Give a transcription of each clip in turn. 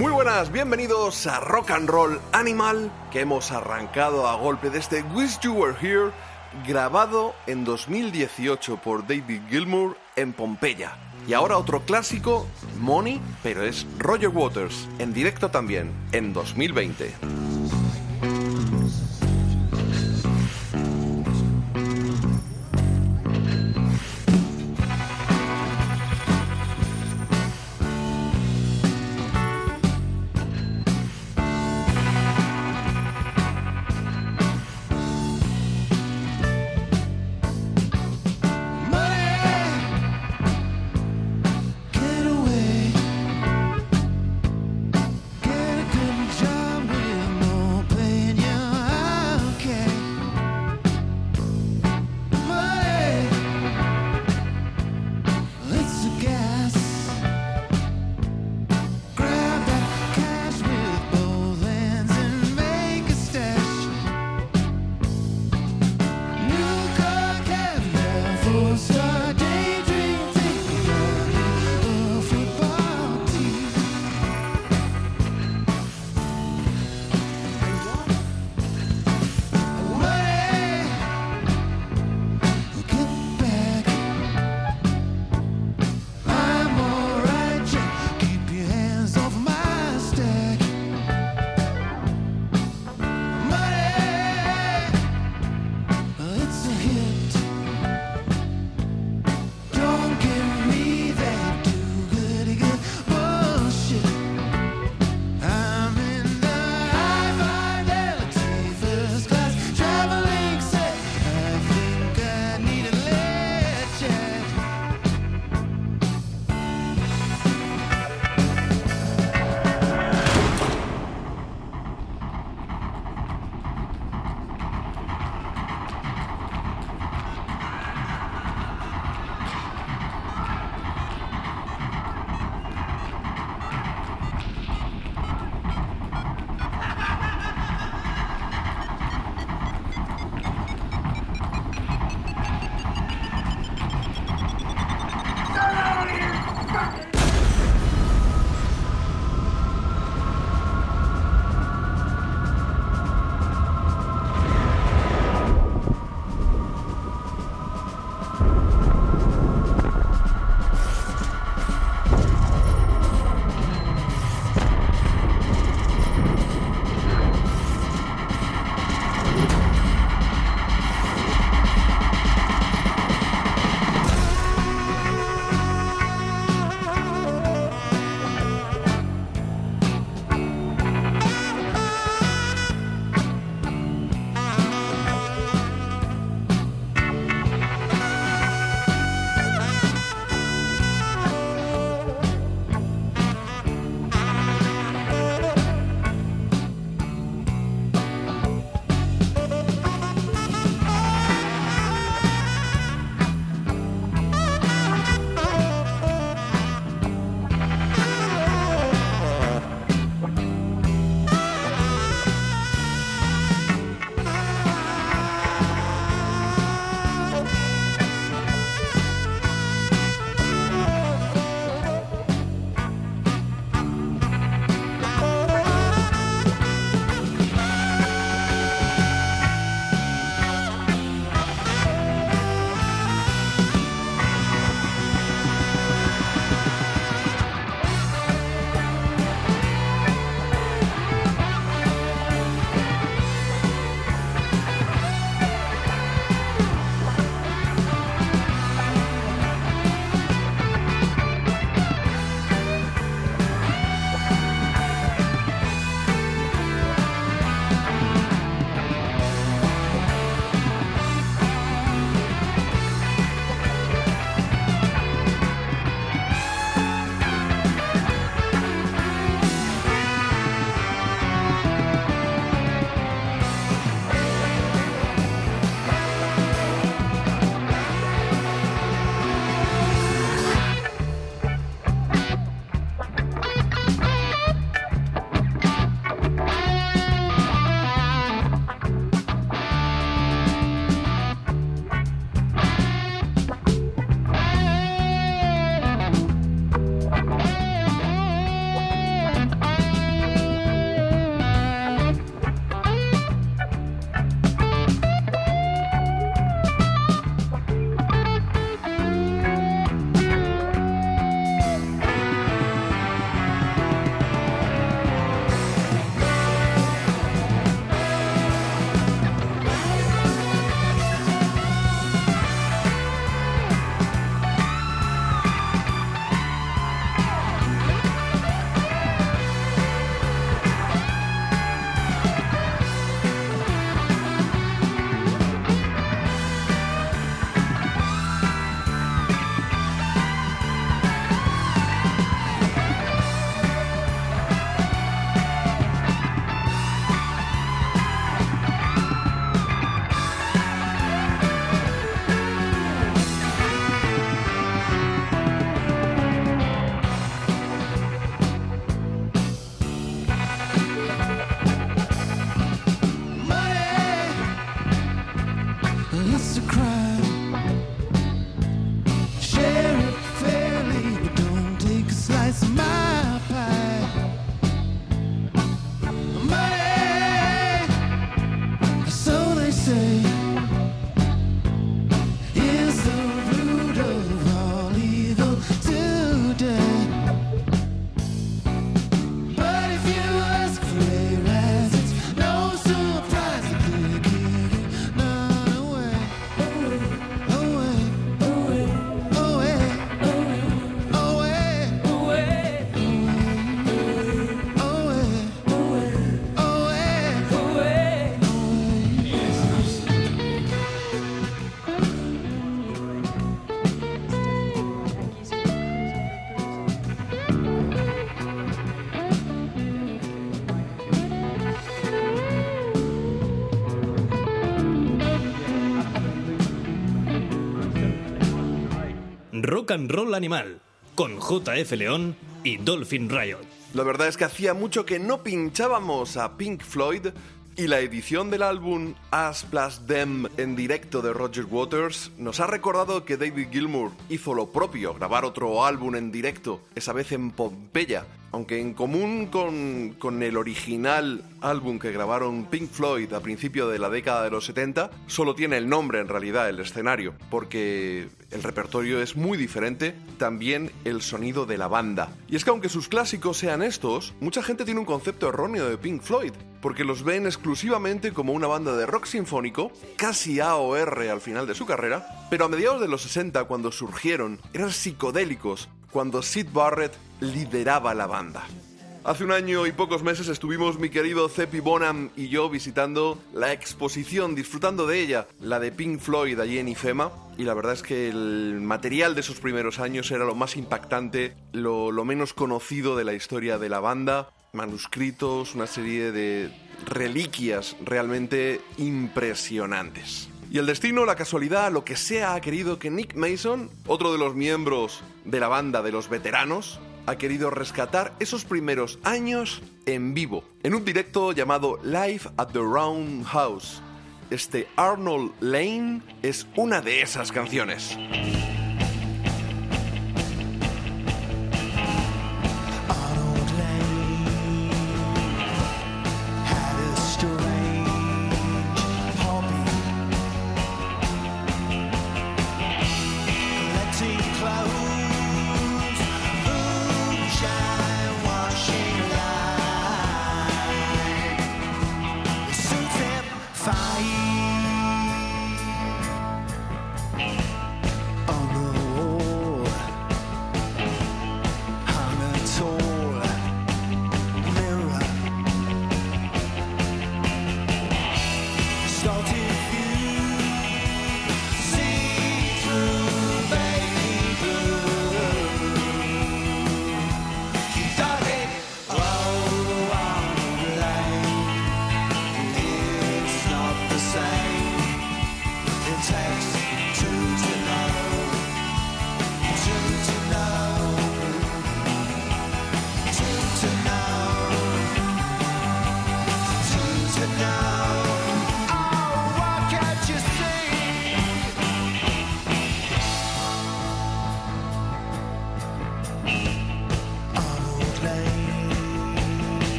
Muy buenas, bienvenidos a Rock and Roll Animal, que hemos arrancado a golpe de este Wish You Were Here, grabado en 2018 por David Gilmour en Pompeya. Y ahora otro clásico, Money, pero es Roger Waters, en directo también, en 2020. Roll Animal, con JF León y Dolphin Riot. La verdad es que hacía mucho que no pinchábamos a Pink Floyd y la edición del álbum As Plus Them en directo de Roger Waters nos ha recordado que David Gilmour hizo lo propio, grabar otro álbum en directo, esa vez en Pompeya, aunque en común con, con, el original álbum que grabaron Pink Floyd a principio de la década de los 70, solo tiene el nombre en realidad, el escenario, porque el repertorio es muy diferente, también el sonido de la banda. Y es que aunque sus clásicos sean estos, mucha gente tiene un concepto erróneo de Pink Floyd, porque los ven exclusivamente como una banda de rock sinfónico, casi AOR al final de su carrera, pero a mediados de los 60, cuando surgieron, eran psicodélicos, cuando Sid Barrett lideraba la banda. Hace un año y pocos meses estuvimos mi querido Zeppy Bonham y yo visitando la exposición, disfrutando de ella, la de Pink Floyd allí en IFEMA, y la verdad es que el material de esos primeros años era lo más impactante, lo, lo menos conocido de la historia de la banda, manuscritos, una serie de reliquias realmente impresionantes. Y el destino, la casualidad, lo que sea, ha querido que Nick Mason, otro de los miembros de la banda de los veteranos, ha querido rescatar esos primeros años en vivo, en un directo llamado Live at the Roundhouse. Este Arnold Lane es una de esas canciones.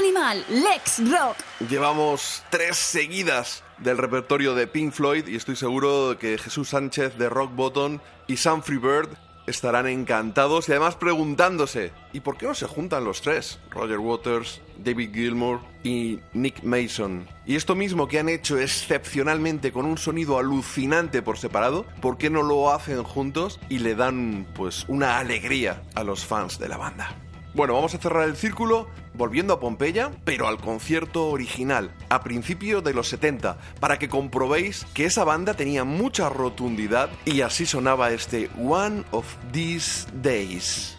Animal, Lex Rock. Llevamos tres seguidas del repertorio de Pink Floyd y estoy seguro que Jesús Sánchez de Rock Bottom y Sam Freebird estarán encantados y además preguntándose, ¿y por qué no se juntan los tres? Roger Waters, David Gilmour y Nick Mason. Y esto mismo que han hecho excepcionalmente con un sonido alucinante por separado, ¿por qué no lo hacen juntos y le dan pues una alegría a los fans de la banda? Bueno, vamos a cerrar el círculo volviendo a Pompeya, pero al concierto original, a principios de los 70, para que comprobéis que esa banda tenía mucha rotundidad y así sonaba este One of These Days.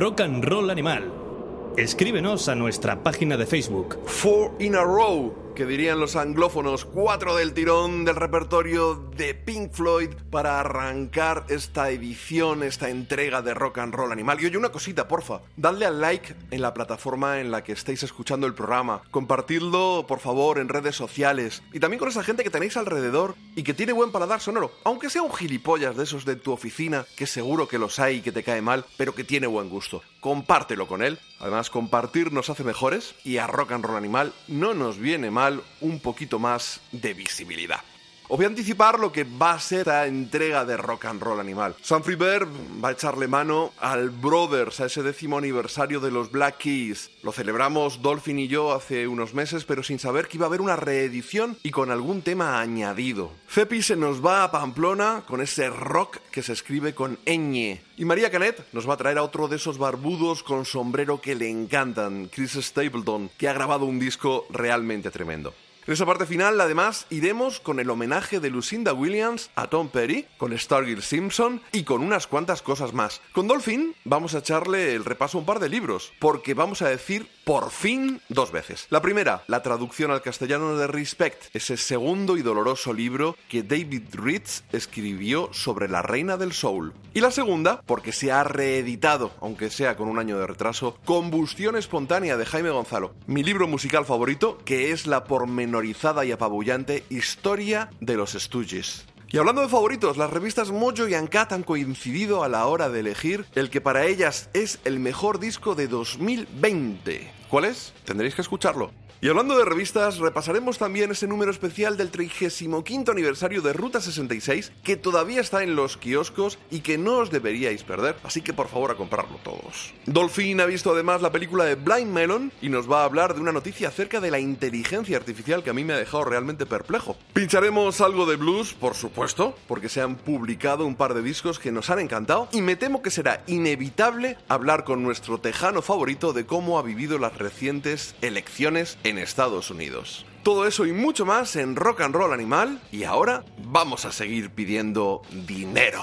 Rock and Roll Animal. Escríbenos a nuestra página de Facebook. Four in a row, que dirían los anglófonos, cuatro del tirón del repertorio de Pink Floyd para arrancar esta edición, esta entrega de Rock and Roll Animal. Y oye, una cosita, porfa, dadle al like en la plataforma en la que estéis escuchando el programa, compartidlo, por favor, en redes sociales y también con esa gente que tenéis alrededor y que tiene buen paladar sonoro, aunque sea un gilipollas de esos de tu oficina, que seguro que los hay y que te cae mal, pero que tiene buen gusto. Compártelo con él. Además, compartir nos hace mejores y a Rock and Roll Animal no nos viene mal un poquito más de visibilidad. Os voy a anticipar lo que va a ser la entrega de Rock and Roll Animal. Sam Bear va a echarle mano al Brothers, a ese décimo aniversario de los Black Keys. Lo celebramos Dolphin y yo hace unos meses, pero sin saber que iba a haber una reedición y con algún tema añadido. Cepi se nos va a Pamplona con ese rock que se escribe con ñ. Y María Canet nos va a traer a otro de esos barbudos con sombrero que le encantan, Chris Stapleton, que ha grabado un disco realmente tremendo. En esa parte final, además, iremos con el homenaje de Lucinda Williams a Tom Perry, con Stargill Simpson y con unas cuantas cosas más. Con Dolphin vamos a echarle el repaso a un par de libros, porque vamos a decir por fin dos veces. La primera, la traducción al castellano de Respect, ese segundo y doloroso libro que David Ritz escribió sobre la reina del soul. Y la segunda, porque se ha reeditado, aunque sea con un año de retraso, Combustión espontánea de Jaime Gonzalo, mi libro musical favorito, que es la pormenorizada y apabullante historia de los Stooges. Y hablando de favoritos, las revistas Mojo y Uncut han coincidido a la hora de elegir el que para ellas es el mejor disco de 2020. ¿Cuál es? Tendréis que escucharlo. Y hablando de revistas, repasaremos también ese número especial del 35 aniversario de Ruta 66 que todavía está en los kioscos y que no os deberíais perder, así que por favor a comprarlo todos. Dolphin ha visto además la película de Blind Melon y nos va a hablar de una noticia acerca de la inteligencia artificial que a mí me ha dejado realmente perplejo. Pincharemos algo de blues, por supuesto, porque se han publicado un par de discos que nos han encantado y me temo que será inevitable hablar con nuestro tejano favorito de cómo ha vivido las recientes elecciones Estados Unidos. Todo eso y mucho más en Rock and Roll Animal y ahora vamos a seguir pidiendo dinero.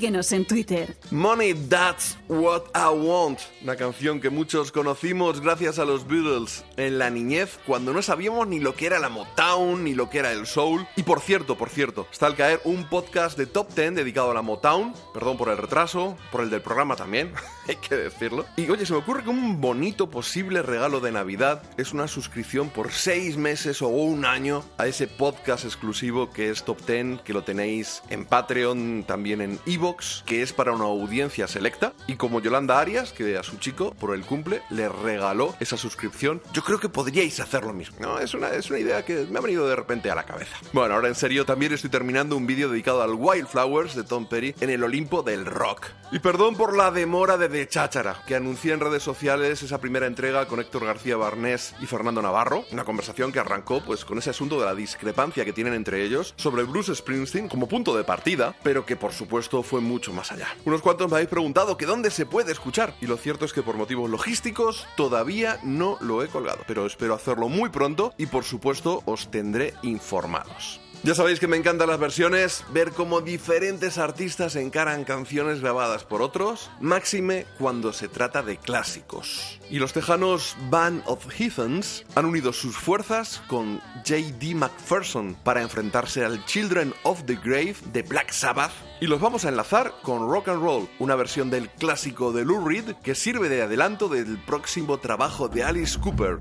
Síguenos en Twitter. Money, That's What I Want, una canción que muchos conocimos gracias a los Beatles en la niñez cuando no sabíamos ni lo que era la Motown ni lo que era el soul. Y por cierto, por cierto, está al caer un podcast de Top 10 dedicado a la Motown, perdón por el retraso, por el del programa también, hay que decirlo. Y oye, se me ocurre que un bonito posible regalo de Navidad es una suscripción por 6 meses o un año a ese podcast exclusivo que es Top 10, que lo tenéis en Patreon, también en Evox, que es para una audiencia selecta. Y como Yolanda Arias, que a su chico, por el cumple, le regaló esa suscripción, yo creo que podríais hacer lo mismo. No, es una, es una idea que me ha venido de repente a la cabeza. Bueno, ahora en serio, también estoy terminando un vídeo dedicado al Wildflowers de Tom Perry en el Olimpo del Rock. Y perdón por la demora de De Cháchara, que anuncié en redes sociales esa primera entrega con Héctor García Barnés y Fernando Navarro, una conversación que arrancó pues con ese asunto de la discrepancia que tienen entre ellos sobre Bruce Springsteen como punto de partida, pero que por supuesto fue mucho más allá. Unos cuantos me habéis preguntado que dónde se puede escuchar, y lo cierto es que por motivos logísticos todavía no lo he colgado, pero espero hacerlo muy pronto y por supuesto os tendré informados. Ya sabéis que me encantan las versiones, ver cómo diferentes artistas encaran canciones grabadas por otros, máxime cuando se trata de clásicos. Y los tejanos Band of Heathens han unido sus fuerzas con J.D. McPherson para enfrentarse al Children of the Grave de Black Sabbath. Y los vamos a enlazar con Rock and Roll, una versión del clásico de Lou Reed que sirve de adelanto del próximo trabajo de Alice Cooper.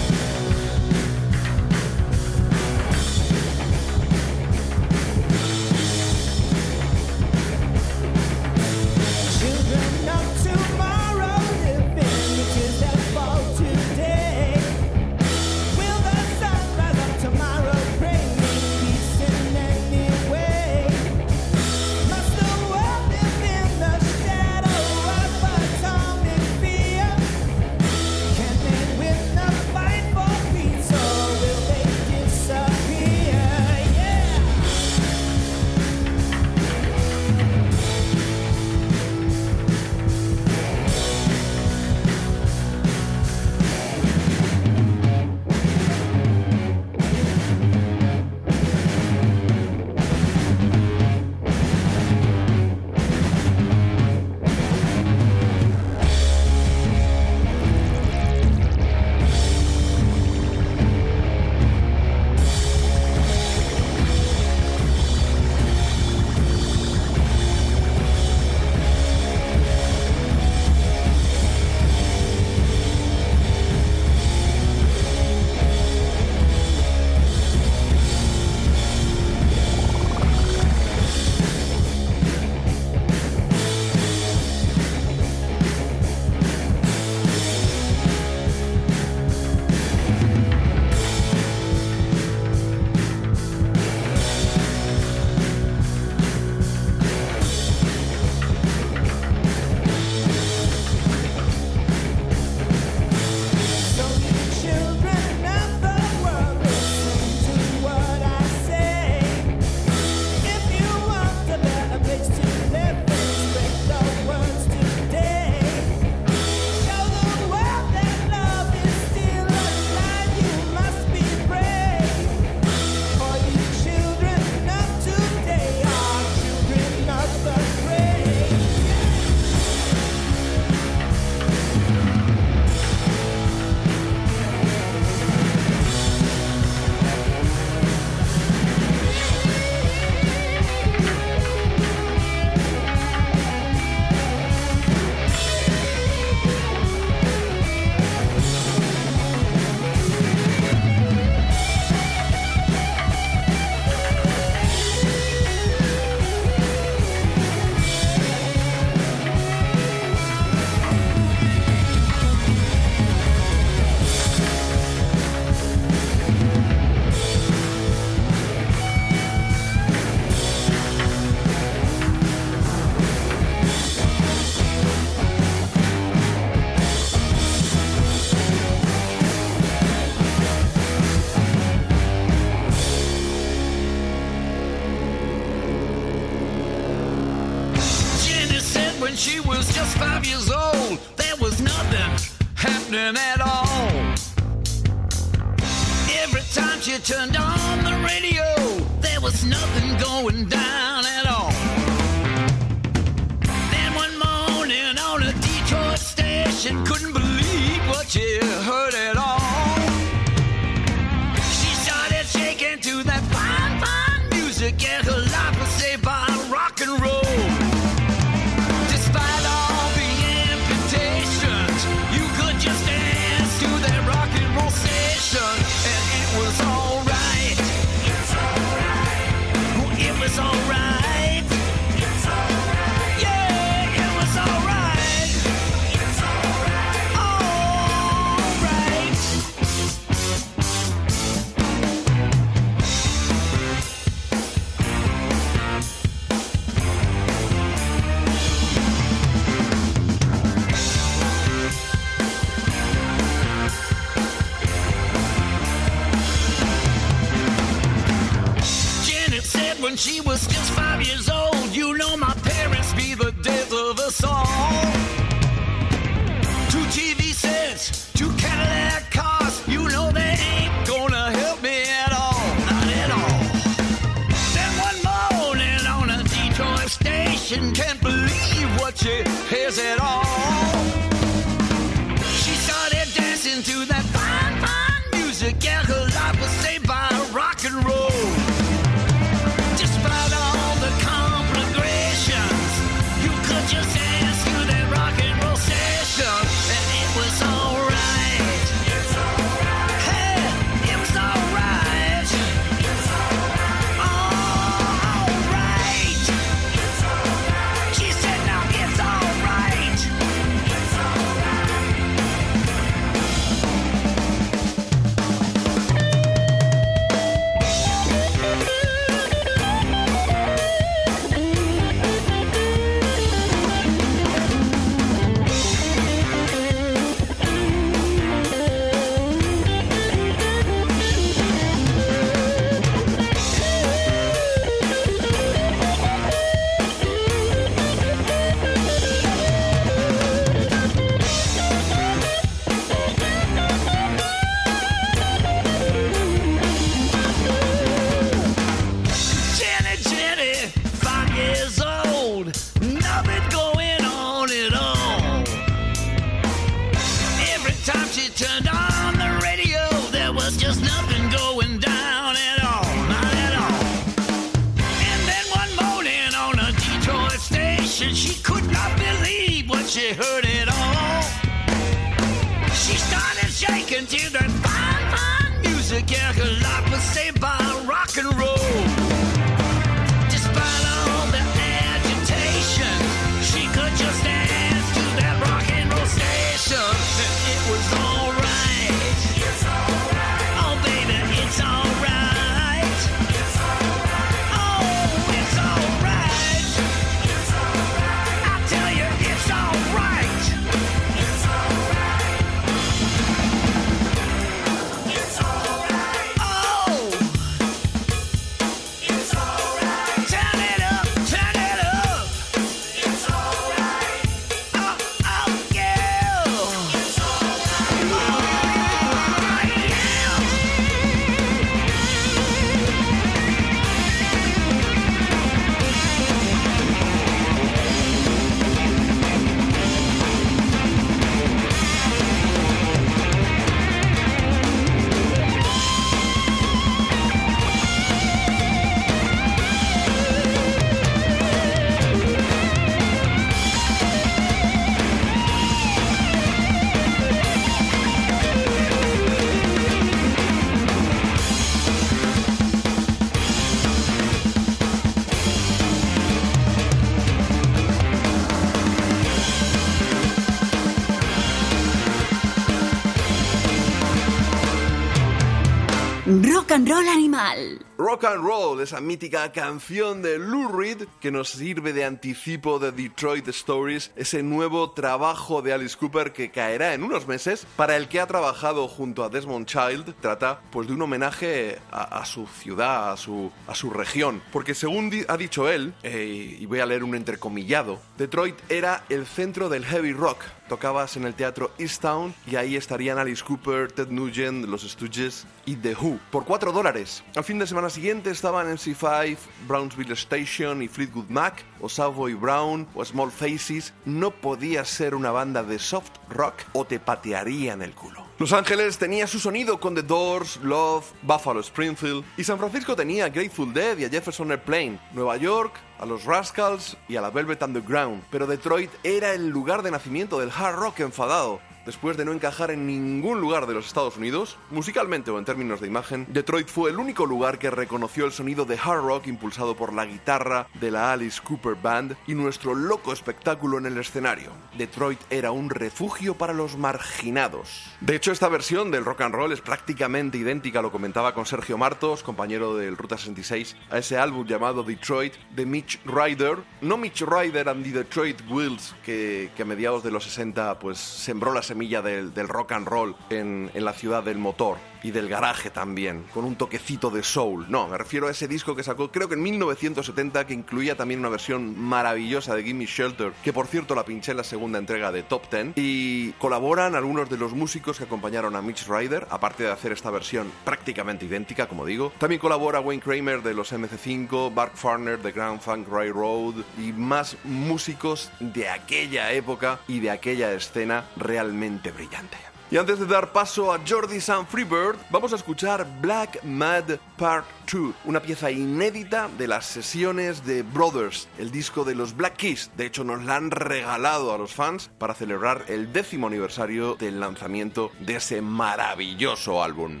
Animal. Rock and Roll, esa mítica canción de Lou Reed que nos sirve de anticipo de Detroit Stories, ese nuevo trabajo de Alice Cooper que caerá en unos meses, para el que ha trabajado junto a Desmond Child, trata pues de un homenaje a, su ciudad, a su, a su región, porque según ha dicho él, eh, y voy a leer un entrecomillado, Detroit era el centro del heavy rock, tocabas en el teatro Easttown y ahí estarían Alice Cooper, Ted Nugent, los Stooges y The Who por 4 dólares. Al fin de semana siguiente estaban MC5, Brownsville Station y Fleetwood Mac, o Savoy Brown, o Small Faces. No podía ser una banda de soft rock o te patearían el culo. Los Ángeles tenía su sonido con The Doors, Love, Buffalo Springfield y San Francisco tenía a Grateful Dead y a Jefferson Airplane. Nueva York a los Rascals y a la Velvet Underground, pero Detroit era el lugar de nacimiento del hard rock enfadado. Después de no encajar en ningún lugar de los Estados Unidos, musicalmente o en términos de imagen, Detroit fue el único lugar que reconoció el sonido de hard rock impulsado por la guitarra de la Alice Cooper Band y nuestro loco espectáculo en el escenario. Detroit era un refugio para los marginados. De hecho, esta versión del rock and roll es prácticamente idéntica, lo comentaba con Sergio Martos, compañero del Ruta 66, a ese álbum llamado Detroit de Mitch Ryder. No Mitch Ryder and the Detroit Wheels, que, que a mediados de los 60 pues sembró la semilla del, rock and roll en la ciudad del motor y del garaje también, con un toquecito de soul. No, me refiero a ese disco que sacó creo que en 1970 que incluía también una versión maravillosa de Gimme Shelter, que por cierto la pinché en la segunda entrega de Top Ten y colaboran algunos de los músicos que acompañaron a Mitch Ryder, aparte de hacer esta versión prácticamente idéntica, como digo. También colabora Wayne Kramer de los MC5, Mark Farner de Grand Funk Railroad y más músicos de aquella época y de aquella escena realmente brillante. Y antes de dar paso a Jordi San Freebird, vamos a escuchar Black Mad Part 2, una pieza inédita de las sesiones de Brothers, el disco de los Black Keys. De hecho, nos la han regalado a los fans para celebrar el décimo aniversario del lanzamiento de ese maravilloso álbum.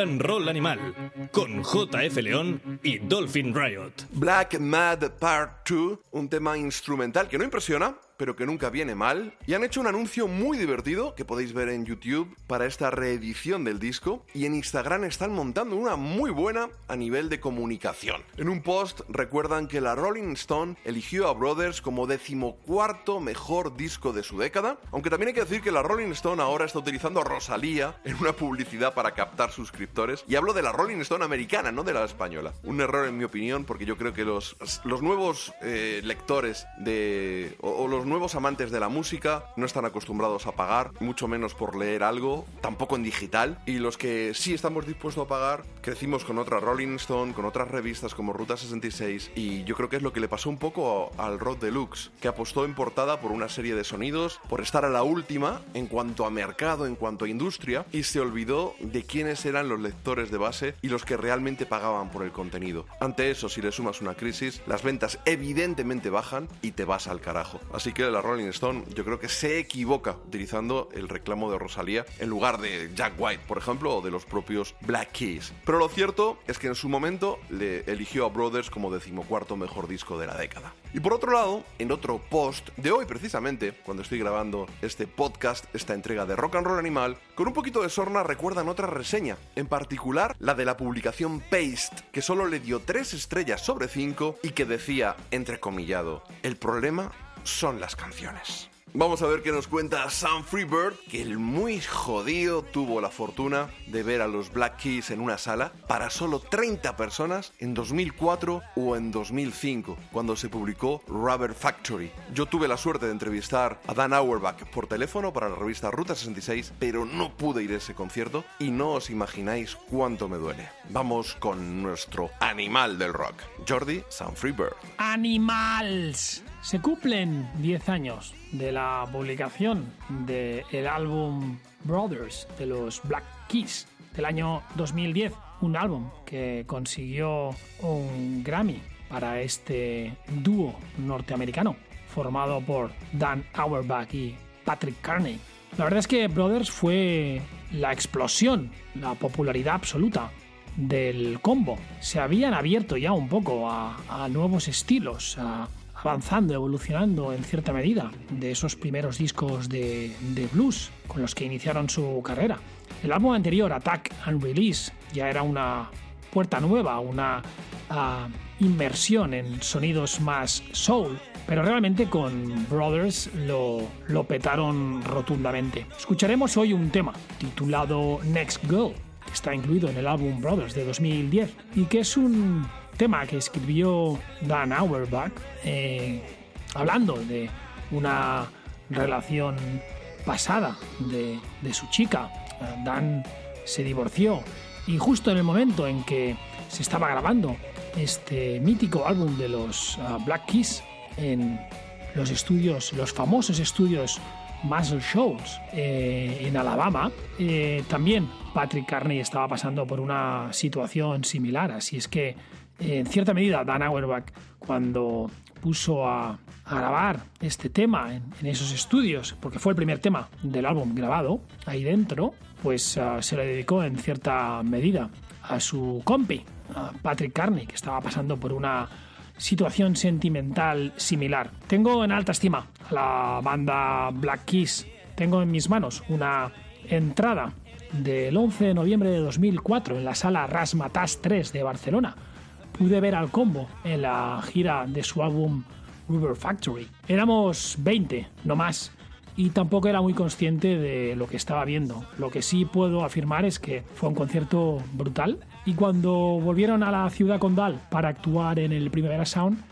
And Roll Animal con JF León y Dolphin Riot. Black Mad Part 2, un tema instrumental que no impresiona, pero que nunca viene mal, y han hecho un anuncio muy divertido que podéis ver en YouTube para esta reedición del disco, y en Instagram están montando una muy buena a nivel de comunicación. En un post recuerdan que la Rolling Stone eligió a Brothers como decimocuarto mejor disco de su década, aunque también hay que decir que la Rolling Stone ahora está utilizando a Rosalía en una publicidad para captar suscriptores, y hablo de la Rolling Stone americana, no de la española. Un error en mi opinión, porque yo creo que los, los nuevos eh, lectores de, o, o los nuevos amantes de la música no están acostumbrados a pagar, mucho menos por leer algo, tampoco en digital, y los que sí estamos dispuestos a pagar, crecimos con otra Rolling Stone, con otras revistas como Ruta 66, y yo creo que es lo que le pasó un poco al Rock Deluxe, que apostó en portada por una serie de sonidos, por estar a la última en cuanto a mercado, en cuanto a industria, y se olvidó de quiénes eran los lectores de base y los que realmente pagaban por el contenido. Ante eso, si le sumas una crisis, las ventas evidentemente bajan y te vas al carajo. Así que la Rolling Stone yo creo que se equivoca utilizando el reclamo de Rosalía en lugar de Jack White, por ejemplo, o de los propios Black Keys. Pero lo cierto es que en su momento le eligió a Brothers como decimocuarto mejor disco de la década. Y por otro lado, en otro post de hoy precisamente, cuando estoy grabando este podcast, esta entrega de Rock and Roll Animal, con un poquito de sorna recuerdan otra reseña, en particular la de la publicación Paste, que solo le dio 3 estrellas sobre 5 y que decía, entrecomillado, el problema son las canciones. Vamos a ver qué nos cuenta Sam Freebird, que el muy jodido tuvo la fortuna de ver a los Black Keys en una sala para solo 30 personas en 2004 o en 2005, cuando se publicó Rubber Factory. Yo tuve la suerte de entrevistar a Dan Auerbach por teléfono para la revista Ruta 66, pero no pude ir a ese concierto y no os imagináis cuánto me duele. Vamos con nuestro animal del rock, Jordi Sam Freebird. Animals. Se cumplen 10 años de la publicación del álbum Brothers de los Black Keys del año 2010, un álbum que consiguió un Grammy para este dúo norteamericano formado por Dan Auerbach y Patrick Carney. La verdad es que Brothers fue la explosión, la popularidad absoluta del combo. Se habían abierto ya un poco a, a nuevos estilos, a, avanzando, evolucionando en cierta medida de esos primeros discos de, de, blues con los que iniciaron su carrera. El álbum anterior, Attack and Release, ya era una puerta nueva, una uh, inmersión en sonidos más soul, pero realmente con Brothers lo, lo petaron rotundamente. Escucharemos hoy un tema titulado Next Girl, que está incluido en el álbum Brothers de 2010 y que es un tema que escribió Dan Auerbach, eh, hablando de una relación pasada de, de, su chica. Dan se divorció y justo en el momento en que se estaba grabando este mítico álbum de los uh, Black Keys en los estudios, los famosos estudios Muscle Shoals eh, en Alabama, eh, también Patrick Carney estaba pasando por una situación similar, así es que en cierta medida Dan Auerbach cuando puso a, a grabar este tema en, en, esos estudios, porque fue el primer tema del álbum grabado ahí dentro, pues uh, se le dedicó en cierta medida a su compi, a Patrick Carney, que estaba pasando por una situación sentimental similar. Tengo en alta estima a la banda Black Keys. Tengo en mis manos una entrada del 11 de noviembre de 2004 en la sala Rasmatas 3 de Barcelona pude ver al combo en la gira de su álbum River Factory. Éramos 20, no más, y tampoco era muy consciente de lo que estaba viendo. Lo que sí puedo afirmar es que fue un concierto brutal y cuando volvieron a la ciudad condal para actuar en el Primavera Sound,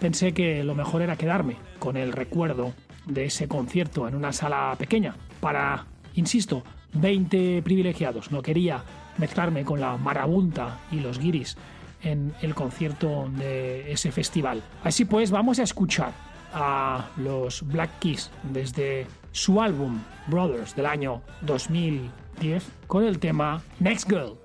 pensé que lo mejor era quedarme con el recuerdo de ese concierto en una sala pequeña para, insisto, 20 privilegiados. No quería mezclarme con la marabunta y los guiris en el concierto de ese festival. Así pues, vamos a escuchar a los Black Keys desde su álbum Brothers del año 2010 con el tema Next Girl.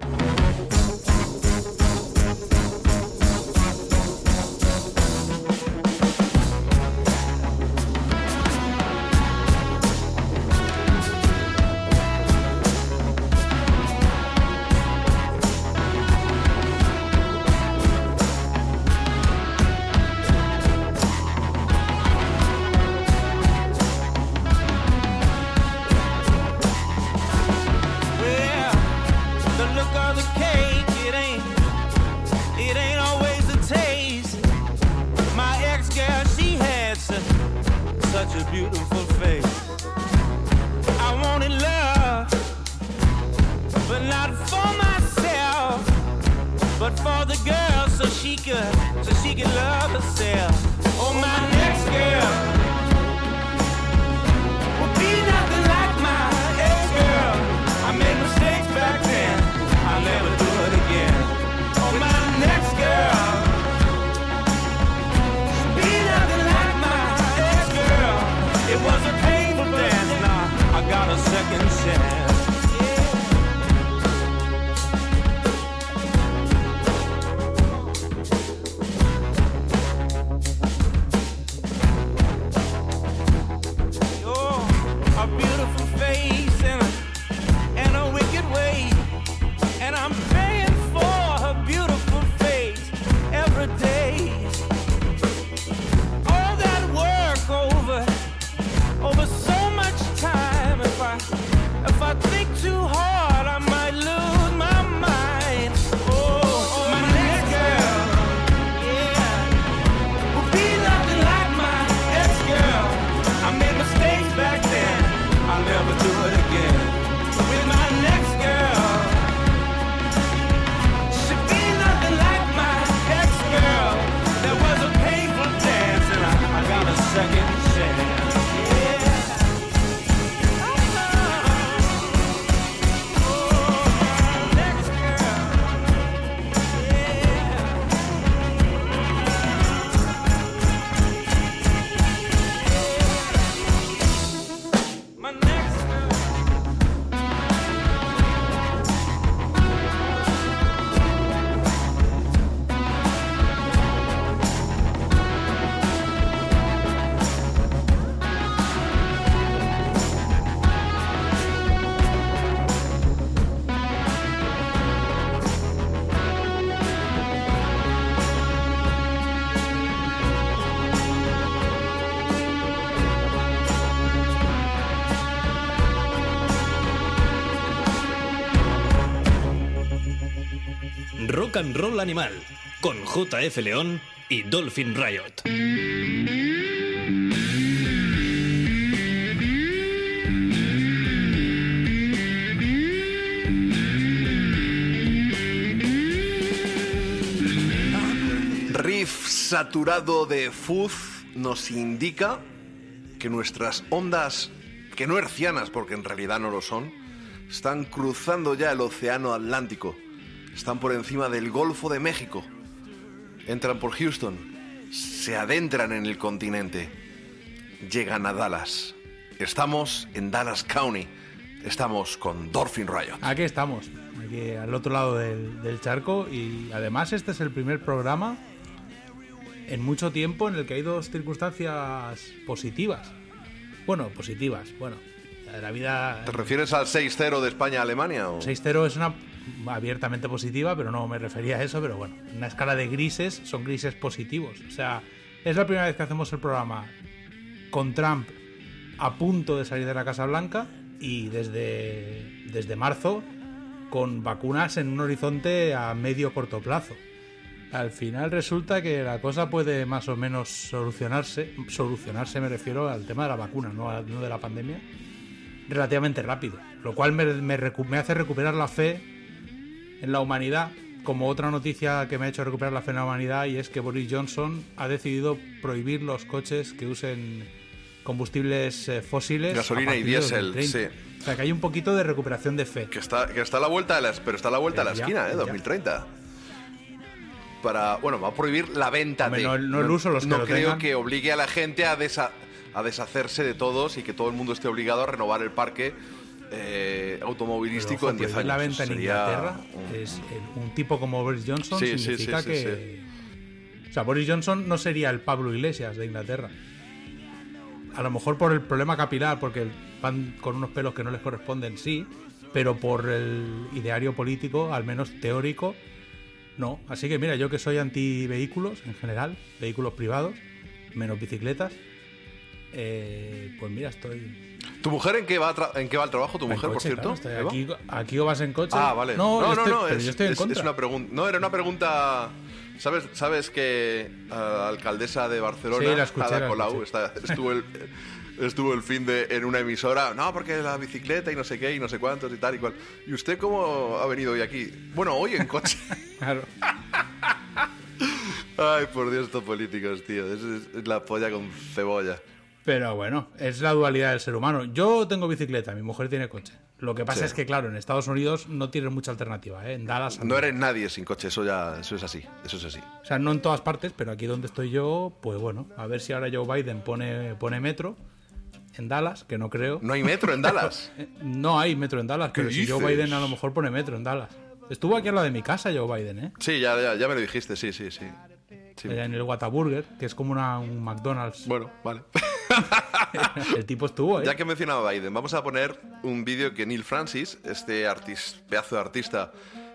And Roll Animal con JF León y Dolphin Riot. Riff saturado de fuzz nos indica que nuestras ondas, que no hercianas porque en realidad no lo son, están cruzando ya el océano Atlántico. Están por encima del Golfo de México. Entran por Houston. Se adentran en el continente. Llegan a Dallas. Estamos en Dallas County. Estamos con Dolphin Riot. Aquí estamos, aquí al otro lado del, del charco y además este es el primer programa en mucho tiempo en el que hay dos circunstancias positivas. Bueno, positivas, bueno, la vida... ¿Te refieres al 6-0 de España-Alemania? o- 6-0 es una abiertamente positiva, pero no me refería a eso, pero bueno, una escala de grises son grises positivos. O sea, es la primera vez que hacemos el programa con Trump a punto de salir de la Casa Blanca y desde, desde marzo con vacunas en un horizonte a medio corto plazo. Al final resulta que la cosa puede más o menos solucionarse, solucionarse me refiero al tema de la vacuna, no, a- no de la pandemia, relativamente rápido, lo cual me, me me hace recuperar la fe en la humanidad, como otra noticia que me ha hecho recuperar la fe en la humanidad, y es que Boris Johnson ha decidido prohibir los coches que usen combustibles eh, fósiles. Gasolina y diésel, 2030. O sea que hay un poquito de recuperación de fe. Que está, que está a la vuelta de la, pero está a la vuelta de la Ya, esquina, ¿eh? ya. 2030. Para, bueno, va a prohibir la venta Hombre, de. no no el uso, los que no lo creo tengan. que obligue a la gente a, desa- a deshacerse de todos y que todo el mundo esté obligado a renovar el parque eh, automovilístico ojo, en 10 prohibir años. la venta en Inglaterra un- es un tipo como Boris Johnson Sí, sí, significa sí, sí, que o sea Boris Johnson no sería el Pablo Iglesias de Inglaterra. A lo mejor por el problema capilar porque van con unos pelos que no les corresponden sí pero por el ideario político al menos teórico no. Así que mira yo que soy anti vehículos en general vehículos privados menos bicicletas eh, pues mira estoy ¿Tu mujer en qué va, en qué va al trabajo, tu en mujer, por coche, cierto? claro, estoy aquí, aquí o vas en coche Ah, vale. no, no, no, estoy- no, pero es, yo estoy en es- contra es una pregunta. No, era una pregunta. ¿Sabes, sabes que la alcaldesa de Barcelona, Sí, la escuché, Ada la Colau, está- estuvo el, estuvo el fin de en una emisora, no, porque la bicicleta y no sé qué y no sé cuántos y tal y cual. ¿Y usted cómo ha venido hoy aquí? Bueno, hoy en coche. Claro. Ay, por Dios, estos políticos, tío. Es, es la polla con cebolla. Pero bueno, es la dualidad del ser humano. Yo tengo bicicleta, mi mujer tiene coche. Lo que pasa Sí. es que, claro, en Estados Unidos no tienes mucha alternativa. ¿eh? En Dallas, No eres nadie sin coche, eso ya, eso es así, eso es así. o sea, no en todas partes, pero aquí donde estoy yo, pues bueno, a ver si ahora Joe Biden pone, pone metro en Dallas, que no creo. No hay metro en Dallas. Eh, No hay metro en Dallas, ¿Qué pero si Joe? Biden a lo mejor pone metro en Dallas. Estuvo aquí al lado de mi casa Joe Biden, ¿eh? Sí, ya, ya, ya me lo dijiste, sí, sí, sí. En el Whataburger, que es como una, un McDonald's. Bueno, vale. El tipo estuvo, ¿eh? Ya que he mencionado a Biden, vamos a poner un vídeo que Neil Francis, este artis- pedazo de artista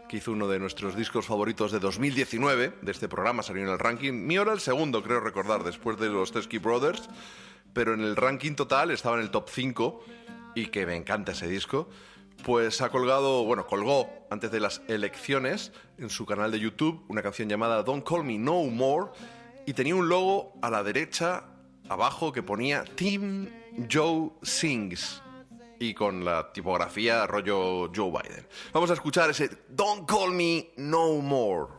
que hizo uno de nuestros discos favoritos de 2019, de este programa, salió en el ranking. Mío era el segundo, creo recordar, después de los Teskey Brothers, pero en el ranking total estaba en el top 5 y que me encanta ese disco. Pues ha colgado, bueno, colgó antes de las elecciones en su canal de YouTube una canción llamada Don't Call Me No More y tenía un logo a la derecha, abajo, que ponía Team Joe Sings y con la tipografía rollo Joe Biden. Vamos a escuchar ese Don't Call Me No More.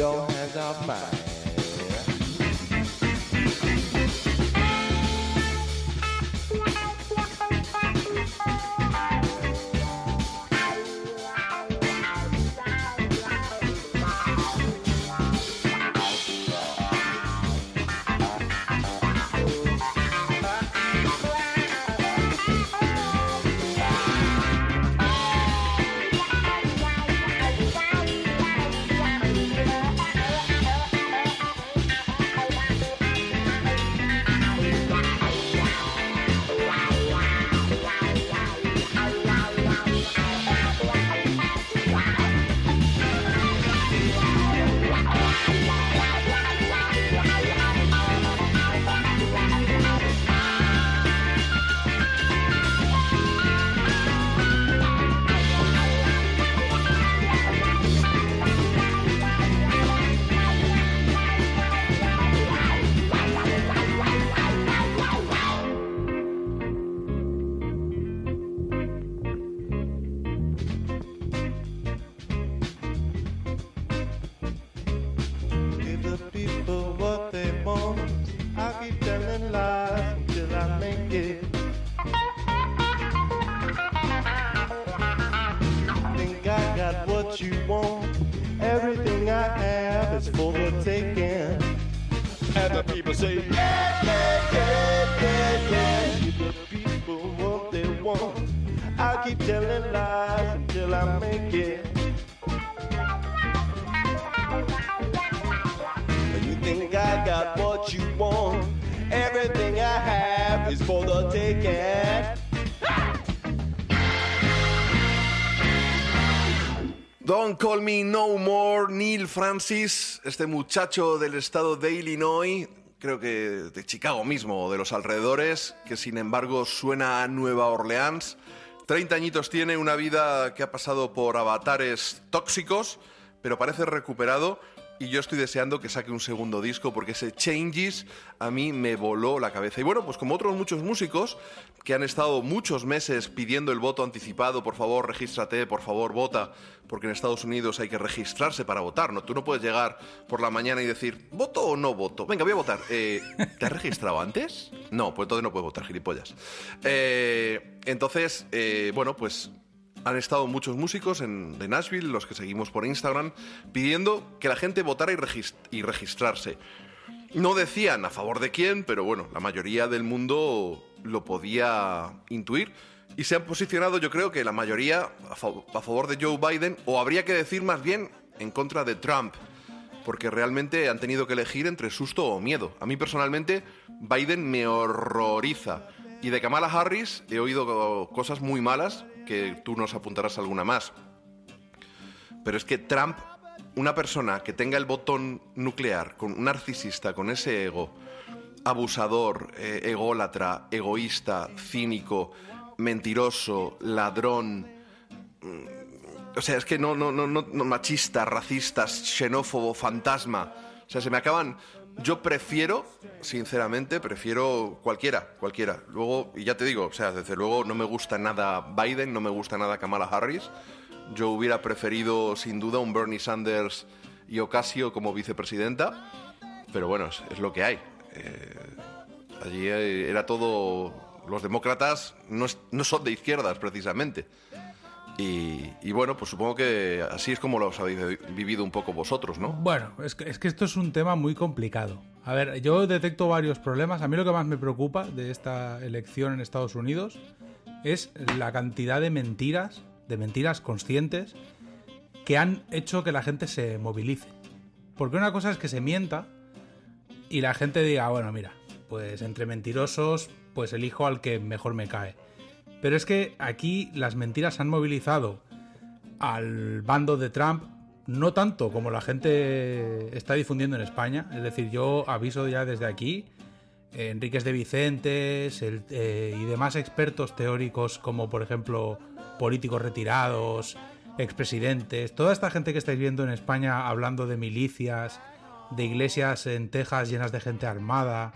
Your hands off mine. Francis, este muchacho del estado de Illinois, creo que de Chicago mismo, de los alrededores, que sin embargo suena a Nueva Orleans. 30 añitos tiene, una vida que ha pasado por avatares tóxicos, pero parece recuperado. Y yo estoy deseando que saque un segundo disco porque ese Changes a mí me voló la cabeza. Y bueno, pues como otros muchos músicos que han estado muchos meses pidiendo el voto anticipado, por favor, regístrate, por favor, vota, porque en Estados Unidos hay que registrarse para votar, ¿no? Tú no puedes llegar por la mañana y decir, ¿voto o no voto? Venga, voy a votar. Eh, ¿Te has registrado antes? No, pues entonces no puedes votar, gilipollas. Eh, entonces, eh, bueno, pues han estado muchos músicos de Nashville, los que seguimos por Instagram, pidiendo que la gente votara y, regis- y registrarse. No decían a favor de quién, pero bueno, la mayoría del mundo lo podía intuir. Y se han posicionado, yo creo que la mayoría a favor de Joe Biden, o habría que decir más bien en contra de Trump, porque realmente han tenido que elegir entre susto o miedo. A mí personalmente, Biden me horroriza. Y de Kamala Harris he oído cosas muy malas, que tú nos apuntarás alguna más. Pero es que Trump, una persona que tenga el botón nuclear, con un narcisista, con ese ego, abusador, eh, ególatra, egoísta, cínico, mentiroso, ladrón, mm, o sea, es que no, no, no, no, no, machista, racista, xenófobo, fantasma. O sea, se me acaban. Yo prefiero, sinceramente, prefiero cualquiera, cualquiera. Luego, y ya te digo, o sea, desde luego no me gusta nada Biden, no me gusta nada Kamala Harris. Yo hubiera preferido, sin duda, un Bernie Sanders y Ocasio como vicepresidenta. Pero bueno, es, lo que hay. Eh, allí era todo. Los demócratas no, no son de izquierdas, precisamente. Y, bueno, pues supongo que así es como los habéis vivido un poco vosotros, ¿no? Bueno, es que, es que esto es un tema muy complicado. A ver, yo detecto varios problemas. A mí lo que más me preocupa de esta elección en Estados Unidos es la cantidad de mentiras, de mentiras conscientes, que han hecho que la gente se movilice. Porque una cosa es que se mienta y la gente diga, "Ah, bueno, mira, pues entre mentirosos, pues elijo al que mejor me cae. Pero es que aquí las mentiras han movilizado al bando de Trump, no tanto como la gente está difundiendo en España. Es decir, yo aviso ya desde aquí, eh, Enríquez de Vicentes eh, y demás expertos teóricos como por ejemplo políticos retirados, expresidentes, toda esta gente que estáis viendo en España hablando de milicias, de iglesias en Texas llenas de gente armada,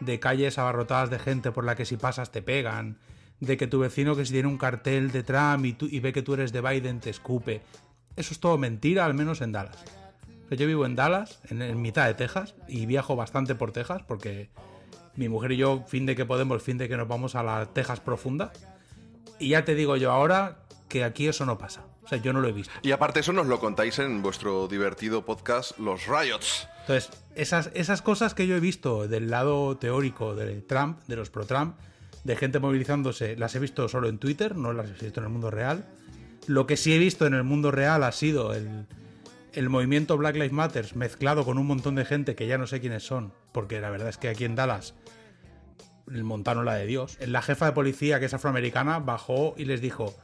de calles abarrotadas de gente por la que si pasas te pegan, de que tu vecino que si tiene un cartel de Trump y, tú- y ve que tú eres de Biden te escupe. Eso es todo mentira, al menos en Dallas. Yo vivo en Dallas, en, en mitad de Texas, y viajo bastante por Texas porque mi mujer y yo, fin de que podemos, fin de que nos vamos a la Texas profunda. Y ya te digo yo ahora que aquí eso no pasa. O sea, yo no lo he visto. Y aparte eso nos lo contáis en vuestro divertido podcast Los Riots. Entonces, esas, esas cosas que yo he visto del lado teórico de Trump, de los pro-Trump, de gente movilizándose, las he visto solo en Twitter, no las he visto en el mundo real. Lo que sí he visto en el mundo real ha sido el, el movimiento Black Lives Matter mezclado con un montón de gente que ya no sé quiénes son, porque la verdad es que aquí en Dallas montaron la de Dios. La jefa de policía, que es afroamericana, bajó y les dijo,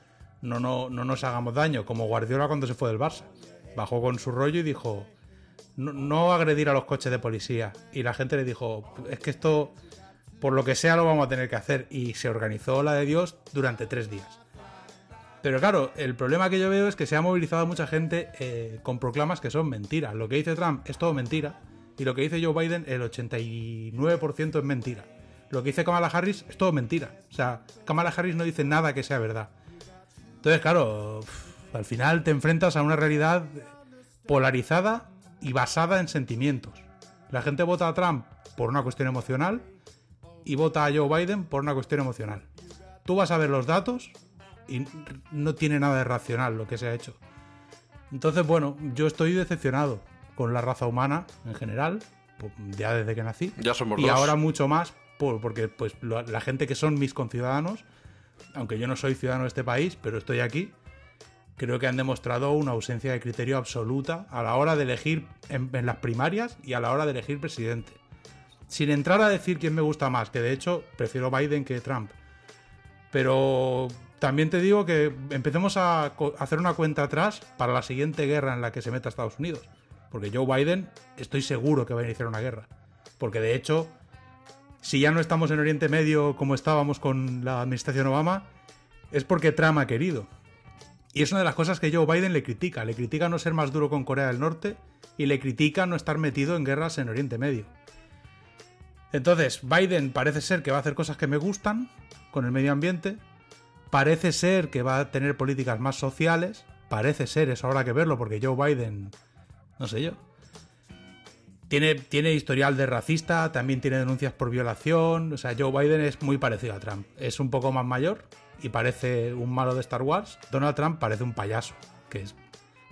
no, no, no nos hagamos daño, como Guardiola cuando se fue del Barça. Bajó con su rollo y dijo, no, no agredir a los coches de policía. Y la gente le dijo, es que esto, por lo que sea, lo vamos a tener que hacer. Y se organizó la de Dios durante tres días. Pero claro, el problema que yo veo es que se ha movilizado mucha gente eh, con proclamas que son mentiras. Lo que dice Trump es todo mentira. Y lo que dice Joe Biden, el 89% es mentira. Lo que dice Kamala Harris es todo mentira. O sea, Kamala Harris no dice nada que sea verdad. Entonces, claro, al final te enfrentas a una realidad polarizada y basada en sentimientos. La gente vota a Trump por una cuestión emocional y vota a Joe Biden por una cuestión emocional. Tú vas a ver los datos y no tiene nada de racional lo que se ha hecho. Entonces, bueno, yo estoy decepcionado con la raza humana en general, po- ya desde que nací. Ya somos y dos. ahora mucho más por- porque pues la gente que son mis conciudadanos, aunque yo no soy ciudadano de este país, pero estoy aquí, creo que han demostrado una ausencia de criterio absoluta a la hora de elegir en, en las primarias y a la hora de elegir presidente. Sin entrar a decir quién me gusta más, que de hecho prefiero Biden que Trump. Pero también te digo que empecemos a hacer una cuenta atrás para la siguiente guerra en la que se meta Estados Unidos. Porque Joe Biden estoy seguro que va a iniciar una guerra. Porque de hecho, si ya no estamos en Oriente Medio como estábamos con la administración Obama, es porque Trump ha querido. Y es una de las cosas que Joe Biden le critica. Le critica no ser más duro con Corea del Norte y le critica no estar metido en guerras en Oriente Medio. Entonces, Biden parece ser que va a hacer cosas que me gustan con el medio ambiente. Parece ser que va a tener políticas más sociales. Parece ser, eso habrá que verlo, porque Joe Biden, no sé yo. Tiene, tiene historial de racista, también tiene denuncias por violación. O sea, Joe Biden es muy parecido a Trump. Es un poco más mayor y parece un malo de Star Wars. Donald Trump parece un payaso, que es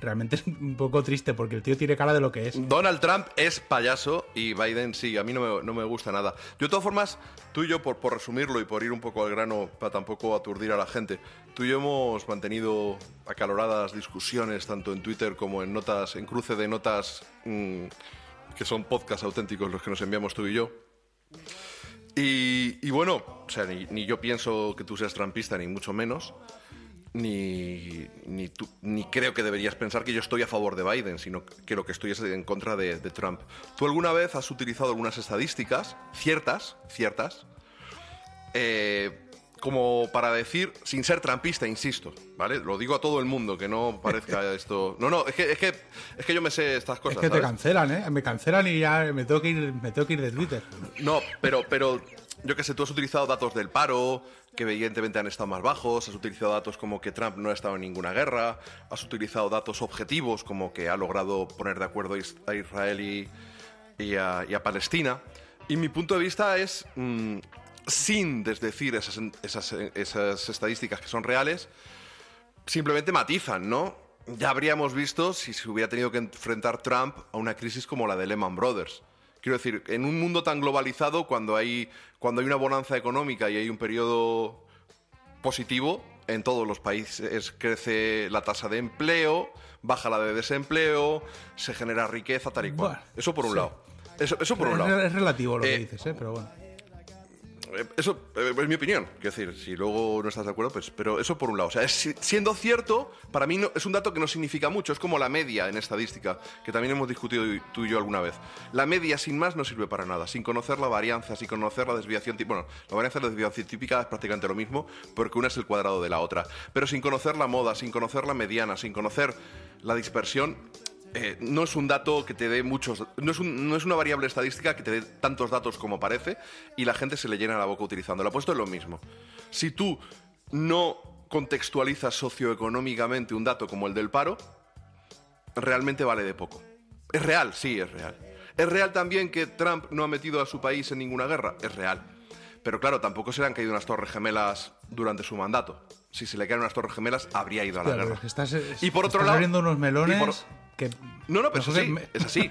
realmente es un poco triste porque el tío tiene cara de lo que es. Donald Trump es payaso y Biden sí, a mí no me, no me gusta nada. Yo, de todas formas, tú y yo, por, por resumirlo y por ir un poco al grano para tampoco aturdir a la gente, tú y yo hemos mantenido acaloradas discusiones tanto en Twitter como en notas, en cruce de notas mm, que son podcasts auténticos los que nos enviamos tú y yo. Y, y bueno, o sea, ni, ni yo pienso que tú seas trampista, ni mucho menos. Ni, ni, tú- ni creo que deberías pensar que yo estoy a favor de Biden, sino que lo que estoy es en contra de, de Trump. ¿Tú alguna vez has utilizado algunas estadísticas, ciertas, ciertas, eh, como para decir, sin ser trampista, insisto, ¿vale? Lo digo a todo el mundo, que no parezca esto... No, no, es que, es que, es que yo me sé estas Es cosas, que te cancelan, ¿eh? Me cancelan y ya me tengo que ir, me tengo que ir de Twitter. No, pero, pero yo que sé, tú has utilizado datos del paro, que evidentemente han estado más bajos, has utilizado datos como que Trump no ha estado en ninguna guerra, has utilizado datos objetivos como que ha logrado poner de acuerdo a Is- a Israel y, a, Palestina. Y mi punto de vista es, mm, sin desdecir esas, esas estadísticas que son reales, simplemente matizan, ¿no? Ya habríamos visto si se hubiera tenido que enfrentar Trump a una crisis como la de Lehman Brothers. Quiero decir, en un mundo tan globalizado, cuando hay, cuando hay una bonanza económica y hay un periodo positivo, en todos los países crece la tasa de empleo, baja la de desempleo, se genera riqueza, tal y cual. Bueno, eso por un sí. lado. Eso, eso por un Es, lado. es relativo lo que Eh, dices, ¿eh? Pero bueno. Eh, Eso eh, es mi opinión. Quiero decir, si luego no estás de acuerdo, pues. Pero eso por un lado. Sea, siendo cierto, para mí no- es un dato que no significa mucho. Es como la media en estadística, que también hemos discutido tú y yo alguna vez. La media sin más no sirve para nada. Sin conocer la varianza, sin conocer la desviación. tí- Bueno, la varianza y la desviación típica es prácticamente lo mismo, porque una es el cuadrado de la otra. Pero sin conocer la moda, sin conocer la mediana, sin conocer la dispersión, eh, no es un dato que te dé muchos. No es, no es una variable estadística que te dé tantos datos como parece y la gente se le llena la boca utilizándola. Pues esto es lo mismo. Si tú no contextualizas socioeconómicamente un dato como el del paro, realmente vale de poco. Es real, sí, es real. ¿Es real también que Trump no ha metido a su país en ninguna guerra? Es real. Pero claro, tampoco se le han caído unas torres gemelas durante su mandato. Si se le caen unas torres gemelas, habría ido a la Claro, guerra. es que estás, es- y por otro estás lado, abriendo unos melones por- que... no, no, pero es así. me- Es así.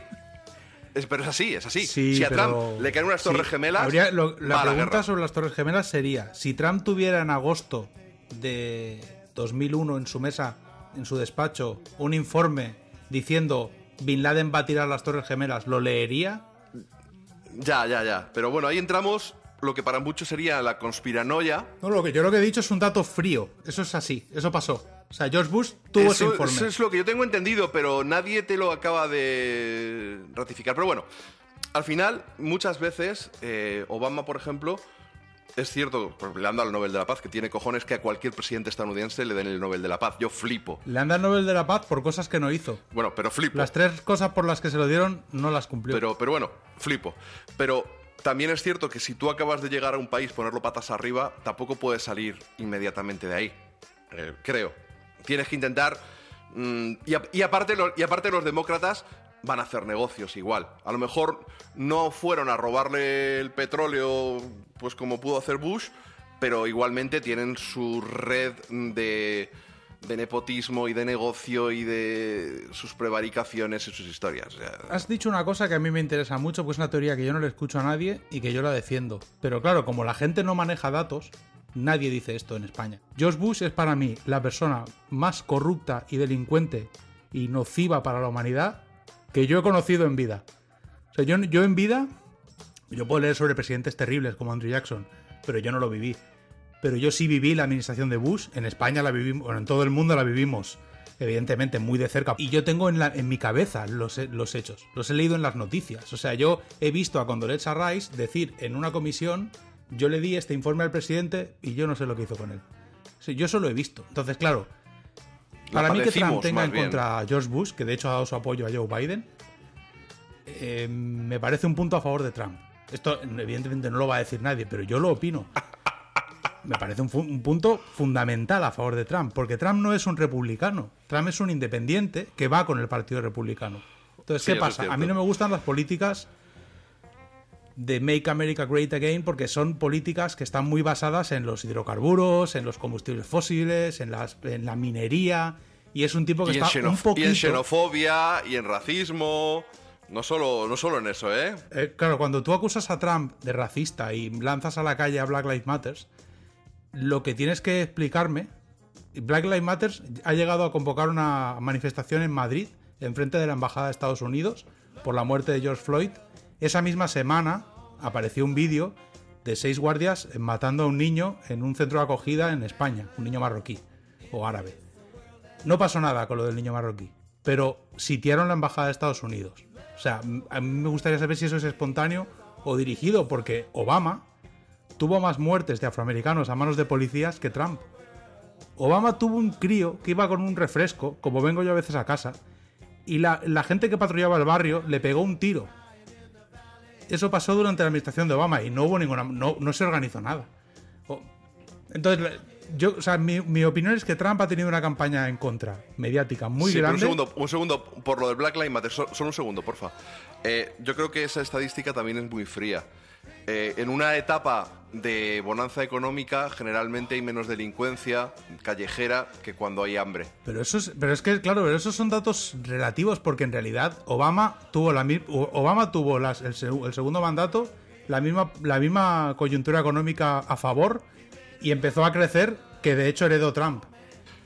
Es- pero es así, es así. Sí, si a pero- Trump le caen unas torres sí, gemelas, habría- lo- la va a la pregunta sobre las Torres Gemelas sería: si Trump tuviera en agosto de 2001 en su mesa, en su despacho, un informe diciendo Bin Laden va a tirar las Torres Gemelas, ¿lo leería? Ya, ya, ya. Pero bueno, ahí entramos lo que para muchos sería la conspiranoia. No, lo que yo lo que he dicho es un dato frío. Eso es así, eso pasó. O sea, George Bush tuvo ese Eso, informe. eso es lo que yo tengo entendido, pero nadie te lo acaba de ratificar. Pero bueno, al final, muchas veces, eh, Obama, por ejemplo, es cierto, pues, le han dado el Nobel de la Paz, que tiene cojones que a cualquier presidente estadounidense le den el Nobel de la Paz. Yo flipo. Le han dado el Nobel de la Paz por cosas que no hizo. Bueno, pero flipo. Las tres cosas por las que se lo dieron no las cumplió. Pero, pero bueno, flipo. Pero también es cierto que si tú acabas de llegar a un país, ponerlo patas arriba, tampoco puedes salir inmediatamente de ahí. Eh, creo. Tienes que intentar. mm, y, aparte, y aparte, los demócratas van a hacer negocios igual. A lo mejor no fueron a robarle el petróleo, pues como pudo hacer Bush, pero igualmente tienen su red de de nepotismo y de negocio y de sus prevaricaciones y sus historias. Has dicho una cosa que a mí me interesa mucho, pues es una teoría que yo no le escucho a nadie y que yo la defiendo. Pero claro, como la gente no maneja datos, nadie dice esto en España. George Bush es para mí la persona más corrupta y delincuente y nociva para la humanidad que yo he conocido en vida. O sea, yo, yo en vida, yo puedo leer sobre presidentes terribles como Andrew Jackson, pero yo no lo viví. Pero yo sí viví la administración de Bush, en España la vivimos, bueno, en todo el mundo la vivimos, evidentemente, muy de cerca. Y yo tengo en, la- en mi cabeza los, los hechos, los he leído en las noticias. O sea, yo he visto a Condoleezza Rice decir en una comisión, yo le di este informe al presidente y yo no sé lo que hizo con él. O sea, yo eso lo he visto. Entonces, claro, La para mí que Trump tenga en contra a George Bush, que de hecho ha dado su apoyo a Joe Biden, eh, me parece un punto a favor de Trump. Esto evidentemente no lo va a decir nadie, pero yo lo opino. Me parece un, punto fundamental a favor de Trump, porque Trump no es un republicano, Trump es un independiente que va con el Partido Republicano. Entonces, ¿qué pasa? A mí no me gustan las políticas de Make America Great Again porque son políticas que están muy basadas en los hidrocarburos, en los combustibles fósiles, en, las, en la minería, y es un tipo que y, está un poquito... y en xenofobia y en racismo. No solo, no solo en eso, ¿eh? Eh, claro, cuando tú acusas a Trump de racista y lanzas a la calle a Black Lives Matter, lo que tienes que explicarme. Black Lives Matter ha llegado a convocar una manifestación en Madrid, enfrente de la Embajada de Estados Unidos, por la muerte de George Floyd. Esa misma semana apareció un vídeo de seis guardias matando a un niño en un centro de acogida en España, un niño marroquí o árabe. No pasó nada con lo del niño marroquí, pero sitiaron la embajada de Estados Unidos. O sea, a mí me gustaría saber si eso es espontáneo o dirigido, porque Obama tuvo más muertes de afroamericanos a manos de policías que Trump. Obama tuvo un crío que iba con un refresco, como vengo yo a veces a casa, y la, la gente que patrullaba el barrio le pegó un tiro. Eso pasó durante la administración de Obama y no hubo ninguna. no, no se organizó nada. Entonces, yo, o sea, mi, mi opinión es que Trump ha tenido una campaña en contra, mediática, muy Sí, grande. Un segundo, un segundo, por lo del Black Lives Matter, so- solo un segundo, porfa. Eh, yo creo que esa estadística también es muy fría. Eh, en una etapa de bonanza económica, generalmente hay menos delincuencia callejera que cuando hay hambre. Pero eso es, pero es que, claro, pero esos son datos relativos porque en realidad Obama tuvo la Obama tuvo las- el, seg- el segundo mandato la misma, la misma coyuntura económica a favor y empezó a crecer que de hecho heredó Trump.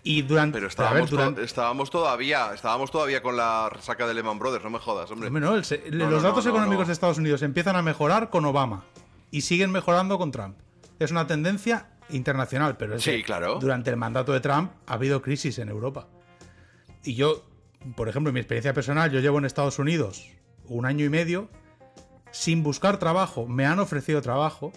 Y durante, Pero ver, estábamos, to- durante- estábamos todavía, estábamos todavía con la resaca de Lehman Brothers, no me jodas, hombre. Hombre, no, el se- No, los datos económicos de Estados Unidos empiezan a mejorar con Obama y siguen mejorando con Trump. Es una tendencia internacional, pero es Sí, que claro. durante el mandato de Trump ha habido crisis en Europa. Y yo, por ejemplo, en mi experiencia personal, yo llevo en Estados Unidos un año y medio sin buscar trabajo, me han ofrecido trabajo.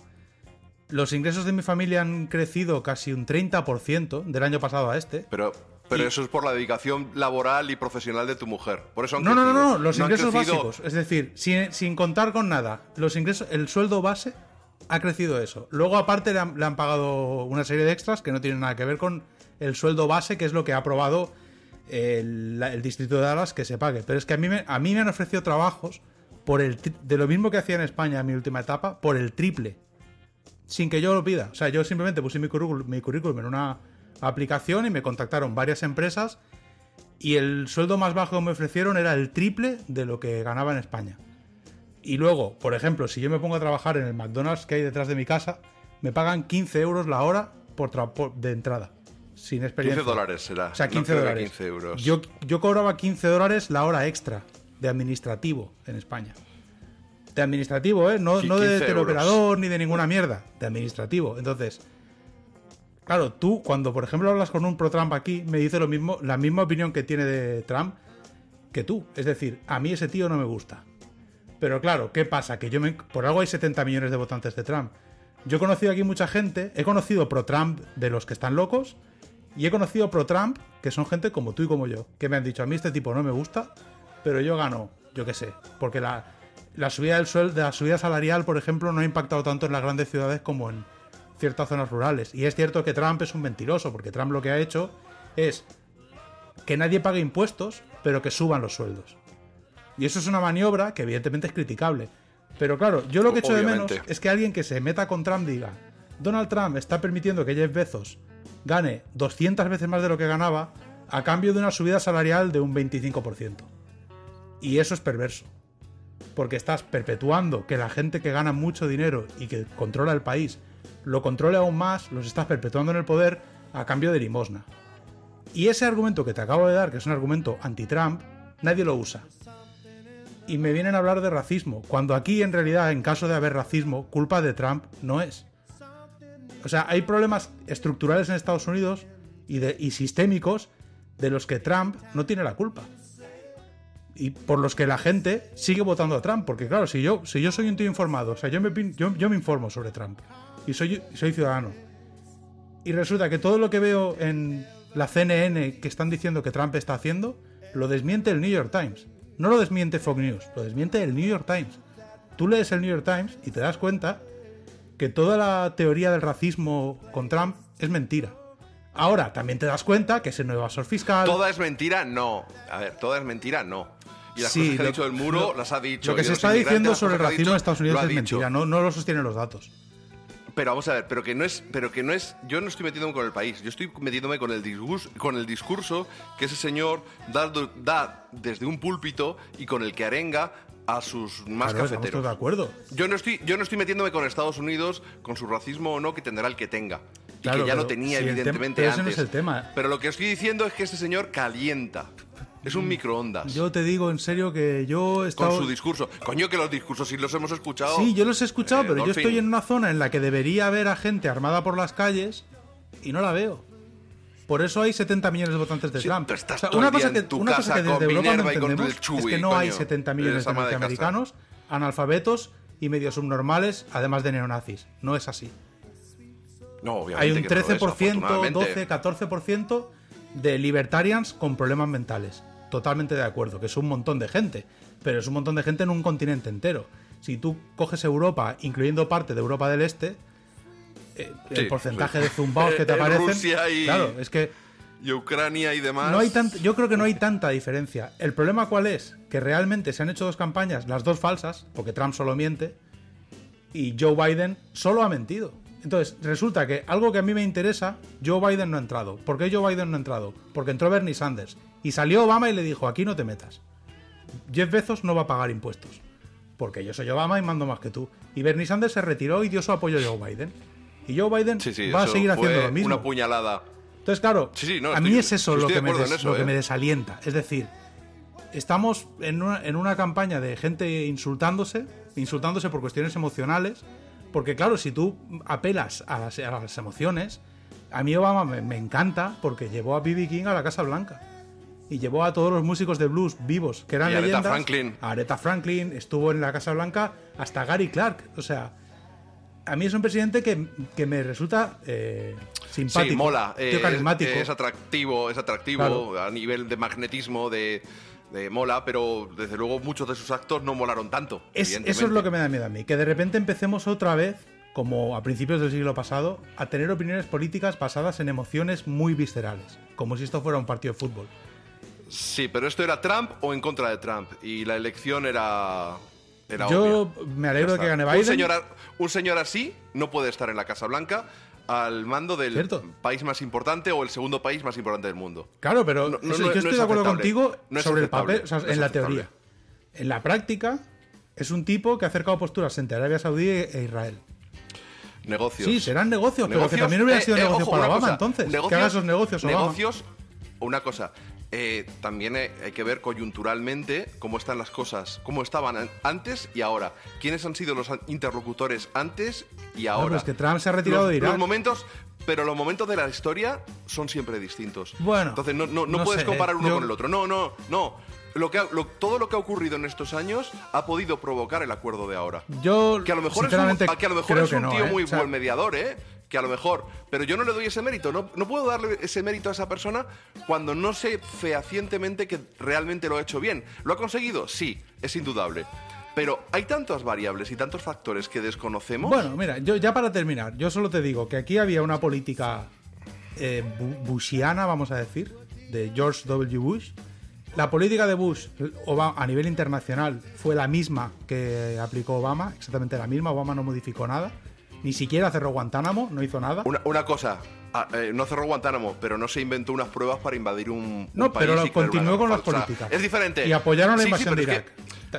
Los ingresos de mi familia han crecido casi un 30% del año pasado a este. Pero, pero Y- eso es por la dedicación laboral y profesional de tu mujer. Por eso han No, no, no, no, los No ingresos crecido- básicos. Es decir, sin, sin contar con nada. Los ingresos, el sueldo base ha crecido eso. Luego, aparte, le han, le han pagado una serie de extras que no tienen nada que ver con el sueldo base, que es lo que ha aprobado el, distrito de Dallas que se pague. Pero es que a mí me, a mí me han ofrecido trabajos por el de lo mismo que hacía en España en mi última etapa, por el triple. Sin que yo lo pida. O sea, yo simplemente puse mi currículum, mi currículum en una aplicación y me contactaron varias empresas y el sueldo más bajo que me ofrecieron era el triple de lo que ganaba en España. Y luego, por ejemplo, si yo me pongo a trabajar en el McDonald's que hay detrás de mi casa, me pagan 15 euros la hora por de entrada. Sin experiencia. 15 dólares será. O sea, No 15 creo que dólares. 15 euros. Yo, yo cobraba 15 dólares la hora extra de administrativo en España. De administrativo, ¿eh? No, no de 15 teleoperador ni de ninguna mierda. De administrativo. Entonces, claro, tú cuando, por ejemplo, hablas con un pro-Trump aquí, me dice lo mismo, la misma opinión que tiene de Trump que tú. Es decir, a mí ese tío no me gusta. Pero claro, ¿qué pasa? Que yo me, por algo hay 70 millones de votantes de Trump. Yo he conocido aquí mucha gente, he conocido pro-Trump de los que están locos y he conocido pro-Trump que son gente como tú y como yo, que me han dicho, a mí este tipo no me gusta, pero yo gano, yo qué sé, porque la, la subida del sueldo, la subida salarial, por ejemplo, no ha impactado tanto en las grandes ciudades como en ciertas zonas rurales. Y es cierto que Trump es un mentiroso, porque Trump lo que ha hecho es que nadie pague impuestos, pero que suban los sueldos. Y eso es una maniobra que evidentemente es criticable. Pero claro, yo lo que echo de menos es que alguien que se meta con Trump diga, Donald Trump está permitiendo que Jeff Bezos gane 200 veces más de lo que ganaba a cambio de una subida salarial de un 25%. Y eso es perverso. Porque estás perpetuando que la gente que gana mucho dinero y que controla el país lo controle aún más, los estás perpetuando en el poder a cambio de limosna. Y ese argumento que te acabo de dar, que es un argumento anti-Trump, nadie lo usa. Y me vienen a hablar de racismo, cuando aquí en realidad, en caso de haber racismo, culpa de Trump no es. O sea, hay problemas estructurales en Estados Unidos y, de, y sistémicos de los que Trump no tiene la culpa. Y por los que la gente sigue votando a Trump. Porque claro, si yo, si yo soy un tío informado, o sea, yo me, yo, yo me informo sobre Trump. Y soy, soy ciudadano. Y resulta que todo lo que veo en la CNN que están diciendo que Trump está haciendo, lo desmiente el New York Times. No lo desmiente Fox News, lo desmiente el New York Times. Tú lees el New York Times y te das cuenta que toda la teoría del racismo con Trump es mentira. Ahora, también te das cuenta que ese nuevo evasor fiscal... ¿Toda es mentira? No. A ver, toda es mentira, no. Y las Sí, cosas que ha dicho del muro lo- las ha dicho. Lo que se está diciendo sobre el racismo dicho, en Estados Unidos es dicho. mentira, no, no lo sostienen los datos. Pero vamos a ver, pero que no es, pero que no es, yo no estoy metiéndome con el país, yo estoy metiéndome con el discurso, con el discurso que ese señor da, da desde un púlpito y con el que arenga a sus más Claro, cafeteros. de acuerdo. Yo no estoy, yo no estoy metiéndome con Estados Unidos, con su racismo o no, que tendrá el que tenga. Y Claro, que ya lo tenía, si evidentemente, ese no antes. es el tema. Pero lo que estoy diciendo es que este señor calienta. Es un microondas. Yo te digo en serio que yo he con su discurso. Coño, que los discursos sí los hemos escuchado. Sí, yo los he escuchado, Eh, pero yo estoy en una zona en la que debería haber a gente armada por las calles y no la veo. Por eso hay 70 millones de votantes de Sí, Trump. estás O sea, una cosa que, en tu una cosa casa que desde Europa no entendemos Chuy, es que no hay coño. 70 millones de norteamericanos analfabetos y medio subnormales, además de neonazis. No es así. No, Hay obviamente un que no lo es, 13%, afortunadamente. 12, 14% de libertarians con problemas mentales. Totalmente de acuerdo, que es un montón de gente, pero es un montón de gente en un continente entero. Si tú coges Europa, incluyendo parte de Europa del Este, eh, el porcentaje sí. de zumbaos que te En aparecen. Rusia y- Claro, es que Y Ucrania y demás. no hay tant- yo creo que no hay tanta diferencia. El problema cuál es? Que realmente se han hecho dos campañas, las dos falsas, porque Trump solo miente, y Joe Biden solo ha mentido. Entonces, resulta que algo que a mí me interesa, Joe Biden no ha entrado. ¿Por qué Joe Biden no ha entrado? Porque entró Bernie Sanders. Y salió Obama y le dijo, aquí no te metas. Jeff Bezos no va a pagar impuestos. Porque yo soy Obama y mando más que tú. Y Bernie Sanders se retiró y dio su apoyo a Joe Biden. Y Joe Biden Sí, sí, va a seguir haciendo lo mismo. Una puñalada. Entonces, claro, Sí, sí, no, a estoy- mí es eso estoy lo, de que me, acuerdo en des- eso, lo que ¿eh? me desalienta. Es decir, estamos en una, en una campaña de gente insultándose, insultándose por cuestiones emocionales, porque claro, si tú apelas a las, a las emociones, a mí Obama me, me encanta porque llevó a B.B. King a la Casa Blanca. Y llevó a todos los músicos de blues vivos, que eran Y Aretha leyendas. Franklin. Aretha Franklin, estuvo en la Casa Blanca hasta Gary Clark. O sea, a mí es un presidente que, que me resulta eh, simpático. Sí, mola. tío carismático. Es, atractivo, es atractivo Claro. a nivel de magnetismo, de, de mola, pero desde luego muchos de sus actos no molaron tanto. Es- eso es lo que me da miedo a mí, que de repente empecemos otra vez, como a principios del siglo pasado, a tener opiniones políticas basadas en emociones muy viscerales, como si esto fuera un partido de fútbol. Sí, pero esto era Trump o en contra de Trump. Y la elección era. era Yo obvia. me alegro de que gane Un Biden. señor, a- un señor así no puede estar en la Casa Blanca al mando del Cierto. país más importante o el segundo país más importante del mundo. Claro, pero No, no, eso- no, yo estoy es de acuerdo contigo sobre el papel, o sea, en la teoría. En la práctica, es un tipo que ha acercado posturas entre Arabia Saudí e Israel. Negocios. Sí, serán negocios, pero que Negocios, también hubiera eh, sido eh, negocio ojo, para Obama cosa, entonces. que negocios- haga esos negocios Obama. Negocios, una cosa. Eh, también hay hay que ver coyunturalmente cómo están las cosas, cómo estaban an- antes y ahora. ¿Quiénes han sido los interlocutores antes y ahora? pero es que Trump se ha retirado los, de Irak. Los momentos, pero los momentos de la historia son siempre distintos. Bueno, Entonces no, no, no no puedes sé, comparar uno yo- con el otro. No, no, no. Lo que ha- lo- todo lo que ha ocurrido en estos años ha podido provocar el acuerdo de ahora. Yo, Que a lo mejor es un, que a lo mejor es un no, tío ¿eh? muy O sea, buen mediador, ¿eh? Que a lo mejor. Pero yo no le doy ese mérito. No, no puedo darle ese mérito a esa persona cuando no sé fehacientemente que realmente lo ha hecho bien. ¿Lo ha conseguido? Sí, es indudable. Pero hay tantas variables y tantos factores que desconocemos. Bueno, mira, yo ya para terminar, yo solo te digo que aquí había una política eh, bu- bushiana, vamos a decir, de George W. Bush. La política de Bush a nivel internacional fue la misma que aplicó Obama, exactamente la misma, Obama no modificó nada. Ni siquiera cerró Guantánamo, no hizo nada. Una, una cosa, ah, eh, no cerró Guantánamo, pero no se inventó unas pruebas para invadir un, un No, país pero lo crear continuó una con las políticas. Es diferente. Y apoyaron la Sí, sí, invasión de pero es Irak.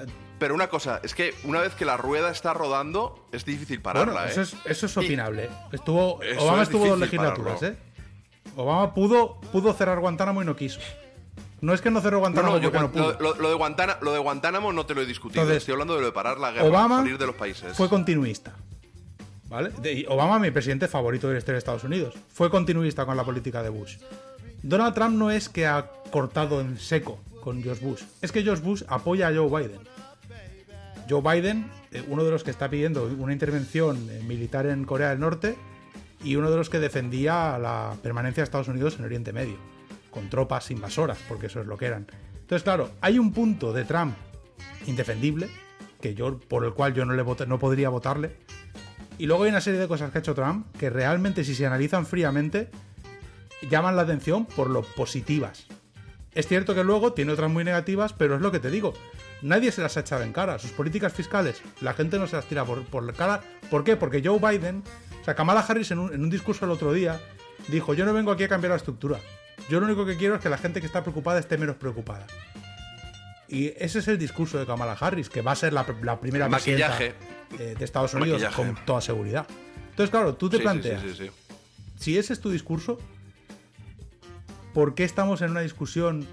que- pero una cosa, es que una vez que la rueda está rodando, es difícil pararla, Bueno, ¿eh? eso es, eso es Y- opinable. Estuvo, Obama es estuvo dos legislaturas, pararlo. ¿eh? Obama pudo, pudo cerrar Guantánamo y no quiso. No es que no cerró No, Guantánamo no, yo porque no pudo. lo, de Guantana- lo de Guantánamo no te lo he discutido. Entonces, Estoy hablando de lo de parar la guerra, Obama salir de los países. fue continuista. ¿Vale? Obama, mi presidente favorito de la historia de Estados Unidos, fue continuista con la política de Bush. Donald Trump no es que ha cortado en seco con George Bush, es que George Bush apoya a Joe Biden. Joe Biden, eh, uno de los que está pidiendo una intervención eh, militar en Corea del Norte y uno de los que defendía la permanencia de Estados Unidos en Oriente Medio, con tropas invasoras, porque eso es lo que eran. Entonces, claro, hay un punto de Trump indefendible, que yo, por el cual yo no, le vote- no podría votarle, y luego hay una serie de cosas que ha hecho Trump que realmente, si se analizan fríamente, llaman la atención por lo positivas. Es cierto que luego tiene otras muy negativas, pero es lo que te digo. Nadie se las ha echado en cara. Sus políticas fiscales, la gente no se las tira por, por la cara. ¿Por qué? Porque Joe Biden, o sea, Kamala Harris en un, en un discurso el otro día, dijo, yo no vengo aquí a cambiar la estructura. Yo lo único que quiero es que la gente que está preocupada esté menos preocupada. Y ese es el discurso de Kamala Harris, que va a ser la, la primera presidenta eh, de Estados Unidos Maquillaje. con toda seguridad. Entonces, claro, tú te Sí, planteas, sí, sí, sí. si ese es tu discurso, ¿por qué estamos en una discusión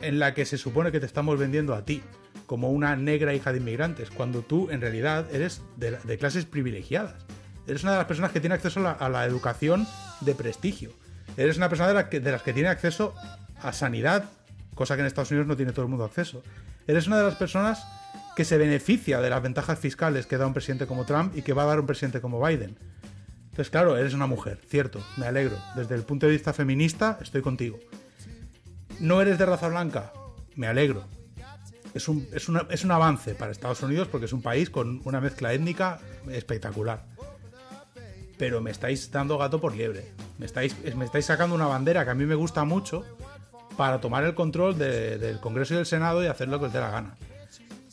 en la que se supone que te estamos vendiendo a ti como una negra hija de inmigrantes, cuando tú en realidad eres de, de clases privilegiadas? Eres una de las personas que tiene acceso a la, a la educación de prestigio. Eres una persona de, la que- de las que tiene acceso a sanidad, cosa que en Estados Unidos no tiene todo el mundo acceso. Eres una de las personas que se beneficia de las ventajas fiscales que da un presidente como Trump y que va a dar un presidente como Biden. Entonces, claro, eres una mujer, cierto, me alegro. Desde el punto de vista feminista, estoy contigo. No eres de raza blanca, me alegro. Es un, es, es un avance para Estados Unidos porque es un país con una mezcla étnica espectacular. Pero me estáis dando gato por liebre. Me estáis, me estáis sacando una bandera que a mí me gusta mucho para tomar el control de- del Congreso y del Senado y hacer lo que os dé la gana.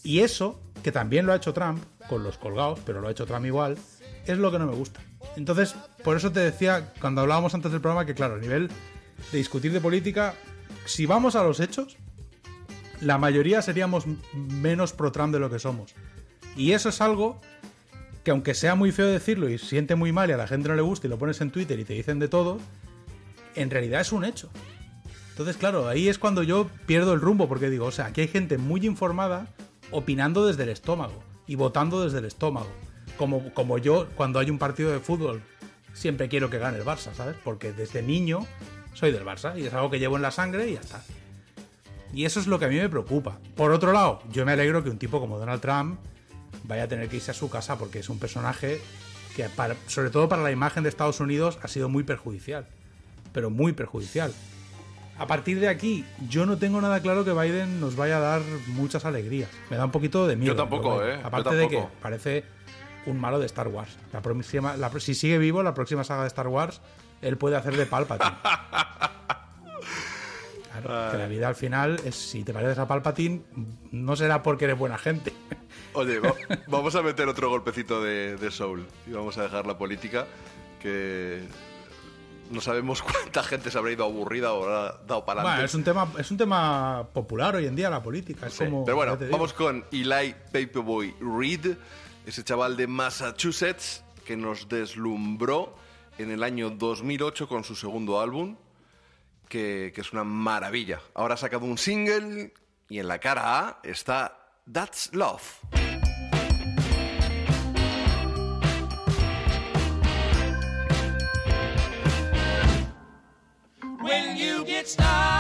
Y eso, que también lo ha hecho Trump, con los colgados, pero lo ha hecho Trump igual, es lo que no me gusta. Entonces, por eso te decía, cuando hablábamos antes del programa, que claro, a nivel de discutir de política, si vamos a los hechos, la mayoría seríamos menos pro Trump de lo que somos. Y eso es algo que aunque sea muy feo decirlo y siente muy mal y a la gente no le gusta y lo pones en Twitter y te dicen de todo, en realidad es un hecho. Entonces, claro, ahí es cuando yo pierdo el rumbo, porque digo, o sea, aquí hay gente muy informada opinando desde el estómago y votando desde el estómago. Como, como yo, cuando hay un partido de fútbol, siempre quiero que gane el Barça, ¿sabes? Porque desde niño soy del Barça y es algo que llevo en la sangre y ya está. Y eso es lo que a mí me preocupa. Por otro lado, yo me alegro que un tipo como Donald Trump vaya a tener que irse a su casa porque es un personaje que, sobre todo para la imagen de Estados Unidos, ha sido muy perjudicial. Pero muy perjudicial. A partir de aquí, yo no tengo nada claro que Biden nos vaya a dar muchas alegrías. Me da un poquito de miedo. Yo tampoco. ¿eh? Yo Aparte de que parece un malo de Star Wars. La próxima, la si sigue vivo, la próxima saga de Star Wars, él puede hacer de Palpatine. Claro, que la vida al final es si te pareces a Palpatine, no será porque eres buena gente. Oye, va- vamos a meter otro golpecito de, de Soul y vamos a dejar la política que no sabemos cuánta gente se habrá ido aburrida o habrá dado para Bueno, es un tema, es un tema popular hoy en día la política. Es Sí, como, Pero bueno, vamos con Eli Paperboy Reed, ese chaval de Massachusetts que nos deslumbró en el año 2008 con su segundo álbum, que, que es una maravilla. Ahora ha sacado un single y en la cara A está That's Love. When you get started,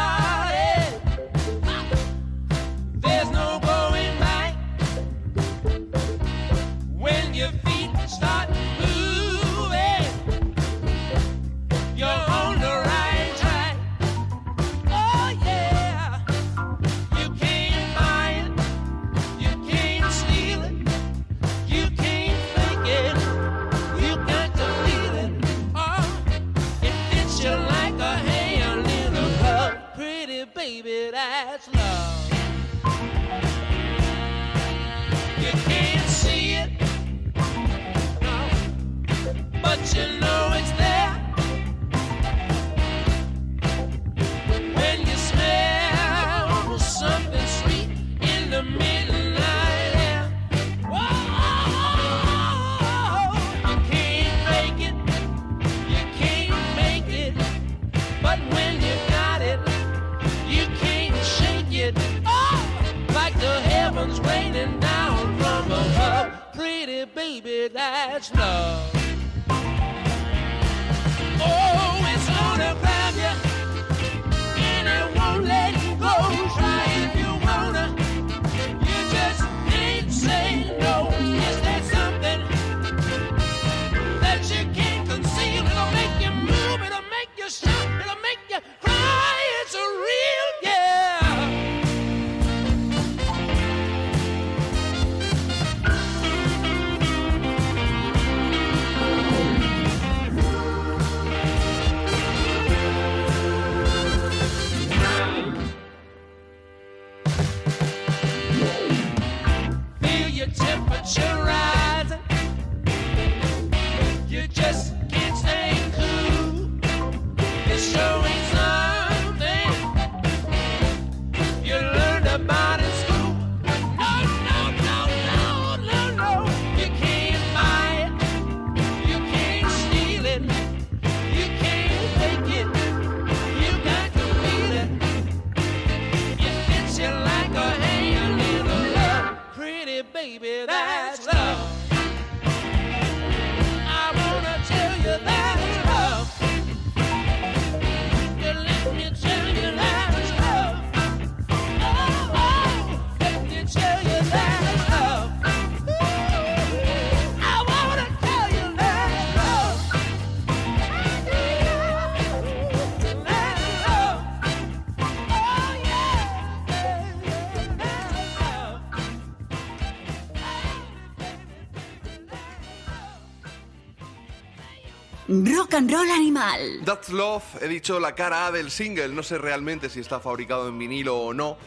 and Roll Animal. That's Love, he dicho la cara A del single, no sé realmente si está fabricado en vinilo o no,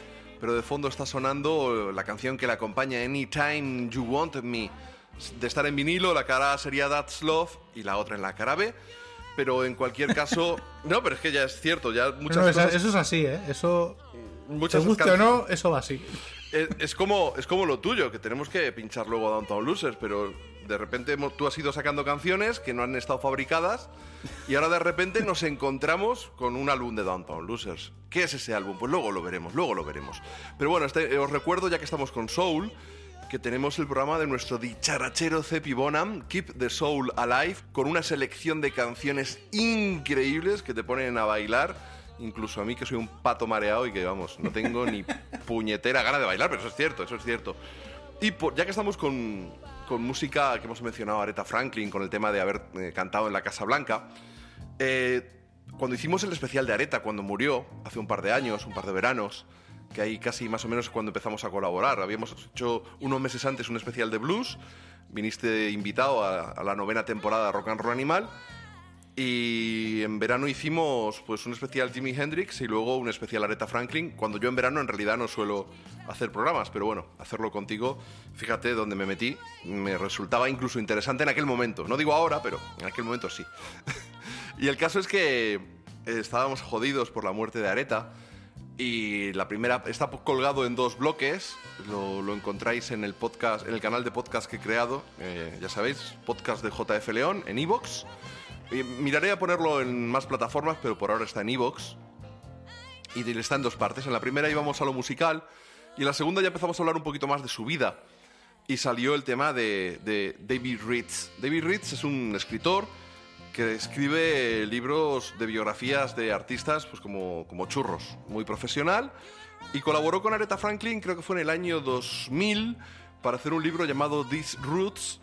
pero de fondo está sonando la canción que le acompaña Anytime You Want Me. De estar en vinilo, la cara A sería That's Love y la otra en la cara B, pero en cualquier caso, no, pero es que ya es cierto, ya muchas No, eso, cosas- eso es así, ¿eh? Eso, te muchas guste o no, eso va así. Es, es como, es como lo tuyo, que tenemos que pinchar luego Downtown Losers, pero de repente tú has ido sacando canciones que no han estado fabricadas y ahora de repente nos encontramos con un álbum de Downtown Losers. ¿Qué es ese álbum? Pues luego lo veremos, luego lo veremos. Pero bueno, este, os recuerdo, ya que estamos con Soul, que tenemos el programa de nuestro dicharachero Cepi Bonham, Keep the Soul Alive, con una selección de canciones increíbles que te ponen a bailar. Incluso a mí que soy un pato mareado y que, vamos, no tengo ni puñetera gana de bailar, pero eso es cierto, eso es cierto. Y ya que estamos con, con música que hemos mencionado Aretha Franklin, con el tema de haber eh, cantado en la Casa Blanca, eh, cuando hicimos el especial de Areta, cuando murió, hace un par de años, un par de veranos, que ahí casi más o menos cuando empezamos a colaborar, habíamos hecho unos meses antes un especial de blues, viniste invitado a, a la novena temporada de Rock and Roll Animal, y en verano hicimos pues un especial Jimi Hendrix y luego un especial Aretha Franklin, cuando yo en verano en realidad no suelo hacer programas, pero bueno, hacerlo contigo, fíjate dónde me metí, me resultaba incluso interesante en aquel momento, no digo ahora, pero en aquel momento sí. y el caso es que estábamos jodidos por la muerte de Areta y la primera está colgado en dos bloques, lo, lo encontráis en el podcast, en el canal de podcast que he creado, eh, ya sabéis, podcast de JF León en iVoox. Y miraré a ponerlo en más plataformas, pero por ahora está en Evox. Y está en dos partes. En la primera íbamos a lo musical y en la segunda ya empezamos a hablar un poquito más de su vida. Y salió el tema de, de David Ritz. David Ritz es un escritor que escribe libros de biografías de artistas pues como, como churros, muy profesional. Y colaboró con Aretha Franklin, creo que fue en el año 2000, para hacer un libro llamado These Roots,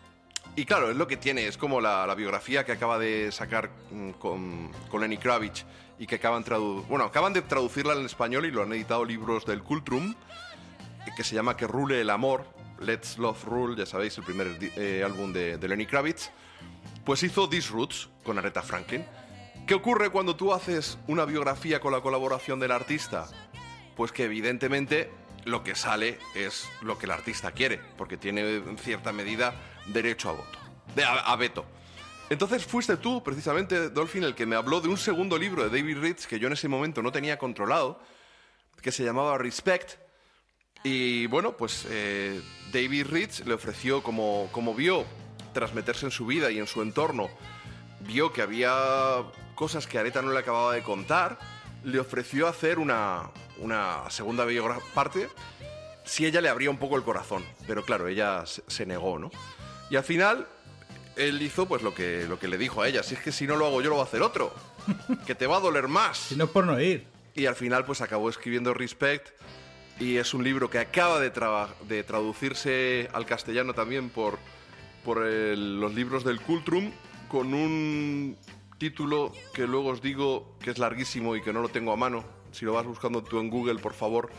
y claro, es lo que tiene, es como la, la biografía que acaba de sacar mm, con, con Lenny Kravitz y que acaban, tradu bueno, acaban de traducirla en español y lo han editado libros del Cultrum, eh, que se llama Que Rule el Amor, Let's Love Rule, ya sabéis, el primer eh, álbum de, de Lenny Kravitz. Pues hizo These Roots con Aretha Franklin. ¿Qué ocurre cuando tú haces una biografía con la colaboración del artista? Pues que evidentemente lo que sale es lo que el artista quiere, porque tiene en cierta medida derecho a voto, de, a, a veto. Entonces fuiste tú, precisamente, Dolphin, el que me habló de un segundo libro de David Ritz que yo en ese momento no tenía controlado, que se llamaba Respect. Y bueno, pues eh, David Ritz le ofreció, como, como vio tras meterse en su vida y en su entorno, vio que había cosas que Areta no le acababa de contar, le ofreció hacer una, una segunda parte si ella le abría un poco el corazón. Pero claro, ella se, se negó, ¿no? Y al final, él hizo pues lo que, lo que le dijo a ella. Si es que si no lo hago yo, lo va a hacer otro. Que te va a doler más. Si no es por no ir. Y al final pues acabó escribiendo Respect y es un libro que acaba de, de traducirse al castellano también por, por el- los libros del Cultrum con un título que luego os digo que es larguísimo y que no lo tengo a mano. Si lo vas buscando tú en Google, por favor.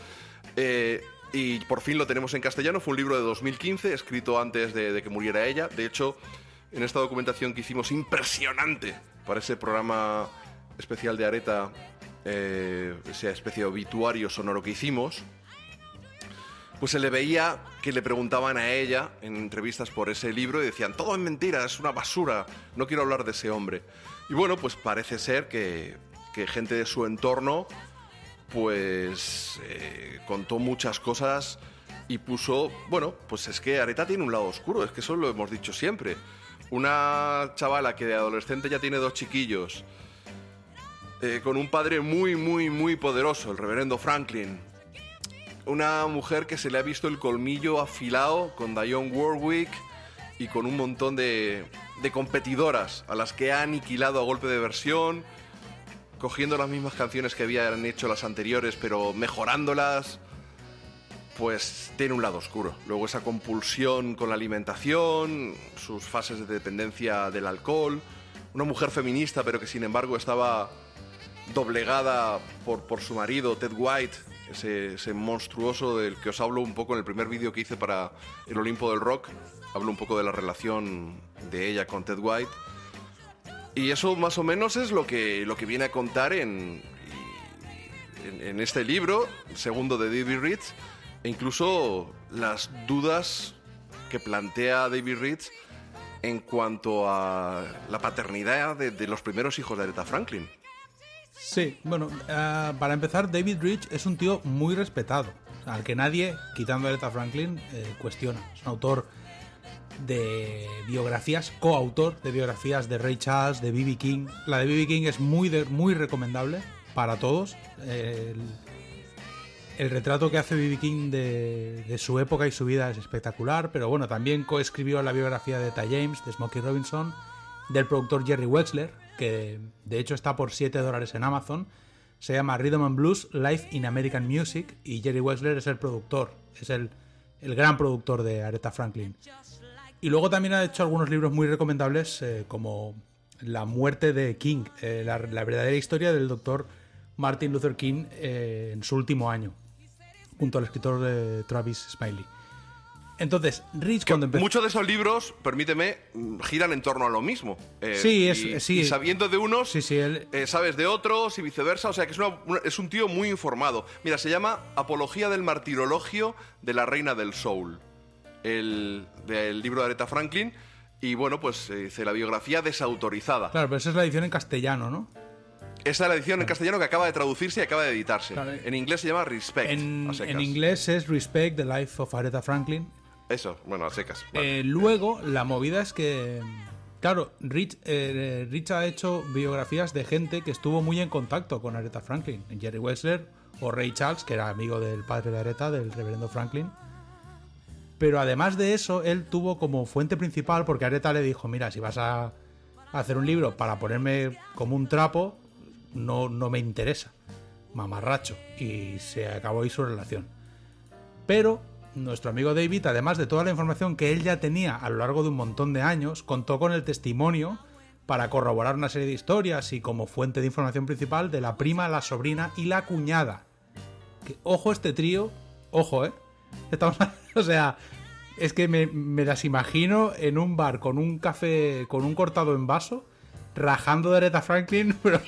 Eh, y por fin lo tenemos en castellano. Fue un libro de 2015, escrito antes de, de que muriera ella. De hecho, en esta documentación que hicimos impresionante para ese programa especial de Areta, eh, esa especie de obituario sonoro que hicimos, pues se le veía que le preguntaban a ella en entrevistas por ese libro y decían, todo es mentira, es una basura, no quiero hablar de ese hombre. Y bueno, pues parece ser que, que gente de su entorno pues eh, contó muchas cosas y puso, bueno, pues es que Areta tiene un lado oscuro, es que eso lo hemos dicho siempre. Una chavala que de adolescente ya tiene dos chiquillos, eh, con un padre muy, muy, muy poderoso, el reverendo Franklin. Una mujer que se le ha visto el colmillo afilado con Dionne Warwick y con un montón de, de competidoras a las que ha aniquilado a golpe de versión, cogiendo las mismas canciones que habían hecho las anteriores, pero mejorándolas, pues tiene un lado oscuro. Luego esa compulsión con la alimentación, sus fases de dependencia del alcohol, una mujer feminista, pero que sin embargo estaba doblegada por, por su marido, Ted White, ese, ese monstruoso del que os hablo un poco en el primer vídeo que hice para el Olimpo del Rock. Hablo un poco de la relación de ella con Ted White. Y eso más o menos es lo que, lo que viene a contar en, en, este libro, segundo de David Ritz, e incluso las dudas que plantea David Ritz en cuanto a la paternidad de, los primeros hijos de Aretha Franklin. Sí, bueno, eh, para empezar, David Rich es un tío muy respetado, al que nadie, quitando a Aretha Franklin, eh, cuestiona. Es un autor de biografías, coautor de biografías de Ray Charles, de B.B. King. La de B.B. King es muy, de- muy recomendable para todos. El, retrato que hace B.B. King de, de su época y su vida es espectacular, pero bueno, también coescribió la biografía de Ty James, de Smokey Robinson, del productor Jerry Wexler, que de hecho está por 7 dólares en Amazon. Se llama Rhythm and Blues Life in American Music y Jerry Wexler es el productor, es el, el gran productor de Aretha Franklin. Y luego también ha hecho algunos libros muy recomendables eh, como La muerte de King, eh, la, la verdadera historia del doctor Martin Luther King eh, en su último año, junto al escritor eh, Travis Smiley. Entonces, Rich cuando empezó... Muchos de esos libros, permíteme, mm, giran en torno a lo mismo. Eh, Sí, es- y, sí. y sabiendo de unos, Sí, sí, él- eh, sabes de otros y viceversa. O sea que es, una- una- es un tío muy informado. Mira, se llama Apología del Martirologio de la Reina del Soul, el, del libro de Aretha Franklin. Y bueno, pues eh, dice la biografía desautorizada. Claro, pero esa es la edición en castellano, ¿no? Esa es la edición en castellano que acaba de traducirse y acaba de editarse. Claro. En inglés se llama Respect. En, inglés es Respect the Life of Aretha Franklin. Eso, bueno, a secas. vale. Eh, luego, la movida es que, claro, Rich, eh, Rich ha hecho biografías de gente que estuvo muy en contacto con Aretha Franklin. Jerry Wexler o Ray Charles, que era amigo del padre de Aretha, del reverendo Franklin. Pero además de eso, él tuvo como fuente principal, porque Aretha le dijo, mira, si vas a hacer un libro para ponerme como un trapo, no, no me interesa. Mamarracho. Y se acabó ahí su relación. Pero nuestro amigo David, además de toda la información que él ya tenía a lo largo de un montón de años, contó con el testimonio para corroborar una serie de historias y como fuente de información principal de la prima, la sobrina y la cuñada. Que, ojo este trío, ojo, ¿eh? Estamos, o sea, es que me, me las imagino en un bar con un café, con un cortado en vaso, rajando de Aretha Franklin, pero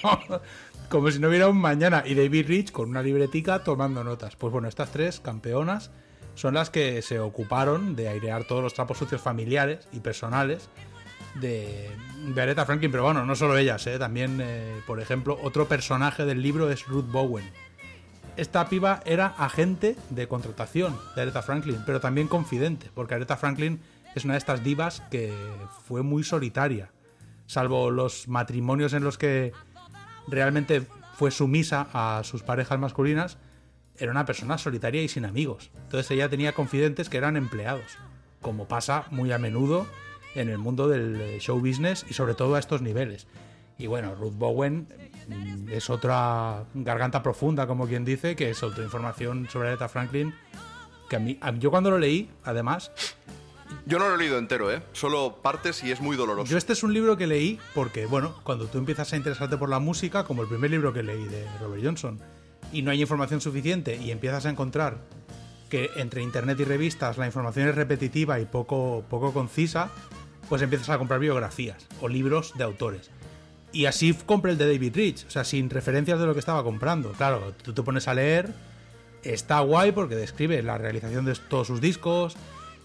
como si no hubiera un mañana. Y David Rich con una libretica tomando notas. Pues bueno, estas tres campeonas son las que se ocuparon de airear todos los trapos sucios familiares y personales de, de Aretha Franklin, pero bueno, no solo ellas, ¿eh? también, eh, por ejemplo, otro personaje del libro es Ruth Bowen. Esta piba era agente de contratación de Aretha Franklin, pero también confidente, porque Aretha Franklin es una de estas divas que fue muy solitaria, salvo los matrimonios en los que realmente fue sumisa a sus parejas masculinas, era una persona solitaria y sin amigos. Entonces ella tenía confidentes que eran empleados, como pasa muy a menudo en el mundo del eh, show business y sobre todo a estos niveles. Y bueno, Ruth Bowen mm, es otra garganta profunda, como quien dice, que es otra información sobre Aretha Franklin, que a mí, a- yo cuando lo leí, además, Yo no lo he leído entero, ¿eh? Solo partes y es muy doloroso. yo este es un libro que leí porque, bueno, cuando tú empiezas a interesarte por la música, como el primer libro que leí de Robert Johnson, y no hay información suficiente y empiezas a encontrar que entre internet y revistas la información es repetitiva y poco, poco concisa, pues empiezas a comprar biografías o libros de autores. Y así compré el de David Rich, o sea, sin referencias de lo que estaba comprando. Claro, tú te pones a leer, está guay porque describe la realización de todos sus discos,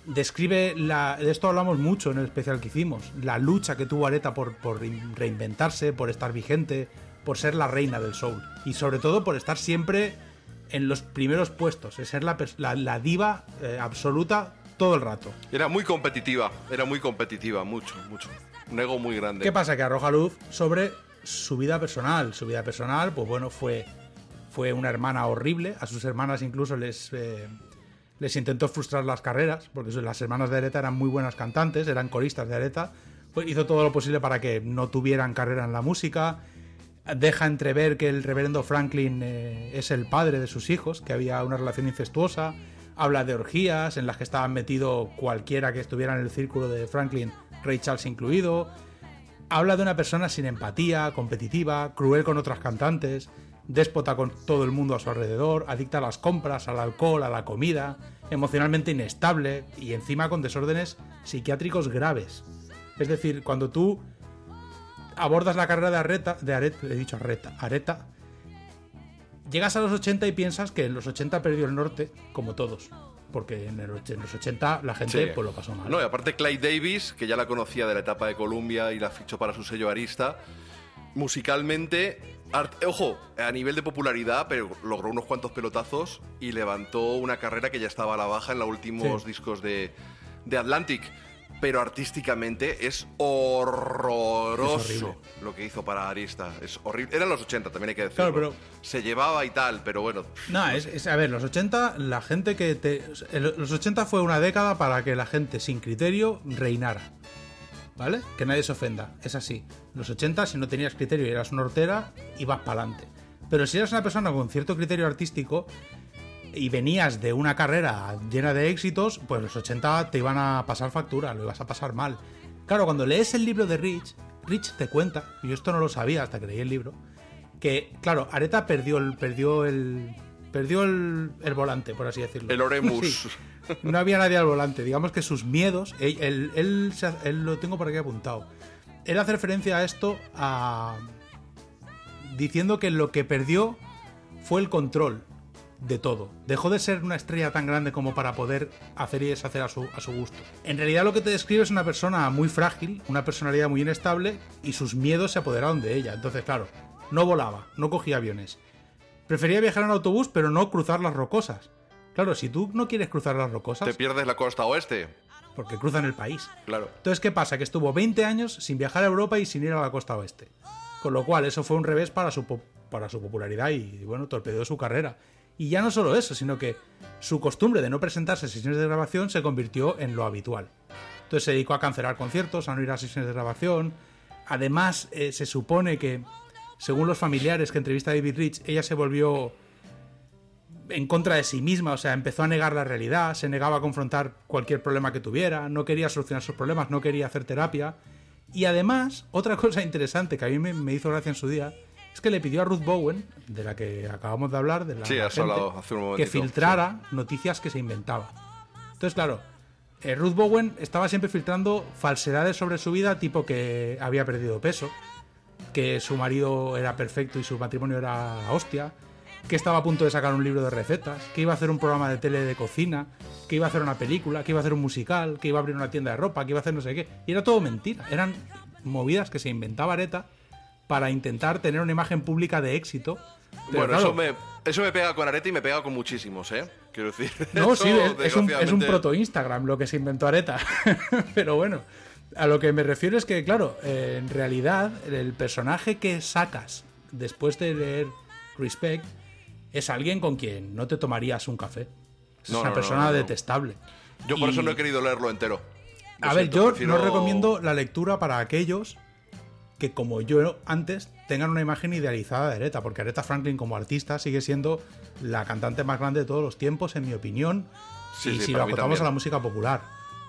describe la. De esto hablamos mucho en el especial que hicimos. La lucha que tuvo Areta por, reinventarse, por estar vigente, por ser la reina del soul. Y sobre todo por estar siempre en los primeros puestos, de ser la- la diva eh, absoluta todo el rato. Era muy competitiva, era muy competitiva, mucho, mucho. Un ego muy grande. ¿Qué pasa? Que arroja luz sobre su vida personal. Su vida personal, pues bueno, fue, fue una hermana horrible. A sus hermanas incluso les, eh, les intentó frustrar las carreras, porque las hermanas de Areta eran muy buenas cantantes, eran coristas de Areta. Pues hizo todo lo posible para que no tuvieran carrera en la música. Deja entrever que el reverendo Franklin eh, es el padre de sus hijos, que había una relación incestuosa. Habla de orgías en las que estaban metido cualquiera que estuviera en el círculo de Franklin, Ray Charles incluido. Habla de una persona sin empatía, competitiva, cruel con otras cantantes, déspota con todo el mundo a su alrededor, adicta a las compras, al alcohol, a la comida, emocionalmente inestable y encima con desórdenes psiquiátricos graves. Es decir, cuando tú abordas la carrera de Areta, de he dicho Areta, Areta, llegas a los 80 y piensas que en los 80 perdió el norte, como todos. Porque en, el och- en los 80 la gente Sí. pues lo pasó mal. No, y aparte Clyde Davis, que ya la conocía de la etapa de Columbia y la fichó para su sello Arista, musicalmente, art- ojo, a nivel de popularidad, pero logró unos cuantos pelotazos y levantó una carrera que ya estaba a la baja en los últimos Sí. discos de, de Atlantic. Pero artísticamente es horroroso Es lo que hizo para Arista. Es horrible. Eran los 80, también hay que decirlo. Claro, pero- Se llevaba y tal, pero bueno. No, es, es- a ver, los 80, la gente que te. Los 80 fue una década para que la gente sin criterio reinara. ¿Vale? Que nadie se ofenda. Es así. Los 80, si no tenías criterio y eras una hortera, ibas para adelante. Pero si eras una persona con cierto criterio artístico y venías de una carrera llena de éxitos, pues los 80 te iban a pasar factura, lo ibas a pasar mal. Claro, cuando lees el libro de Rich, Rich te cuenta, y yo esto no lo sabía hasta que leí el libro, que, claro, Areta perdió el. perdió el. perdió el, el volante, por así decirlo. El Oremus. Sí. No había nadie al volante. Digamos que sus miedos. Él, él, lo tengo por aquí apuntado. Él hace referencia a esto a. diciendo que lo que perdió fue el control de todo. Dejó de ser una estrella tan grande como para poder hacer y deshacer a su, a su gusto. En realidad lo que te describe es una persona muy frágil, una personalidad muy inestable y sus miedos se apoderaron de ella. Entonces, claro, no volaba, no cogía aviones. Prefería viajar en autobús pero no cruzar las rocosas. Claro, si tú no quieres cruzar las rocosas, Te pierdes la costa oeste. porque cruzan el país. Claro. Entonces, ¿qué pasa? Que estuvo 20 años sin viajar a Europa y sin ir a la costa oeste. Con lo cual, eso fue un revés para su, para su popularidad y, bueno, torpedeó su carrera. Y ya no solo eso, sino que su costumbre de no presentarse a sesiones de grabación se convirtió en lo habitual. Entonces se dedicó a cancelar conciertos, a no ir a sesiones de grabación. Además, eh, se supone que, según los familiares que entrevista a David Rich, ella se volvió en contra de sí misma, o sea, empezó a negar la realidad, se negaba a confrontar cualquier problema que tuviera, no quería solucionar sus problemas, no quería hacer terapia. Y además, otra cosa interesante que a mí me, me hizo gracia en su día, es que le pidió a Ruth Bowen, de la que acabamos de hablar, de la Sí, hace un que filtrara noticias que se inventaba. Entonces, claro, eh, Ruth Bowen estaba siempre filtrando falsedades sobre su vida, tipo que había perdido peso, que su marido era perfecto y su matrimonio era hostia, que estaba a punto de sacar un libro de recetas, que iba a hacer un programa de tele de cocina, que iba a hacer una película, que iba a hacer un musical, que iba a abrir una tienda de ropa, que iba a hacer no sé qué. Y era todo mentira. Eran movidas que se inventaba Areta para intentar tener una imagen pública de éxito. Pero bueno, claro, eso, me, eso me pega con Areta y me pega con muchísimos, ¿eh? Quiero decir. No, eso, sí, es, un, es un desgraciadamente- proto-Instagram lo que se inventó Areta. Pero bueno, a lo que me refiero es que, claro, eh, en realidad el personaje que sacas después de leer Respect es alguien con quien no te tomarías un café. Es No, una no, persona no, detestable. Yo por Y- eso no he querido leerlo entero. Lo A ver, yo prefiero- no recomiendo la lectura para aquellos que, como yo antes, tengan una imagen idealizada de Aretha, porque Aretha Franklin como artista sigue siendo la cantante más grande de todos los tiempos, en mi opinión, Sí, y sí, si lo acotamos a la música popular.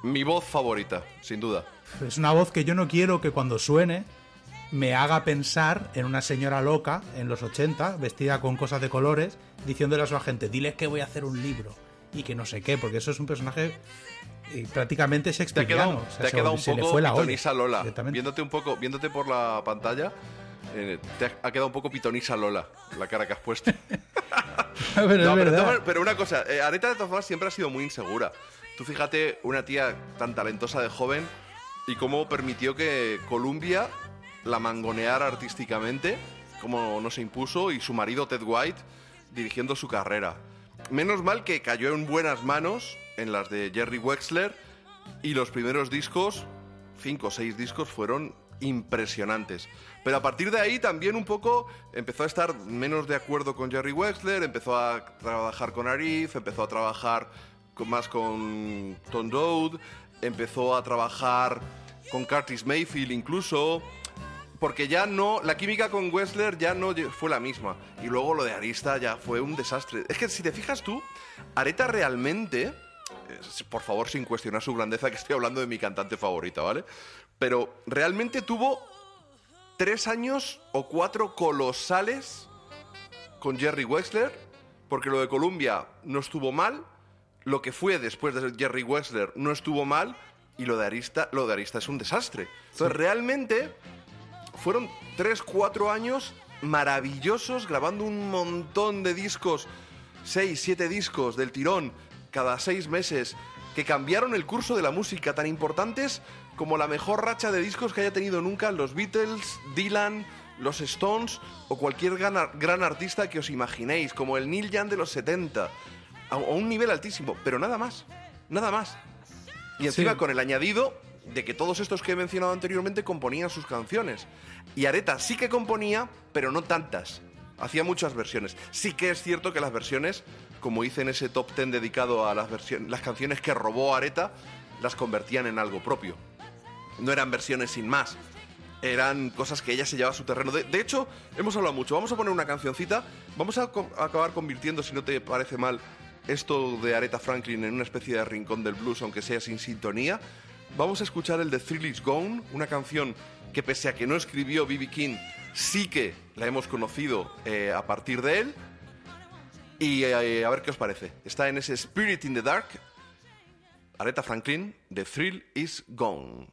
Mi voz favorita, sin duda. Es una voz que yo no quiero que cuando suene me haga pensar en una señora loca en los 80, vestida con cosas de colores, diciéndole a su agente, diles que voy a hacer un libro y que no sé qué, porque eso es un personaje prácticamente Te ha quedado, O sea, te ha se- quedado un se poco pitonisa Lola. Viéndote un poco, viéndote por la pantalla, eh, te ha, ha quedado un poco pitonisa Lola la cara que has puesto. Pero No, pero, pero una cosa, eh, Areta de todas formas siempre ha sido muy insegura. Tú fíjate, una tía tan talentosa de joven y cómo permitió que Columbia la mangoneara artísticamente, como no se impuso, y su marido Ted White dirigiendo su carrera. Menos mal que cayó en buenas manos, en las de Jerry Wexler, y los primeros discos, cinco o seis discos, fueron impresionantes. Pero a partir de ahí también un poco empezó a estar menos de acuerdo con Jerry Wexler, empezó a trabajar con Arif, empezó a trabajar con- más con Tom Dowd, empezó a trabajar con Curtis Mayfield incluso, porque ya no, la química con Wexler ya no fue la misma. Y luego lo de Arista ya fue un desastre. Es que si te fijas tú, Areta realmente, por favor sin cuestionar su grandeza, que estoy hablando de mi cantante favorita, ¿vale? Pero realmente tuvo tres años o cuatro colosales con Jerry Wexler, porque lo de Columbia no estuvo mal, lo que fue después de Jerry Wexler no estuvo mal, y lo de Arista, lo de Arista es un desastre. Entonces realmente fueron 3, 4 años maravillosos grabando un montón de discos, 6, 7 discos del tirón cada 6 meses que cambiaron el curso de la música tan importantes como la mejor racha de discos que haya tenido nunca los Beatles, Dylan, los Stones o cualquier gran, ar- gran artista que os imaginéis, como el Neil Young de los 70, a, a un nivel altísimo, pero nada más, nada más. Y encima Sí. con el añadido de que todos estos que he mencionado anteriormente componían sus canciones. Y Areta sí que componía, pero no tantas. Hacía muchas versiones. Sí que es cierto que las versiones, como hice en ese top 10 dedicado a las, versiones, las canciones que robó Areta, las convertían en algo propio. No eran versiones sin más. Eran cosas que ella se llevaba a su terreno. De, hecho, hemos hablado mucho. Vamos a poner una cancioncita. Vamos a acabar convirtiendo, si no te parece mal, esto de Aretha Franklin en una especie de rincón del blues, aunque sea sin sintonía. Vamos a escuchar el de Thrill Is Gone, una canción que pese a que no escribió B.B. King, sí que la hemos conocido eh, a partir de él. Y eh, a ver qué os parece. Está en ese Spirit in the Dark. Aretha Franklin, The Thrill Is Gone.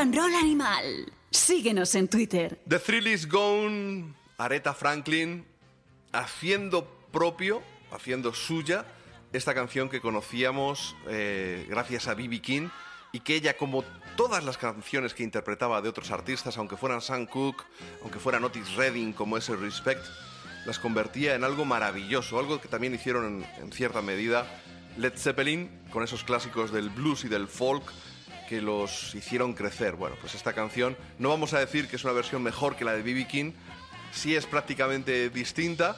Animal. Síguenos en Twitter. The Thrill is Gone, Aretha Franklin, haciendo propio, haciendo suya, esta canción que conocíamos eh, gracias a B.B. King y que ella, como todas las canciones que interpretaba de otros artistas, aunque fueran Sam Cooke, aunque fueran Otis Redding, como ese Respect, las convertía en algo maravilloso, algo que también hicieron en cierta medida Led Zeppelin con esos clásicos del blues y del folk que los hicieron crecer. Bueno, pues esta canción, no vamos a decir que es una versión mejor que la de B.B. King, sí es prácticamente distinta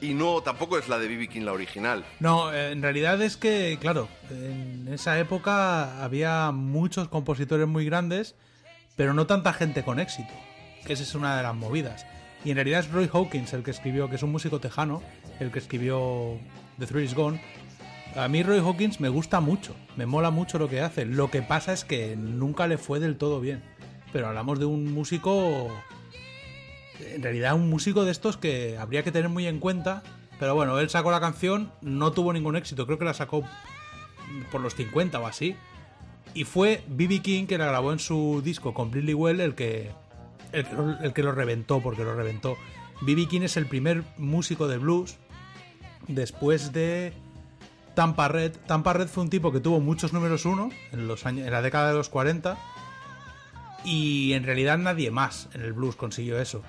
y no tampoco es la de B.B. King la original. No, eh, en realidad es que, claro, en esa época había muchos compositores muy grandes, pero no tanta gente con éxito, que esa es una de las movidas. Y en realidad es Roy Hawkins el que escribió, que es un músico tejano, el que escribió The Thrill Is Gone. A mí Roy Hawkins me gusta mucho, me mola mucho lo que hace. Lo que pasa es que nunca le fue del todo bien. Pero hablamos de un músico en realidad un músico de estos que habría que tener muy en cuenta. Pero bueno, él sacó la canción, no tuvo ningún éxito, creo que la sacó por los 50 o así. Y fue B.B. King que la grabó en su disco Completely Well el que, el que, lo, el que lo reventó, porque lo reventó. B.B. King es el primer músico de blues después de Tampa Red. Tampa Red fue un tipo que tuvo muchos números uno en, los años, en la década de los 40 y en realidad nadie más en el blues consiguió eso.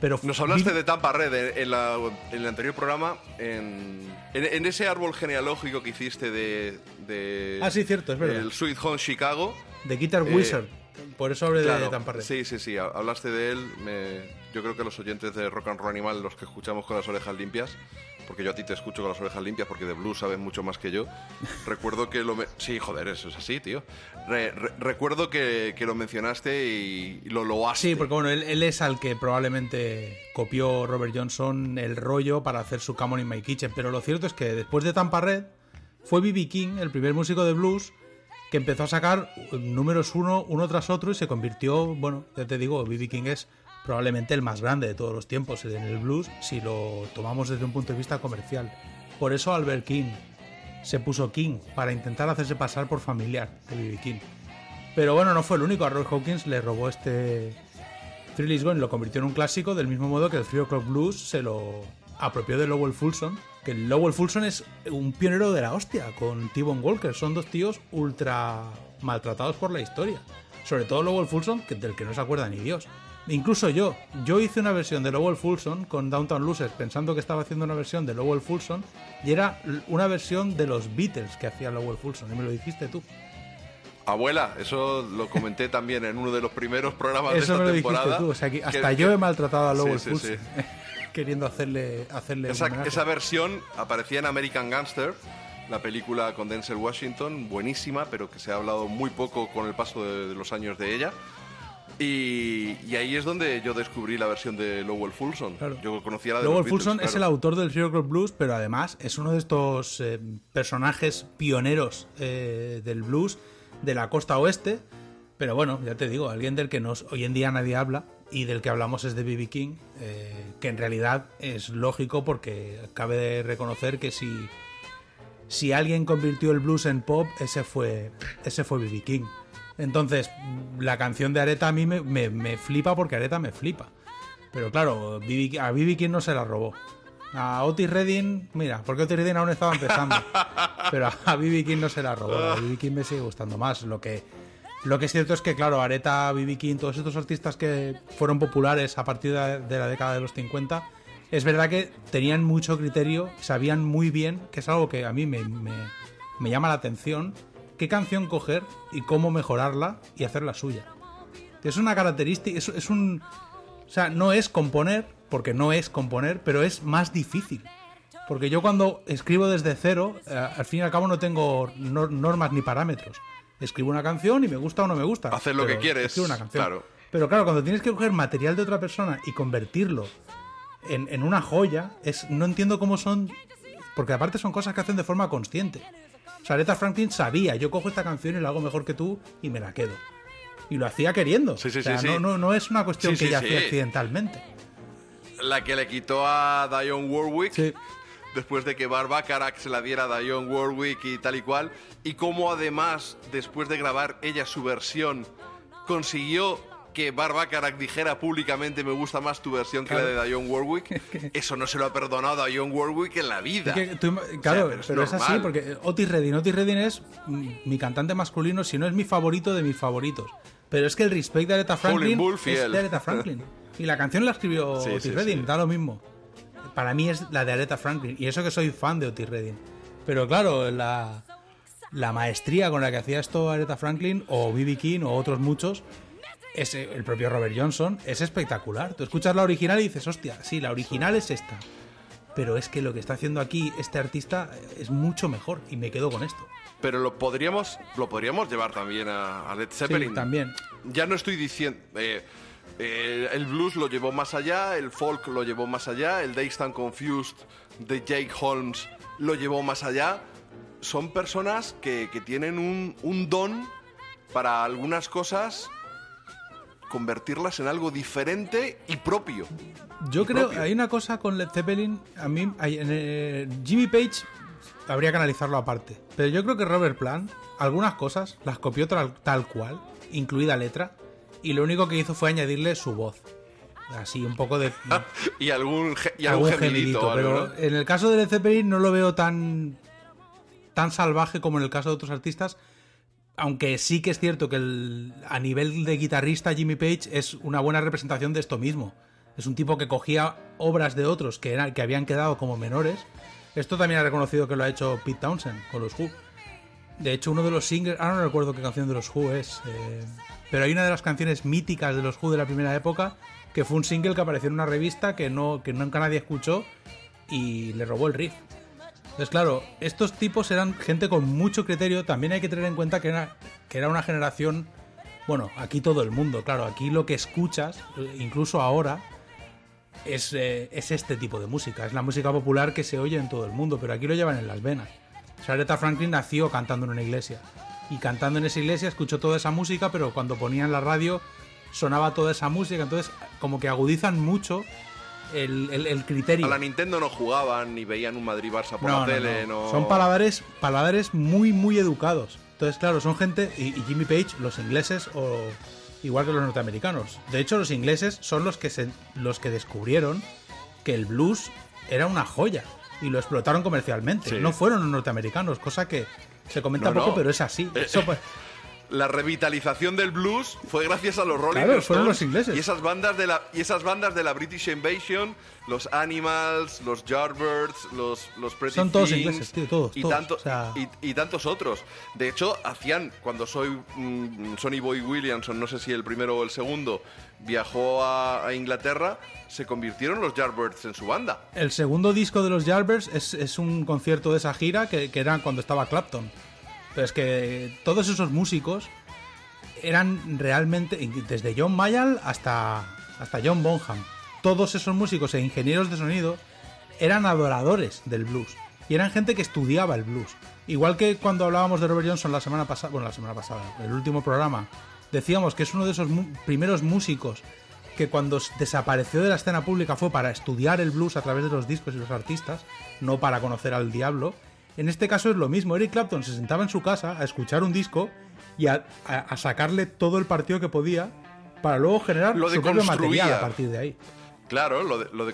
Pero Nos hablaste de Tampa Red en, en la- en el anterior programa, en, en- en ese árbol genealógico que hiciste de, de Ah, sí, cierto, es verdad. el Sweet Home Chicago. de Guitar Eh, Wizard. Por eso hablé de Tampa Red. Sí, sí, sí, hablaste de él. me- yo creo que los oyentes de Rock and Roll Animal, los que escuchamos con las orejas limpias, porque yo a ti te escucho con las orejas limpias porque de blues sabes mucho más que yo. recuerdo que lo... me- Sí, joder, eso es así, tío. Re- re- recuerdo que, que lo mencionaste y, y lo loaste. Sí, porque bueno, él, él es al que probablemente copió Robert Johnson el rollo para hacer su Come On in My Kitchen. Pero lo cierto es que después de Tampa Red, fue B.B. King, el primer músico de blues, que empezó a sacar números uno, uno tras otro y se convirtió, bueno, ya te digo, B.B. King es probablemente el más grande de todos los tiempos en el blues si lo tomamos desde un punto de vista comercial. Por eso Albert King se puso King para intentar hacerse pasar por familiar de B.B. King. Pero bueno, no fue el único. A Roy Hawkins le robó este Thrill is Gone lo convirtió en un clásico del mismo modo que el Three O'Clock Blues se lo apropió de Lowell Fulson. Que el Lowell Fulson es un pionero de la hostia con T-Bone Walker. Son dos tíos ultra maltratados por la historia. Sobre todo Lowell Fulson, del que no se acuerda ni Dios. Incluso yo, yo hice una versión de Lowell Fulson con Downtown Losers pensando que estaba haciendo una versión de Lowell Fulson y era una versión de los Beatles que hacía Lowell Fulson y me lo dijiste tú. Abuela, eso lo comenté también en uno de los primeros programas Eso de me lo esta dijiste tú, o sea que que- hasta que- yo he maltratado a Lowell sí, Fulson sí. queriendo hacerle hacerle Esa, versión aparecía en American Gangster, la película con Denzel Washington, buenísima, pero que se ha hablado muy poco con el paso de, de los años de ella. Y, y ahí es donde yo descubrí la versión de Lowell Fulson. Claro. Yo conocía la de Lowell los Beatles, Fulson es el autor del Zero Club Blues, pero además es uno de estos eh, personajes pioneros eh, del blues de la costa oeste. Pero bueno, ya te digo, alguien del que nos, hoy en día nadie habla y del que hablamos es de B.B. King, eh, que en realidad es lógico porque cabe de reconocer que si, si alguien convirtió el blues en pop, ese fue ese fue B.B. King. Entonces, la canción de Areta a mí me, me- me flipa porque Areta me flipa. Pero claro, a BB King no se la robó. A Otis Redding, mira, porque Otis Redding aún estaba empezando. pero a BB King no se la robó. A BB King me sigue gustando más. Lo que, lo que es cierto es que, claro, Areta, BB King, todos estos artistas que fueron populares a partir de, de la década de los 50, es verdad que tenían mucho criterio, sabían muy bien, que es algo que a mí me, me- me llama la atención, qué canción coger y cómo mejorarla y hacerla suya. Es una característica, es, es un... O sea, no es componer, porque no es componer, pero es más difícil. Porque yo cuando escribo desde cero, eh, al fin y al cabo no tengo nor- normas ni parámetros. Escribo una canción y me gusta o no me gusta. Hacer lo que quieres, escribo una canción. claro. Pero claro, cuando tienes que coger material de otra persona y convertirlo en, en una joya, es no entiendo cómo son... Porque aparte son cosas que hacen de forma consciente. Sea, Aretha Franklin sabía, yo cojo esta canción y la hago mejor que tú y me la quedo. Y lo hacía queriendo. Sí, sí, o sea, sí, no, sí. no, no es una cuestión Sí, que sí, ella sí. hacía accidentalmente. La que le quitó a Dionne Warwick. Sí. Después de que Barbacarac se la diera a Dionne Warwick y tal y cual. Y cómo además, después de grabar ella su versión, consiguió que Barbacarac dijera públicamente me gusta más tu versión que la de Dionne Warwick. Eso no se lo ha perdonado a Dionne Warwick en la vida. Que tú- claro, pero pero, es es, así, porque Otis Redding, Otis Redding es mi cantante masculino, si no es mi favorito de mis favoritos. Pero es que el respect de Aretha Franklin Bull es de Aretha Franklin. Y la canción la escribió Sí, Otis sí, Redding, sí. da lo mismo. Para mí es la de Aretha Franklin. Y eso que soy fan de Otis Redding. Pero claro, la, la maestría con la que hacía esto Aretha Franklin, o B.B. King, o otros muchos, es, el propio Robert Johnson, es espectacular. Tú escuchas la original y dices, hostia, sí, la original es esta. Pero es que lo que está haciendo aquí este artista es mucho mejor y me quedo con esto. Pero lo podríamos, lo podríamos llevar también a, a Led Zeppelin. Sí, también. Ya no estoy diciendo. eh, eh, el blues lo llevó más allá, el folk lo llevó más allá, el Days Stand Confused de Jake Holmes lo llevó más allá. Son personas que, que tienen un, un don para algunas cosas convertirlas en algo diferente y propio. Yo creo, propio. hay una cosa con Led Zeppelin, a mí, hay- en, eh, Jimmy Page habría que analizarlo aparte, pero yo creo que Robert Plant, algunas cosas las copió tal, tal cual, incluida letra, y lo único que hizo fue añadirle su voz. Así, un poco de... Y algún, y algún, algún pero ¿no? en el caso de Led Zeppelin no lo veo tan tan salvaje como en el caso de otros artistas, aunque sí que es cierto que a nivel de guitarrista Jimmy Page es una buena representación de esto mismo. Es un tipo que cogía obras de otros que, eran, que habían quedado como menores. Esto también ha reconocido que lo ha hecho Pete Townsend con los Who. De hecho, uno de los singles, ahora no recuerdo qué canción de los Who es, eh, pero hay una de las canciones míticas de los Who de la primera época que fue un single que apareció en una revista que no que nunca nadie escuchó y le robó el riff. Entonces, claro, estos tipos eran gente con mucho criterio. También hay que tener en cuenta que era, que era una generación. Bueno, aquí todo el mundo, claro. Aquí lo que escuchas, incluso ahora, es, eh, es este tipo de música. Es la música popular que se oye en todo el mundo, pero aquí lo llevan en las venas. O Franklin nació cantando en una iglesia. Y cantando en esa iglesia escuchó toda esa música, pero cuando ponían la radio sonaba toda esa música. Entonces, como que agudizan mucho el, el- el criterio. A la Nintendo no jugaban ni veían un Madrid-Barça por No, la no, tele. no. no- Son paladares, paladares muy, muy educados. Entonces, claro, son gente. Y, y Jimmy Page, los ingleses, o igual que los norteamericanos. De hecho, los ingleses son los que, se, los que descubrieron que el blues era una joya. Y lo explotaron comercialmente. Sí. No fueron los norteamericanos, cosa que se comenta No, poco, no. pero es así. Eh, Eso, pues, La revitalización del blues fue gracias a los Rolling Claro, Stones fueron los ingleses. y esas bandas de la y esas bandas de la British Invasion, los Animals, los Yardbirds, los los Pretty Son todos ingleses, tío, todos, y todos, tanto- o sea- y, y tantos otros. De hecho, hacían cuando soy mm, Sonny Boy Williamson, no sé si el primero o el segundo, viajó a, a Inglaterra, se convirtieron los Yardbirds en su banda. el segundo disco de los Yardbirds es, es un concierto de esa gira que, que era cuando estaba Clapton. Pero es que todos esos músicos eran realmente, desde John Mayall hasta, hasta John Bonham, todos esos músicos e ingenieros de sonido eran adoradores del blues. Y eran gente que estudiaba el blues. Igual que cuando hablábamos de Robert Johnson la semana pasada, bueno, la semana pasada, el último programa, decíamos que es uno de esos primeros músicos que cuando desapareció de la escena pública fue para estudiar el blues a través de los discos y los artistas, no para conocer al diablo. En este caso es lo mismo. Eric Clapton se sentaba en su casa a escuchar un disco y a, a- a sacarle todo el partido que podía para luego generar Lo su propio material a partir de ahí. Claro, lo, de, lo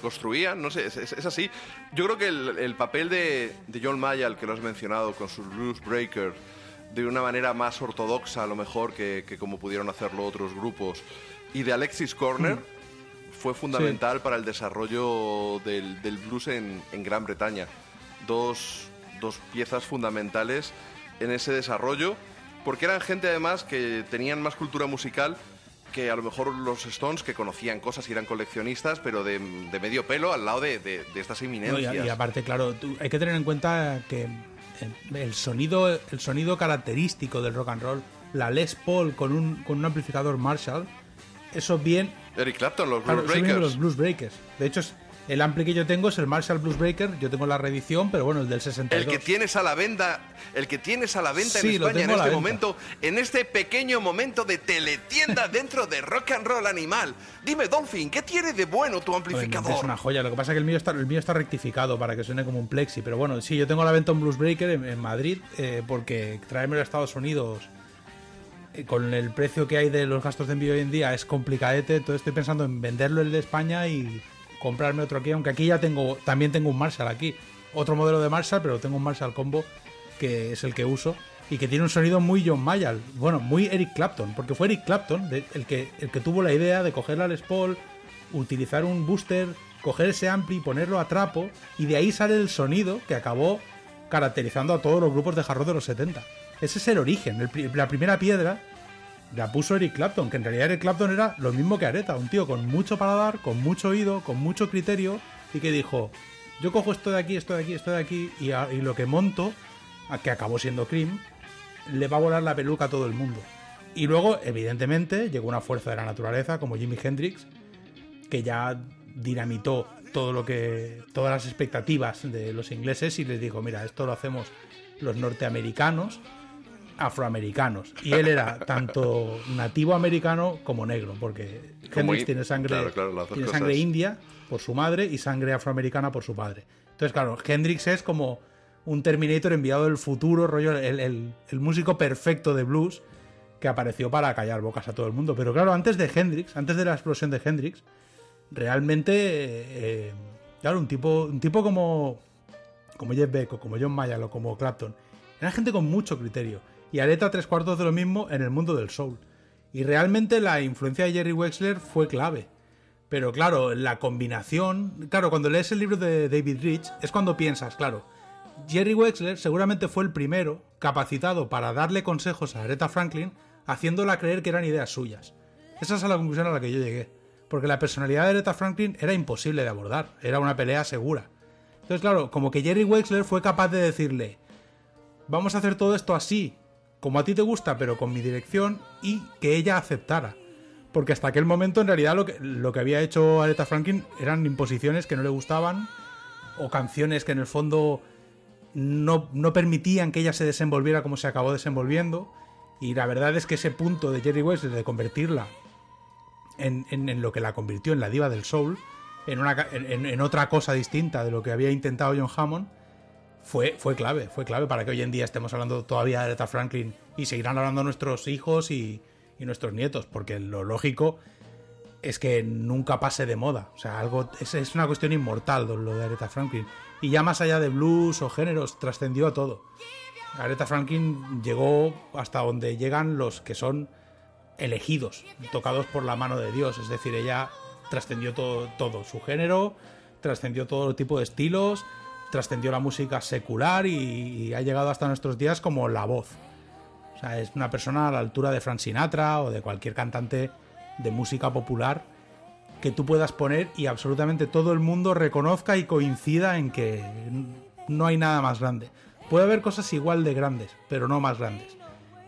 no sé, es, es- es así. Yo creo que el, el papel de, de John Mayall, que lo has mencionado, con sus Blues Breaker, de una manera más ortodoxa a lo mejor que, que como pudieron hacerlo otros grupos, y de Alexis Corner, fue fundamental para el desarrollo del, del blues en, en Gran Bretaña. Dos, dos piezas fundamentales en ese desarrollo, porque eran gente además que tenían más cultura musical que a lo mejor los Stones que conocían cosas y eran coleccionistas, pero de, de medio pelo al lado de, de- de estas No, y, eminencias. y aparte, claro, tú- hay que tener en cuenta que el, el sonido, el sonido característico del rock and roll, la Les Paul con un, con un amplificador Marshall, eso bien, Eric Clapton, los Blues Breakers. los Blues Breakers. De hecho, es- el ampli que yo tengo es el Marshall Blues Breaker, yo tengo la reedición, pero bueno, el del 62. El que tienes a la venta, el que tienes a la venta Sí, en España en a este momento, en este pequeño momento de teletienda dentro de Rock and Roll Animal. Dime, Dolphin, ¿qué tiene de bueno tu amplificador? Es una joya. Lo que pasa es que el mío está, el mío está rectificado para que suene como un plexi. Pero bueno, sí, yo tengo la venta un Blues Breaker en, en Madrid eh, porque traérmelo a Estados Unidos eh, con el precio que hay de los gastos de envío hoy en día es complicadete, entonces estoy pensando en venderlo el de España y comprarme otro aquí, aunque aquí ya tengo, también tengo un Marshall aquí, otro modelo de Marshall, pero tengo un Marshall Combo que es el que uso y que tiene un sonido muy John Mayall, bueno, muy Eric Clapton, porque fue Eric Clapton el, que, el que tuvo la idea de coger la Les Paul, utilizar un booster, coger ese ampli, ponerlo a trapo y de ahí sale el sonido que acabó caracterizando a todos los grupos de hard rock de los 70. Ese es el origen, el la primera piedra la puso Eric Clapton, que en realidad Eric Clapton era lo mismo que Areta, un tío con mucho paladar, con mucho oído, con mucho criterio y que dijo, yo cojo esto de aquí, esto de aquí, esto de aquí y, a- lo que monto, a que acabó siendo Cream, le va a volar la peluca a todo el mundo. Y luego, evidentemente, llegó una fuerza de la naturaleza como Jimi Hendrix, que ya dinamitó todo lo que todas las expectativas de los ingleses y les dijo, mira, esto lo hacemos los norteamericanos, afroamericanos. Y él era tanto nativo americano como negro, porque Hendrix tiene sangre, claro, claro, tiene cosas. sangre india por su madre y sangre afroamericana por su padre. Entonces, claro, Hendrix es como un Terminator enviado del futuro, rollo, el, el- el músico perfecto de blues que apareció para callar bocas a todo el mundo. Pero claro, antes de Hendrix, antes de la explosión de Hendrix, realmente, eh, claro, un tipo, un tipo como, como Jeff Beck o como John Mayall o como Clapton, era gente con mucho criterio. Y Areta tres cuartos de lo mismo en el mundo del soul. Y realmente la influencia de Jerry Wexler fue clave. Pero claro, la combinación. Claro, cuando lees el libro de David Rich, es cuando piensas, claro. Jerry Wexler seguramente fue el primero capacitado para darle consejos a Aretha Franklin, haciéndola creer que eran ideas suyas. Esa es la conclusión a la que yo llegué. Porque la personalidad de Aretha Franklin era imposible de abordar, era una pelea segura. Entonces, claro, como que Jerry Wexler fue capaz de decirle: Vamos a hacer todo esto así, como a ti te gusta, pero con mi dirección, y que ella aceptara. Porque hasta aquel momento, en realidad, lo que, lo que había hecho Aretha Franklin eran imposiciones que no le gustaban, o canciones que en el fondo no, no permitían que ella se desenvolviera como se acabó desenvolviendo. Y la verdad es que ese punto de Jerry Wexler de convertirla en, en- lo que la convirtió en la diva del soul, en, una, en otra cosa distinta de lo que había intentado John Hammond, fue, fue clave, fue clave para que hoy en día estemos hablando todavía de Aretha Franklin y seguirán hablando nuestros hijos y, y nuestros nietos, porque lo lógico es que nunca pase de moda. O sea, algo es, es una cuestión inmortal lo de Aretha Franklin. Y ya más allá de blues o géneros, trascendió a todo. Aretha Franklin llegó hasta donde llegan los que son elegidos, tocados por la mano de Dios. Es decir, ella trascendió todo, todo su género, trascendió todo tipo de estilos, trascendió la música secular y, y ha llegado hasta nuestros días como la voz. O sea, es una persona a la altura de Frank Sinatra o de cualquier cantante de música popular que tú puedas poner y absolutamente todo el mundo reconozca y coincida en que no hay nada más grande. Puede haber cosas igual de grandes, pero no más grandes.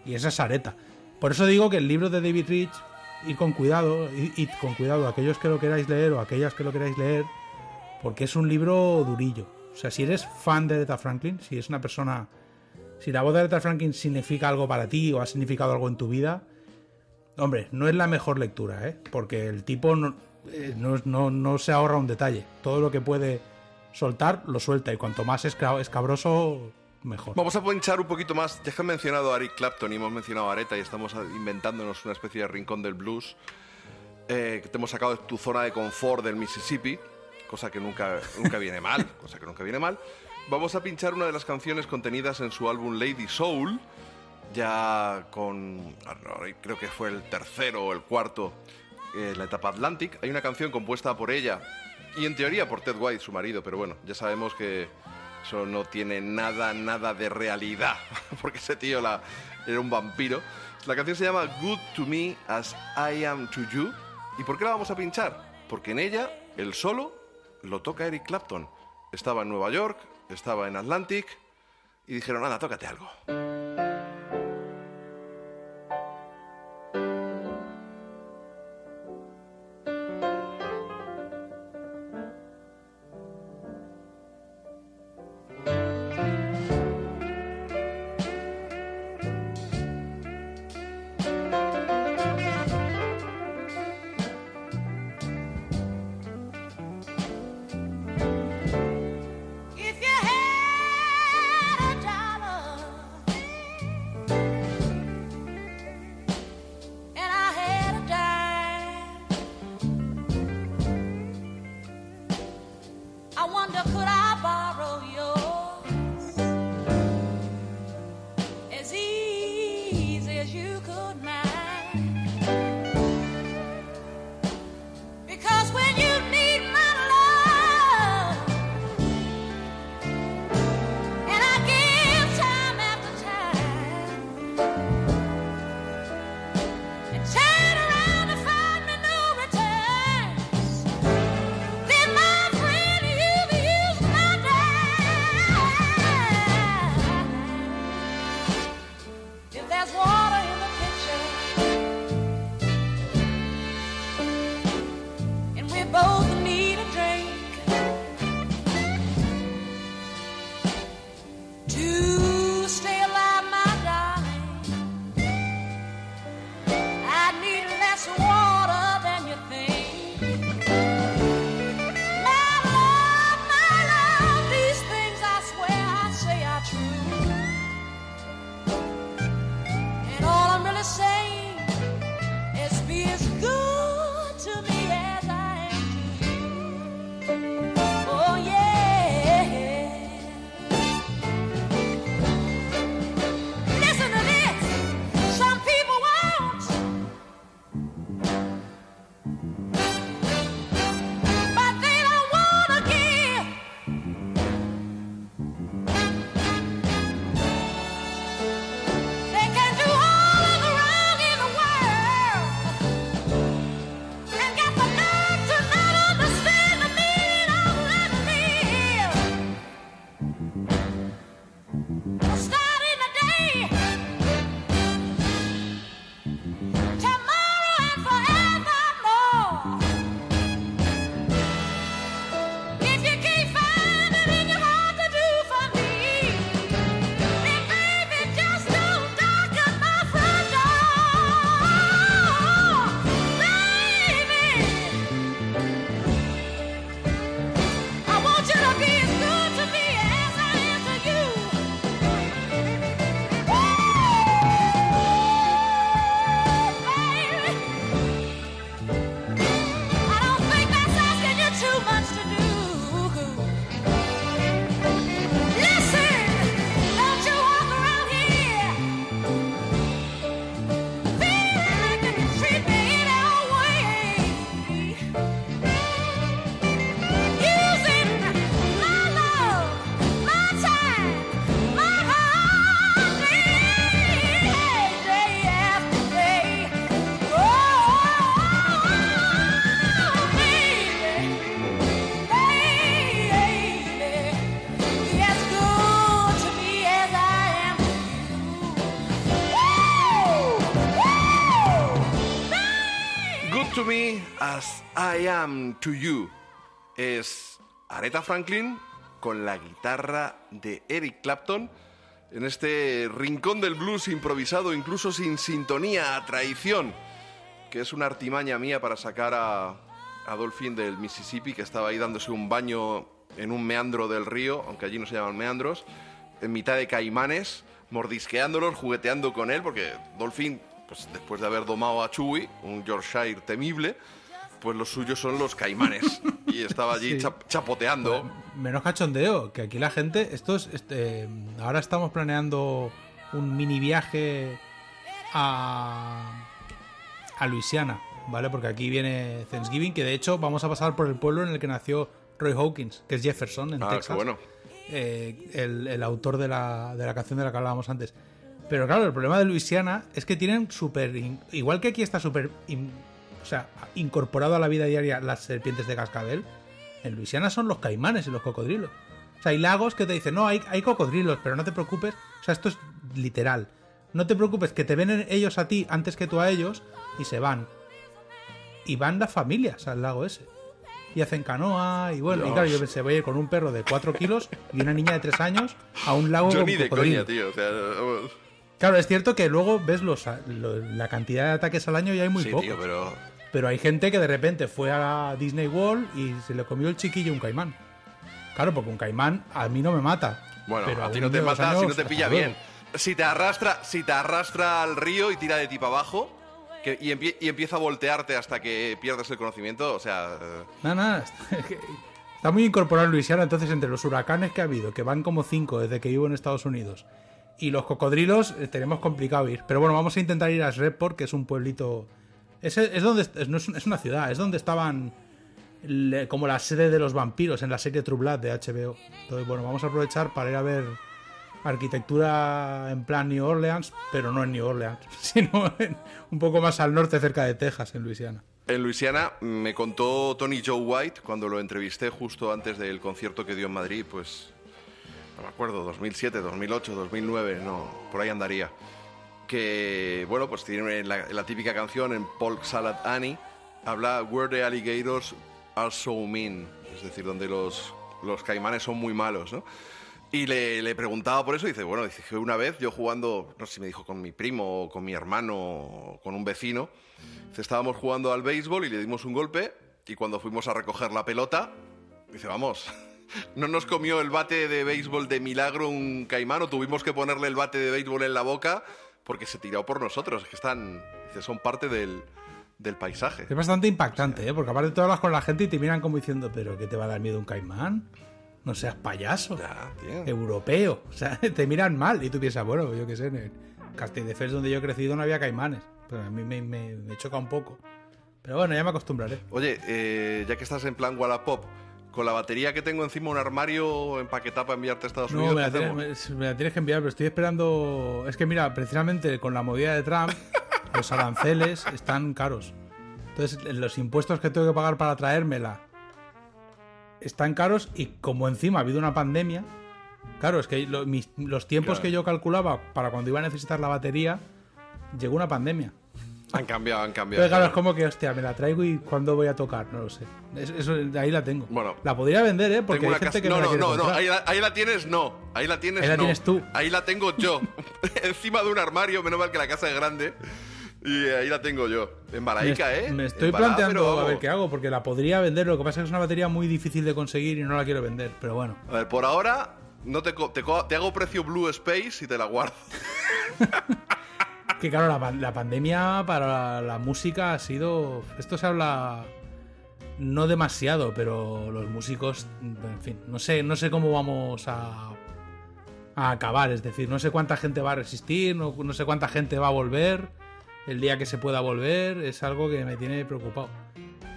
Y esa es Areta. Por eso digo que el libro de David Rich, ir con cuidado, id id con cuidado, aquellos que lo queráis leer o aquellas que lo queráis leer, porque es un libro durillo. O sea, si eres fan de Aretha Franklin, si es una persona. Si la voz de Aretha Franklin significa algo para ti o ha significado algo en tu vida, hombre, no es la mejor lectura, ¿eh? Porque el tipo no, eh, no, no- no se ahorra un detalle. Todo lo que puede soltar, lo suelta. Y cuanto más escabroso, mejor. Vamos a pinchar un poquito más. Ya que han mencionado a Eric Clapton y hemos mencionado a Areta y estamos inventándonos una especie de rincón del blues, eh, que te hemos sacado de tu zona de confort del Mississippi, cosa que nunca, nunca viene mal, cosa que nunca viene mal. Vamos a pinchar una de las canciones contenidas en su álbum Lady Soul, ya con, creo que fue el tercero o el cuarto, eh, la etapa Atlantic. Hay una canción compuesta por ella y en teoría por Ted White, su marido, pero bueno, ya sabemos que eso no tiene nada, nada de realidad, porque ese tío la, era un vampiro. La canción se llama Good to Me as I Am to You. ¿Y por qué la vamos a pinchar? Porque en ella el solo lo toca Eric Clapton. Estaba en Nueva York, estaba en Atlantic y dijeron, anda, tócate algo. I am to you. Es Aretha Franklin con la guitarra de Eric Clapton en este rincón del blues improvisado, incluso sin sintonía, a traición, que es una artimaña mía para sacar a, a Dolphin del Mississippi, que estaba ahí dándose un baño en un meandro del río, aunque allí no se llaman meandros, en mitad de caimanes, mordisqueándolos, jugueteando con él, porque Dolphin, pues después de haber domado a Chewie, un Yorkshire temible, pues los suyos son los caimanes. Y estaba allí Sí. chapoteando. Menos cachondeo, que aquí la gente, esto es, este, ahora estamos planeando un mini viaje a, a Luisiana, ¿vale? Porque aquí viene Thanksgiving, que de hecho vamos a pasar por el pueblo en el que nació Roy Hawkins, que es Jefferson, en Ah, qué Texas. bueno. Eh, el, el autor de la, de la canción de la que hablábamos antes. Pero claro, el problema de Luisiana es que tienen súper... Igual que aquí está súper... o sea, incorporado a la vida diaria las serpientes de cascabel, en Luisiana son los caimanes y los cocodrilos. O sea, hay lagos que te dicen, no, hay, hay cocodrilos, pero no te preocupes. O sea, esto es literal. No te preocupes, que te ven ellos a ti antes que tú a ellos y se van. Y van las familias al lago ese. Y hacen canoa y bueno, y claro, yo pensé, voy a ir con un perro de 4 kilos y una niña de 3 años a un lago Yo con ni de coña, tío. O sea, vamos. Claro, es cierto que luego ves los, lo- la cantidad de ataques al año y hay muy sí, pocos. tío, pero. Pero hay gente que de repente fue a Disney World y se le comió el chiquillo un caimán. Claro, porque un caimán a mí no me mata. Bueno, pero a ti no te mata si no te pilla bien. Si te arrastra, si te arrastra al río y tira de ti para abajo que- y, empie- y empieza a voltearte hasta que pierdas el conocimiento, o sea. eh, Nada, nada. Está, está muy incorporado en Luisiana, entonces entre los huracanes que ha habido, que van como cinco desde que vivo en Estados Unidos, Y los cocodrilos eh, tenemos complicado ir. Pero bueno, vamos a intentar ir a Shreveport, que es un pueblito. Es, es donde. no es, es una ciudad, es donde estaban. como la sede de los vampiros en la serie True Blood de HBO. Entonces, bueno, vamos a aprovechar para ir a ver arquitectura en plan New Orleans, pero no en New Orleans, sino un poco más al norte, cerca de Texas, en Luisiana. En Luisiana me contó Tony Joe White cuando lo entrevisté justo antes del concierto que dio en Madrid, pues no me acuerdo, 2007, 2008, 2009, no, por ahí andaría. Que, bueno, pues tiene la, la típica canción en Polk Salad Annie, habla Where the alligators are so mean, es decir, donde los, los caimanes son muy malos, ¿no? Y le, le preguntaba por eso y dice, bueno, dice que una vez yo jugando, no sé si me dijo con mi primo o con mi hermano o con un vecino, dice, estábamos jugando al béisbol y le dimos un golpe y cuando fuimos a recoger la pelota, dice, vamos, no nos comió el bate de béisbol de milagro un caimán o tuvimos que ponerle el bate de béisbol en la boca porque se tiró por nosotros, es que están, son parte del, del paisaje. Es bastante impactante, ¿eh? Porque aparte tú hablas con la gente y te miran como diciendo, ¿pero qué te va a dar miedo un caimán? No seas payaso. Ya. Europeo. O sea, te miran mal y tú piensas, bueno, yo qué sé, en Castelldefels, donde yo he crecido, no había caimanes. Pero a mí me, me- me choca un poco. Pero bueno, ya me acostumbraré. Oye, eh, ya que estás en plan Wallapop, con la batería que tengo encima un armario empaquetado para enviarte a Estados No, Unidos, me ¿qué la, me- me la tienes que enviar, pero estoy esperando. Es que mira, precisamente con la movida de Trump, los aranceles están caros. Entonces, los impuestos que tengo que pagar para traérmela están caros y como encima ha habido una pandemia, claro, es que lo- mis- los tiempos Claro. que yo calculaba para cuando iba a necesitar la batería, llegó una pandemia. Han cambiado, han cambiado. Pero claro, es como que, hostia, me la traigo y cuándo voy a tocar, no lo sé. Es- Eso, ahí la tengo. Bueno. la podría vender, ¿eh? Porque hay gente casa- que no, me la no, no, no, ahí la, ahí la tienes, no. Ahí la tienes, Ahí la no. tienes tú. Ahí la tengo yo. Encima de un armario, menos mal que la casa es grande. Y ahí la tengo yo. En Balaica, ¿eh? me estoy Embalada, planteando a ver qué hago, porque la podría vender. Lo que pasa es que es una batería muy difícil de conseguir y no la quiero vender. Pero bueno, A ver, por ahora no te, te, te hago precio Blue Space y te la guardo. que claro, la, pan- la pandemia para la música ha sido. Esto se habla no demasiado, pero los músicos, en fin, no sé, no sé cómo vamos a, a acabar. Es decir, no sé cuánta gente va a resistir, no, no sé cuánta gente va a volver. El día que se pueda volver es algo que me tiene preocupado.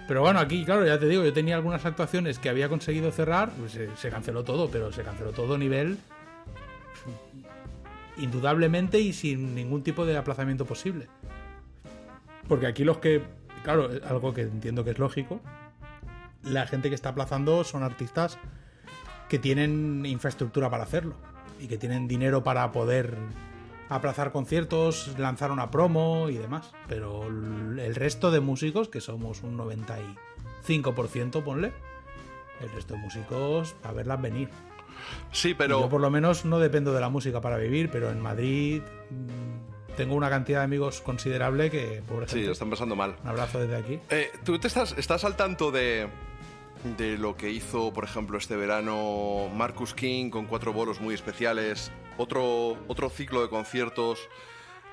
Pero bueno, aquí, claro, ya te digo, yo tenía algunas actuaciones que había conseguido cerrar, pues se, se canceló todo, pero se canceló todo nivel indudablemente y sin ningún tipo de aplazamiento posible. Porque aquí los que, claro, algo que entiendo que es lógico, la gente que está aplazando son artistas que tienen infraestructura para hacerlo y que tienen dinero para poder aplazar conciertos, lanzar una promo y demás. Pero el resto de músicos, que somos un 95%, ponle, el resto de músicos a verlas venir. Sí, pero. Yo por lo menos no dependo de la música para vivir, pero en Madrid mm, tengo una cantidad de amigos considerable que, pobre Sí, gente, lo están pasando mal. un abrazo desde aquí. Eh, ¿Tú te estás, estás al tanto de, de lo que hizo, por ejemplo, este verano Marcus King con cuatro bolos muy especiales? Otro, otro ciclo de conciertos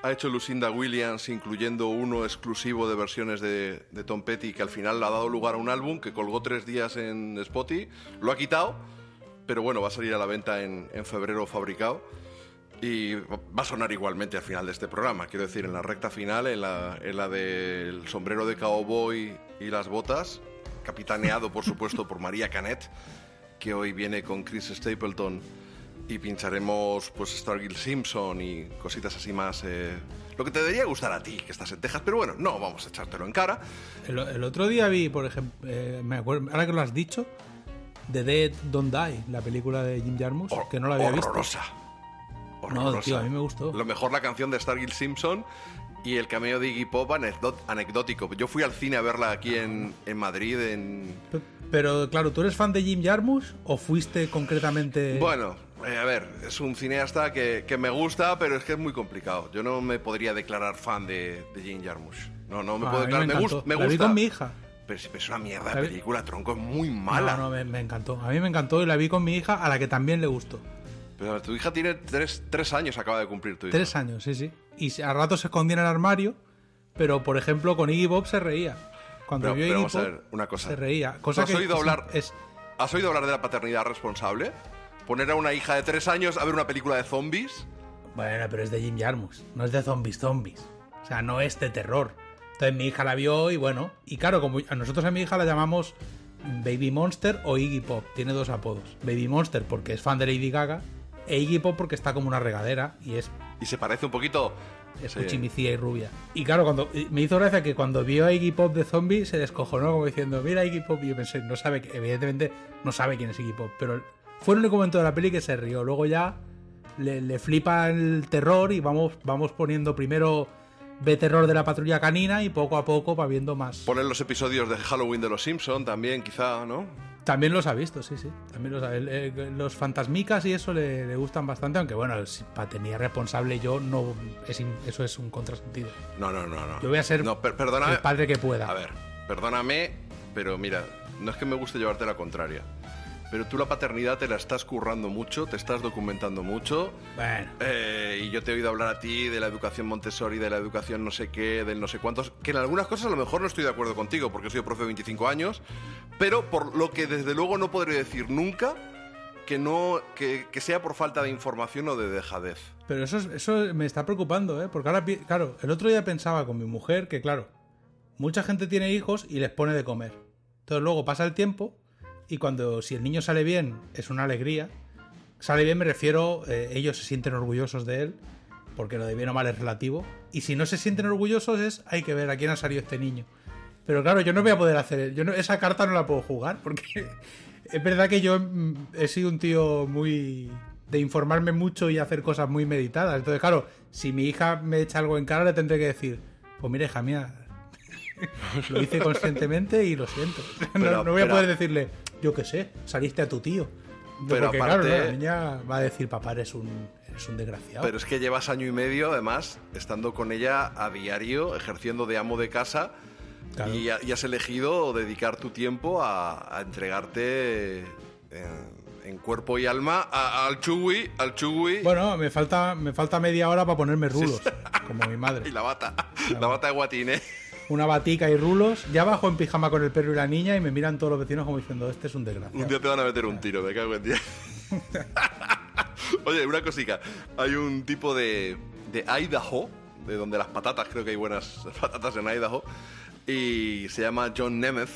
ha hecho Lucinda Williams, incluyendo uno exclusivo de versiones de, de Tom Petty, que al final ha dado lugar a un álbum que colgó tres días en Spotify. Lo ha quitado, pero bueno, va a salir a la venta en, en febrero fabricado. Y va a sonar igualmente al final de este programa. Quiero decir, en la recta final, en la, en la del sombrero de cowboy y las botas, capitaneado, por supuesto, por María Canet, que hoy viene con Chris Stapleton y pincharemos pues Stargill Simpson y cositas así más. eh, lo que te debería gustar a ti, que estás en Texas, pero bueno, no vamos a echártelo en cara. El, el otro día vi, por ejemplo, eh, me acuerdo, ahora que lo has dicho, The Dead Don't Die, la película de Jim Jarmusch, Hor- que no la había visto. horrorosa. No, Horrorosa. tío, a mí me gustó. Lo mejor la canción de Stargill Simpson y el cameo de Iggy Pop anecdótico. Yo fui al cine a verla aquí en, en Madrid en... P- Pero claro, ¿tú eres fan de Jim Jarmusch o fuiste concretamente... Bueno, eh, a ver, es un cineasta que, que me gusta, pero es que es muy complicado. Yo no me podría declarar fan de, de Jim Jarmusch. No, no me Ah, puedo declarar. Me, me La vi gusta. con mi hija. Pero es una mierda de película, tronco, es muy mala. No, no, me, me encantó. A mí me encantó y la vi con mi hija, a la que también le gustó. Pero tu hija tiene tres, tres años, acaba de cumplir tu hija. Tres años, sí, sí. Y a rato se escondía en el armario, pero por ejemplo con Iggy Bob se reía. Cuando Pero- vio a pero Iggy vamos a Pop, ver, una cosa. se reía. Cosa ¿Tú has que oído es- hablar- es, ¿Has oído hablar de la paternidad responsable? Poner a una hija de tres años a ver una película de zombies. Bueno, pero es de Jim Jarmusch, no es de zombies zombies. O sea, no es de terror. Entonces mi hija la vio y bueno, y claro, como a nosotros a mi hija la llamamos Baby Monster o Iggy Pop, tiene dos apodos. Baby Monster porque es fan de Lady Gaga e Iggy Pop porque está como una regadera y es Y se parece un poquito. es Sí. cuchimicía y rubia. Y claro, cuando me hizo gracia que cuando vio a Iggy Pop de zombie se descojonó como diciendo, mira Iggy Pop. Y yo pensé, no sabe, que- evidentemente no sabe quién es Iggy Pop, pero fue el único momento de la peli que se rió. Luego ya le, le flipa el terror y vamos, vamos poniendo primero ve terror de la patrulla canina y poco a poco va viendo más. Poner los episodios de Halloween de los Simpson también, quizá, ¿no? También los ha visto, sí, sí. También los, los fantasmicas y eso le, le gustan bastante, aunque bueno, si para tener responsable yo no es eso es un contrasentido. No, no, no, no. Yo voy a ser No, el padre que pueda. A ver, perdóname, pero mira, no es que me guste llevarte la contraria. Pero tú la paternidad te la estás currando mucho, te estás documentando mucho. Bueno, eh, y yo te he oído hablar a ti de la educación Montessori, de la educación no sé qué, del no sé cuántos. Que en algunas cosas a lo mejor no estoy de acuerdo contigo, porque soy profe de 25 años. Pero por lo que desde luego no podré decir nunca que, no, que, que sea por falta de información o de dejadez. pero eso, es- eso me está preocupando, ¿eh? Porque ahora, claro, el otro día pensaba con mi mujer que, claro, mucha gente tiene hijos y les pone de comer. Entonces luego pasa el tiempo y cuando, si el niño sale bien, es una alegría. Sale bien me refiero, eh, ellos se sienten orgullosos de él, porque lo de bien o mal es relativo. Y si no se sienten orgullosos es, hay que ver a quién ha salido este niño. Pero claro, yo no voy a poder hacer, yo no, esa carta no la puedo jugar, porque es verdad que yo mm, he sido un tío muy de informarme mucho y hacer cosas muy meditadas. Entonces, claro, si mi hija me echa algo en cara, le tendré que decir, pues mira, hija mía, lo hice conscientemente y lo siento. No- no, voy a pero- poder decirle, yo qué sé, saliste a tu tío. Pero Porque aparte- claro, la niña va a decir, papá, eres un, eres un desgraciado. Pero es que llevas año y medio, además, estando con ella a diario, ejerciendo de amo de casa. Claro. Y, ha- y has elegido dedicar tu tiempo a, a entregarte en, en cuerpo y alma a- al chugui, al chugui Bueno, me falta, me falta media hora para ponerme rulos, como mi y madre. la bata, la bata de guatine. Una batica y rulos, ya bajo en pijama con el perro y la niña y me miran todos los vecinos como diciendo, este es un Un desgraciado. día te van a meter un tiro, me cago en día. Oye, una cosica. Hay un tipo de, de Idaho, de donde las patatas, creo que hay buenas patatas en Idaho, y se llama John Nemeth.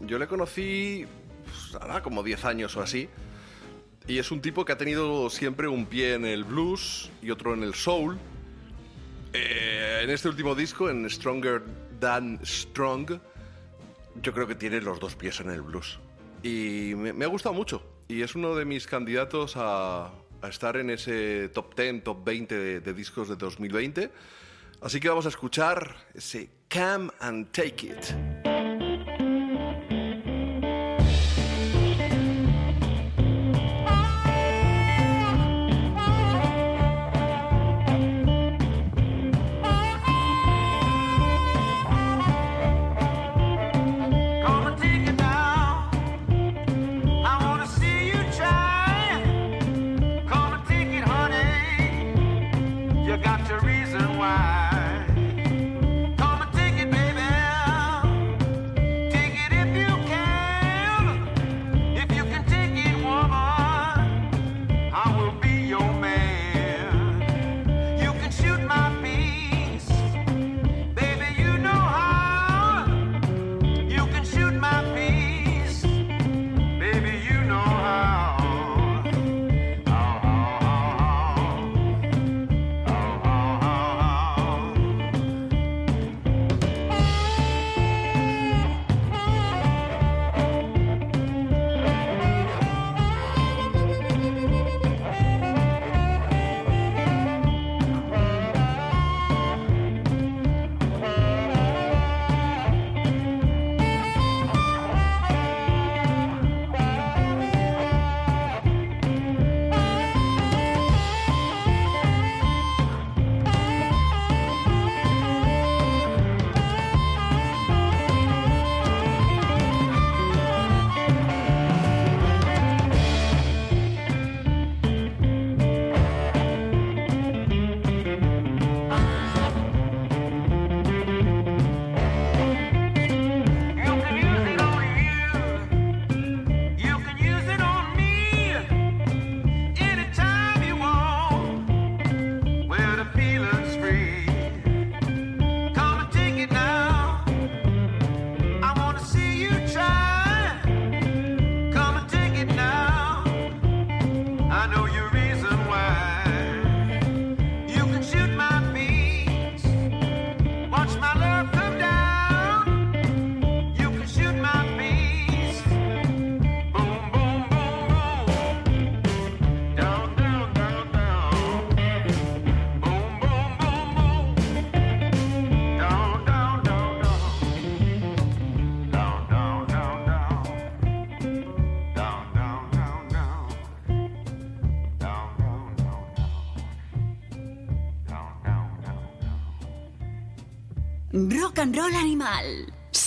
Yo le conocí, pues, hará como 10 años o así, y es un tipo que ha tenido siempre un pie en el blues y otro en el soul. Eh, en este último disco, en Stronger Than Strong, yo creo que tiene los dos pies en el blues. Y me, ha gustado mucho. Y es uno de mis candidatos a, estar en ese top 10, top 20 de, de discos de 2020. Así que vamos a escuchar ese Come and Take It.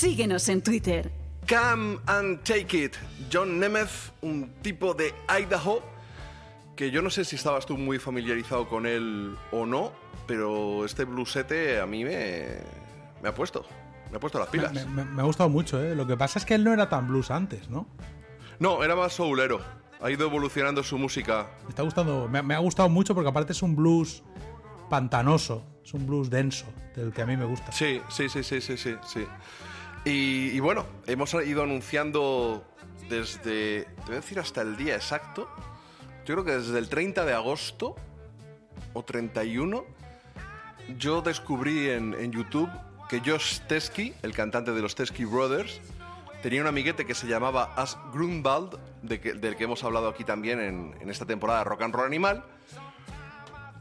Síguenos en Twitter. Come and Take It. John Nemeth, un tipo de Idaho, que yo no sé si estabas tú muy familiarizado con él o no, pero este bluesete a mí me, me ha puesto. Me ha puesto las pilas. Me, me- me ha gustado mucho, ¿eh? Lo que pasa es que él no era tan blues antes, ¿no? No, era más soulero. Ha ido evolucionando su música. Me está gustando, me, me ha gustado mucho porque aparte es un blues pantanoso, es un blues denso, del que a mí me gusta. Sí, sí, sí, sí, sí, sí. sí. Y, bueno, hemos ido anunciando desde, te voy a decir hasta el día exacto, yo creo que desde el 30 de agosto o 31, yo descubrí en, YouTube que Josh Teskey, el cantante de los Teskey Brothers, tenía un amiguete que se llamaba As Grunwald, del que hemos hablado aquí también en, en esta temporada de Rock and Roll Animal.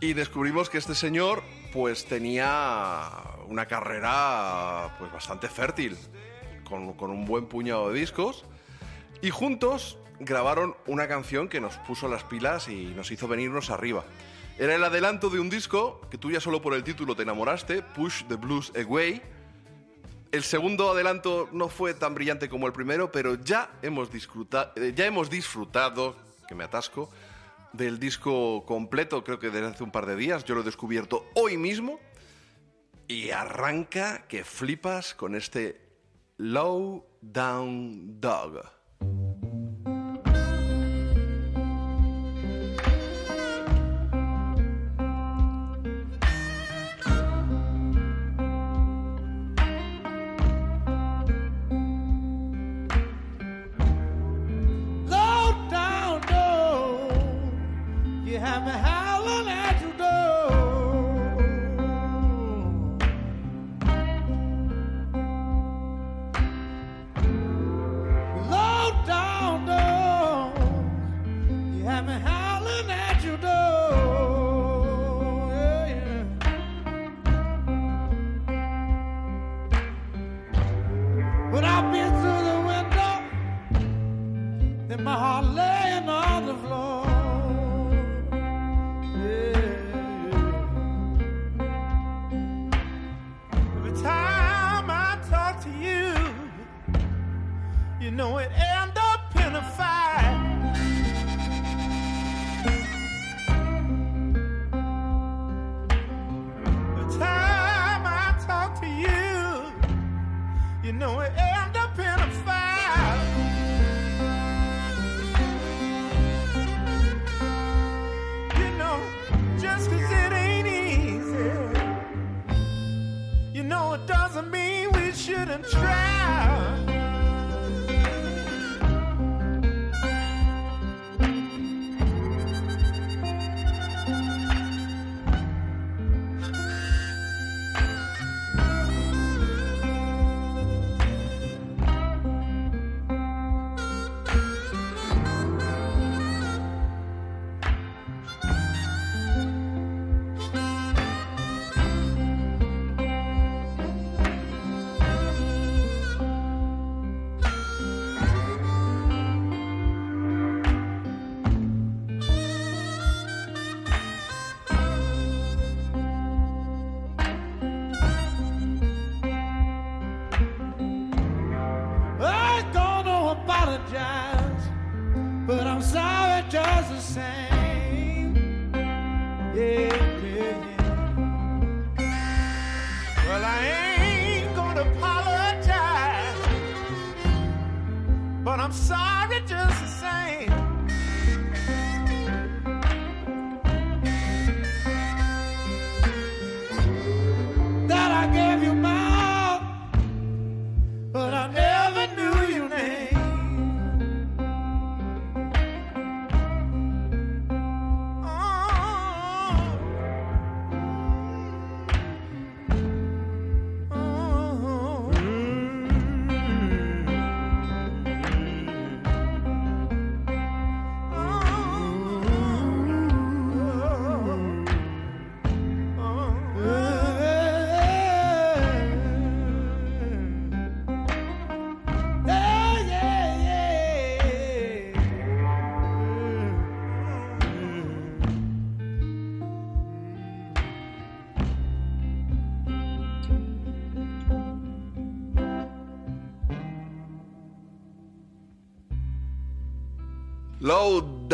Y descubrimos que este señor pues tenía una carrera pues bastante fértil, con, con un buen puñado de discos. Y juntos grabaron una canción que nos puso las pilas y nos hizo venirnos arriba. Era el adelanto de un disco que tú ya solo por el título te enamoraste, Push the Blues Away. El segundo adelanto no fue tan brillante como el primero, pero ya hemos, disfruta- eh, ya hemos disfrutado, que me atasco, del disco completo, creo que desde hace un par de días. Yo lo he descubierto hoy mismo. Y arranca que flipas con este Low Down Dog. You have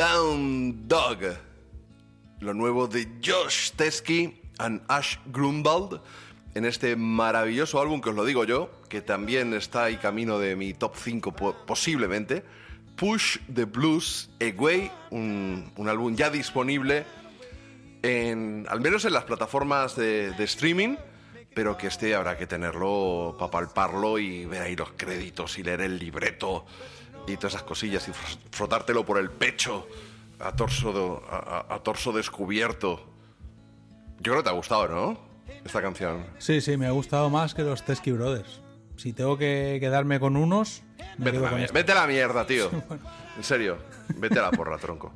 Down Dog. Lo nuevo de Josh Teskey and Ash Grunwald en este maravilloso álbum que os lo digo yo, que también está ahí camino de mi top 5 po- posiblemente. Push the Blues Away, un, un álbum ya disponible en, al menos en las plataformas de, de streaming, pero que este habrá que tenerlo para palparlo y ver ahí los créditos y leer el libreto y todas esas cosillas y fr- frotártelo por el pecho a torso, do- a, a- a torso descubierto. Yo creo que te ha gustado, ¿no? Esta canción. Sí, sí, me ha gustado más que los Teskey Brothers. Si tengo que quedarme con unos, me Vete quedo la, con este. vete a la mierda, tío. En serio, vete a la porra, tronco.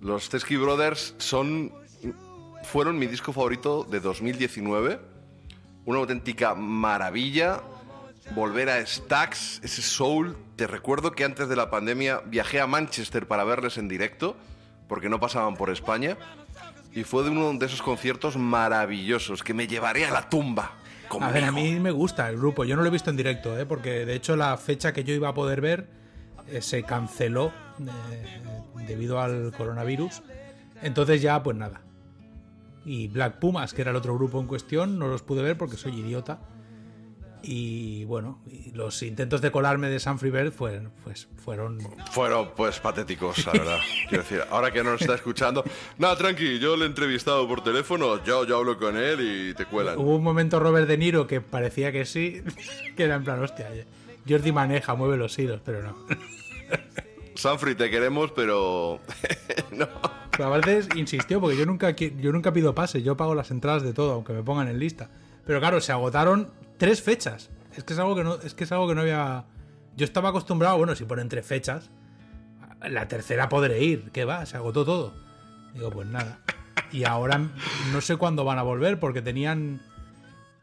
Los Teskey Brothers son fueron mi disco favorito de 2019. Una auténtica maravilla. Volver a Stax, ese soul. Te recuerdo que antes de la pandemia viajé a Manchester para verles en directo, porque no pasaban por España. Y fue de uno de esos conciertos maravillosos que me llevaré a la tumba. A ver, a mí me gusta el grupo. Yo no lo he visto en directo, ¿eh? porque de hecho la fecha que yo iba a poder ver eh, se canceló eh, debido al coronavirus. Entonces ya, pues nada. Y Black Pumas, que era el otro grupo en cuestión, no los pude ver porque soy idiota. Y bueno, y los intentos de colarme de San Bird fueron, pues, fueron Fueron pues patéticos, la verdad. Quiero decir, ahora que no nos está escuchando. No, tranqui, yo le he entrevistado por teléfono, yo, yo hablo con él y te cuelan. Hubo un momento Robert De Niro que parecía que sí, que era en plan, hostia, Jordi maneja, mueve los hilos, pero no. Sanfri, te queremos, pero. no. Pero a veces insistió, porque yo nunca, yo nunca pido pase, yo pago las entradas de todo, aunque me pongan en lista. Pero claro, se agotaron tres fechas. Es que es algo que no, es que es algo que no había. Yo estaba acostumbrado, bueno, si ponen tres fechas, la tercera podré ir. ¿Qué va? Se agotó todo. Digo, pues nada. Y ahora no sé cuándo van a volver, porque tenían.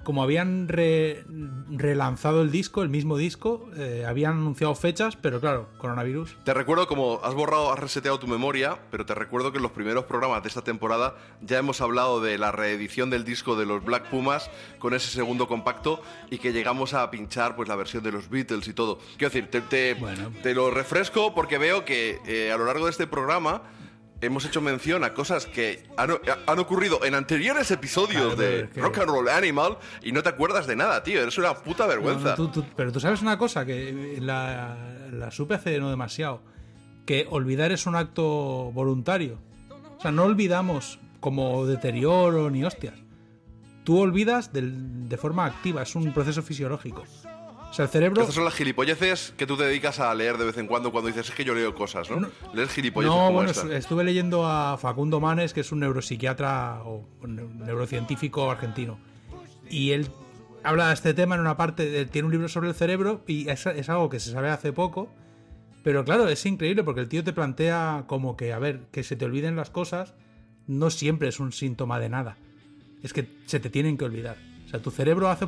Como habían re- relanzado el disco, el mismo disco, eh, habían anunciado fechas, pero claro, coronavirus. Te recuerdo como has borrado, has reseteado tu memoria, pero te recuerdo que en los primeros programas de esta temporada ya hemos hablado de la reedición del disco de los Black Pumas con ese segundo compacto y que llegamos a pinchar pues la versión de los Beatles y todo. Quiero decir, te, te- Bueno. te lo refresco porque veo que eh, a lo largo de este programa hemos hecho mención a cosas que han, han ocurrido en anteriores episodios Claro, de es que- Rock and Roll Animal y no te acuerdas de nada, tío. Eres una puta vergüenza. No, no, tú- tú- pero tú sabes una cosa que la, la supe hace no demasiado, que olvidar es un acto voluntario. O sea, no olvidamos como deterioro ni hostias. Tú olvidas del- de forma activa, es un proceso fisiológico. Sea, el cerebro... Estas son las gilipolleces que tú te dedicas a leer de vez en cuando cuando dices es que yo leo cosas, ¿no? Lees gilipolleces No, como bueno, esta. estuve leyendo a Facundo Manes, que es un neuropsiquiatra o un neurocientífico argentino. Y él habla de este tema en una parte, de- tiene un libro sobre el cerebro y es, es algo que se sabe hace poco. Pero claro, es increíble porque el tío te plantea como que, a ver, que se te olviden las cosas no siempre es un síntoma de nada. Es que se te tienen que olvidar. O sea, tu cerebro hace...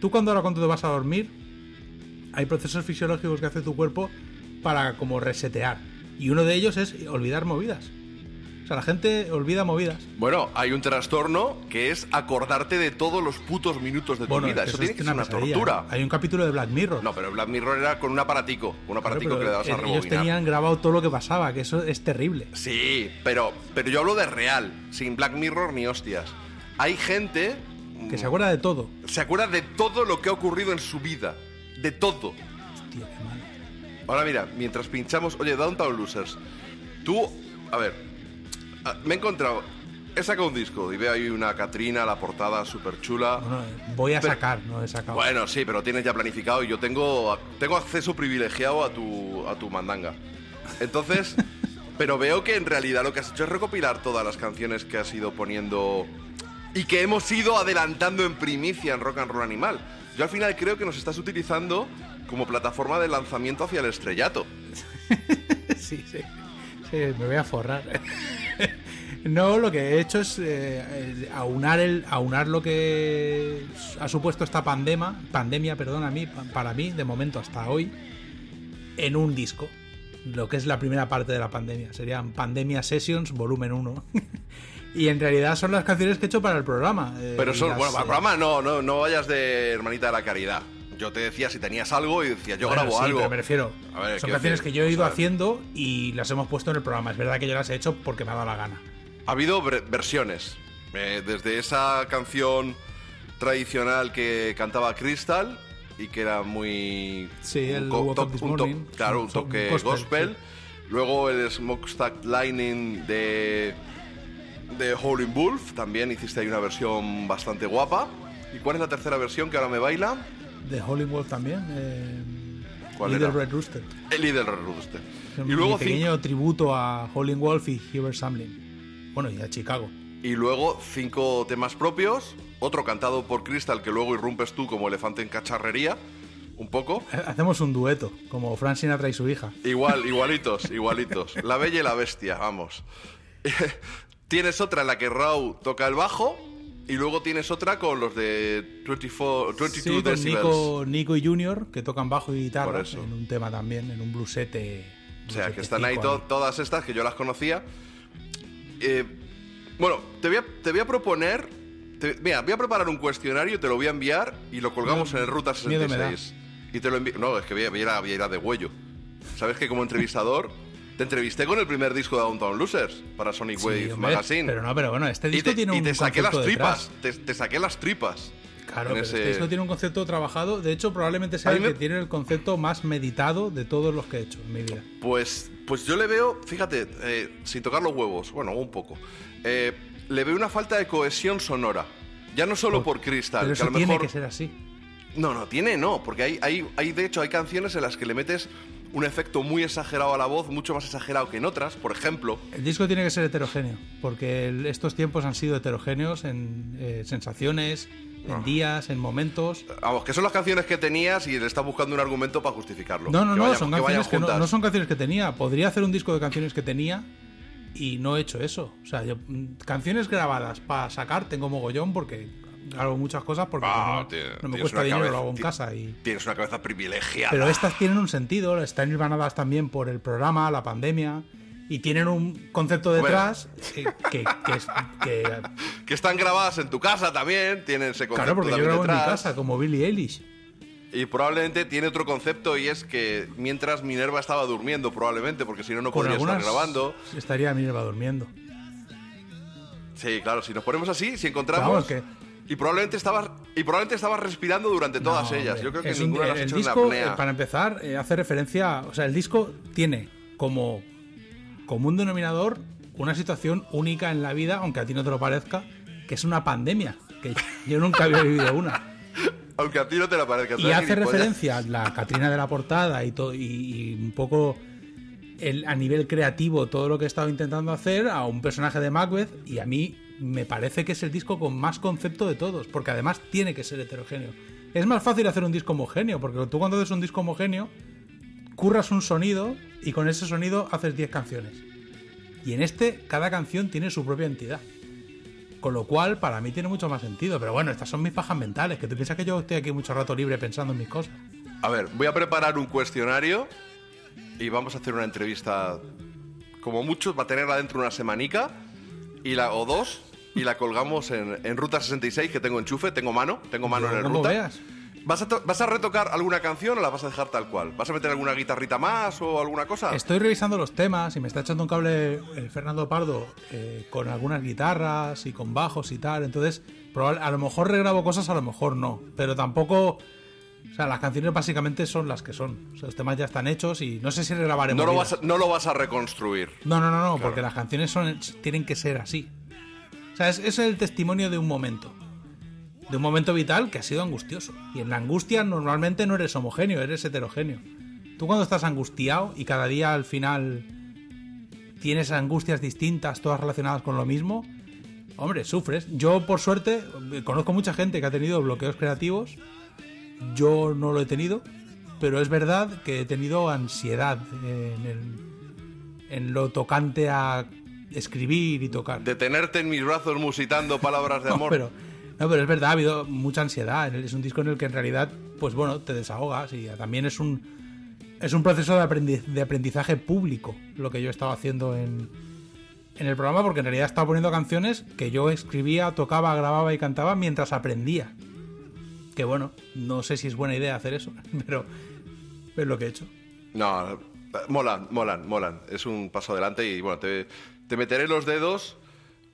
Tú cuando ahora cuando te vas a dormir, hay procesos fisiológicos que hace tu cuerpo para como resetear. Y uno de ellos es olvidar movidas. O sea, la gente olvida movidas. Bueno, hay un trastorno que es acordarte de todos los putos minutos de tu Bueno, vida. es Eso que tiene es que ser una pesadilla. tortura. Hay un capítulo de Black Mirror. No, pero Black Mirror era con un aparatico, un aparatico Claro, que le dabas a pero ellos rebobinar. tenían grabado todo lo que pasaba, que eso es terrible. Sí, pero, pero yo hablo de real, sin Black Mirror ni hostias. Hay gente Que se acuerda de todo. se acuerda de todo lo que ha ocurrido en su vida. De todo. Hostia, qué mal. Ahora mira, mientras pinchamos, oye, Downtown Losers, tú, a ver, ah, me he encontrado, he sacado un disco y veo ahí una Catrina, la portada súper chula. Bueno, voy a Pero- sacar, no he sacado. Bueno, sí, pero tienes ya planificado y yo tengo, tengo acceso privilegiado a tu, a tu mandanga. Entonces, pero veo que en realidad lo que has hecho es recopilar todas las canciones que has ido poniendo y que hemos ido adelantando en primicia en Rock and Roll Animal. Yo al final creo que nos estás utilizando como plataforma de lanzamiento hacia el estrellato. sí, sí. Sí, me voy a forrar. no, lo que he hecho es eh, eh, aunar, el, aunar lo que ha supuesto esta pandemia, pandemia, perdón, a mí, pa- para mí, de momento hasta hoy, en un disco. Lo que es la primera parte de la pandemia. Serían Pandemia Sessions, volumen 1. y en realidad son las canciones que he hecho para el programa. eh, Pero son, las, bueno, para el eh, programa no, no, no vayas de hermanita de la caridad. yo te decía si tenías algo y decía, yo Bueno, grabo sí, algo. pero me refiero. A ver, son canciones decir, que yo he o ido sea, haciendo y las hemos puesto en el programa. Es verdad que yo las he hecho porque me ha dado la gana. Ha habido ver- versiones. eh, desde esa canción tradicional que cantaba Crystal y que era muy. Sí, el un co- Woke to- Up This un to- Morning. claro, un toque gospel, gospel. Luego el Smokestack Lightning de. De Howling Wolf. También hiciste ahí una versión bastante guapa. ¿Y cuál es la tercera versión que ahora me baila? De Hollywood también. Eh, ¿Cuál Little era? Red Rooster. El líder Rooster. Y Y luego, Mi pequeño tributo a Howling Wolf y Hubert Samlin. Bueno, y a Chicago. Y luego cinco temas propios, otro cantado por Crystal que luego irrumpes tú como elefante en cacharrería, un poco. Hacemos un dueto, como Frank Sinatra y su hija. Igual, igualitos, igualitos. La bella y la bestia, vamos. tienes otra en la que Raw toca el bajo y luego tienes otra con los de 24, 22 Sí, con. Nico, Nico y Junior, que tocan bajo y guitarra en un tema también, en un bluesete. O sea, que están ahí to- todas estas que yo las conocía. Eh, bueno, te voy a, te voy a proponer. te- mira, voy a preparar un cuestionario, te lo voy a enviar y lo colgamos en el Ruta miedo me da. 66. Y te lo envío. No, es que voy a, voy a ir a- voy a ir a de huello. Sabes que como entrevistador te entrevisté con el primer disco de Downtown Losers para Sonic Sí, Wave hombre, Magazine. Pero no, pero bueno, este y disco te, tiene y un te saqué las tripas. Te, te saqué las tripas. Claro, pero ese- este disco tiene un concepto trabajado. De hecho, probablemente sea el me- que tiene el concepto más meditado de todos los que he hecho en mi vida. Pues, pues yo le veo, fíjate, eh, sin tocar los huevos, bueno, un poco. eh, le veo una falta de cohesión sonora. Ya no solo por Crystal, Pero que eso a lo tiene mejor. que ser así. No, no, tiene no, porque hay, hay, hay, de hecho, hay canciones en las que le metes un efecto muy exagerado a la voz, mucho más exagerado que en otras. Por ejemplo, El disco tiene que ser heterogéneo, porque el- estos tiempos han sido heterogéneos en eh, sensaciones, Ah. en días, en momentos. vamos, que son las canciones que tenías y le estás buscando un argumento para justificarlo. No, no, Que no, vayan- son que canciones que no, no son canciones que tenía. Podría hacer un disco de canciones que tenía y no he hecho eso. O sea, yo, mm, canciones grabadas para sacar tengo mogollón porque grabo muchas cosas porque Ah, no, tío, no me cuesta dinero, cabeza- lo hago en casa y... Tienes una cabeza privilegiada. Pero estas tienen un sentido, están hilvanadas también por el programa, la pandemia, y tienen un concepto detrás que, que- que es- que- Que están grabadas en tu casa también, tienen ese concepto claro, porque yo grabo en mi detrás. casa, como Billie Eilish. Y probablemente tiene otro concepto y es que mientras Minerva estaba durmiendo, probablemente, porque si no, no podría estar grabando. estaría Minerva durmiendo. Sí, claro, si nos ponemos así, si encontramos. Y probablemente estabas y probablemente estabas respirando durante todas No, ellas. Yo creo que es un- ninguna de las el hecho disco, apnea. eh, para empezar, eh, hace referencia, o sea, el disco tiene como común denominador una situación única en la vida, aunque a ti no te lo parezca, que es una pandemia, que yo nunca había vivido una. Aunque a ti no te la parezca. Y hace referencia a la Catrina de la portada y, to- y, y un poco el, a nivel creativo todo lo que he estado intentando hacer a un personaje de Macbeth y a mí me parece que es el disco con más concepto de todos, porque además tiene que ser heterogéneo. Es más fácil hacer un disco homogéneo, porque tú cuando haces un disco homogéneo, curras un sonido y con ese sonido haces 10 canciones. Y en este, cada canción tiene su propia entidad. Con lo cual, para mí tiene mucho más sentido. Pero bueno, estas son mis pajas mentales, que tú piensas que yo estoy aquí mucho rato libre pensando en mis cosas. A ver, voy a preparar un cuestionario y vamos a hacer una entrevista. Como mucho, va a tenerla dentro una semanica y la, o dos y la colgamos en, en Ruta 66, que tengo enchufe, tengo mano, tengo mano en el Ruta. veas. ¿Vas a, ¿Vas a retocar alguna canción o la vas a dejar tal cual? ¿Vas a meter alguna guitarrita más o alguna cosa? Estoy revisando los temas y me está echando un cable eh, Fernando Pardo eh, con algunas guitarras y con bajos y tal. Entonces, a lo mejor regrabo cosas, a lo mejor no. Pero tampoco. O sea, las canciones básicamente son las que son. O sea, los temas ya están hechos y no sé si regrabaremos. No lo, vas a, no lo vas a reconstruir. No, no, no, no, porque las canciones son, tienen que ser así. O sea, es, es el testimonio de un momento. De un momento vital que ha sido angustioso. Y en la angustia normalmente no eres homogéneo, eres heterogéneo. Tú cuando estás angustiado y cada día al final tienes angustias distintas, todas relacionadas con lo mismo, hombre, sufres. Yo, por suerte, conozco mucha gente que ha tenido bloqueos creativos. Yo no lo he tenido, pero es verdad que he tenido ansiedad en, el- en lo tocante a escribir y tocar. Detenerte en mis brazos musitando palabras de No, amor. pero, no, pero es verdad, ha habido mucha ansiedad. Es un disco en el que en realidad, pues bueno, te desahogas y también es un es un proceso de, aprendi- de aprendizaje público lo que yo estaba haciendo en, en el programa, porque en realidad estaba poniendo canciones que yo escribía, tocaba, grababa y cantaba mientras aprendía. Que bueno, no sé si es buena idea hacer eso, pero es lo que he hecho. No, molan, molan, molan. Es un paso adelante y bueno, te, te meteré los dedos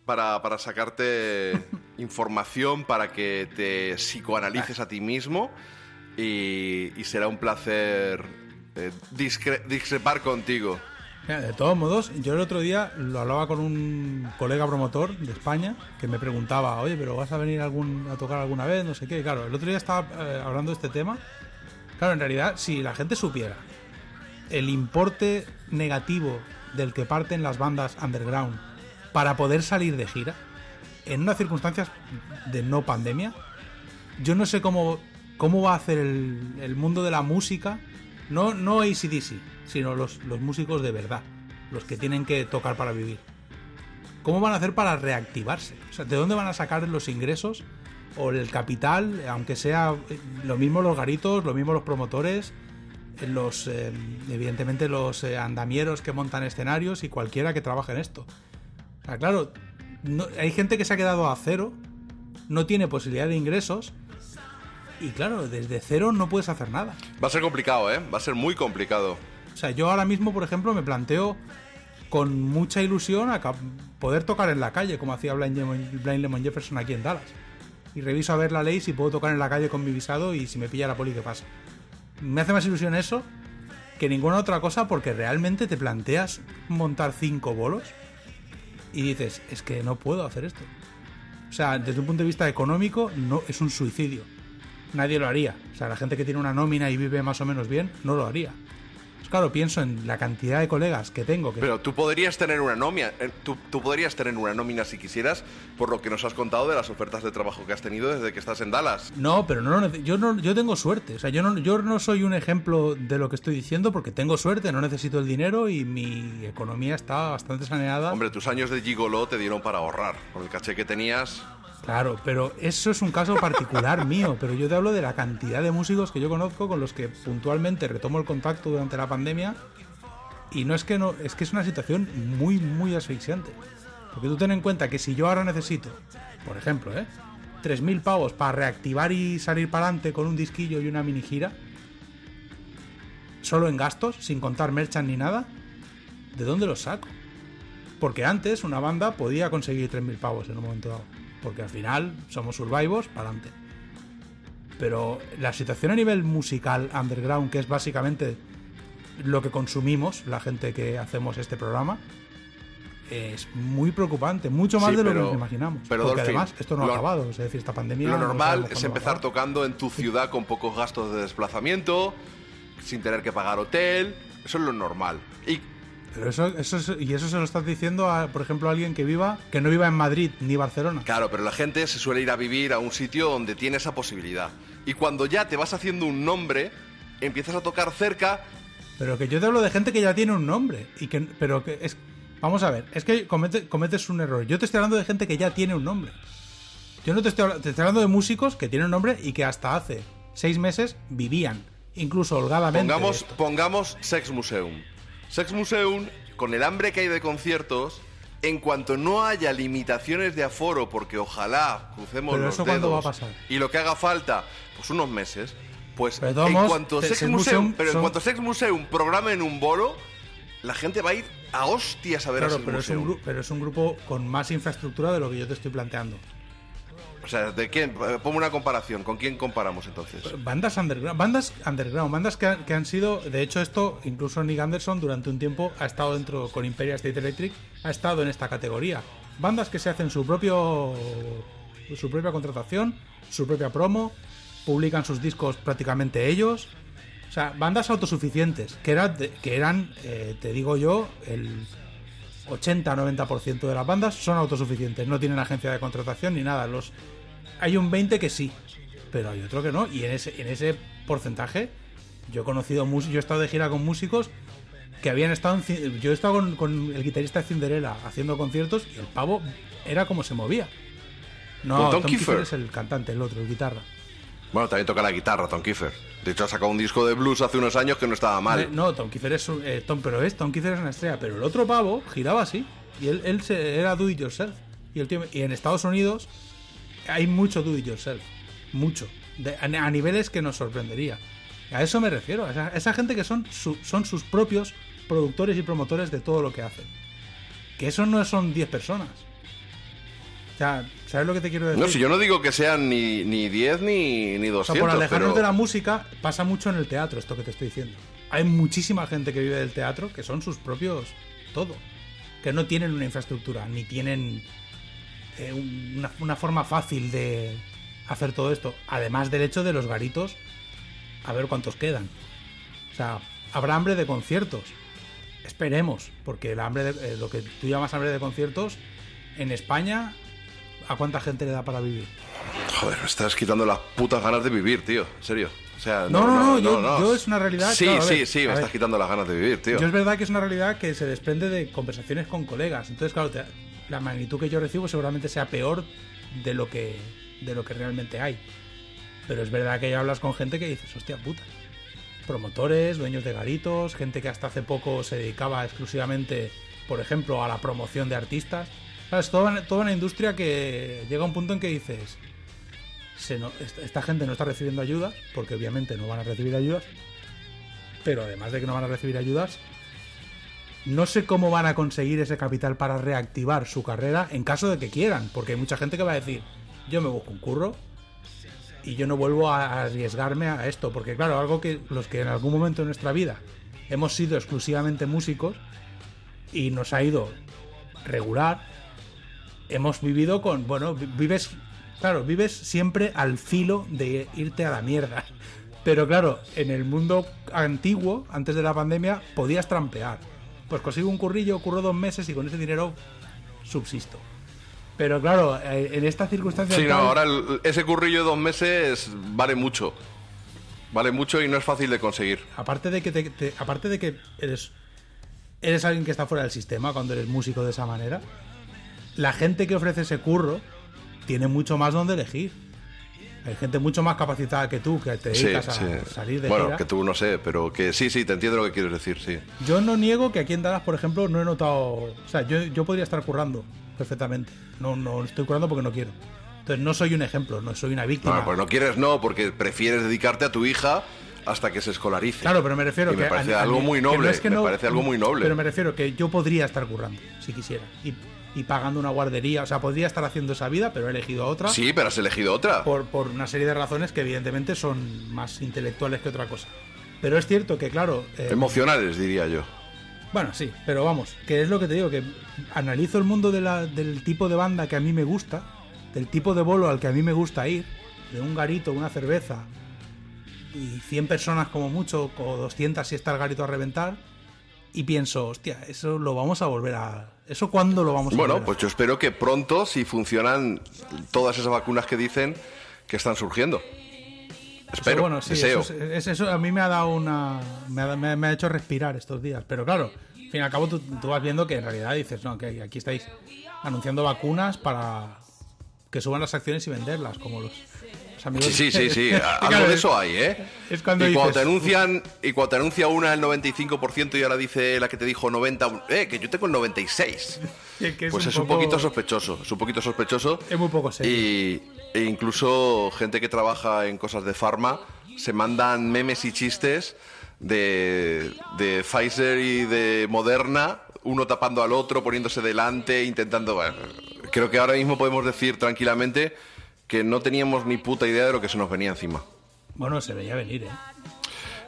para, para sacarte información para que te psicoanalices a ti mismo y, y será un placer eh, discre- discrepar contigo. De todos modos, yo el otro día lo hablaba con un colega promotor de España que me preguntaba, oye, pero vas a venir algún, a tocar alguna vez, no sé qué. Claro, el otro día estaba eh, hablando de este tema. Claro, en realidad, si la gente supiera el importe negativo del que parten las bandas underground para poder salir de gira, en unas circunstancias de no pandemia, yo no sé cómo, cómo va a hacer el, el mundo de la música, no, no ACDC, sino los, los músicos de verdad, los que tienen que tocar para vivir. ¿Cómo van a hacer para reactivarse? ¿de dónde van a sacar los ingresos o el capital, aunque sea eh, lo mismo los garitos, lo mismo los promotores, eh, los eh, evidentemente los andamieros que montan escenarios y cualquiera que trabaje en esto? Claro, hay gente que se ha quedado a cero, no tiene posibilidad de ingresos y claro, desde cero no puedes hacer nada. Va a ser complicado, ¿eh? Va a ser muy complicado. O sea, yo ahora mismo, por ejemplo, me planteo con mucha ilusión a poder tocar en la calle, como hacía Blind Lemon, Blind Lemon Jefferson aquí en Dallas. Y reviso a ver la ley si puedo tocar en la calle con mi visado y si me pilla la poli, ¿qué pasa? Me hace más ilusión eso que ninguna otra cosa porque realmente te planteas montar cinco bolos y dices, es que no puedo hacer esto. O sea, desde un punto de vista económico, no es un suicidio. Nadie lo haría. O sea, la gente que tiene una nómina y vive más o menos bien, no lo haría. Claro, pienso en la cantidad de colegas que tengo. Que Pero tú podrías tener una nómina, eh, tú, tú podrías tener una nómina si quisieras, por lo que nos has contado de las ofertas de trabajo que has tenido desde que estás en Dallas. No, pero no, yo no, yo tengo suerte. O sea, yo no, yo no soy un ejemplo de lo que estoy diciendo porque tengo suerte, no necesito el dinero y mi economía está bastante saneada. Hombre, tus años de gigolo te dieron para ahorrar. Con el caché que tenías, Claro, pero eso es un caso particular mío. Pero yo te hablo de la cantidad de músicos que yo conozco con los que puntualmente retomo el contacto durante la pandemia. Y no es que no, es que es una situación muy, muy asfixiante. Porque tú ten en cuenta que si yo ahora necesito, por ejemplo, ¿eh? 3.000 pavos para reactivar y salir para adelante con un disquillo y una mini gira, solo en gastos, sin contar merchant ni nada, ¿de dónde los saco? Porque antes una banda podía conseguir 3.000 pavos en un momento dado. Porque al final somos survivors para adelante. Pero la situación a nivel musical underground, que es básicamente lo que consumimos, la gente que hacemos este programa, es muy preocupante, mucho más Sí, de lo que nos imaginamos. pero, Porque Dolphin, además esto no lo- ha acabado, es decir, esta pandemia. lo no normal es empezar tocando en tu ciudad con pocos gastos de desplazamiento, sin tener que pagar hotel. Eso es lo normal. Y Pero eso, eso es- y eso se lo estás diciendo a, por ejemplo, a alguien que viva, que no viva en Madrid ni Barcelona. Claro, pero la gente se suele ir a vivir a un sitio donde tiene esa posibilidad. Y cuando ya te vas haciendo un nombre, empiezas a tocar cerca. Pero que yo te hablo de gente que ya tiene un nombre. Y que, pero que es. Vamos a ver, es que comete- cometes un error. Yo te estoy hablando de gente que ya tiene un nombre. Yo no te estoy, te estoy hablando de músicos que tienen un nombre y que hasta hace seis meses vivían, incluso holgadamente. Pongamos, pongamos Sex Museum. Sex Museum, con el hambre que hay de conciertos, en cuanto no haya limitaciones de aforo, porque ojalá crucemos Pero los eso dedos va a pasar. y lo que haga falta, pues unos meses, pues Pero en cuanto Sex Sex Museum, Museum pero en cuanto Sex Museum programe en un bolo, la gente va a ir a hostias a ver a Claro, Sex pero es, un pero es un grupo con más infraestructura de lo que yo te estoy planteando. O sea, ¿de quién? Eh, Ponme una comparación. ¿Con quién comparamos entonces? Bandas underground, bandas underground, bandas que, han- que han sido, de hecho esto, incluso Nick Anderson durante un tiempo ha estado dentro con Imperial State Electric, ha estado en esta categoría. Bandas que se hacen su propio su propia contratación, su propia promo, publican sus discos prácticamente ellos. O sea, bandas autosuficientes, que, era que eran, eh, te digo yo, el 80-90% de las bandas son autosuficientes, no tienen agencia de contratación ni nada. Los, hay un 20 que sí, pero hay otro que no. Y en ese, en ese porcentaje, yo he conocido yo he estado de gira con músicos que habían estado en yo he estado con, con el guitarrista de Cinderella haciendo conciertos y el pavo era como se movía. No, ¿Con Tom Tom Kiefer? Kiefer es el cantante, el otro, el guitarra. Bueno, también toca la guitarra, Tom Kiefer. De hecho, ha sacado un disco de blues hace unos años que no estaba Eh, mal. No, Tom Kiefer es un- eh, Tom, pero es Tom Kiefer es una estrella, pero el otro pavo giraba así y él, era do it yourself y el y en Estados Unidos hay mucho do it yourself, mucho. A, niveles que nos sorprendería. A eso me refiero, a esa, gente que son, son sus propios productores y promotores de todo lo que hacen. Que eso no son 10 personas. Sea, ¿sabes lo que te quiero decir? No, si yo no digo que sean ni, ni 10 ni, ni O sea, 200. por alejarnos pero- de la música, pasa mucho en el teatro, esto que te estoy diciendo. Hay muchísima gente que vive del teatro que son sus propios todo. Que no tienen una infraestructura, ni tienen eh, un- una, una forma fácil de hacer todo esto. Además del hecho de los garitos, a ver cuántos quedan. O sea, habrá hambre de conciertos. Esperemos, porque el hambre de- eh, lo que tú llamas hambre de conciertos, en España, ¿a cuánta gente le da para vivir? Joder, me estás quitando las putas ganas de vivir, tío. En serio. O sea, No, no, no, yo- yo es una realidad, Sí, claro, a sí, ver, sí, me ver. estás quitando las ganas de vivir, tío. Yo es verdad que es una realidad que se desprende de conversaciones con colegas. Entonces, claro, te- la magnitud que yo recibo seguramente sea peor de lo que de lo que realmente hay. Pero es verdad que ya hablas con gente que dices, hostia puta. Promotores, dueños de garitos, gente que hasta hace poco se dedicaba exclusivamente, por ejemplo, a la promoción de artistas. ¿Sabes? Toda, toda una industria que llega a un punto en que dices, esta, esta gente no está recibiendo ayudas, porque obviamente no van a recibir ayudas, pero además de que no van a recibir ayudas, no sé cómo van a conseguir ese capital para reactivar su carrera en caso de que quieran, porque hay mucha gente que va a decir, yo me busco un curro y yo no vuelvo a arriesgarme a esto, porque claro, algo que los que en algún momento de nuestra vida hemos sido exclusivamente músicos y nos ha ido regular, hemos vivido con, bueno, vi- vives, claro, vives siempre al filo de irte a la mierda. Pero claro, en el mundo antiguo, antes de la pandemia, podías trampear. Pues consigo un currillo, curro dos meses y con ese dinero subsisto. Pero claro, eh, en esta circunstancia... Sí, no, ahora el- ese currillo de dos meses vale mucho. Vale mucho y no es fácil de conseguir. Aparte de que, te- te- aparte de que eres, eres alguien que está fuera del sistema cuando eres músico de esa manera, la gente que ofrece ese curro tiene mucho más donde elegir. Hay gente mucho más capacitada que tú que te Sí, dedicas a sí. salir de Bueno, gira. que tú no sé, pero que sí, sí, te entiendo lo que quieres decir, sí. Yo no niego que aquí en Dallas, por ejemplo, no he notado. O sea, yo, yo podría estar currando perfectamente. No, no estoy currando porque no quiero. Entonces no soy un ejemplo, no soy una víctima. No, pues no quieres no, porque prefieres dedicarte a tu hija hasta que se escolarice. Claro, pero me refiero Y que me parece a- a algo mí- muy que no noble. es que me no- parece algo muy noble. Pero me refiero que yo podría estar currando, si quisiera. Y, y pagando una guardería. O sea, podría estar haciendo esa vida, pero he elegido otra. Sí, pero has elegido otra. Por, por una serie de razones que evidentemente son más intelectuales que otra cosa. Pero es cierto que, claro... eh, Emocionales, diría yo. bueno, sí, pero vamos, que es lo que te digo, que analizo el mundo de la- del tipo de banda que a mí me gusta, del tipo de bolo al que a mí me gusta ir, de un garito, una cerveza, y 100 personas como mucho, o 200 si está el garito a reventar, y pienso, hostia, eso lo vamos a volver a... ¿Eso cuándo lo vamos a Bueno, a pues yo espero que pronto, si funcionan todas esas vacunas que dicen que están surgiendo. Eso, Espero, bueno, sí, deseo. Eso, es- es- eso a mí me ha dado una. Me ha, me ha- me ha hecho respirar estos días. Pero claro, al fin y al cabo tú, tú vas viendo que en realidad dices, no, que aquí estáis anunciando vacunas para que suban las acciones y venderlas, como los amigos. Sí, sí, sí, sí. Claro, Algo de es- eso hay, ¿eh? Es cuando y cuando te anuncian y cuando te anuncia una el 95% y ahora dice la que te dijo 90, eh, que yo tengo el 96. que- que pues un es un poquito sospechoso, es un poquito sospechoso. Es muy poco serio. Y e incluso gente que trabaja en cosas de farma se mandan memes y chistes de, de Pfizer y de Moderna, uno tapando al otro, poniéndose delante, intentando... bueno, creo que ahora mismo podemos decir tranquilamente que no teníamos ni puta idea de lo que se nos venía encima. Bueno, se veía venir, ¿eh?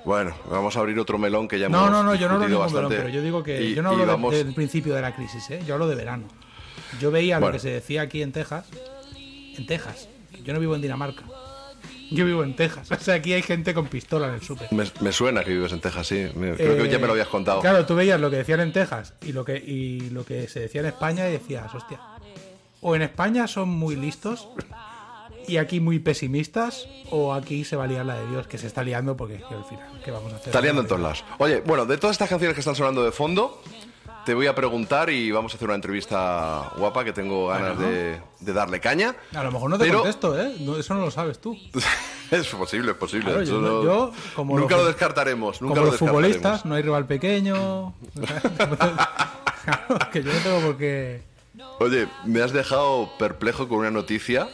Bueno, vamos a abrir otro melón que ya No, hemos no, no, yo no lo digo melón, pero yo digo que. Y- yo no hablo de- vamos- del principio de la crisis, ¿eh? Yo hablo de verano. Yo veía Bueno. lo que se decía aquí en Texas. En Texas. Yo no vivo en Dinamarca. Yo vivo en Texas. O sea, aquí hay gente con pistola en el súper. Me, me suena que vives en Texas, sí. Creo que Eh, ya me lo habías contado. Claro, tú veías lo que decían en Texas y lo que, y lo que se decía en España y decías, hostia, o en España son muy listos y aquí muy pesimistas, o aquí se va a liar la de Dios, que se está liando porque que al final, ¿qué vamos a hacer? Está liando en todos lados. Oye, bueno, de todas estas canciones que están sonando de fondo, te voy a preguntar y vamos a hacer una entrevista guapa que tengo ganas Bueno. de, de darle caña. A lo mejor no te Pero- contesto, ¿eh? No, eso no lo sabes tú. es posible, es posible. Claro, yo, no- yo, como nunca los- lo descartaremos. Nunca como lo los futbolistas, no hay rival pequeño. Claro, que yo no tengo por qué... Oye, me has dejado perplejo con una noticia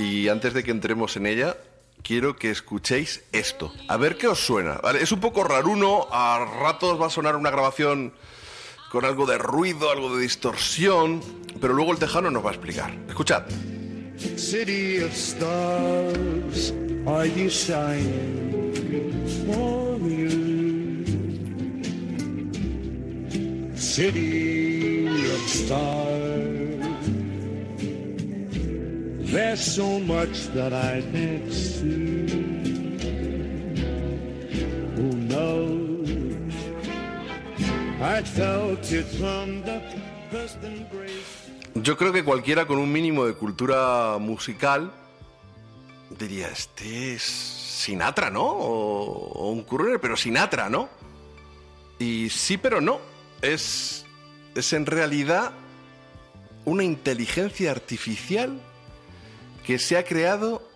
y antes de que entremos en ella, quiero que escuchéis esto. A ver qué os suena. ¿vale? Es un poco raruno, a ratos va a sonar una grabación con algo de ruido, algo de distorsión, pero luego el tejano nos va a explicar. Escuchad. City of stars, are? City of stars, Yo creo que cualquiera con un mínimo de cultura musical diría, este es Sinatra, ¿no? O, o un Crooner, pero Sinatra, ¿no? Y sí, pero no. Es, es en realidad una inteligencia artificial que se ha creado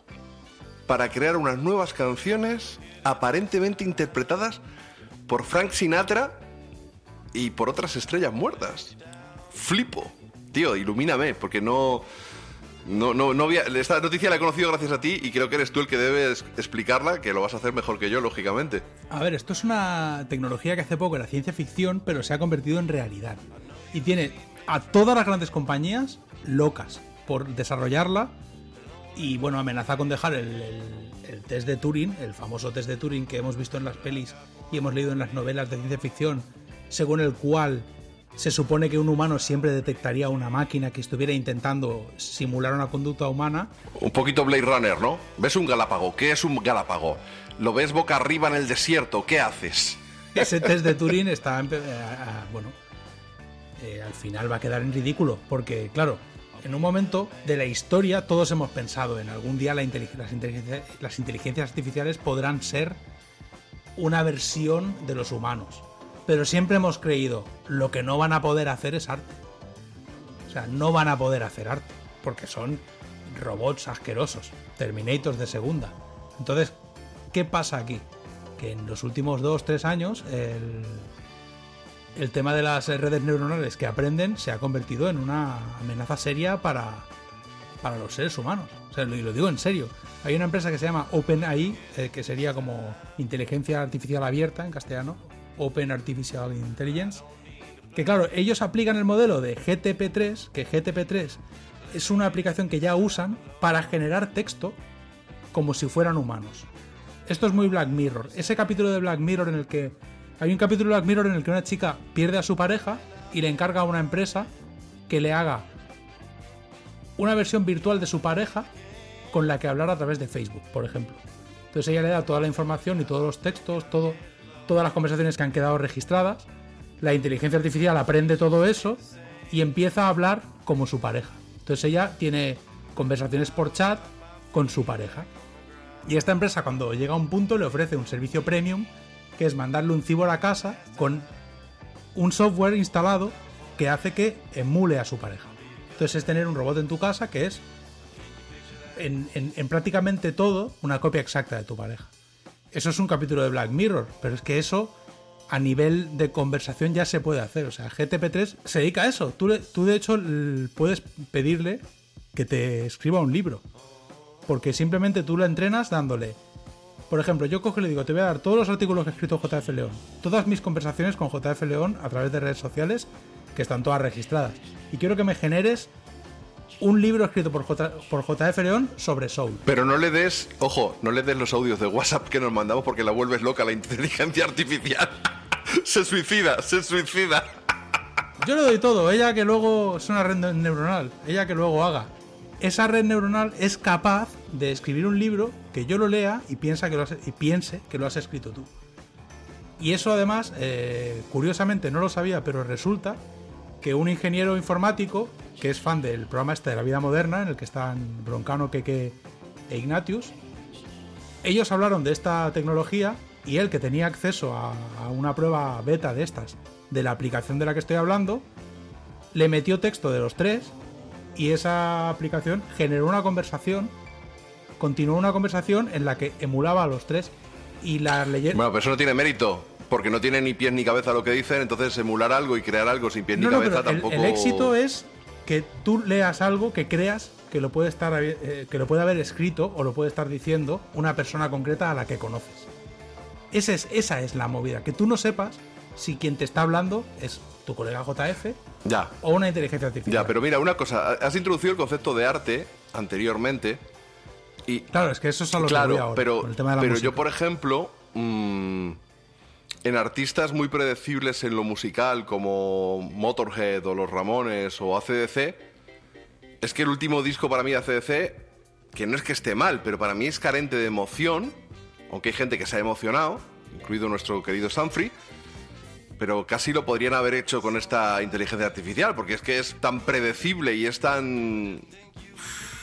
para crear unas nuevas canciones aparentemente interpretadas por Frank Sinatra y por otras estrellas muertas. Flipo. Tío, ilumíname, porque no... No, no, no había, esta noticia la he conocido gracias a ti y creo que eres tú el que debes explicarla, que lo vas a hacer mejor que yo, lógicamente. A ver, esto es una tecnología que hace poco era ciencia ficción, pero se ha convertido en realidad. Y tiene a todas las grandes compañías locas por desarrollarla y, bueno, amenaza con dejar el, el- el test de Turing, el famoso test de Turing que hemos visto en las pelis y hemos leído en las novelas de ciencia ficción, según el cual se supone que un humano siempre detectaría una máquina que estuviera intentando simular una conducta humana Un poquito Blade Runner, ¿no? ¿Ves un galápago? ¿Qué es un galápago? ¿Lo ves boca arriba en el desierto? ¿Qué haces? ese test de Turing está, eh, ah, bueno, eh, al final va a quedar en ridículo, porque claro, en un momento de la historia todos hemos pensado en algún día las, inteligencia- las inteligencias artificiales podrán ser una versión de los humanos, pero siempre hemos creído lo que no van a poder hacer es arte. O sea, no van a poder hacer arte, porque son robots asquerosos, Terminators de segunda. Entonces, ¿qué pasa aquí? Que en los últimos dos, tres años, el, el tema de las redes neuronales que aprenden se ha convertido en una amenaza seria para, para los seres humanos. O sea, y lo digo en serio. Hay una empresa que se llama OpenAI, eh, que sería como inteligencia artificial abierta en castellano, Open Artificial Intelligence, que claro, ellos aplican el modelo de GTP3, que GTP3 es una aplicación que ya usan para generar texto como si fueran humanos. Esto es muy Black Mirror. Ese capítulo de Black Mirror en el que hay un capítulo de Black Mirror en el que una chica pierde a su pareja y le encarga a una empresa que le haga una versión virtual de su pareja con la que hablar a través de Facebook, por ejemplo. Entonces ella le da toda la información y todos los textos, todas las conversaciones que han quedado registradas. La inteligencia artificial aprende todo eso y empieza a hablar como su pareja. Entonces ella tiene conversaciones por chat con su pareja. Y esta empresa cuando llega a un punto le ofrece un servicio premium que es mandarle un cibor a casa con un software instalado que hace que emule a su pareja. Entonces es tener un robot en tu casa que es en, en- en prácticamente todo una copia exacta de tu pareja. Eso es un capítulo de Black Mirror, pero es que eso a nivel de conversación ya se puede hacer. O sea, GTP3 se dedica a eso. Tú, tú de hecho puedes pedirle que te escriba un libro. Porque simplemente tú lo entrenas dándole. Por ejemplo, yo cojo y le digo, te voy a dar todos los artículos que ha escrito JF León, todas mis conversaciones con JF León a través de redes sociales, que están todas registradas. Y quiero que me generes un libro escrito por, J- por JF León sobre Soul. Pero no le des, ojo, no le des los audios de WhatsApp que nos mandamos porque la vuelves loca la inteligencia artificial. se suicida, se suicida. Yo le doy todo, ella que luego es una red ne- neuronal, ella que luego haga. Esa red neuronal es capaz de escribir un libro que yo lo lea y, piensa que lo has- y piense que lo has escrito tú. Y eso además, eh, curiosamente no lo sabía, pero resulta que un ingeniero informático, que es fan del programa este de la vida moderna, en el que están Broncano, Keke e Ignatius, ellos hablaron de esta tecnología y él que tenía acceso a, a una prueba beta de estas, de la aplicación de la que estoy hablando, le metió texto de los tres y esa aplicación generó una conversación, continuó una conversación en la que emulaba a los tres y la leyeron... Bueno, pero eso no tiene mérito. Porque no tiene ni pies ni cabeza lo que dicen, entonces emular algo y crear algo sin pies No, ni no, cabeza pero tampoco. el, éxito es que tú leas algo que creas que lo puede estar eh, que lo puede haber escrito o lo puede estar diciendo una persona concreta a la que conoces. Esa es, esa es la movida, que tú no sepas si quien te está hablando es tu colega JF Ya. o una inteligencia artificial. Ya, pero mira, una cosa, has introducido el concepto de arte anteriormente y Claro, es que eso es a lo que voy ahora, pero, el tema de la pero música. yo por ejemplo, mm, en artistas muy predecibles en lo musical como Motorhead o Los Ramones o ACDC, es que el último disco para mí de ACDC, que no es que esté mal, pero para mí es carente de emoción, aunque hay gente que se ha emocionado, incluido nuestro querido Sanfrey, pero casi lo podrían haber hecho con esta inteligencia artificial, porque es que es tan predecible y es tan...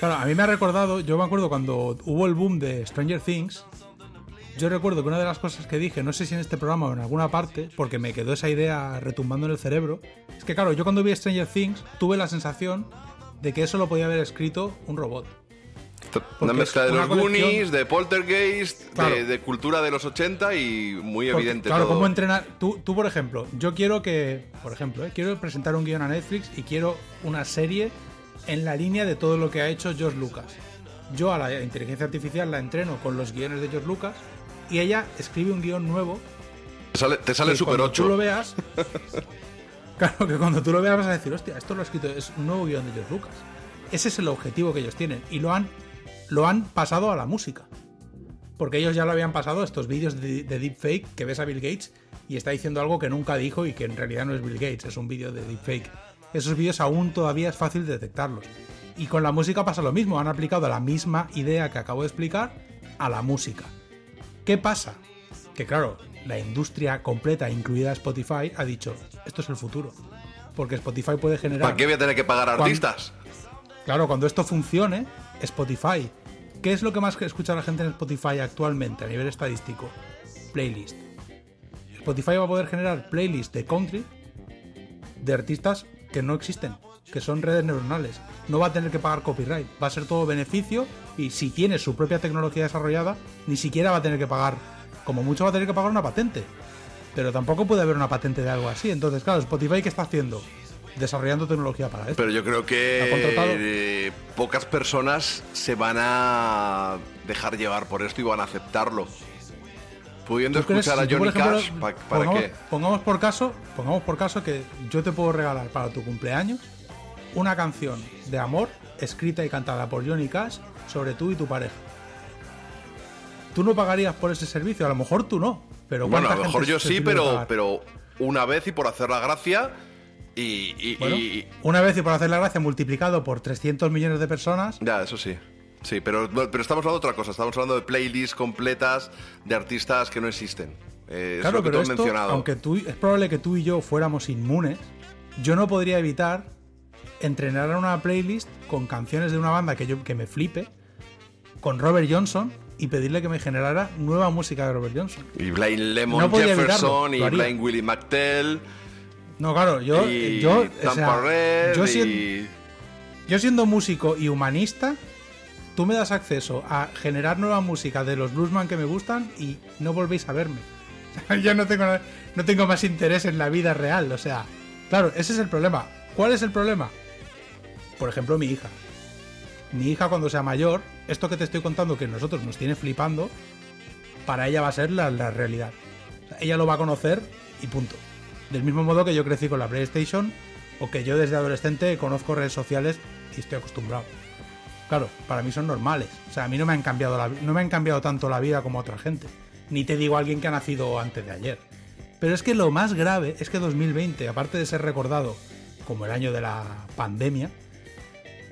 Claro, a mí me ha recordado, yo me acuerdo cuando hubo el boom de Stranger Things, yo recuerdo que una de las cosas que dije, no sé si en este programa o en alguna parte, porque me quedó esa idea retumbando en el cerebro, es que claro, yo cuando vi Stranger Things tuve la sensación de que eso lo podía haber escrito un robot. Una mezcla de una los colección- Goonies, de Poltergeist, Claro. de, de cultura de los 80 y muy Porque, evidente claro, todo. ¿cómo entrenar? Tú, tú, por ejemplo, yo quiero que, por ejemplo, eh, quiero presentar un guion a Netflix y quiero una serie en la línea de todo lo que ha hecho George Lucas. Yo a la inteligencia artificial la entreno con los guiones de George Lucas y ella escribe un guion nuevo. Te sale, te sale que Super cuando 8. tú lo veas, claro que cuando tú lo veas vas a decir, hostia, esto lo ha escrito, es un nuevo guion de George Lucas. Ese es el objetivo que ellos tienen y lo han, lo han pasado a la música. Porque ellos ya lo habían pasado estos vídeos de, de deepfake que ves a Bill Gates y está diciendo algo que nunca dijo y que en realidad no es Bill Gates, es un vídeo de deepfake. Esos vídeos aún todavía es fácil detectarlos. Y con la música pasa lo mismo, han aplicado la misma idea que acabo de explicar a la música. ¿Qué pasa? Que claro, la industria completa, incluida Spotify, ha dicho, esto es el futuro. Porque Spotify puede generar... ¿Para qué voy a tener que pagar a artistas? Claro, cuando esto funcione, Spotify. ¿Qué es lo que más escucha la gente en Spotify actualmente a nivel estadístico? Playlist. Spotify va a poder generar playlists de country de artistas que no existen, que son redes neuronales. No va a tener que pagar copyright, va a ser todo beneficio y si tiene su propia tecnología desarrollada, ni siquiera va a tener que pagar, como mucho va a tener que pagar una patente. Pero tampoco puede haber una patente de algo así. Entonces, claro, Spotify, ¿qué está haciendo? Desarrollando tecnología para esto. Pero yo creo que eh, pocas personas se van a dejar llevar por esto y van a aceptarlo. Pudiendo ¿Tú crees- escuchar a Johnny ejemplo, Cash, ¿pa- ¿para pongamos, qué? Pongamos por caso, pongamos por caso que yo te puedo regalar para tu cumpleaños una canción de amor escrita y cantada por Johnny Cash sobre tú y tu pareja. Tú no pagarías por ese servicio, a lo mejor tú no, pero Bueno, a ¿cuánta lo mejor yo sí, pero, pero una vez y por hacer la gracia y... y- Bueno, y- una vez y por hacer la gracia multiplicado por 300 millones de personas, Ya, eso sí. Sí, pero, pero estamos hablando de otra cosa. Estamos hablando de playlists completas de artistas que no existen. Eh, es Claro, lo que tú pero has esto, mencionado. aunque tú, es probable que tú y yo fuéramos inmunes, yo no podría evitar entrenar a una playlist con canciones de una banda que, yo, que me flipe, con Robert Johnson, y pedirle que me generara nueva música de Robert Johnson. Y Blaine Lemon No Jefferson evitarlo, y. Blaine Willie McTell. No, claro, yo, y yo, o sea, y- yo siendo músico y humanista, tú me das acceso a generar nueva música de los bluesman que me gustan y no volvéis a verme. Yo no tengo, no tengo más interés en la vida real, o sea, claro, ese es el problema. ¿Cuál es el problema? Por ejemplo, mi hija. Mi hija cuando sea mayor, esto que te estoy contando que nosotros nos tiene flipando, para ella va a ser la, la realidad. Ella lo va a conocer y punto. Del mismo modo que yo crecí con la PlayStation o que yo desde adolescente conozco redes sociales y estoy acostumbrado. Claro, para mí son normales. O sea, a mí no me han cambiado, la, no me han cambiado tanto la vida como a otra gente. Ni te digo a alguien que ha nacido antes de ayer. Pero es que lo más grave es que 2020, aparte de ser recordado como el año de la pandemia,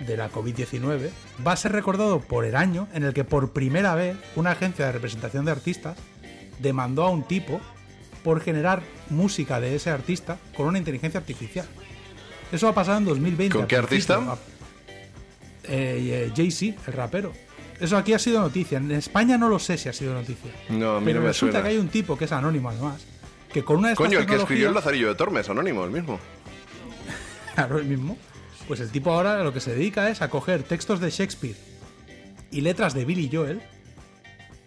de la COVID-19, va a ser recordado por el año en el que por primera vez una agencia de representación de artistas demandó a un tipo por generar música de ese artista con una inteligencia artificial. Eso ha pasado en 2020. ¿Con qué artista? Eh, eh, Jay-Z, el rapero. Eso aquí ha sido noticia. En España no lo sé si ha sido noticia. No, a mí Pero no me resulta suena. que hay un tipo que es anónimo además, que con una de Coño, el que escribió el Lazarillo de Tormes, anónimo, el mismo. Claro, el mismo. Pues el tipo ahora lo que se dedica es a coger textos de Shakespeare y letras de Billy Joel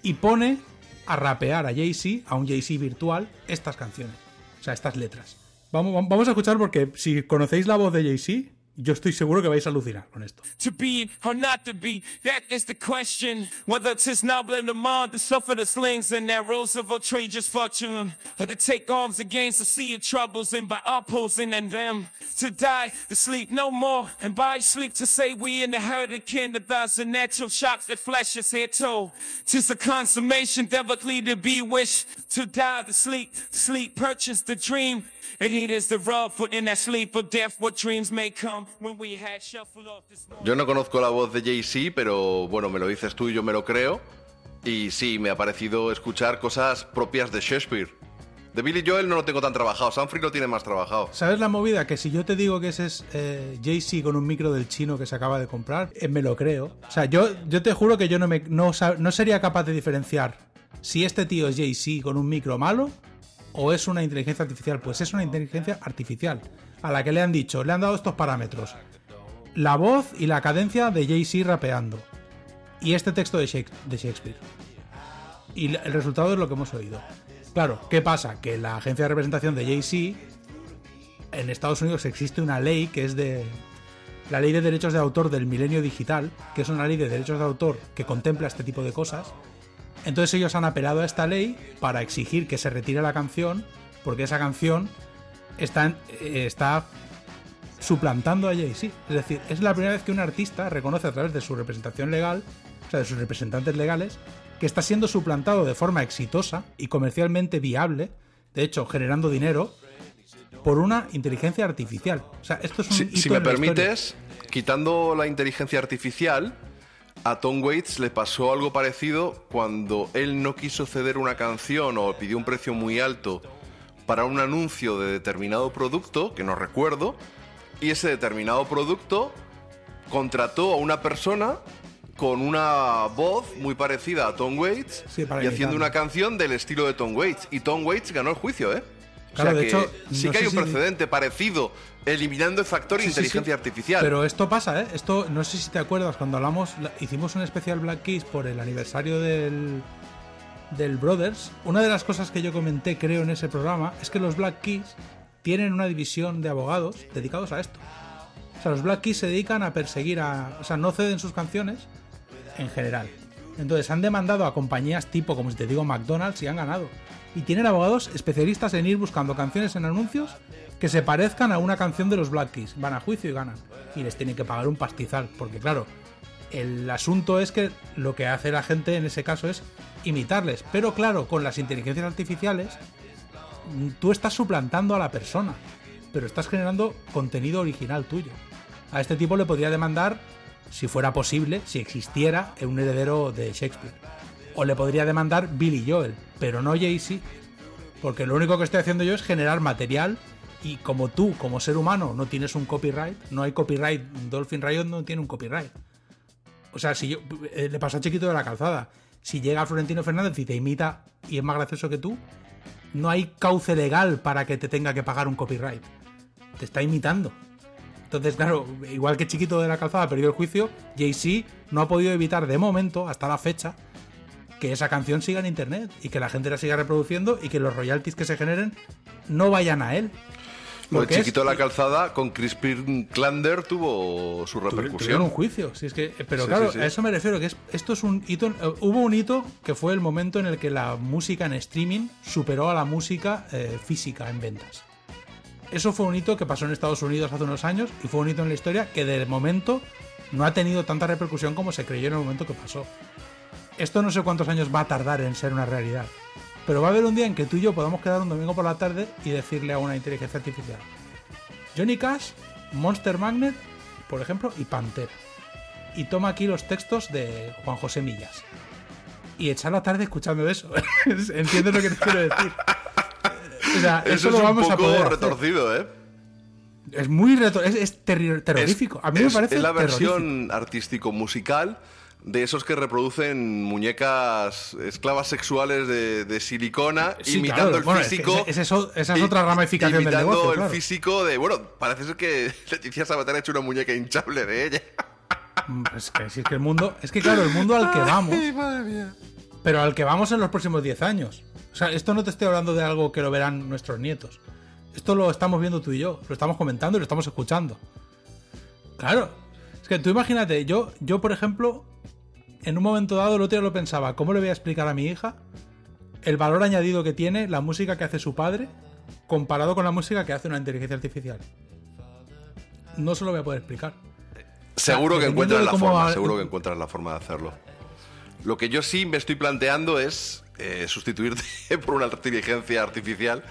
y pone a rapear a Jay-Z, a un Jay-Z virtual, estas canciones. O sea, estas letras. Vamos, vamos a escuchar porque si conocéis la voz de Jay-Z, Yo estoy seguro que vais a alucinar con esto. To be or not to be, that is the question. Whether tis noble in the mind to suffer the slings and arrows of outrageous fortune, or to take arms against the sea of troubles, and by opposing and them to die, to sleep no more, and by sleep to say we in the herd of kin, the thousand natural shocks that flesh is here told. Tis a consummation, devilly to be wished, to die, to sleep, sleep, purchase the dream. Yo no conozco la voz de Jay-Z, pero bueno, me lo dices tú y yo me lo creo. Y sí, me ha parecido escuchar cosas propias de Shakespeare. De Billy Joel no lo tengo tan trabajado, Sanfrey lo tiene más trabajado. ¿Sabes la movida? Que si yo te digo que ese es eh, Jay-Z con un micro del chino que se acaba de comprar, eh, me lo creo. O sea, yo, yo te juro que yo no, me, no, no sería capaz de diferenciar si este tío es Jay-Z con un micro malo o es una inteligencia artificial. Pues es una inteligencia artificial a la que le han dicho, le han dado estos parámetros. La voz y la cadencia de Jay-Z rapeando. Y este texto de Shake- de Shakespeare. Y el resultado es lo que hemos oído. Claro, ¿qué pasa? Que la agencia de representación de Jay-Z en Estados Unidos existe una ley que es de la ley de derechos de autor del milenio digital, que es una ley de derechos de autor que contempla este tipo de cosas. Entonces ellos han apelado a esta ley para exigir que se retire la canción, porque esa canción está, eh, está suplantando a Jay-Z. Es decir, es la primera vez que un artista reconoce a través de su representación legal, o sea, de sus representantes legales, que está siendo suplantado de forma exitosa y comercialmente viable, de hecho, generando dinero, por una inteligencia artificial. O sea, esto es un Si, hito si me historia. permites, quitando la inteligencia artificial, a Tom Waits le pasó algo parecido cuando él no quiso ceder una canción o pidió un precio muy alto para un anuncio de determinado producto, que no recuerdo, y ese determinado producto contrató a una persona con una voz muy parecida a Tom Waits Sí, y haciendo una canción del estilo de Tom Waits. Y Tom Waits ganó el juicio, ¿eh? O Claro, sea de que hecho, sí no que hay un si- precedente parecido, eliminando el factor Sí, sí, inteligencia sí. artificial. Pero esto pasa, ¿eh? Esto, no sé si te acuerdas, cuando hablamos, la- hicimos un especial Black Keys por el aniversario del, del Brothers. Una de las cosas que yo comenté, creo, en ese programa, es que los Black Keys tienen una división de abogados dedicados a esto. O sea, los Black Keys se dedican a perseguir a. O sea, no ceden sus canciones en general. Entonces han demandado a compañías tipo, como si te digo, McDonald's y han ganado. Y tienen abogados especialistas en ir buscando canciones en anuncios que se parezcan a una canción de los Black Keys. Van a juicio y ganan. Y les tienen que pagar un pastizal. Porque claro, el asunto es que lo que hace la gente en ese caso es imitarles. Pero claro, con las inteligencias artificiales, mm, tú estás suplantando a la persona. Pero estás generando contenido original tuyo. A este tipo le podría demandar, si fuera posible, si existiera un heredero de Shakespeare. O le podría demandar Billy Joel, pero no Jay-Z. Porque lo único que estoy haciendo yo es generar material y como tú, como ser humano, no tienes un copyright, no hay copyright, Dolphin Riot no tiene un copyright. O sea, si yo, eh, le pasó a Chiquito de la Calzada, si llega Florentino Fernández y te imita y es más gracioso que tú, no hay cauce legal para que te tenga que pagar un copyright. Te está imitando. Entonces, claro, igual que Chiquito de la Calzada perdió el juicio, Jay-Z no ha podido evitar de momento, hasta la fecha, que esa canción siga en internet y que la gente la siga reproduciendo y que los royalties que se generen no vayan a él. Lo de Porque es- Chiquito de la Calzada con Crispin Klander tuvo su Tuvieron un repercusión. juicio, si es que, pero Sí, claro, sí, sí. a eso me refiero, que es, esto es un hito, eh, hubo un hito que fue el momento en el que la música en streaming superó a la música eh, física en ventas. Eso fue un hito que pasó en Estados Unidos hace unos años y fue un hito en la historia que de momento no ha tenido tanta repercusión como se creyó en el momento que pasó. Esto no sé cuántos años va a tardar en ser una realidad, pero va a haber un día en que tú y yo podamos quedar un domingo por la tarde y decirle a una inteligencia artificial, Johnny Cash, Monster Magnet, por ejemplo, y Pantera. Y toma aquí los textos de Juan José Millas. Y echar la tarde escuchando eso. ¿Entiendes lo que te quiero decir? O sea, eso, Eso lo es un vamos a poco hacer. retorcido, ¿eh? Es muy retor- es, terrorífico. a mí me parece es la versión artístico-musical de esos que reproducen muñecas esclavas sexuales de, de silicona, Sí, imitando claro. el Bueno, es que físico. es o- esa es otra ramificación del imitando negocio, el claro. físico de. Bueno, parece ser que Leticia Sabater ha hecho una muñeca hinchable de ella. Mm, Es que, si es que el mundo. Es que claro, el mundo al que vamos. Ay, madre mía. Pero al que vamos en los próximos 10 años. O sea, esto no te estoy hablando de algo que lo verán nuestros nietos. Esto lo estamos viendo tú y yo. Lo estamos comentando y lo estamos escuchando. Claro. Que tú imagínate, yo, yo por ejemplo, en un momento dado el otro día lo pensaba, ¿cómo le voy a explicar a mi hija el valor añadido que tiene la música que hace su padre comparado con la música que hace una inteligencia artificial? No se lo voy a poder explicar. Seguro que dependiendo encuentras de la forma, va- seguro que encuentras la forma de hacerlo. Lo que yo sí me estoy planteando es eh, sustituirte por una inteligencia artificial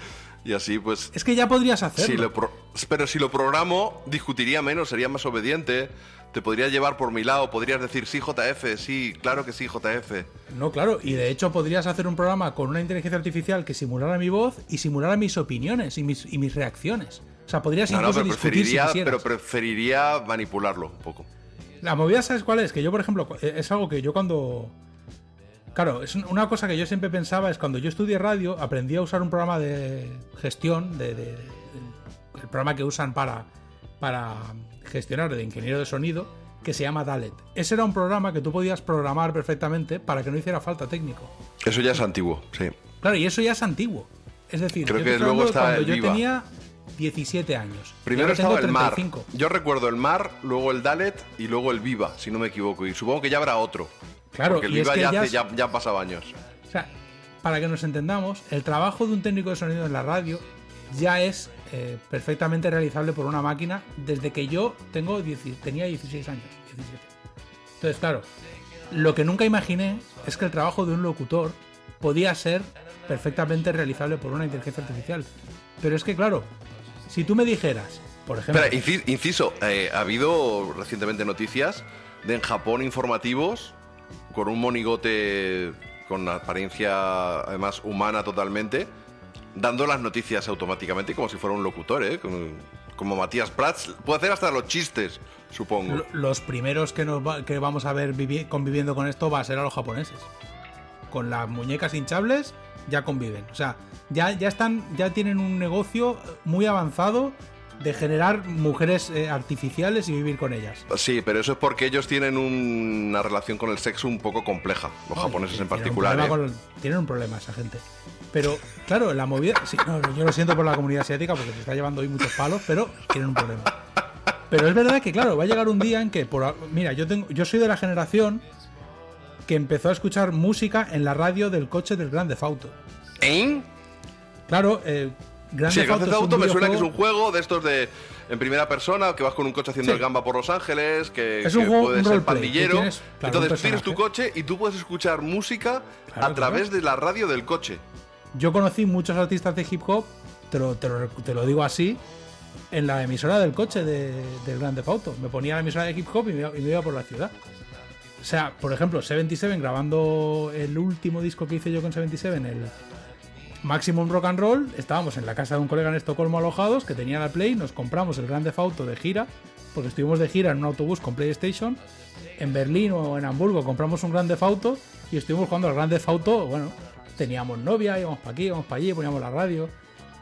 y así pues... Es que ya podrías hacerlo. Si lo pro- pero si lo programo, discutiría menos, sería más obediente, te podría llevar por mi lado, podrías decir sí JF, sí, claro que sí JF. No, claro, y de hecho podrías hacer un programa con una inteligencia artificial que simulara mi voz y simulara mis opiniones y mis, y mis reacciones. O sea, podrías No, no, incluso pero discutir preferiría, pero preferiría manipularlo un poco. La movida, ¿sabes cuál es? Que yo, por ejemplo, eh, es algo que yo cuando... Claro, es un- una cosa que yo siempre pensaba es cuando yo estudié radio, aprendí a usar un programa de gestión, de, de- de- el programa que usan para, para gestionar de ingeniero de sonido, que se llama Dalet. Ese era un programa que tú podías programar perfectamente para que no hiciera falta técnico. Eso ya es antiguo, sí. Claro, y eso ya es antiguo. Es decir, Creo yo que luego cuando el yo Viva. tenía 17 años. Primero estaba el mar. 35. Yo recuerdo el mar, luego el Dalet y luego el Viva, si no me equivoco. Y supongo que ya habrá otro. Claro, Porque el y es Viva que ya, hace, ya, ya han pasado años. O sea, para que nos entendamos, el trabajo de un técnico de sonido en la radio ya es eh, perfectamente realizable por una máquina desde que yo tengo 10 tenía 16 años. 17. Entonces, claro, lo que nunca imaginé es que el trabajo de un locutor podía ser perfectamente realizable por una inteligencia artificial. Pero es que, claro, si tú me dijeras, por ejemplo... Inciso, eh, ha habido recientemente noticias de en Japón informativos con un monigote con apariencia además humana totalmente, dando las noticias automáticamente como si fuera un locutor, ¿eh? Como, como Matías Prats. Puede hacer hasta los chistes, supongo. Lo- Los primeros que, nos va- que vamos a ver vivi- conviviendo con esto va a ser a los japoneses. Con las muñecas hinchables ya conviven. O sea, ya, ya están, ya tienen un negocio muy avanzado de generar mujeres eh, artificiales y vivir con ellas. Sí, pero eso es porque ellos tienen un- una relación con el sexo un poco compleja, los japoneses en Tienen un particular. problema ¿eh? con- tienen un problema esa gente. Pero, claro, la movida. sí, no, yo lo siento por la comunidad asiática porque se está llevando hoy muchos palos, pero tienen un problema. Pero es verdad que, claro, va a llegar un día en que, por, mira, yo tengo, yo soy de la generación que empezó a escuchar música en la radio del coche del Grande Fauto. ¿Eh? Claro, eh, Grand Sí, el Grand Theft Auto me suena que es un juego de estos de en primera persona, que vas con un coche haciendo Sí. el gamba por Los Ángeles, que, Es un que juego- puedes un ser pandillero. tienes, claro, Entonces tienes tu coche y tú puedes escuchar música Claro, a través de la radio del coche. Yo conocí muchos artistas de hip hop, te lo, te lo- te lo digo así, en la emisora del coche de- del Grande Theft Auto. Me ponía la emisora de hip hop y me, iba- por la ciudad. O sea, por ejemplo, 77 grabando el último disco que hice yo con 77, el Maximum Rock and Roll, estábamos en la casa de un colega en Estocolmo alojados que tenía la Play, nos compramos el Grande Theft Auto de gira, porque estuvimos de gira en un autobús con PlayStation. En Berlín o en Hamburgo compramos un Grande Theft Auto y estuvimos jugando al Grande Theft Auto, bueno, teníamos novia, íbamos para aquí, íbamos para allí, poníamos la radio.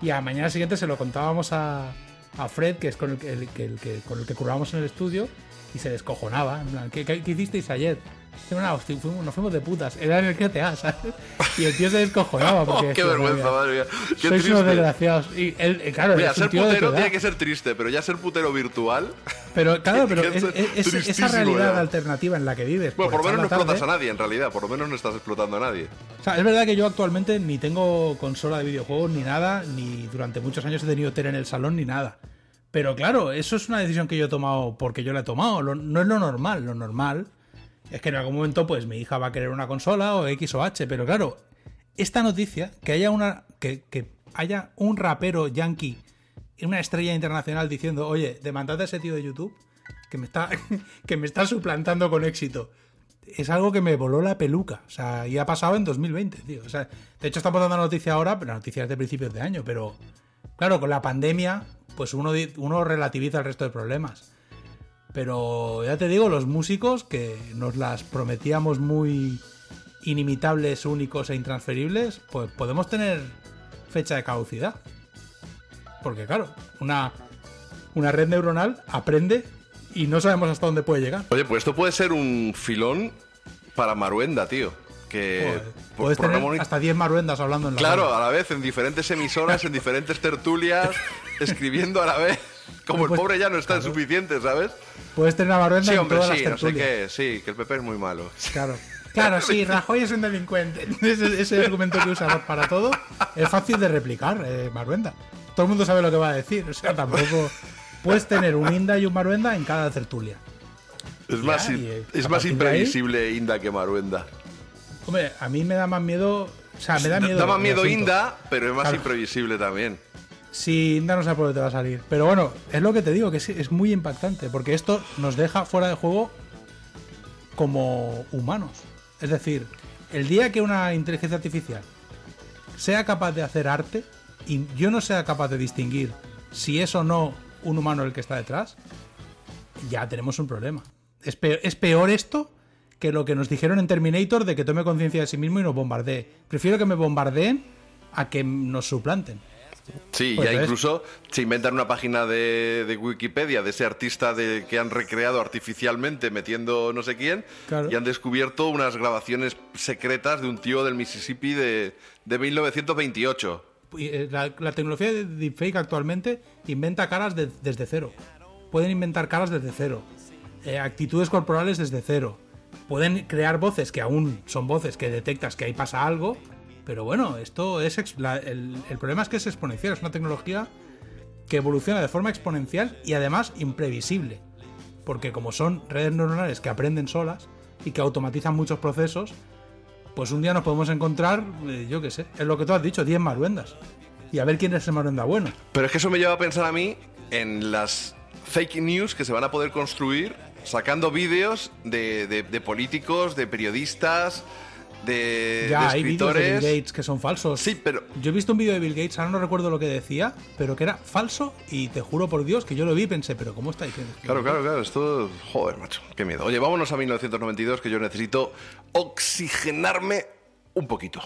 Y a la mañana siguiente se lo contábamos a, a Fred, que es con el que, el con el que currábamos en el estudio, y se descojonaba. En plan, ¿qué, qué- qué hicisteis ayer? "Nada, hostia, fuimos- nos fuimos de putas. Era en el GTA, ¿sabes? Y el tío se descojonaba porque. Oh, qué vergüenza, "Madre madre mía. Qué Sois unos triste. desgraciados. Y él, eh, claro, Mira, ser putero tiene que ser triste, pero ya ser putero virtual. Pero claro, pero es- es es- es- esa realidad ya. alternativa en la que vives. Bueno, por lo menos no tarde- explotas a nadie, en realidad. Por lo menos no estás explotando a nadie. O sea, es verdad que yo actualmente ni tengo consola de videojuegos ni nada, ni durante muchos años he tenido tele en el salón ni nada. Pero claro, eso es una decisión que yo he tomado porque yo la he tomado. No es lo normal. Lo normal es que en algún momento, pues mi hija va a querer una consola o X o H. Pero claro, esta noticia, que haya una. que, que haya un rapero yankee, una estrella internacional diciendo, oye, demandad a ese tío de YouTube que me está, que me está suplantando con éxito es algo que me voló la peluca. O sea, y ha pasado en 2020, tío. O sea, de hecho, estamos dando la noticia ahora, pero la noticia es de principios de año. Pero, claro, con la pandemia, pues uno, uno relativiza el resto de problemas. Pero ya te digo, los músicos que nos las prometíamos muy inimitables, únicos e intransferibles, pues podemos tener fecha de caducidad. Porque, claro, una, una red neuronal aprende y no sabemos hasta dónde puede llegar. Oye, pues esto puede ser un filón para Maruenda, tío. Que Joder, por- Puedes tener hasta 10 maruendas hablando en la Claro, a la vez, en diferentes emisoras, en diferentes tertulias, escribiendo a la vez. Como el Pues- pobre ya no está en claro. suficiente, ¿sabes? Puedes tener a Maruenda Sí, en hombre, todas sí, las no sé tertulias. qué, sí, que el PP es muy malo. Claro. Claro, sí, Rajoy es un delincuente. Ese, ese argumento que usa para todo es fácil de replicar, eh, Maruenda. Todo el mundo sabe lo que va a decir. O sea, tampoco puedes tener un Inda y un Maruenda en cada tertulia. Es más, Ya, in- y, eh, es más ahí- imprevisible Inda que Maruenda. Hombre, a mí me da más miedo. O sea, me da miedo. Da más miedo. Inda, pero es más Claro. imprevisible también. Si Inda no sabe por dónde te va a salir. Pero bueno, es lo que te digo, que es, es muy impactante. Porque esto nos deja fuera de juego como humanos. Es decir, el día que una inteligencia artificial sea capaz de hacer arte y yo no sea capaz de distinguir si es o no un humano el que está detrás, ya tenemos un problema. Es peor, es peor esto que lo que nos dijeron en Terminator de que tome conciencia de sí mismo y nos bombardee. Prefiero que me bombardeen a que nos suplanten. Sí, Pues ya ves. incluso se inventan una página de, de Wikipedia de ese artista de, que han recreado artificialmente metiendo no sé quién Claro. y han descubierto unas grabaciones secretas de un tío del Mississippi de, de 1928. Y, eh, La, la tecnología de deepfake actualmente inventa caras de- desde cero. Pueden inventar caras desde cero. Eh, actitudes corporales desde cero. Pueden crear voces que aún son voces que detectas que ahí pasa algo. Pero bueno, esto es. el, problema es que es exponencial. Es una tecnología que evoluciona de forma exponencial y además imprevisible. Porque como son redes neuronales que aprenden solas y que automatizan muchos procesos, pues un día nos podemos encontrar, eh, yo qué sé, es lo que tú has dicho, 10 maruendas. Y a ver quién es el maruenda bueno. Pero es que eso me lleva a pensar a mí en las fake news que se van a poder construir sacando vídeos de, de- de políticos, de periodistas, de, ya de hay de. Bill Gates que son falsos. Sí, pero Yo he visto un vídeo de Bill Gates, ahora no recuerdo lo que decía, pero que era falso y te juro por Dios que yo lo vi y pensé, pero ¿cómo está diciendo? Claro, claro, claro, esto... Joder, macho, qué miedo. Oye, vámonos a 1992, que yo necesito oxigenarme un poquito.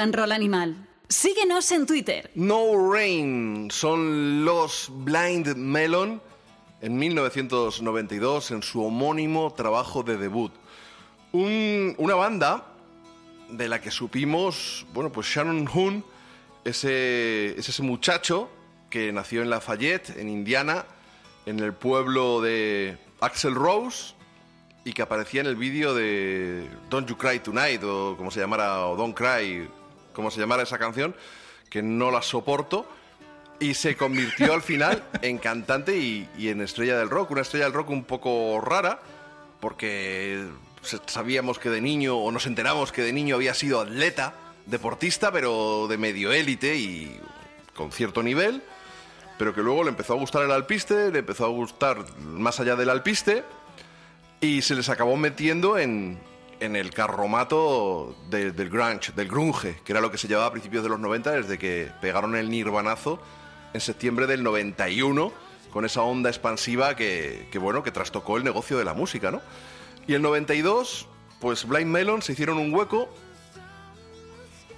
And Animal. Síguenos en Twitter. No Rain son los Blind Melon en 1992 en su homónimo trabajo de debut. Un- una banda de la que supimos, bueno, pues Shannon Hoon ese, es ese muchacho que nació en Lafayette, en Indiana, en el pueblo de Axel Rose y que aparecía en el vídeo de Don't You Cry Tonight o como se llamara, o Don't Cry, como se llamara esa canción, que no la soporto. Y se convirtió al final en cantante y, y en estrella del rock. Una estrella del rock un poco rara, porque sabíamos que de niño, o nos enteramos que de niño había sido atleta, deportista, pero de medio élite y con cierto nivel. Pero que luego le empezó a gustar el alpiste, le empezó a gustar más allá del alpiste y se les acabó metiendo en, en el carromato de- del grunge, del grunge, que era lo que se llevaba a principios de los 90 desde que pegaron el nirvanazo en septiembre del 91 con esa onda expansiva que, bueno, que trastocó el negocio de la música, ¿no? Y el 92, pues Blind Melon se hicieron un hueco,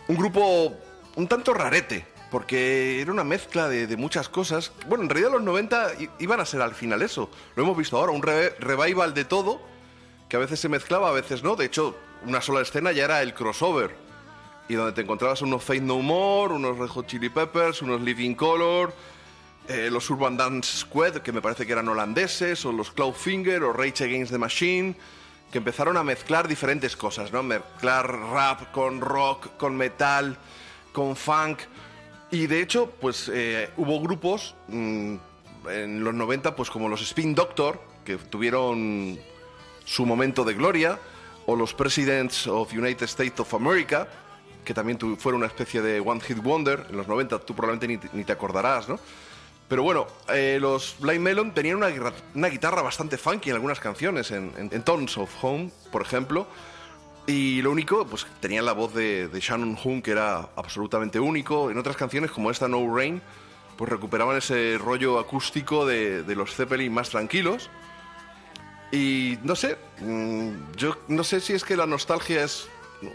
un grupo un tanto rarete, porque era una mezcla de, muchas cosas. Bueno, en realidad los 90 i- iban a ser al final eso. Lo hemos visto ahora, un re- revival de todo, que a veces se mezclaba, a veces no. De hecho, una sola escena ya era el crossover. Y donde te encontrabas unos Faith No More, unos Red Hot Chili Peppers, unos Living Color, eh, los Urban Dance Squad, que me parece que eran holandeses, o los Cloudfinger, o Rage Against the Machine, que empezaron a mezclar diferentes cosas, ¿no? Mezclar rap con rock, con metal, con funk. Y de hecho, pues eh, hubo grupos mm, en los 90, pues como los Spin Doctor, que tuvieron su momento de gloria, o los Presidents of United States of America, que también fueron una especie de One Hit Wonder en los 90, tú probablemente ni, te- acordarás, ¿no? Pero bueno, eh, los Blind Melon tenían una, una guitarra bastante funky en algunas canciones, en, en, of Home, por ejemplo, y lo único, pues tenían la voz de, de Shannon Hoon, que era absolutamente único. En otras canciones, como esta No Rain, pues recuperaban ese rollo acústico de, de los Zeppelin más tranquilos. Y no sé, mm, yo no sé si es que la nostalgia es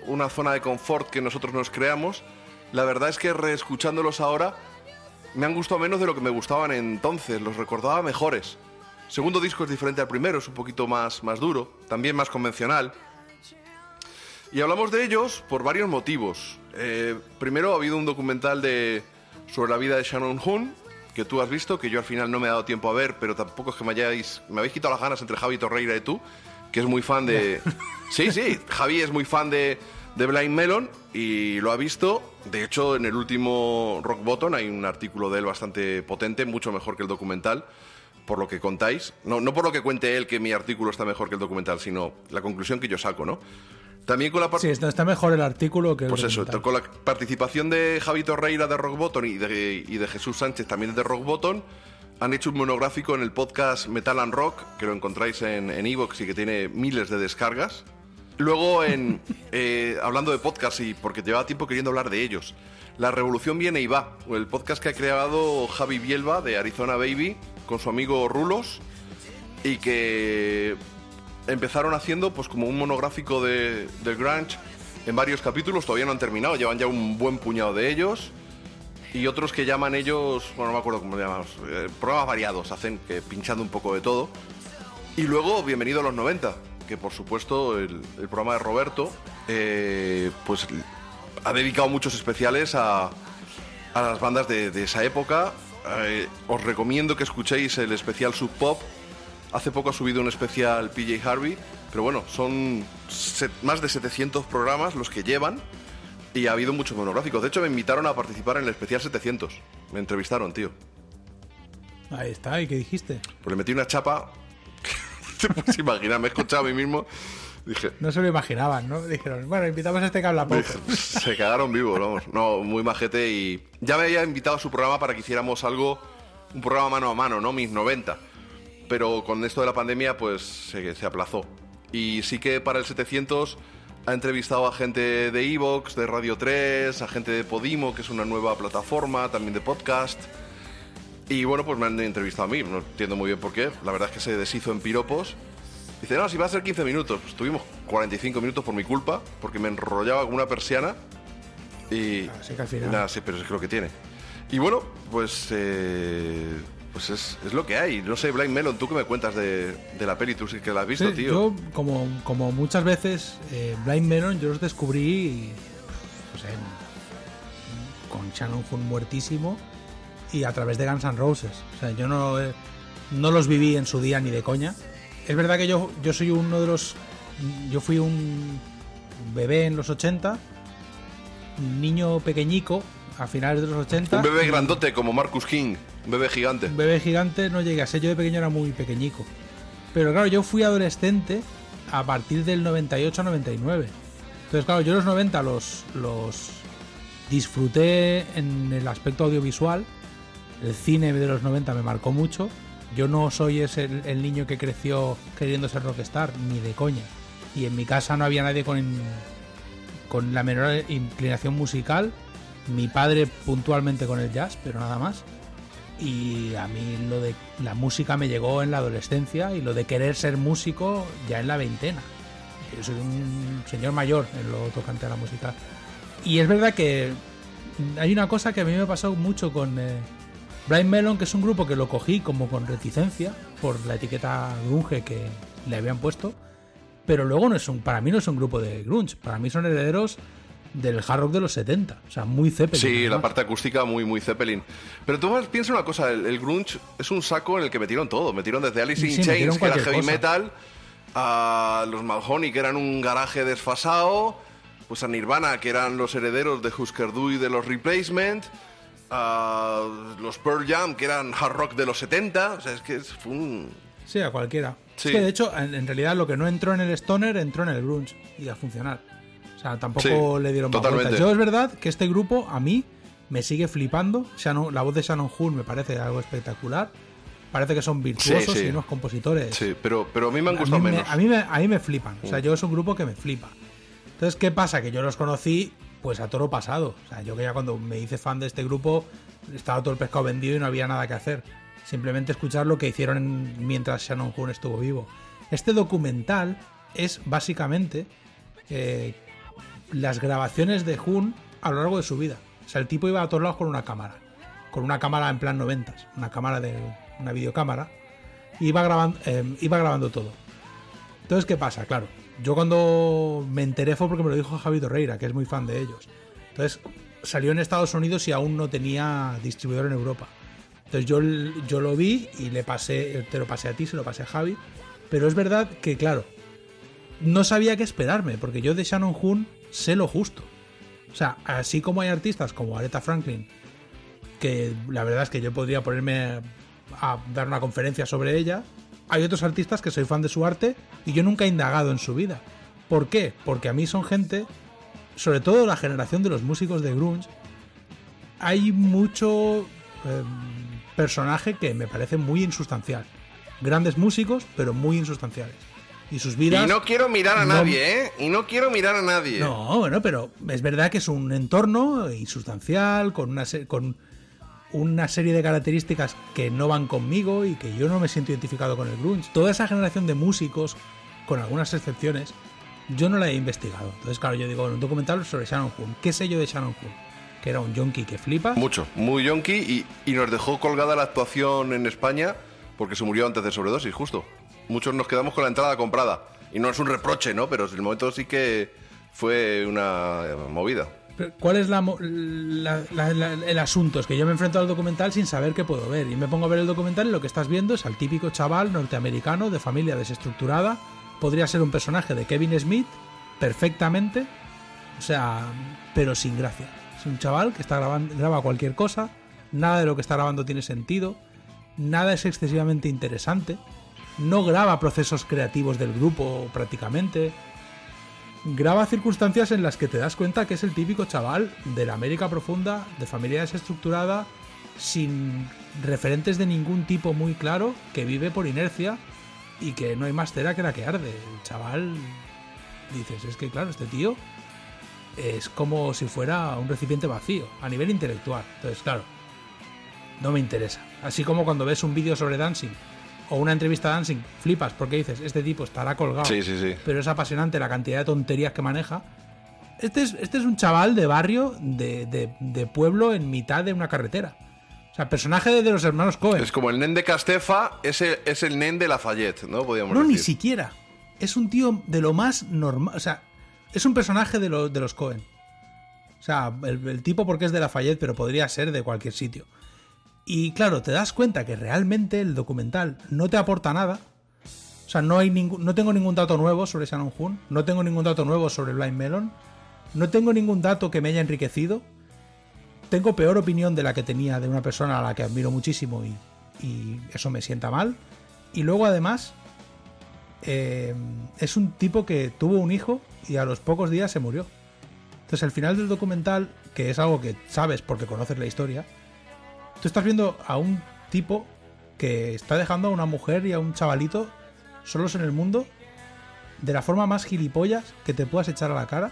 una zona de confort que nosotros nos creamos. La verdad es que reescuchándolos ahora me han gustado menos de lo que me gustaban entonces, los recordaba mejores. Segundo disco es diferente al primero, es un poquito más, más duro, también más convencional. Y hablamos de ellos por varios motivos. Eh, primero, ha habido un documental de, sobre la vida de Shannon Hoon, que tú has visto, que yo al final no me he dado tiempo a ver, pero tampoco es que me hayáis... Me habéis quitado las ganas entre Javi Torreira y tú, que es muy fan de... Sí, sí, Javi es muy fan de, de Blind Melon y lo ha visto. De hecho, en el último Rock Bottom hay un artículo de él bastante potente, mucho mejor que el documental, por lo que contáis. No, no por lo que cuente él que mi artículo está mejor que el documental, sino la conclusión que yo saco, ¿no? También con la. Sí, está, mejor el artículo que el Pues eso, documental. con la participación de Javi Torreira de Rock Bottom y de, y de Jesús Sánchez también de Rock Bottom, han hecho un monográfico en el podcast Metal and Rock, que lo encontráis en en Evox y que tiene miles de descargas. Luego, en, eh, hablando de podcast, y porque llevaba tiempo queriendo hablar de ellos, La Revolución Viene y Va, el podcast que ha creado Javi Bielba de Arizona Baby con su amigo Rulos y que empezaron haciendo pues como un monográfico de, del grunge en varios capítulos, todavía no han terminado, llevan ya un buen puñado de ellos y otros que llaman ellos, bueno, no me acuerdo cómo llamamos, eh, programas variados, hacen que pinchando un poco de todo. Y luego, bienvenido a los 90, que por supuesto el, programa de Roberto, eh, pues ha dedicado muchos especiales a, a las bandas de, de esa época. Eh, os recomiendo que escuchéis el especial Sub Pop. Hace poco ha subido un especial PJ Harvey, pero bueno, son más de 700 programas los que llevan y ha habido muchos monográficos. De hecho, me invitaron a participar en el especial 700. Me entrevistaron, tío. Ahí está, ¿y qué dijiste? Pues le metí una chapa. Te puedes imaginar, me he escuchado a mí mismo. Dije, No se lo imaginaban, ¿no? Dijeron, bueno, invitamos a este que habla poco. se cagaron vivos, vamos. No, muy majete y ya me había invitado a su programa para que hiciéramos algo, un programa mano a mano, ¿no? Mis 90. Pero con esto de la pandemia, pues se, se aplazó. Y sí que para el 700 ha entrevistado a gente de Evox, de Radio 3, a gente de Podimo, que es una nueva plataforma, también de podcast. Y bueno, pues me han entrevistado a mí, no entiendo muy bien por qué. La verdad es que se deshizo en piropos. Dice, no, si va a ser 15 minutos. Pues tuvimos 45 minutos por mi culpa, porque me enrollaba como una persiana. Y Así que al final- nada, sí, pero es lo que tiene. Y bueno, pues eh, pues es, es lo que hay. No sé, Blind Melon, ¿tú qué me cuentas de, de la peli? Tú sí que la has visto, Sí, tío. Yo, como, como muchas veces, eh, Blind Melon yo los descubrí pues, en- con Shannon Hoon muertísimo y a través de Guns N' Roses. O sea, yo no, eh, no los viví en su día ni de coña. Es verdad que yo, yo soy uno de los... Yo fui un bebé en los 80, un niño pequeñico a finales de los 80. Un bebé grandote como Marcus King, un bebé gigante. un bebé gigante no llegué a ser. Yo de pequeño era muy pequeñico. Pero claro, yo fui adolescente a partir del 98 a 99. Entonces, claro, yo los 90 los, los disfruté en el aspecto audiovisual. El cine de los 90 me marcó mucho. Yo no soy ese el, el niño que creció queriendo ser rockstar, ni de coña. Y en mi casa no había nadie con, con la menor inclinación musical. Mi padre puntualmente con el jazz, pero nada más. Y a mí lo de la música me llegó en la adolescencia y lo de querer ser músico ya en la veintena. Yo soy un señor mayor en lo tocante a la música. Y es verdad que hay una cosa que a mí me pasó mucho con eh, Melon, que es un grupo que lo cogí como con reticencia por la etiqueta grunge que le habían puesto. Pero luego no es un, para mí no es un grupo de grunge, para mí son herederos del hard rock de los 70, o sea, muy Zeppelin. Sí, la parte acústica muy, muy Zeppelin. Pero tú piensa una cosa, el, el grunge es un saco en el que metieron todo. Metieron desde Alice in Sí, Chains, que era heavy cosa. metal, a los Mahoney, que eran un garaje desfasado, pues a Nirvana, que eran los herederos de Husker Du y de los Replacement, a los Pearl Jam, que eran hard rock de los 70. O sea, es que fue un... Sí, a cualquiera. Sí. Es que de hecho, en, en realidad lo que no entró en el Stoner entró en el Grunge y a funcionar. Sea, tampoco Sí, le dieron más totalmente. Yo es verdad que este grupo a mí me sigue flipando. Shannon- la voz de Shannon Hoon me parece algo espectacular. Parece que son virtuosos Sí, sí. y unos compositores. Sí, pero, pero a mí me han A gustado me- menos. a, mí me, a mí me flipan. O sea, Mm. yo es un grupo que me flipa. Entonces, ¿qué pasa? Que yo los conocí pues a toro pasado. O sea, yo que ya cuando me hice fan de este grupo estaba todo el pescado vendido y no había nada que hacer. Simplemente escuchar lo que hicieron en- mientras Shannon Hoon estuvo vivo. Este documental es básicamente eh, las grabaciones de Hoon a lo largo de su vida. O sea, el tipo iba a todos lados con una cámara. Con una cámara en plan noventas. Una cámara de una videocámara. Iba grabando, eh, iba grabando todo. Entonces, ¿qué pasa? Claro, yo cuando me enteré fue porque me lo dijo Javi Torreira, que es muy fan de ellos. Entonces, salió en Estados Unidos y aún no tenía distribuidor en Europa. Entonces yo, yo lo vi y le pasé, te lo pasé a ti, se lo pasé a Javi. Pero es verdad que, claro, no sabía qué esperarme, porque yo de Shannon Hoon sé lo justo. O sea, así como hay artistas como Aretha Franklin, que la verdad es que yo podría ponerme a dar una conferencia sobre ella, hay otros artistas que soy fan de su arte y yo nunca he indagado en su vida. ¿Por qué? Porque a mí son gente, sobre todo la generación de los músicos de grunge, hay mucho eh, personaje que me parece muy insustancial. Grandes músicos, pero muy insustanciales. Y sus vidas... Y no quiero mirar a no- nadie, ¿eh? Y no quiero mirar a nadie. No, bueno, pero es verdad que es un entorno insustancial, con una, con una serie de características que no van conmigo y que yo no me siento identificado con el grunge. Toda esa generación de músicos, con algunas excepciones, yo no la he investigado. Entonces, claro, yo digo, bueno, un documental sobre Shannon Hoon. ¿Qué sé yo de Shannon Hoon? Que era un yonki que flipa. Mucho, muy yonky y, y nos dejó colgada la actuación en España porque se murió antes de sobredosis, justo. Muchos nos quedamos con la entrada comprada. Y no es un reproche, ¿no? Pero en el momento sí que fue una eh, movida. ¿Cuál es la- la- la- el asunto? Es que yo me enfrento al documental sin saber qué puedo ver. Y me pongo a ver el documental y lo que estás viendo es al típico chaval norteamericano de familia desestructurada. Podría ser un personaje de Kevin Smith, perfectamente. O sea, pero sin gracia. Es un chaval que está grabando, graba cualquier cosa. Nada de lo que está grabando tiene sentido. Nada es excesivamente interesante. No graba procesos creativos del grupo prácticamente graba circunstancias en las que te das cuenta que es el típico chaval de la América profunda, de familia desestructurada, sin referentes de ningún tipo muy claro, que vive por inercia y que no hay más cera que la que arde. El chaval, dices, es que claro, este tío es como si fuera un recipiente vacío, a nivel intelectual. Entonces, claro, no me interesa. Así como cuando ves un vídeo sobre dancing o una entrevista a dancing, flipas porque dices, este tipo estará colgado Sí, sí, sí. pero es apasionante la cantidad de tonterías que maneja. Este es, este es un chaval de barrio, de, de- de pueblo en mitad de una carretera. O sea, personaje de, de los hermanos Cohen. Es como el nen de Castefa, es el, es el nen de Lafayette, ¿no? Podríamos No, ni siquiera. Es un tío de lo más normal. O sea, es un personaje de, lo- de los Cohen. O sea, el, el tipo porque es de Lafayette, pero podría ser de cualquier sitio. Y claro, te das cuenta que realmente el documental no te aporta nada. O sea, no, hay no tengo ningún dato nuevo sobre Shannon Hoon. No tengo ningún dato nuevo sobre Blind Melon. No tengo ningún dato que me haya enriquecido. Tengo peor opinión de la que tenía de una persona a la que admiro muchísimo y, y eso me sienta mal. Y luego además eh, es un tipo que tuvo un hijo y a los pocos días se murió. Entonces el final del documental, que es algo que sabes porque conoces la historia, tú estás viendo a un tipo que está dejando a una mujer y a un chavalito solos en el mundo de la forma más gilipollas que te puedas echar a la cara.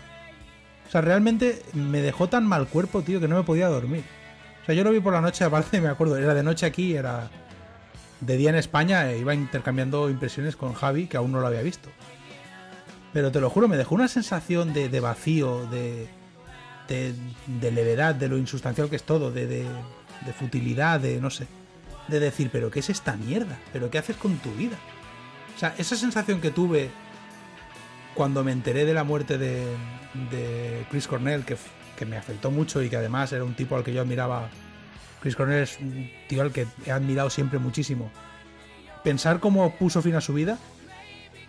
O sea, realmente me dejó tan mal cuerpo, tío, que no me podía dormir. O sea, yo lo vi por la noche, aparte me acuerdo, era de noche aquí, era de día en España, e iba intercambiando impresiones con Javi, que aún no lo había visto. Pero te lo juro, me dejó una sensación de, de vacío, de, de, de levedad, de lo insustancial que es todo, de, de, futilidad, de no sé. De decir, pero ¿qué es esta mierda? ¿Pero qué haces con tu vida? O sea, esa sensación que tuve cuando me enteré de la muerte de, Chris Cornell, que, que me afectó mucho y que además era un tipo al que yo admiraba. Chris Cornell es un tío al que he admirado siempre muchísimo. Pensar cómo puso fin a su vida,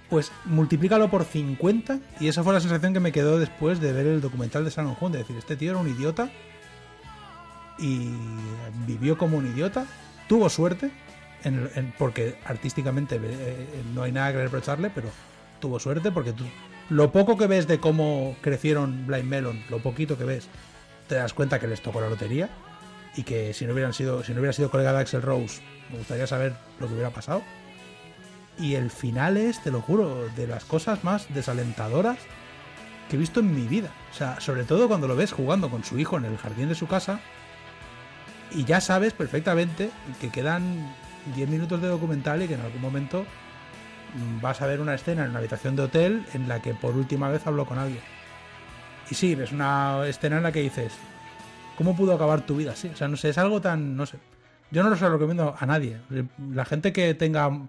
pues multiplícalo por 50 y esa fue la sensación que me quedó después de ver el documental de Shannon Hoon, de decir, este tío era un idiota y vivió como un idiota, tuvo suerte, porque artísticamente eh, no hay nada que reprocharle, pero tuvo suerte porque tú, lo poco que ves de cómo crecieron Blind Melon, lo poquito que ves, te das cuenta que les tocó la lotería y que si no hubieran sido, si no hubiera sido colega de Axel Rose, me gustaría saber lo que hubiera pasado. Y el final es, te lo juro, de las cosas más desalentadoras que he visto en mi vida. O sea, sobre todo cuando lo ves jugando con su hijo en el jardín de su casa y ya sabes perfectamente que quedan 10 minutos de documental y que en algún momento mm, vas a ver una escena en una habitación de hotel en la que por última vez habló con alguien. Y sí, ves una escena en la que dices, ¿cómo pudo acabar tu vida así? O sea, no sé, es algo tan, no sé. Yo no lo recomiendo a nadie. La gente que tenga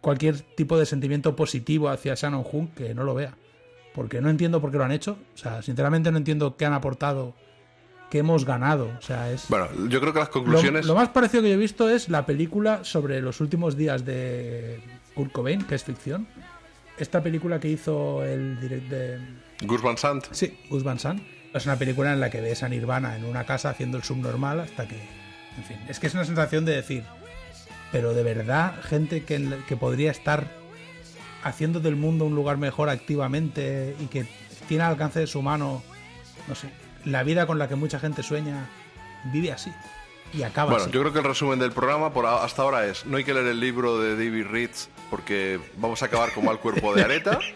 cualquier tipo de sentimiento positivo hacia Shannon Hoon, que no lo vea. Porque no entiendo por qué lo han hecho. O sea, sinceramente no entiendo qué han aportado, qué hemos ganado. O sea, es... Bueno, yo creo que las conclusiones. lo más parecido que yo he visto es la película sobre los últimos días de Kurt Cobain, que es ficción. Esta película que hizo el direct de... Gus Van Sant. Sí, Gus Van Sant. Es una película en la que ves a Nirvana en una casa haciendo el subnormal hasta que... En fin, es que es una sensación de decir, pero de verdad, gente que, que podría estar haciendo del mundo un lugar mejor activamente y que tiene al alcance de su mano, no sé, la vida con la que mucha gente sueña, vive así. Y acaba Bueno, así. yo creo que el resumen del programa por hasta ahora es: no hay que leer el libro de David Ritz porque vamos a acabar con mal cuerpo de areta.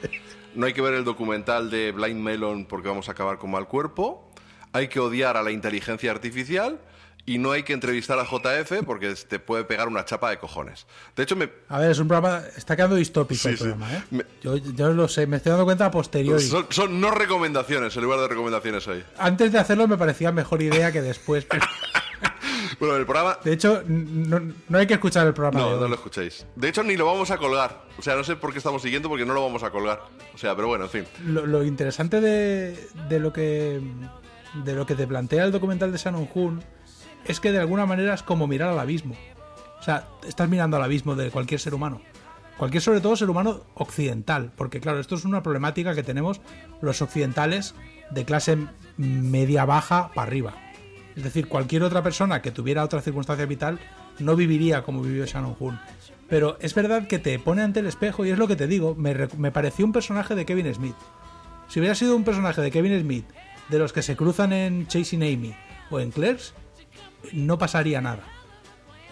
No hay que ver el documental de Blind Melon porque vamos a acabar con mal cuerpo. Hay que odiar a la inteligencia artificial. Y no hay que entrevistar a JF porque te puede pegar una chapa de cojones. De hecho, me, A ver, es un programa. Está quedando distópico Sí, el sí. programa, ¿eh? Me- Yo, yo lo sé, me estoy dando cuenta a posteriori. son, son no recomendaciones en lugar de recomendaciones hoy. Antes de hacerlo me parecía mejor idea que después. pero- Bueno, el programa De hecho, no, no hay que escuchar el programa. No, no lo escuchéis. De hecho, ni lo vamos a colgar. O sea, no sé por qué estamos siguiendo porque no lo vamos a colgar. O sea, pero bueno, en fin. lo, lo interesante de, de lo que de lo que te plantea el documental de Shannon Hoon es que de alguna manera es como mirar al abismo. O sea, estás mirando al abismo de cualquier ser humano. Cualquier, sobre todo, ser humano occidental. Porque, claro, esto es una problemática que tenemos los occidentales de clase media-baja para arriba. Es decir, cualquier otra persona que tuviera otra circunstancia vital no viviría como vivió Shannon Hoon. Pero es verdad que te pone ante el espejo y es lo que te digo, me, re- me pareció un personaje de Kevin Smith. Si hubiera sido un personaje de Kevin Smith, de los que se cruzan en Chasing Amy o en Clerks, no pasaría nada.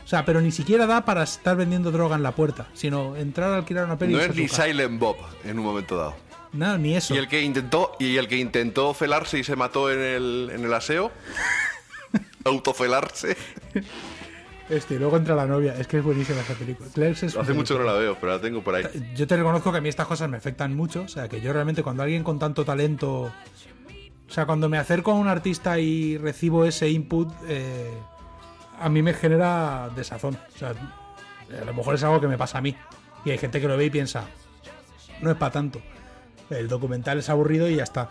O sea, pero ni siquiera da para estar vendiendo droga en la puerta, sino entrar a alquilar una peli. No es ni. Silent Bob en un momento dado. No, ni eso. Y el que intentó y el que intentó felarse y se mató en el, en el aseo. autofelarse. Este, y luego entra la novia. Es que es buenísima esa película. Clerks es Hace mucho que no la veo, pero la tengo por ahí. Yo te reconozco que a mí estas cosas me afectan mucho. O sea, que yo realmente cuando alguien con tanto talento O sea, cuando me acerco a un artista y recibo ese input, eh, a mí me genera desazón. O sea, a lo mejor es algo que me pasa a mí. Y hay gente que lo ve y piensa, no es para tanto. El documental es aburrido y ya está.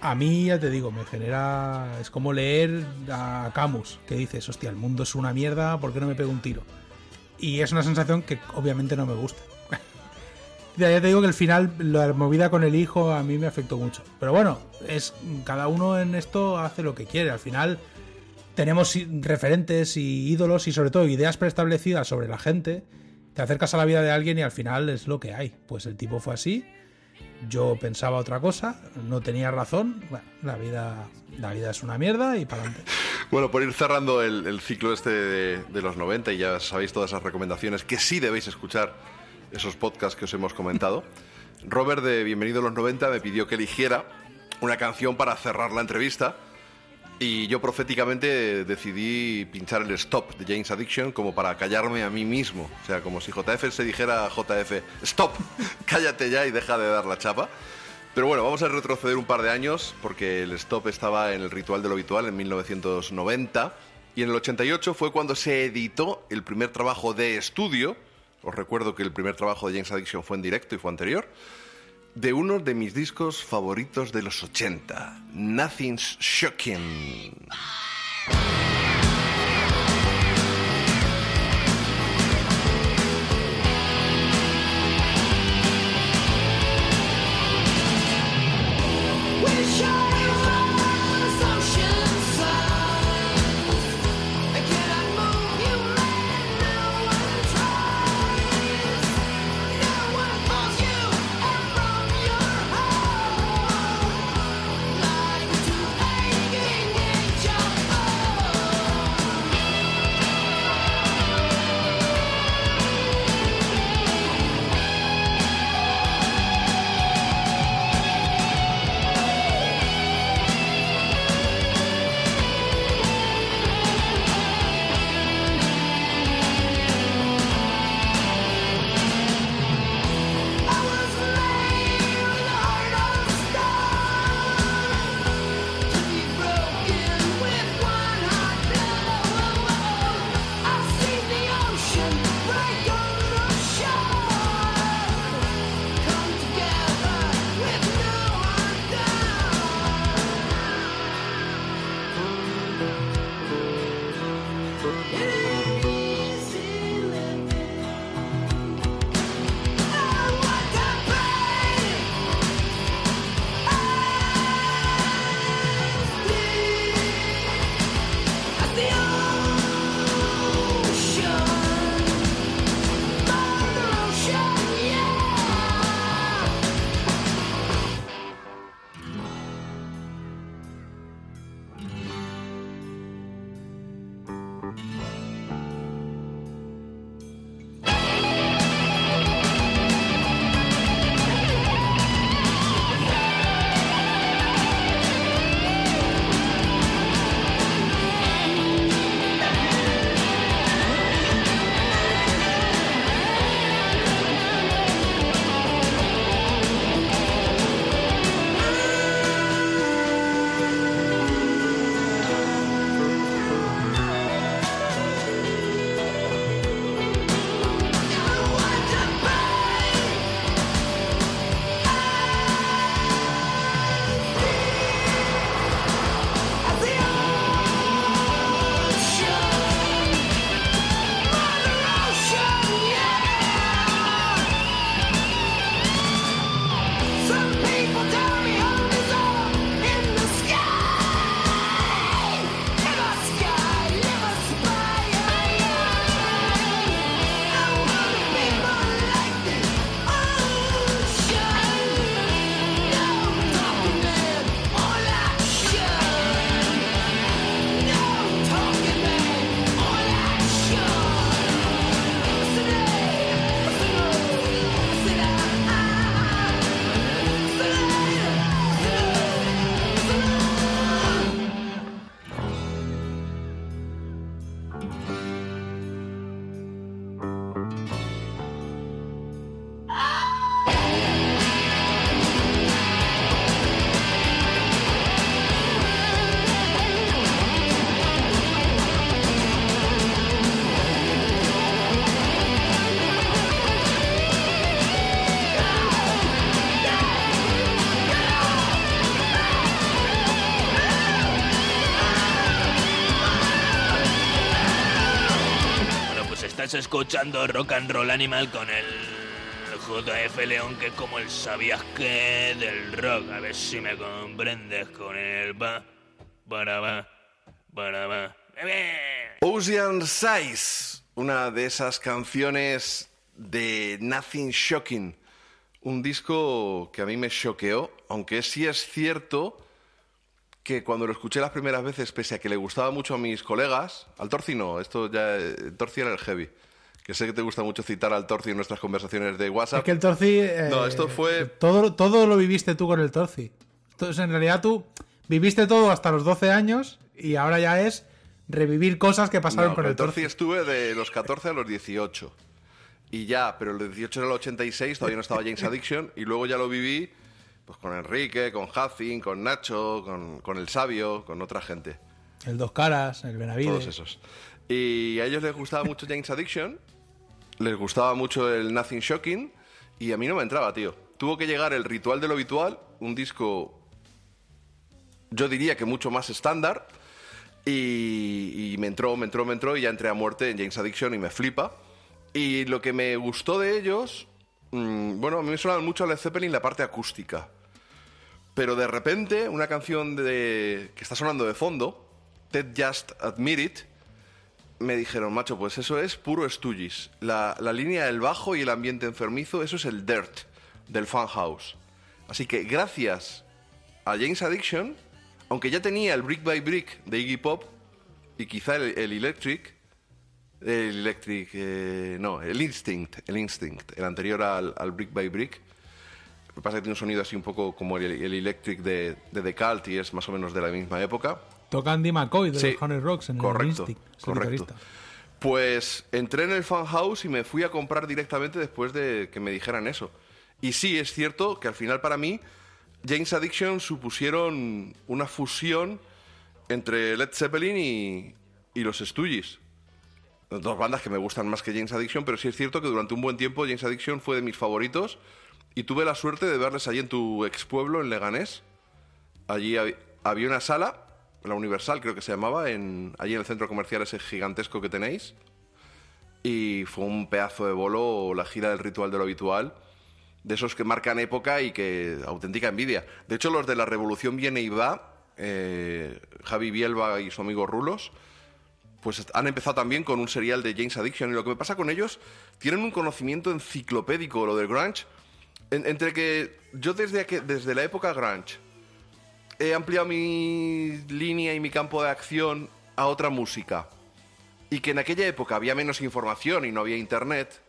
A mí, ya te digo, me genera. Es como leer a Camus, que dices, hostia, el mundo es una mierda, ¿por qué no me pego un tiro? Y es una sensación que obviamente no me gusta. Ya, te digo que el final, la movida con el hijo, a mí me afectó mucho. Pero bueno, es cada uno en esto hace lo que quiere. Al final tenemos referentes y ídolos y sobre todo ideas preestablecidas sobre la gente. Te acercas a la vida de alguien y al final es lo que hay. Pues el tipo fue así. Yo pensaba otra cosa, no tenía razón. Bueno, la vida, la vida es una mierda y para adelante. Bueno, por ir cerrando el, ciclo este de, de los 90 y ya sabéis todas esas recomendaciones que sí debéis escuchar esos podcasts que os hemos comentado. Robert de Bienvenido a los 90 me pidió que eligiera una canción para cerrar la entrevista y yo proféticamente decidí pinchar el stop de James Addiction como para callarme a mí mismo. O sea, como si JF se dijera JF, stop, cállate ya y deja de dar la chapa. Pero bueno, vamos a retroceder un par de años porque el stop estaba en el ritual de lo habitual en 1990 y en el 88 fue cuando se editó el primer trabajo de estudio. Os recuerdo que el primer trabajo de James Addiction fue en directo y fue anterior. De uno de mis discos favoritos de los 80, Nothing's Shocking. Escuchando Rock and Roll Animal con el JF León, que es como el sabías que del rock. A ver si me comprendes con el va, para va, para va. Ocean Size, una de esas canciones de Nothing Shocking. Un disco que a mí me choqueó, aunque sí es cierto que cuando lo escuché las primeras veces, pese a que le gustaba mucho a mis colegas, al Torci no, esto ya, el Torci era el heavy, que sé que te gusta mucho citar al Torci en nuestras conversaciones de WhatsApp. Es que el Torci. eh, No, esto fue- Todo, todo lo viviste tú con el Torci. Entonces, en realidad, tú viviste todo hasta los 12 años y ahora ya es revivir cosas que pasaron No, con el Torci. estuve de los 14 a los 18. Y ya, pero los 18 era el 86, todavía no estaba James Addiction. Y luego ya lo viví pues con Enrique, con Hacin, con Nacho, con, con El Sabio, con otra gente. El Dos Caras, el Todos Benavides. esos. Y a ellos les gustaba mucho James Addiction, les gustaba mucho el Nothing Shocking, y a mí no me entraba, tío. Tuvo que llegar el Ritual de lo Habitual, un disco, yo diría que mucho más estándar, y, me entró, me entró, me entró, y ya entré a muerte en James Addiction y me flipa. Y lo que me gustó de ellos, mm, bueno, a mí me sonaba mucho a Led Zeppelin la parte acústica. Pero de repente, una canción de, que está sonando de fondo, Ted Just Admit It, me dijeron, macho, pues eso es puro Stooges. La, la línea del bajo y el ambiente enfermizo, eso es el dirt del Funhouse. Así que gracias a James Addiction, aunque ya tenía el Brick by Brick de Iggy Pop y quizá el, el Electric, el Electric, eh, no, el Instinct, el Instinct, el anterior al, Brick by Brick. Lo que pasa que tiene un sonido así un poco como el, el Electric de, de The Cult y es más o menos de la misma época. Toca Andy McCoy de Sí, los Honey Rocks en correcto, el el correcto. Pues entré en el fan house y me fui a comprar directamente después de que me dijeran eso. Y sí, es cierto que al final para mí James Addiction supusieron una fusión entre Led Zeppelin y, y los Stooges. Dos bandas que me gustan más que James Addiction, pero sí es cierto que durante un buen tiempo James Addiction fue de mis favoritos y tuve la suerte de verles allí en tu ex pueblo, en Leganés. Allí hab- había una sala, la Universal creo que se llamaba, en, allí en el centro comercial ese gigantesco que tenéis. Y fue un pedazo de bolo la gira del ritual de lo habitual, de esos que marcan época y que auténtica envidia. De hecho, los de la Revolución viene y va, eh, Javi Bielba y su amigo Rulos, pues han empezado también con un serial de James Addiction. Y lo que me pasa con ellos, tienen un conocimiento enciclopédico, lo del grunge. En- entre que yo desde, desde la época grunge he ampliado mi línea y mi campo de acción a otra música. Y que en aquella época había menos información y no había internet,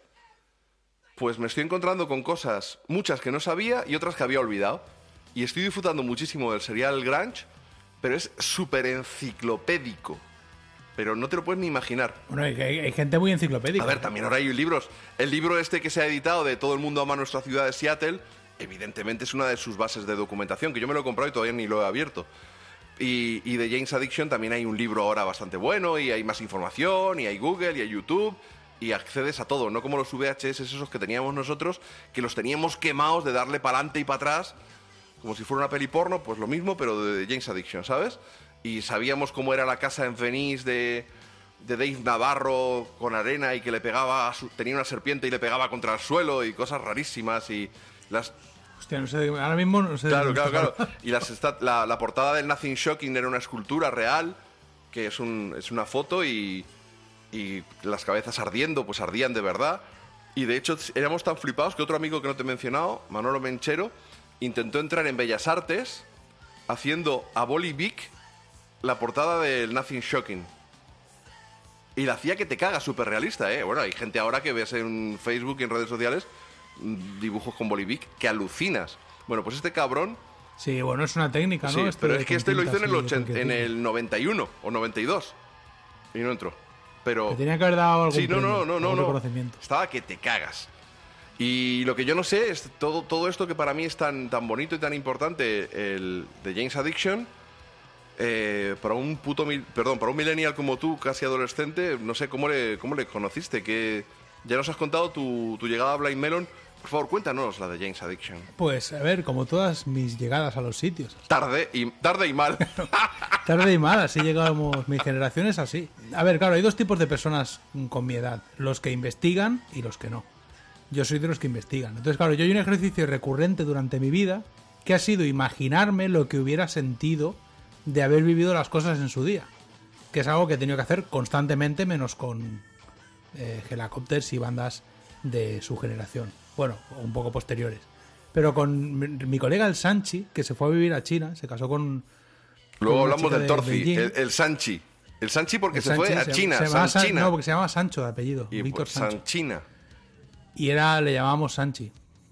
pues me estoy encontrando con cosas, muchas que no sabía y otras que había olvidado. Y estoy disfrutando muchísimo del serial Grunge, pero es súper enciclopédico. Pero no te lo puedes ni imaginar. Bueno, hay, hay- hay gente muy enciclopédica. A ver, también ahora hay libros. El libro este que se ha editado de Todo el mundo ama nuestra ciudad de Seattle, evidentemente es una de sus bases de documentación, que yo me lo he comprado y todavía ni lo he abierto. Y, de James Addiction también hay un libro ahora bastante bueno y hay más información y hay Google y hay YouTube y accedes a todo, no como los VHS esos que teníamos nosotros, que los teníamos quemados de darle para adelante y para atrás, como si fuera una peli porno, pues lo mismo, pero de James Addiction, ¿sabes? Y sabíamos cómo era la casa en Venice de, de Dave Navarro con arena y que le pegaba, tenía una serpiente y le pegaba contra el suelo y cosas rarísimas y las Hostia, no sé, ahora mismo no sé. Claro, claro, claro. Y las la, la portada del Nothing Shocking era una escultura real, que es, un, es una foto y, y las cabezas ardiendo, pues ardían de verdad. Y de hecho éramos tan flipados que otro amigo que no te he mencionado, Manolo Menchero, intentó entrar en Bellas Artes haciendo a Bolly Vic la portada del Nothing Shocking. Y la hacía que te caga, súper realista, ¿eh? Bueno, hay gente ahora que ves en Facebook y en redes sociales dibujos con Bolivic que alucinas. Bueno, pues este cabrón Sí, bueno, es una técnica, ¿no? Sí, pero es que este lo hizo en el, y 80 cualquier en el 91 o 92. Y no entró. Pero. Tenía que haber dado algún Sí, no, no, premio, no. Estaba que te cagas. Y lo que yo no sé es todo, todo esto que para mí es tan, tan bonito y tan importante, el de James Addiction, eh, para un puto, mil- perdón, para un millennial como tú, casi adolescente, no sé cómo le, cómo le conociste, que ya nos has contado tu, tu llegada a Blind Melon. Por favor, cuéntanos la de James Addiction. Pues, a ver, como todas mis llegadas a los sitios. Tarde y, tarde y mal. Tarde y mal, así llegamos. Mi generación es así. A ver, claro, hay dos tipos de personas con mi edad: los que investigan y los que no. Yo soy de los que investigan. Entonces, claro, yo hay un ejercicio recurrente durante mi vida que ha sido imaginarme lo que hubiera sentido de haber vivido las cosas en su día. Que es algo que he tenido que hacer constantemente, menos con eh, helicópteros y bandas de su generación. Bueno, un poco posteriores. Pero con mi, mi colega el Sanchi, que se fue a vivir a China, se casó con. Luego con hablamos del de Torci, el, el Sanchi. El Sanchi porque El se fue a China, se San San- China. No, porque se llamaba Sancho de apellido. y Víctor pues Sancho. San China. Y era, le llamábamos Sanchi.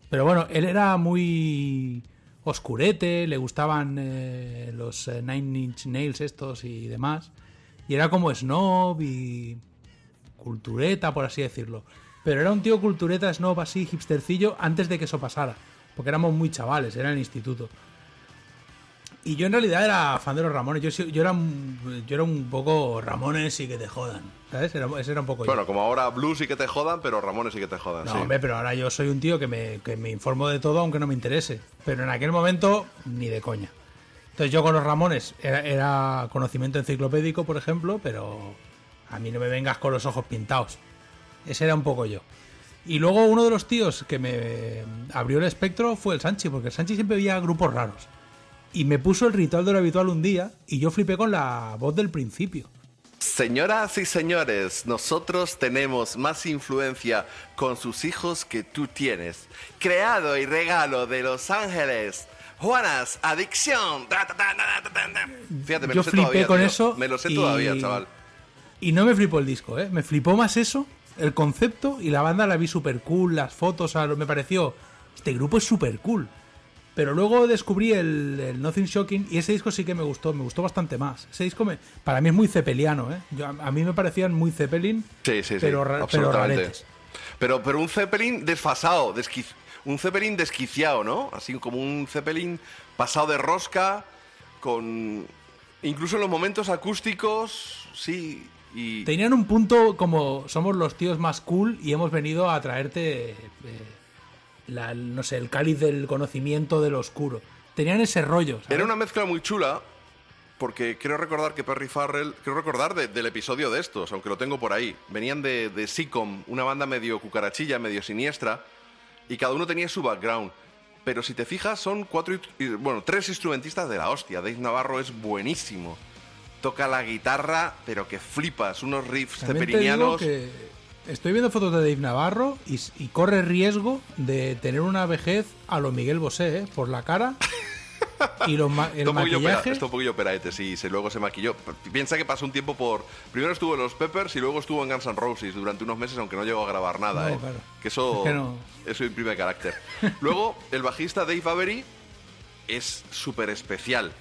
Pero bueno, él era muy oscurete, le gustaban eh, los eh, Nine Inch Nails estos y demás. Y era como snob y cultureta, por así decirlo. Pero era un tío cultureta, snob, así, hipstercillo, antes de que eso pasara. Porque éramos muy chavales, era en el instituto. Y yo en realidad era fan de los Ramones. Yo, yo, era, un- yo era un poco Ramones y que te jodan. ¿Sabes? Era, ese era un poco yo. Bueno, como ahora Blues sí que te jodan, pero Ramones sí que te jodan. No, sí. hombre, pero ahora yo soy un tío que me, que me informo de todo aunque no me interese. Pero en aquel momento, ni de coña. Entonces yo con los Ramones era, era conocimiento enciclopédico, por ejemplo, pero a mí no me vengas con los ojos pintados. Ese era un poco yo. Y luego uno de los tíos que me abrió el espectro fue el Sanchi, porque el Sanchi siempre veía grupos raros. Y me puso el ritual de lo habitual un día y yo flipé con la voz del principio. Señoras y señores, nosotros tenemos más influencia con sus hijos que tú tienes. Creado y regalo de Los Ángeles. Juanas, adicción. Fíjate, me Yo lo sé flipé todavía, con tío. eso Me lo sé y- todavía, chaval. Y no me flipó el disco, ¿eh? Me flipó más eso, el concepto y la banda la vi súper cool, las fotos, me pareció, este grupo es súper cool. Pero luego descubrí el, el Nothing Shocking y ese disco sí que me gustó, me gustó bastante más. Ese disco me, para mí es muy cepeliano, ¿eh? Yo- a, mí me parecían muy Zeppelin, Sí, sí, sí. pero, pero raretes. Pero, pero un Zeppelin desfasado, un Zeppelin desquiciado, ¿no? Así como un Zeppelin pasado de rosca, con... Incluso en los momentos acústicos, sí, y... Tenían un punto como somos los tíos más cool y hemos venido a traerte, eh, la- no sé, el cáliz del conocimiento del oscuro. Tenían ese rollo. ¿sabes? Era una mezcla muy chula, porque creo recordar que Perry Farrell, creo recordar de- del episodio de estos, aunque lo tengo por ahí. Venían de, de Seacom, una banda medio cucarachilla, medio siniestra, y cada uno tenía su background. Pero si te fijas, son cuatro, y- bueno, tres instrumentistas de la hostia. Dave Navarro es buenísimo. Toca la guitarra, pero que flipas, unos riffs También cepelinianos. que estoy viendo fotos de Dave Navarro y, y corre riesgo de tener una vejez a lo Miguel Bosé, ¿eh? Por la cara y los ma- el maquillaje. está un poquillo peraete, sí, se, luego se maquilló. Piensa que pasó un tiempo por... Primero estuvo en los Peppers y luego estuvo en Guns N' Roses durante unos meses, aunque no llegó a grabar nada, No, ¿eh? claro. Que eso, Es que no. eso imprime carácter. luego, el bajista Dave Avery es súper especial.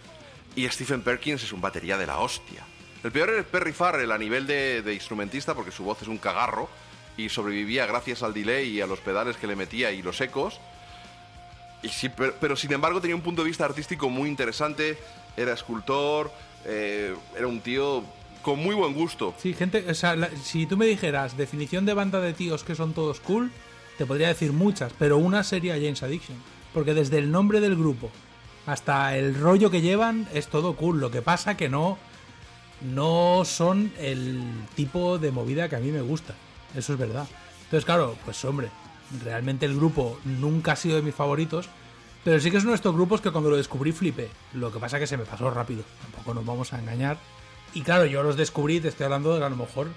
Y Stephen Perkins es un batería de la hostia. El peor es Perry Farrell a nivel de, instrumentista, porque su voz es un cagarro y sobrevivía gracias al delay y a los pedales que le metía y los ecos. Pero, sin embargo tenía un punto de vista artístico muy interesante. Era escultor, eh, era un tío con muy buen gusto. Sí, gente, o sea, si tú me dijeras definición de banda de tíos que son todos cool, te podría decir muchas, pero una sería James Addiction. Porque desde el nombre del grupo hasta el rollo que llevan es todo cool. Lo que pasa que no, no son el tipo de movida que a mí me gusta. Eso es verdad. Entonces, claro, pues hombre, realmente el grupo nunca ha sido de mis favoritos. Pero sí que es uno de estos grupos que cuando lo descubrí flipé. Lo que pasa que se me pasó rápido. Tampoco nos vamos a engañar. Y claro, yo los descubrí, te estoy hablando de que a lo mejor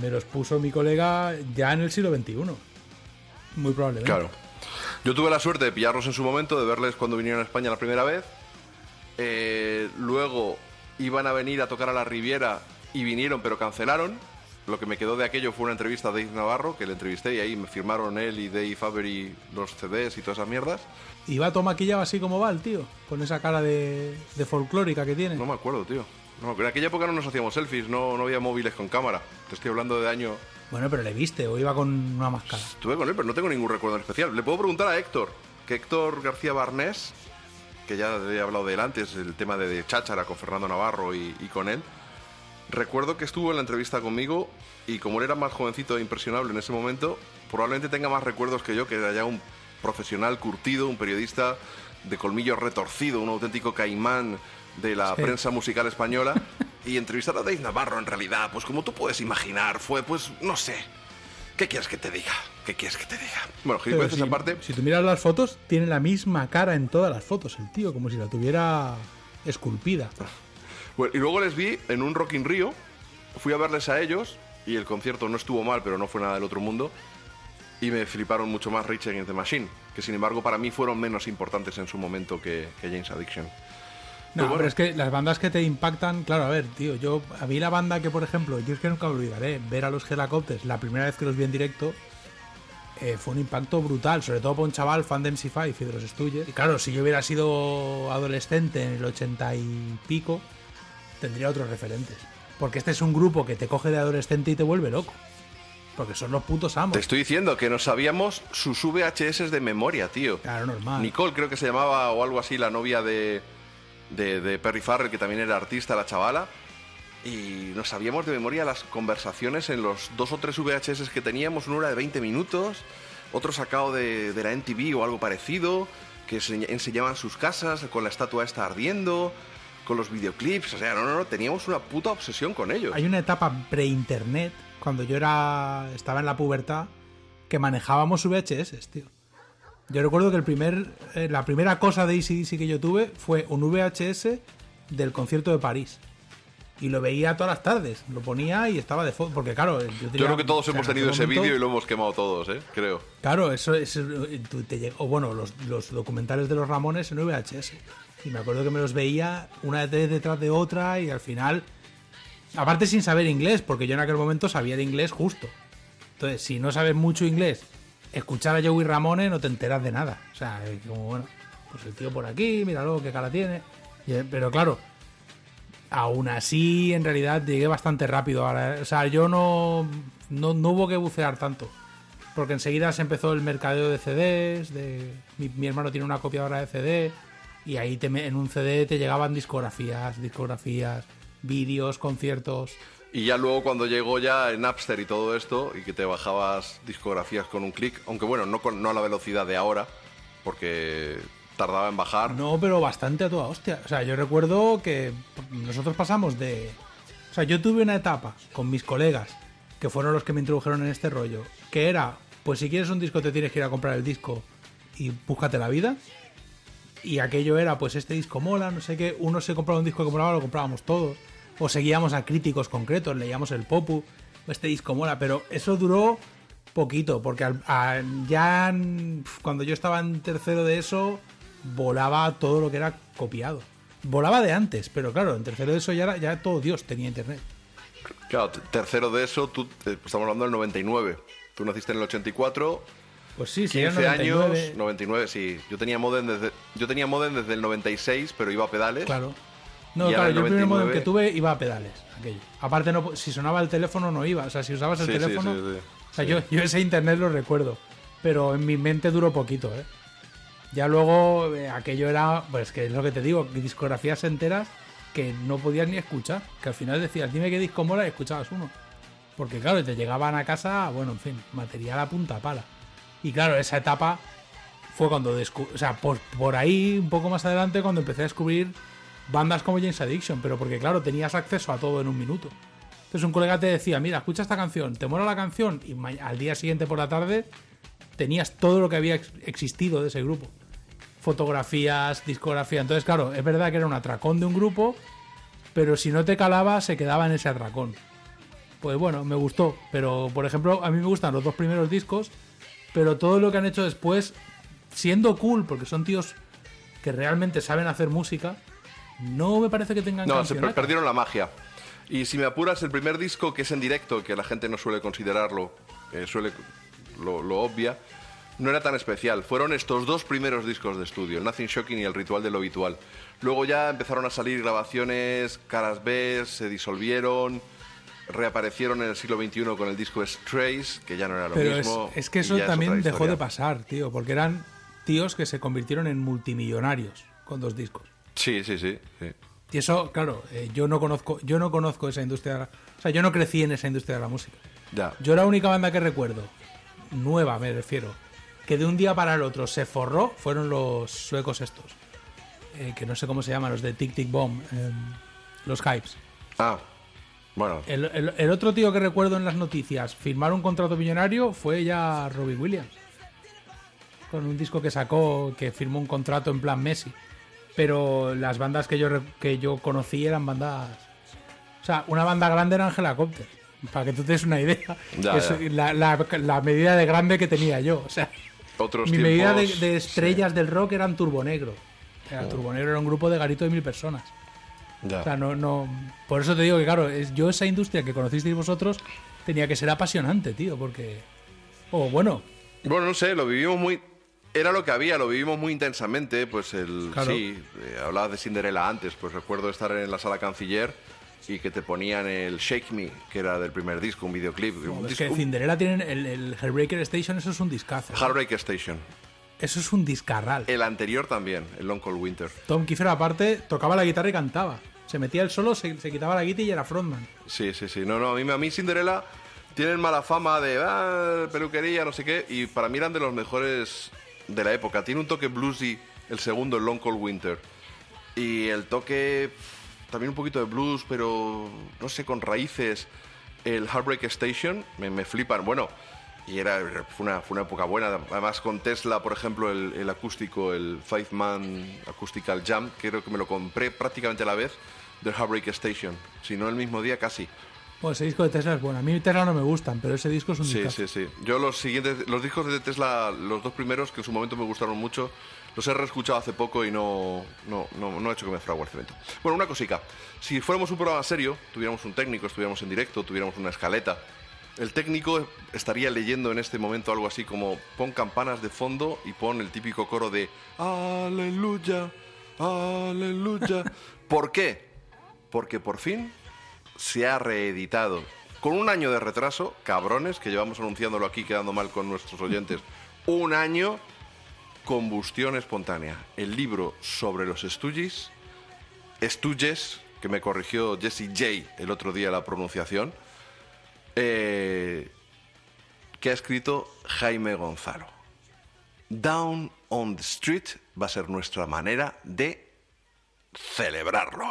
me los puso mi colega ya en el siglo XXI. Muy probablemente. Claro. Yo tuve la suerte de pillarlos en su momento, de verles cuando vinieron a España la primera vez. Eh, luego iban a venir a tocar a la Riviera y vinieron, pero cancelaron. Lo que me quedó de aquello fue una entrevista a Dave Navarro, que le entrevisté y ahí me firmaron él y Dave Avery los CDs y todas esas mierdas. Y va todo maquillado así como va el tío, con esa cara de, de folclórica que tiene. No me acuerdo, tío. No, en aquella época no nos hacíamos selfies, no, no había móviles con cámara. Te estoy hablando de año. Bueno, pero le viste o iba con una máscara. Estuve con él, pero no tengo ningún recuerdo en especial. Le puedo preguntar a Héctor, que Héctor García Barnés, que ya he hablado de él antes, el tema de, de Cháchara con Fernando Navarro y, y con él. Recuerdo que estuvo en la entrevista conmigo y como él era más jovencito e impresionable en ese momento, probablemente tenga más recuerdos que yo, que era ya un profesional curtido, un periodista de colmillo retorcido, un auténtico caimán de la Sí. prensa musical española. y entrevistar a Dave Navarro, en realidad, pues como tú puedes imaginar, fue, pues, no sé. ¿Qué quieres que te diga? ¿Qué quieres que te diga? Bueno, gilipolleces si, aparte. si tú miras las fotos, tiene la misma cara en todas las fotos, el tío, como si la tuviera esculpida. Bueno, y luego les vi en un Rock in Rio. Fui a verles a ellos. Y el concierto no estuvo mal, pero no fue nada del otro mundo. Y me fliparon mucho más Rage Against the Machine. Que sin embargo, para mí fueron menos importantes en su momento que, que James Addiction. No, Pero bueno. pero es que las bandas que te impactan, claro, a ver, tío, yo a mí la banda que, por ejemplo, yo es que nunca olvidaré, ver a los Helicopters la primera vez que los vi en directo eh, fue un impacto brutal, sobre todo para un chaval fan de MC5 y de los Stooges. Y claro, si yo hubiera sido adolescente en el 80 y pico, tendría otros referentes. Porque este es un grupo que te coge de adolescente y te vuelve loco. Porque son los putos amos. Te estoy diciendo que no sabíamos sus VHS de memoria, tío. Claro, normal. Nicole creo que se llamaba o algo así, la novia de, de, Perry Farrell, que también era artista, la chavala. Y nos sabíamos de memoria las conversaciones en los dos o tres VHS que teníamos, uno era de 20 minutos, otro sacado de, de la NTV o algo parecido, que enseña- enseñaban sus casas con la estatua esta ardiendo, con los videoclips. O sea, no, no, no, teníamos una puta obsesión con ellos. Hay una etapa pre-internet, cuando yo era estaba en la pubertad, que manejábamos VHS, tío. Yo recuerdo que el primer, eh, la primera cosa de ACDC que yo tuve fue un VHS del concierto de París. Y lo veía todas las tardes. Lo ponía y estaba de fondo. Porque, claro, yo, Yo tenía- creo que todos o sea, hemos tenido ese momento- vídeo y lo hemos quemado todos, ¿eh? Creo. Claro, eso es. eh, o bueno, los, los documentales de los Ramones en VHS. Y me acuerdo que me los veía una vez detrás de otra y al final. Aparte sin saber inglés, porque yo en aquel momento sabía de inglés justo. Entonces, si no sabes mucho inglés, escuchar a Joey Ramone no te enteras de nada. O sea, es como, bueno, pues el tío por aquí, míralo, qué cara tiene. Eh, Pero claro, aún así, en realidad llegué bastante rápido. Ahora, O sea, yo no, no, no hubo que bucear tanto. Porque enseguida se empezó el mercadeo de CDs. De, mi, hermano tiene una copiadora de CD. Y ahí te en un CD te llegaban discografías, discografías, vídeos, conciertos. Y ya luego cuando llegó ya en Napster y todo esto, y que te bajabas discografías con un clic, aunque bueno, no, con, no a la velocidad de ahora, porque tardaba en bajar. No, pero bastante a toda hostia. O sea, yo recuerdo que nosotros pasamos de. O sea, yo tuve una etapa con mis colegas, que fueron los que me introdujeron en este rollo, que era: pues si quieres un disco, te tienes que ir a comprar el disco y búscate la vida. Y aquello era: pues este disco mola, no sé qué. Uno se compraba un disco que molaba, lo comprábamos todos. O seguíamos a críticos concretos, leíamos el Popu, este disco mola, pero eso duró poquito, porque al- a- ya cuando yo estaba en tercero de eso, volaba todo lo que era copiado. Volaba de antes, pero claro, en tercero de eso ya, era- ya todo Dios tenía internet. Claro, tercero de eso, tú, eh, estamos hablando del 99. Tú naciste en el 84, Pues sí, sí, 15 era años, 99, 99, sí. Yo tenía modem desde, yo tenía modem desde el 96, pero iba a pedales. Claro. No, Y claro, el yo el primer modem 99. que tuve iba a pedales, aquello. Aparte, no, si sonaba el teléfono no iba, o sea, si usabas el sí, teléfono... sí, sí. O sea, yo, yo ese internet lo recuerdo, pero en mi mente duró poquito, ¿eh? Ya luego eh, aquello era, pues que es lo que te digo, discografías enteras que no podías ni escuchar, que al final decías, dime qué disco mola y escuchabas uno. Porque claro, te llegaban a casa, bueno, en fin, material a punta pala. Y claro, esa etapa fue cuando descubrí, o sea, por, por ahí, un poco más adelante, cuando empecé a descubrir bandas como James Addiction, pero porque claro, tenías acceso a todo en un minuto. Entonces un colega te decía, mira, escucha esta canción, te mola la canción, y al día siguiente por la tarde tenías todo lo que había ex- existido de ese grupo. Fotografías, discografía. Entonces, claro, es verdad que era un atracón de un grupo, pero si no te calaba, se quedaba en ese atracón. Pues bueno, me gustó. Pero, por ejemplo, a mí me gustan los dos primeros discos, pero todo lo que han hecho después, siendo cool, porque son tíos que realmente saben hacer música, no me parece que tengan No, se perdieron la magia. Y si me apuras, el primer disco que es en directo, que la gente no suele considerarlo, eh, suele lo, lo obvia, no era tan especial. Fueron estos dos primeros discos de estudio, el Nothing Shocking y el Ritual de lo Habitual. Luego ya empezaron a salir grabaciones, caras B, se disolvieron, reaparecieron en el siglo XXI con el disco Strays, que ya no era lo Pero es, mismo. es que eso es también otra dejó de pasar, tío, porque eran tíos que se convirtieron en multimillonarios con dos discos. Sí, sí, sí. sí. Y eso, claro, eh, yo no conozco, yo no conozco esa industria, de la- o sea, yo no crecí en esa industria de la música. Ya. Yo la única banda que recuerdo, nueva me refiero, que de un día para el otro se forró, fueron los suecos estos. eh, que no sé cómo se llaman, los de Tic Tic Bomb, eh, los Hypes. Ah, bueno. El, el- el otro tío que recuerdo en las noticias firmar un contrato millonario fue ya Robbie Williams. Con un disco que sacó, que firmó un contrato en plan Messi. Pero las bandas que yo, que yo conocí eran bandas... O sea, una banda grande era Angela Copter. Para que tú te des una idea. Ya, Que es ya. La, la- la medida de grande que tenía yo. O sea, Otros mi medida de, estrellas del rock eran Turbo Negro. Era Oh. Turbo Negro era un grupo de garito de mil personas. Ya. O sea, no, no. Por eso te digo que, claro, es, yo esa industria que conocisteis vosotros tenía que ser apasionante, tío, porque. O bueno, Bueno, no sé, lo vivimos muy... Era lo que había, lo vivimos muy intensamente, pues el... Claro. Sí, eh, hablabas de Cinderella antes, pues recuerdo estar en la sala canciller y que te ponían el Shake Me, que era del primer disco, un videoclip. un es disco- que Cinderella tienen el, el Hellbreaker Station, eso es un discazo. Heartbreak Station. Eso es un discarral. El anterior también, el Long Cold Winter. Tom Kiefer, aparte, tocaba la guitarra y cantaba. Se metía el solo, se, se quitaba la guitarra y era frontman. Sí, sí, sí. No, no, a mí, a mí Cinderella tienen mala fama de ah, peluquería, no sé qué, y para mí eran de los mejores de la época. Tiene un toque bluesy, el segundo, el Long Cold Winter. Y el toque también un poquito de blues, pero no sé, con raíces. El Heartbreak Station me, flipan. Bueno, y era fue una, fue una época buena. Además, con Tesla, por ejemplo, el, el acústico, el Five Man Acoustical Jam, creo que me lo compré prácticamente a la vez del Heartbreak Station. Si no el mismo día, casi. Bueno, ese disco de Tesla es bueno. A mí Tesla no me gustan, pero ese disco es un Sí, discazo. sí, sí. Yo los siguientes, los discos de Tesla, los dos primeros, que en su momento me gustaron mucho, los he reescuchado hace poco y no, no, no, no ha hecho que me fragua el cemento. Bueno, una cosica. Si fuéramos un programa serio, tuviéramos un técnico, estuviéramos en directo, tuviéramos una escaleta, el técnico estaría leyendo en este momento algo así como pon campanas de fondo y pon el típico coro de Aleluya, aleluya. ¿Por qué? Porque por fin se ha reeditado con un año de retraso, cabrones, que llevamos anunciándolo aquí quedando mal con nuestros oyentes, un año, Combustión Espontánea, el libro sobre los Stooges, Stooges, que me corrigió Jesse J el otro día la pronunciación, eh, que ha escrito Jaime Gonzalo. Down on the Street va a ser nuestra manera de celebrarlo.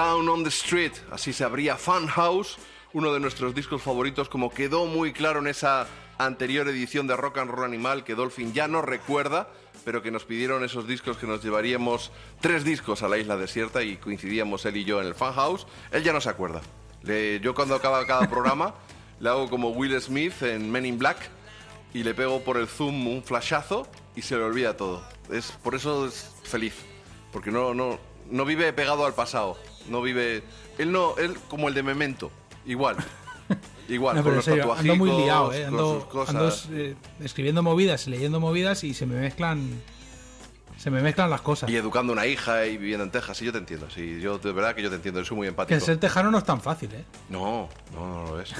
Down on the Street. Así se abría Fun House, uno de nuestros discos favoritos, como quedó muy claro en esa anterior edición de Rock and Roll Animal, que Dolphin ya no recuerda, pero que nos pidieron esos discos que nos llevaríamos tres discos a la isla desierta y coincidíamos él y yo en el Fun House. Él ya no se acuerda. Yo cuando acaba cada programa le hago como Will Smith en Men in Black y le pego por el zoom un flashazo y se le olvida todo. Es por eso es feliz, porque no no no vive pegado al pasado, no vive él no él como el de Memento, igual. Igual No, con los serio, ando muy liado, ¿eh? Ando, sus cosas. ando, eh, escribiendo movidas y leyendo movidas y se me mezclan. Se me mezclan las cosas. y educando una hija y viviendo en Texas, sí, yo te entiendo, sí, yo de verdad que yo te entiendo, soy muy empático. Que ser tejano no es tan fácil, ¿eh? No, no, no lo es.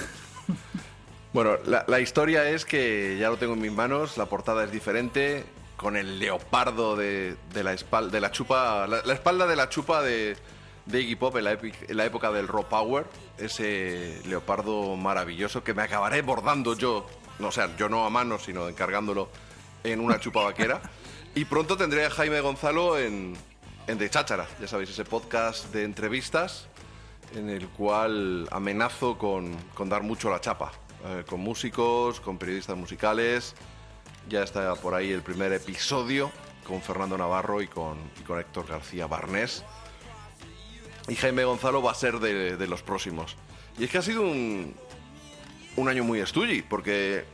bueno, la, la historia es que ya lo tengo en mis manos, la portada es diferente, con el leopardo de, de la espalda, de la chupa, la, la espalda de la chupa de, de Iggy Pop en la, en la época del Raw Power, ese leopardo maravilloso que me acabaré bordando yo, no, o sea, yo no a mano, sino encargándolo en una chupa vaquera. Y pronto tendré a Jaime Gonzalo en, en De Cháchara, ya sabéis, ese podcast de entrevistas en el cual amenazo con, con dar mucho la chapa, eh, con músicos, con periodistas musicales. Ya está por ahí el primer episodio con Fernando Navarro y con, y con Héctor García Barnés. Y Jaime Gonzalo va a ser de, los próximos. Y es que ha sido un, un año muy estudie, porque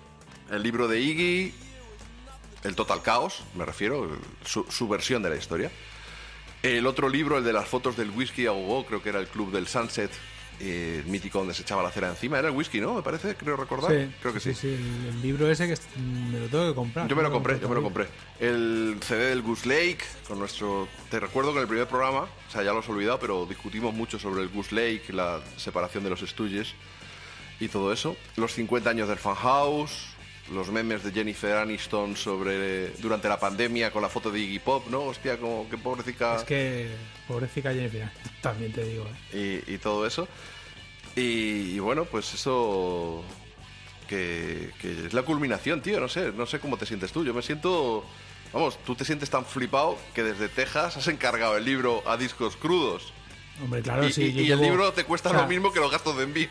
el libro de Iggy, el Total Caos, me refiero, su, su versión de la historia. El otro libro, el de las fotos del whisky a creo que era el Club del Sunset, eh, el mítico donde se echaba la cera encima. Era el whisky, ¿no? Me parece, creo recordar. creo que sí. Sí, el, el libro ese que est- me lo tengo que comprar. Yo me lo compré, yo me lo compré. El CD del Goose Lake, con nuestro... Te recuerdo que en el primer programa, o sea, ya lo has olvidado, pero discutimos mucho sobre el Goose Lake, la separación de los Stooges y todo eso. Los 50 años del Fan House, los memes de Jennifer Aniston sobre durante la pandemia con la foto de Iggy Pop, ¿no? Hostia, como que pobrecita... Es que, pobrecita Jennifer, también te digo. ¿eh? y, y todo eso. Y, y bueno, pues eso que, que es la culminación, tío. No sé, no sé cómo te sientes tú. Yo me siento, vamos, tú te sientes tan flipado que desde Texas has encargado el libro a discos crudos. Hombre, claro, y sí. y- yo y el llevo- libro te cuesta o sea, lo mismo que los gastos de envío.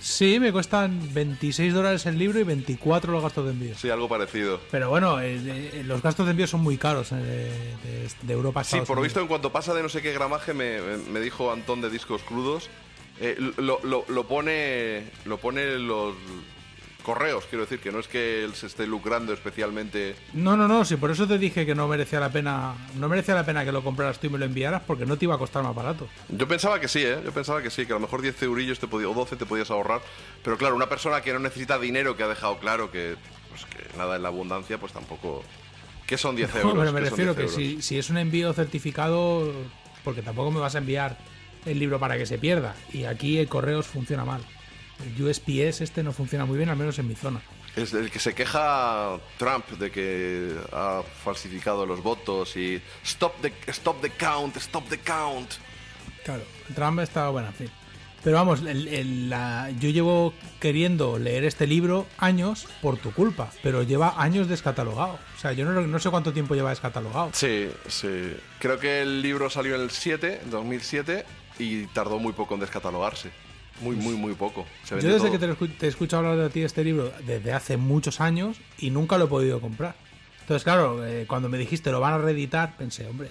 Sí, me cuestan 26 dólares el libro y 24 los gastos de envío. Sí, algo parecido. Pero bueno, eh, eh, los gastos de envío son muy caros eh, de, Europa Sí, Estados por lo visto, en cuanto pasa de no sé qué gramaje, me, me- me dijo Antón de discos crudos, eh, lo, lo- lo pone lo pone los correos, quiero decir, que no es que él se esté lucrando especialmente No, no, no, sí, por eso te dije que no merecía la pena no merecía la pena que lo compraras tú y me lo enviaras porque no te iba a costar más barato. Yo pensaba que sí, ¿eh? Yo pensaba que sí, que a lo mejor 10 eurillos te podía, o 12 te podías ahorrar. Pero claro, una persona que no necesita dinero, que ha dejado claro que, pues, que nada en la abundancia, pues tampoco... ¿Qué son 10 euros? pero me ¿Qué son refiero 10 que si, si es un envío certificado, porque tampoco me vas a enviar el libro para que se pierda. Y aquí el correos funciona mal. El USPS este no funciona muy bien, al menos en mi zona. Es el que se queja Trump de que ha falsificado los votos y... Stop the, stop the count, stop the count. Claro, Trump está bueno, en fin. Pero vamos, el- el- la- yo llevo queriendo leer este libro años por tu culpa, pero lleva años descatalogado. O sea, yo no, no sé cuánto tiempo lleva descatalogado. Sí, sí. Creo que el libro salió en el 7, en 2007, y tardó muy poco en descatalogarse. Muy, muy, muy poco. Se Yo desde todo. que te, te escucho hablar de ti este libro desde hace muchos años y nunca lo he podido comprar. Entonces, claro, eh, cuando me dijiste lo van a reeditar, pensé, hombre,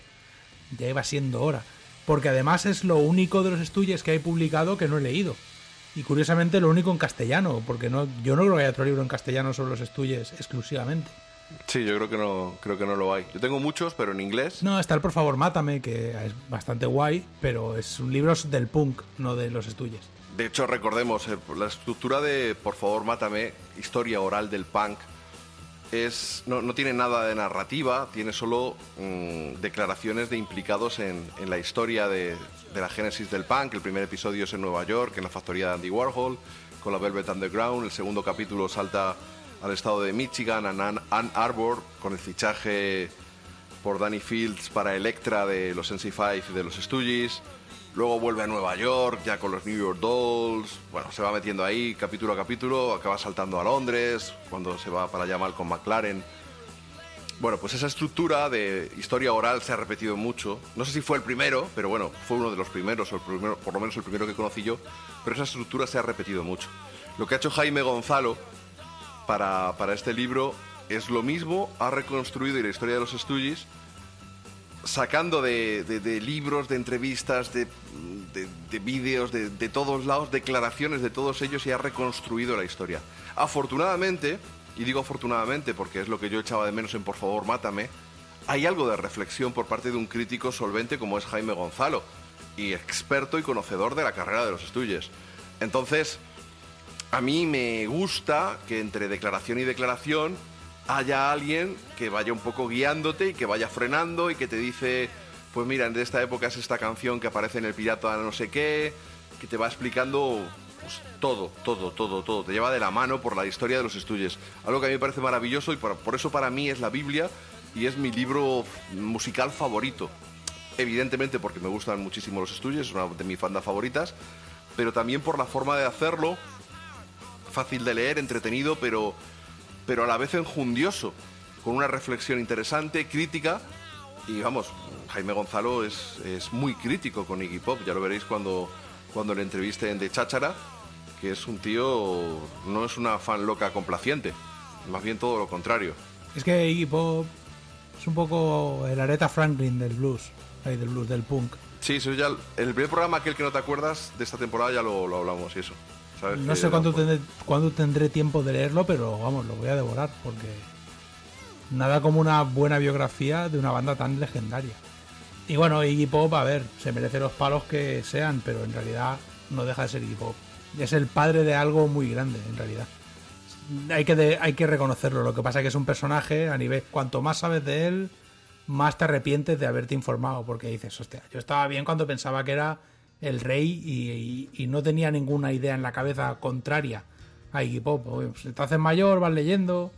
ya iba siendo hora. Porque además es lo único de los estudios que hay publicado que no he leído. Y curiosamente lo único en castellano, porque no, yo no creo que haya otro libro en castellano sobre los estudios exclusivamente. Sí, yo creo que no, creo que no lo hay. Yo tengo muchos, pero en inglés. No, está el Por favor Mátame, que es bastante guay, pero es un libro del punk, no de los estudios. De hecho, recordemos, eh, la estructura de Por favor, mátame, historia oral del punk, es, no, no tiene nada de narrativa, tiene solo mm, declaraciones de implicados en, en la historia de, de la génesis del punk. El primer episodio es en Nueva York, en la factoría de Andy Warhol, con la Velvet Underground. El segundo capítulo salta al estado de Michigan, a Ann, Arbor, con el fichaje por Danny Fields para Electra de los NC5 y de los Stooges. Luego vuelve a Nueva York, ya con los New York Dolls. Bueno, se va metiendo ahí capítulo a capítulo, acaba saltando a Londres, cuando se va para allá mal con McLaren. Bueno, pues esa estructura de historia oral se ha repetido mucho. No sé si fue el primero, pero bueno, fue uno de los primeros, o el primero, por lo menos el primero que conocí yo, pero esa estructura se ha repetido mucho. Lo que ha hecho Jaime Gonzalo para, para este libro es lo mismo, ha reconstruido la historia de los Stooges, sacando de, libros, de entrevistas, de, de- de vídeos, de, todos lados, declaraciones de todos ellos y ha reconstruido la historia. Afortunadamente, y digo afortunadamente porque es lo que yo echaba de menos en Por favor, mátame, hay algo de reflexión por parte de un crítico solvente como es Jaime Gonzalo, y experto y conocedor de la carrera de los Stooges. Entonces, a mí me gusta que entre declaración y declaración haya alguien que vaya un poco guiándote y que vaya frenando y que te dice, pues mira, de esta época es esta canción que aparece en el pirata no sé qué, que te va explicando pues, todo, todo, todo, todo. Te lleva de la mano por la historia de los estudios. Algo que a mí me parece maravilloso y por, por eso para mí es la Biblia y es mi libro musical favorito. Evidentemente porque me gustan muchísimo los estudios, es una de mis bandas favoritas, pero también por la forma de hacerlo, fácil de leer, entretenido, pero, pero a la vez enjundioso, con una reflexión interesante, crítica. Y vamos, Jaime Gonzalo es, es muy crítico con Iggy Pop, ya lo veréis cuando, cuando le entrevisten de Cháchara, que es un tío, no es una fan loca complaciente, más bien todo lo contrario. Es que Iggy Pop es un poco el Aretha Franklin del blues, ahí del blues, del punk. Sí, eso ya, el primer programa, aquel que no te acuerdas, de esta temporada ya lo, lo hablamos y eso. ¿Sabes? No sé cuándo tendré, cuándo tendré tiempo de leerlo, pero vamos, lo voy a devorar porque nada como una buena biografía de una banda tan legendaria. Y bueno, Iggy Pop, a ver, se merece los palos que sean, pero en realidad no deja de ser Iggy Pop. Es el padre de algo muy grande, en realidad. Hay que, de- hay que reconocerlo. Lo que pasa es que es un personaje a nivel. Cuanto más sabes de él, más te arrepientes de haberte informado. Porque dices, hostia, yo estaba bien cuando pensaba que era el rey y, y- y no tenía ninguna idea en la cabeza contraria a Iggy Pop. Pues te haces mayor, vas leyendo.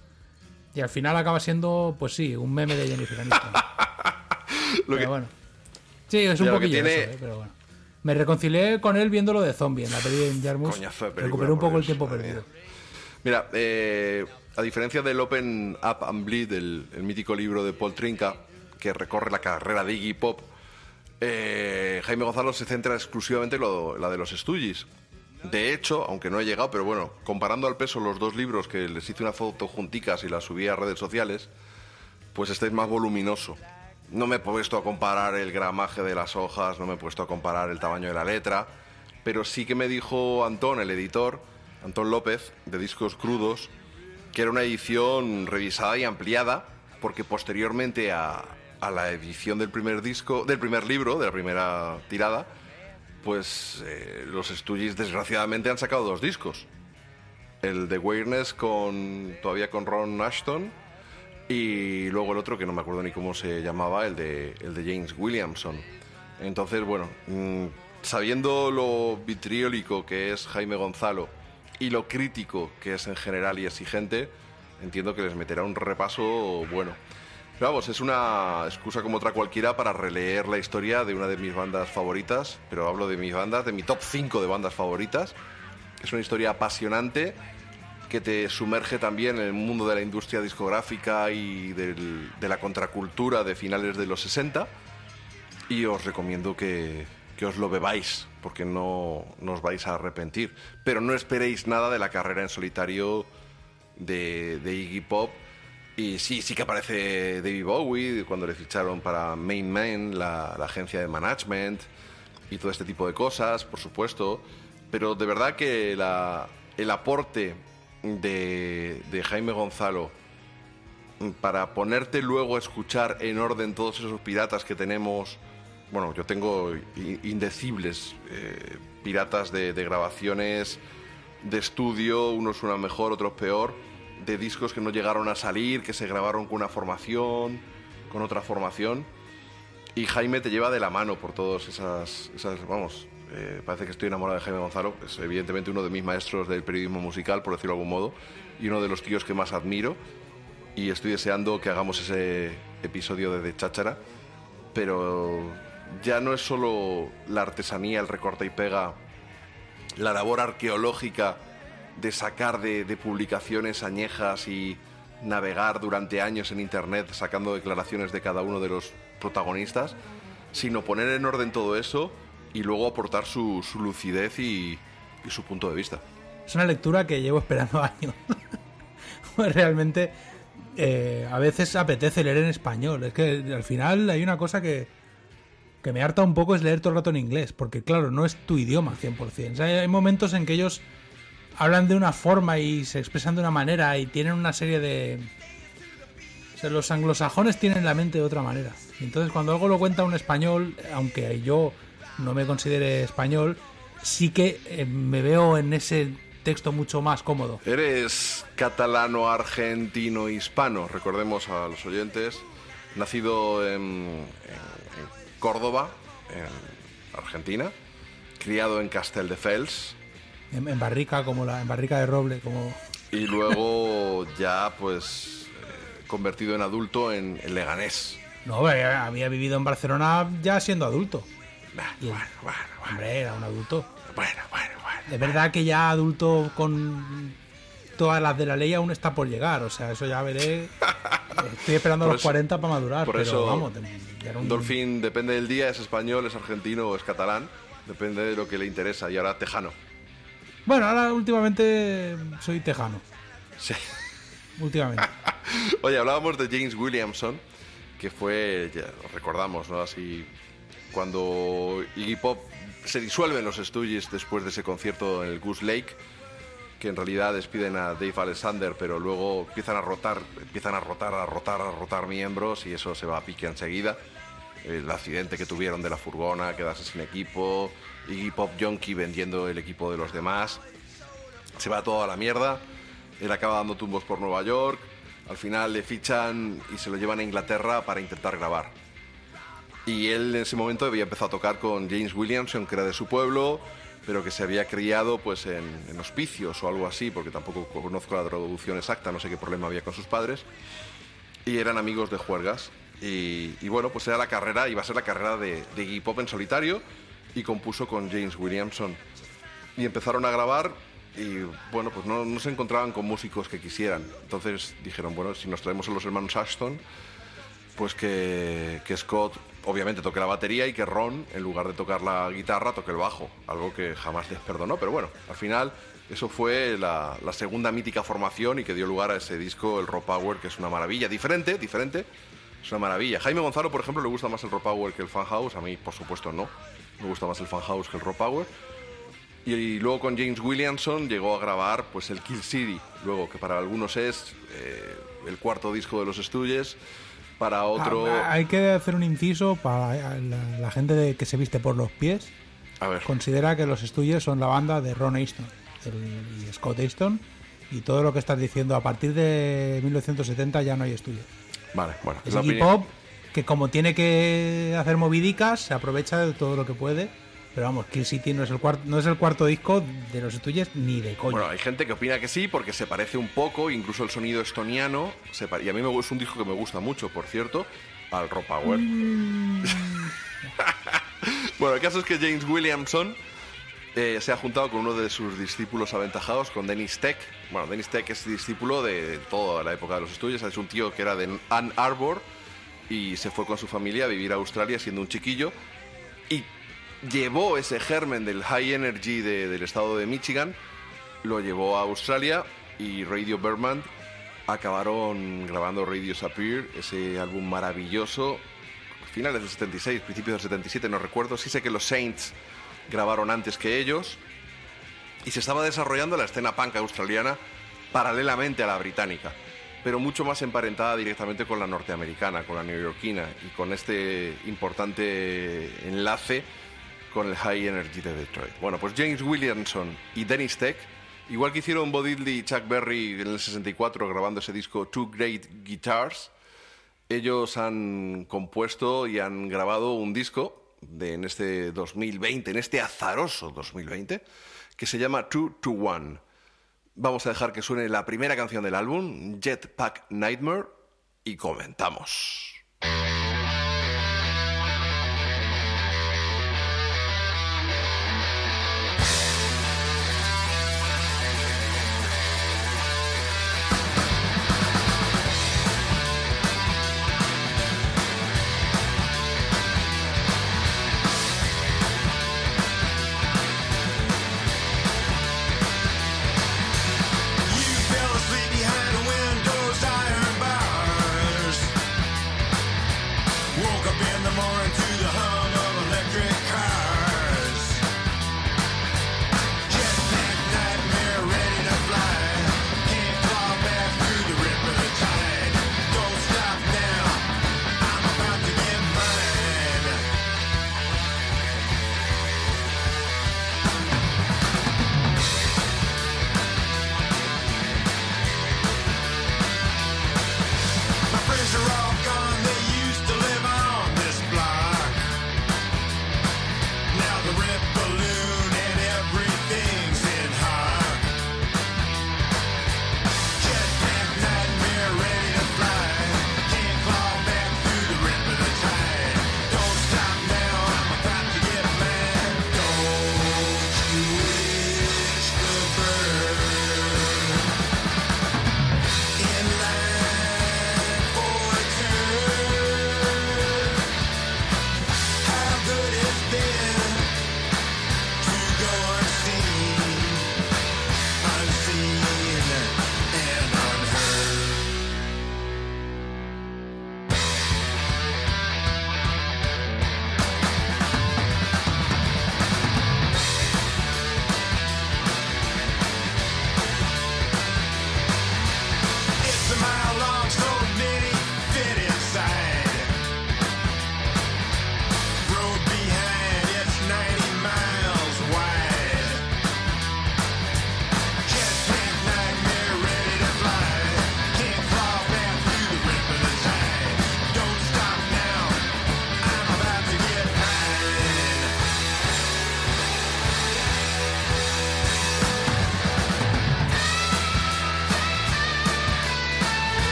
Y al final acaba siendo, pues sí, un meme de Jennifer Aniston. Lo Pero que- bueno. Sí, es un poquillo tiene- eso, eh, pero bueno. Me reconcilié con él viendo lo de Zombie en la peli de Jarmus. Coñazo de película, Recuperé un poco el tiempo perdido. Mira, eh, a diferencia del Open Up and Bleed, el, el mítico libro de Paul Trinca, que recorre la carrera de Iggy Pop, eh, Jaime Gonzalo se centra exclusivamente en la de los Stooges. De hecho, aunque no he llegado, pero bueno, comparando al peso los dos libros que les hice una foto junticas y las subí a redes sociales, pues este es más voluminoso. No me he puesto a comparar el gramaje de las hojas, no me he puesto a comparar el tamaño de la letra, pero sí que me dijo Antón, el editor, Antón López, de Discos Crudos, que era una edición revisada y ampliada, porque posteriormente a, a la edición del primer disco, del primer libro, de la primera tirada, pues eh, los Stooges desgraciadamente han sacado dos discos. El de Weirdness con todavía con Ron Ashton y luego el otro que no me acuerdo ni cómo se llamaba, el de, el de James Williamson. Entonces, bueno, mm, sabiendo lo vitriólico que es Jaime Gonzalo y lo crítico que es en general y exigente, entiendo que les meterá un repaso bueno. Pero vamos, es una excusa como otra cualquiera para releer la historia de una de mis bandas favoritas, pero hablo de mis bandas, de mi top 5 de bandas favoritas. Es una historia apasionante que te sumerge también en el mundo de la industria discográfica y de la contracultura de finales de los 60. Y os recomiendo que, que os lo bebáis, porque no, no os vais a arrepentir. Pero no esperéis nada de la carrera en solitario de Iggy Pop. Y sí, sí que aparece David Bowie cuando le ficharon para Main Man, la, la agencia de management, y todo este tipo de cosas, por supuesto. Pero de verdad que la- el aporte de, de Jaime Gonzalo para ponerte luego a escuchar en orden todos esos piratas que tenemos. Bueno, yo tengo indecibles eh, piratas de, de grabaciones de estudio, unos suenan mejor, otros peor, de discos que no llegaron a salir, que se grabaron con una formación, con otra formación. Y Jaime te lleva de la mano por todas esas, esas vamos, eh, parece que estoy enamorado de Jaime Gonzalo, es evidentemente uno de mis maestros del periodismo musical, por decirlo de algún modo, y uno de los tíos que más admiro. Y estoy deseando que hagamos ese episodio de De Cháchara, pero ya no es solo la artesanía, el recorta y pega, la labor arqueológica de sacar de, de publicaciones añejas y, navegar durante años en internet sacando declaraciones de cada uno de los protagonistas, sino poner en orden todo eso y luego aportar su, su lucidez y, y su punto de vista. Es una lectura que llevo esperando años. Pues Realmente, eh, a veces apetece leer en español. Es que al final hay una cosa que, que me harta un poco, es leer todo el rato en inglés. Porque claro, no es tu idioma 100%. O sea, hay momentos en que ellos hablan de una forma y se expresan de una manera y tienen una serie de... O sea, los anglosajones tienen la mente de otra manera. Entonces cuando algo lo cuenta un español, aunque yo no me considere español, sí que eh, me veo en ese texto mucho más cómodo. Eres catalano, argentino, hispano, recordemos a los oyentes, nacido en, en- en Córdoba, en Argentina, criado en Castelldefels En, en barrica, como la en barrica de roble, como... y luego ya pues eh, convertido en adulto en, en Leganés. No, hombre, había vivido en Barcelona ya siendo adulto. Y bueno, bueno, bueno, Hombre, era un adulto. bueno, bueno, bueno. Es verdad que ya adulto con todas las de la ley aún está por llegar. O sea, eso ya veré. Estoy esperando a los eso- 40 para madurar. por pero eso vamos, un- Dolphin depende del día, es español, es argentino o es catalán, depende de lo que le interesa y ahora tejano. Bueno, ahora últimamente soy tejano. Sí. Últimamente. Oye, hablábamos de James Williamson, que fue, ya lo recordamos, ¿no? Así, cuando Iggy Pop se disuelve en los Stooges después de ese concierto en el Goose Lake, que en realidad despiden a Dave Alexander, pero luego empiezan a rotar, empiezan a rotar, a rotar, a rotar miembros y eso se va a pique enseguida. El accidente que tuvieron de la furgona, quedarse sin equipo, Iggy Pop Junkie vendiendo el equipo de los demás se va todo a la mierda. Él acaba dando tumbos por Nueva York. Al final le fichan y se lo llevan a Inglaterra para intentar grabar. Y él en ese momento había empezado a tocar con James Williamson, que era de su pueblo, pero que se había criado pues en, hospicios o algo así, porque tampoco conozco la traducción exacta, no sé qué problema había con sus padres. Y eran amigos de juergas. Y, y bueno, pues era la carrera, iba a ser la carrera de, de Iggy Pop en solitario y compuso con James Williamson y empezaron a grabar y bueno, pues no, se encontraban con músicos que quisieran. Entonces dijeron, bueno, si nos traemos a los hermanos Ashton, pues que, que Scott obviamente toque la batería y que Ron, en lugar de tocar la guitarra, toque el bajo. Algo que jamás les perdonó, pero bueno, al final eso fue la, segunda mítica formación y que dio lugar a ese disco, el Raw Power, que es una maravilla. Diferente, diferente, es una maravilla. Jaime Gonzalo, por ejemplo, le gusta más el Raw Power que el Fan House. A mí, por supuesto, no. Me gusta más el Fan House que el Raw Power. Y, luego con James Williamson llegó a grabar pues el Kill City, luego que para algunos es eh, el cuarto disco de los Stooges, para otro... Ah, hay que hacer un inciso para la, la gente de- que se viste por los pies. A ver, Considera que los Stooges son la banda de Ron Aston el- y Scott Aston. Y todo lo que estás diciendo a partir de 1970 ya no hay Stooges. vale, bueno. Es la Iggy Pop que como tiene que hacer movidicas se aprovecha de todo lo que puede. Pero vamos, Kill City no es el cuarto, no es el cuarto disco de los Stooges ni de coña. Bueno, hay gente que opina que sí, porque se parece un poco, incluso el sonido estoniano, se y a mí me, es un disco que me gusta mucho, por cierto, al Raw Power. bueno, el caso es que James Williamson eh, se ha juntado con uno de sus discípulos aventajados, con Dennis Tech. Bueno, Dennis Tech es discípulo de toda la época de los estudios, es un tío que era de Ann Arbor y se fue con su familia a vivir a Australia siendo un chiquillo y llevó ese germen del high energy de- del estado de Michigan, lo llevó a Australia y Radio Berman acabaron grabando Radio Sapir, ese álbum maravilloso, finales del 76, principios del 77, no recuerdo, sí sé que los Saints grabaron antes que ellos y se estaba desarrollando la escena punk australiana paralelamente a la británica, pero mucho más emparentada directamente con la norteamericana, con la neoyorquina y con este importante enlace con el High Energy de Detroit. Bueno, pues James Williamson y Dennis Tech, igual que hicieron Bo y Chuck Berry en el 64 grabando ese disco Two Great Guitars, ellos han compuesto y han grabado un disco en este 2020, en este azaroso 2020, que se llama Two to One. Vamos a dejar que suene la primera canción del álbum, Jetpack Nightmare, y comentamos.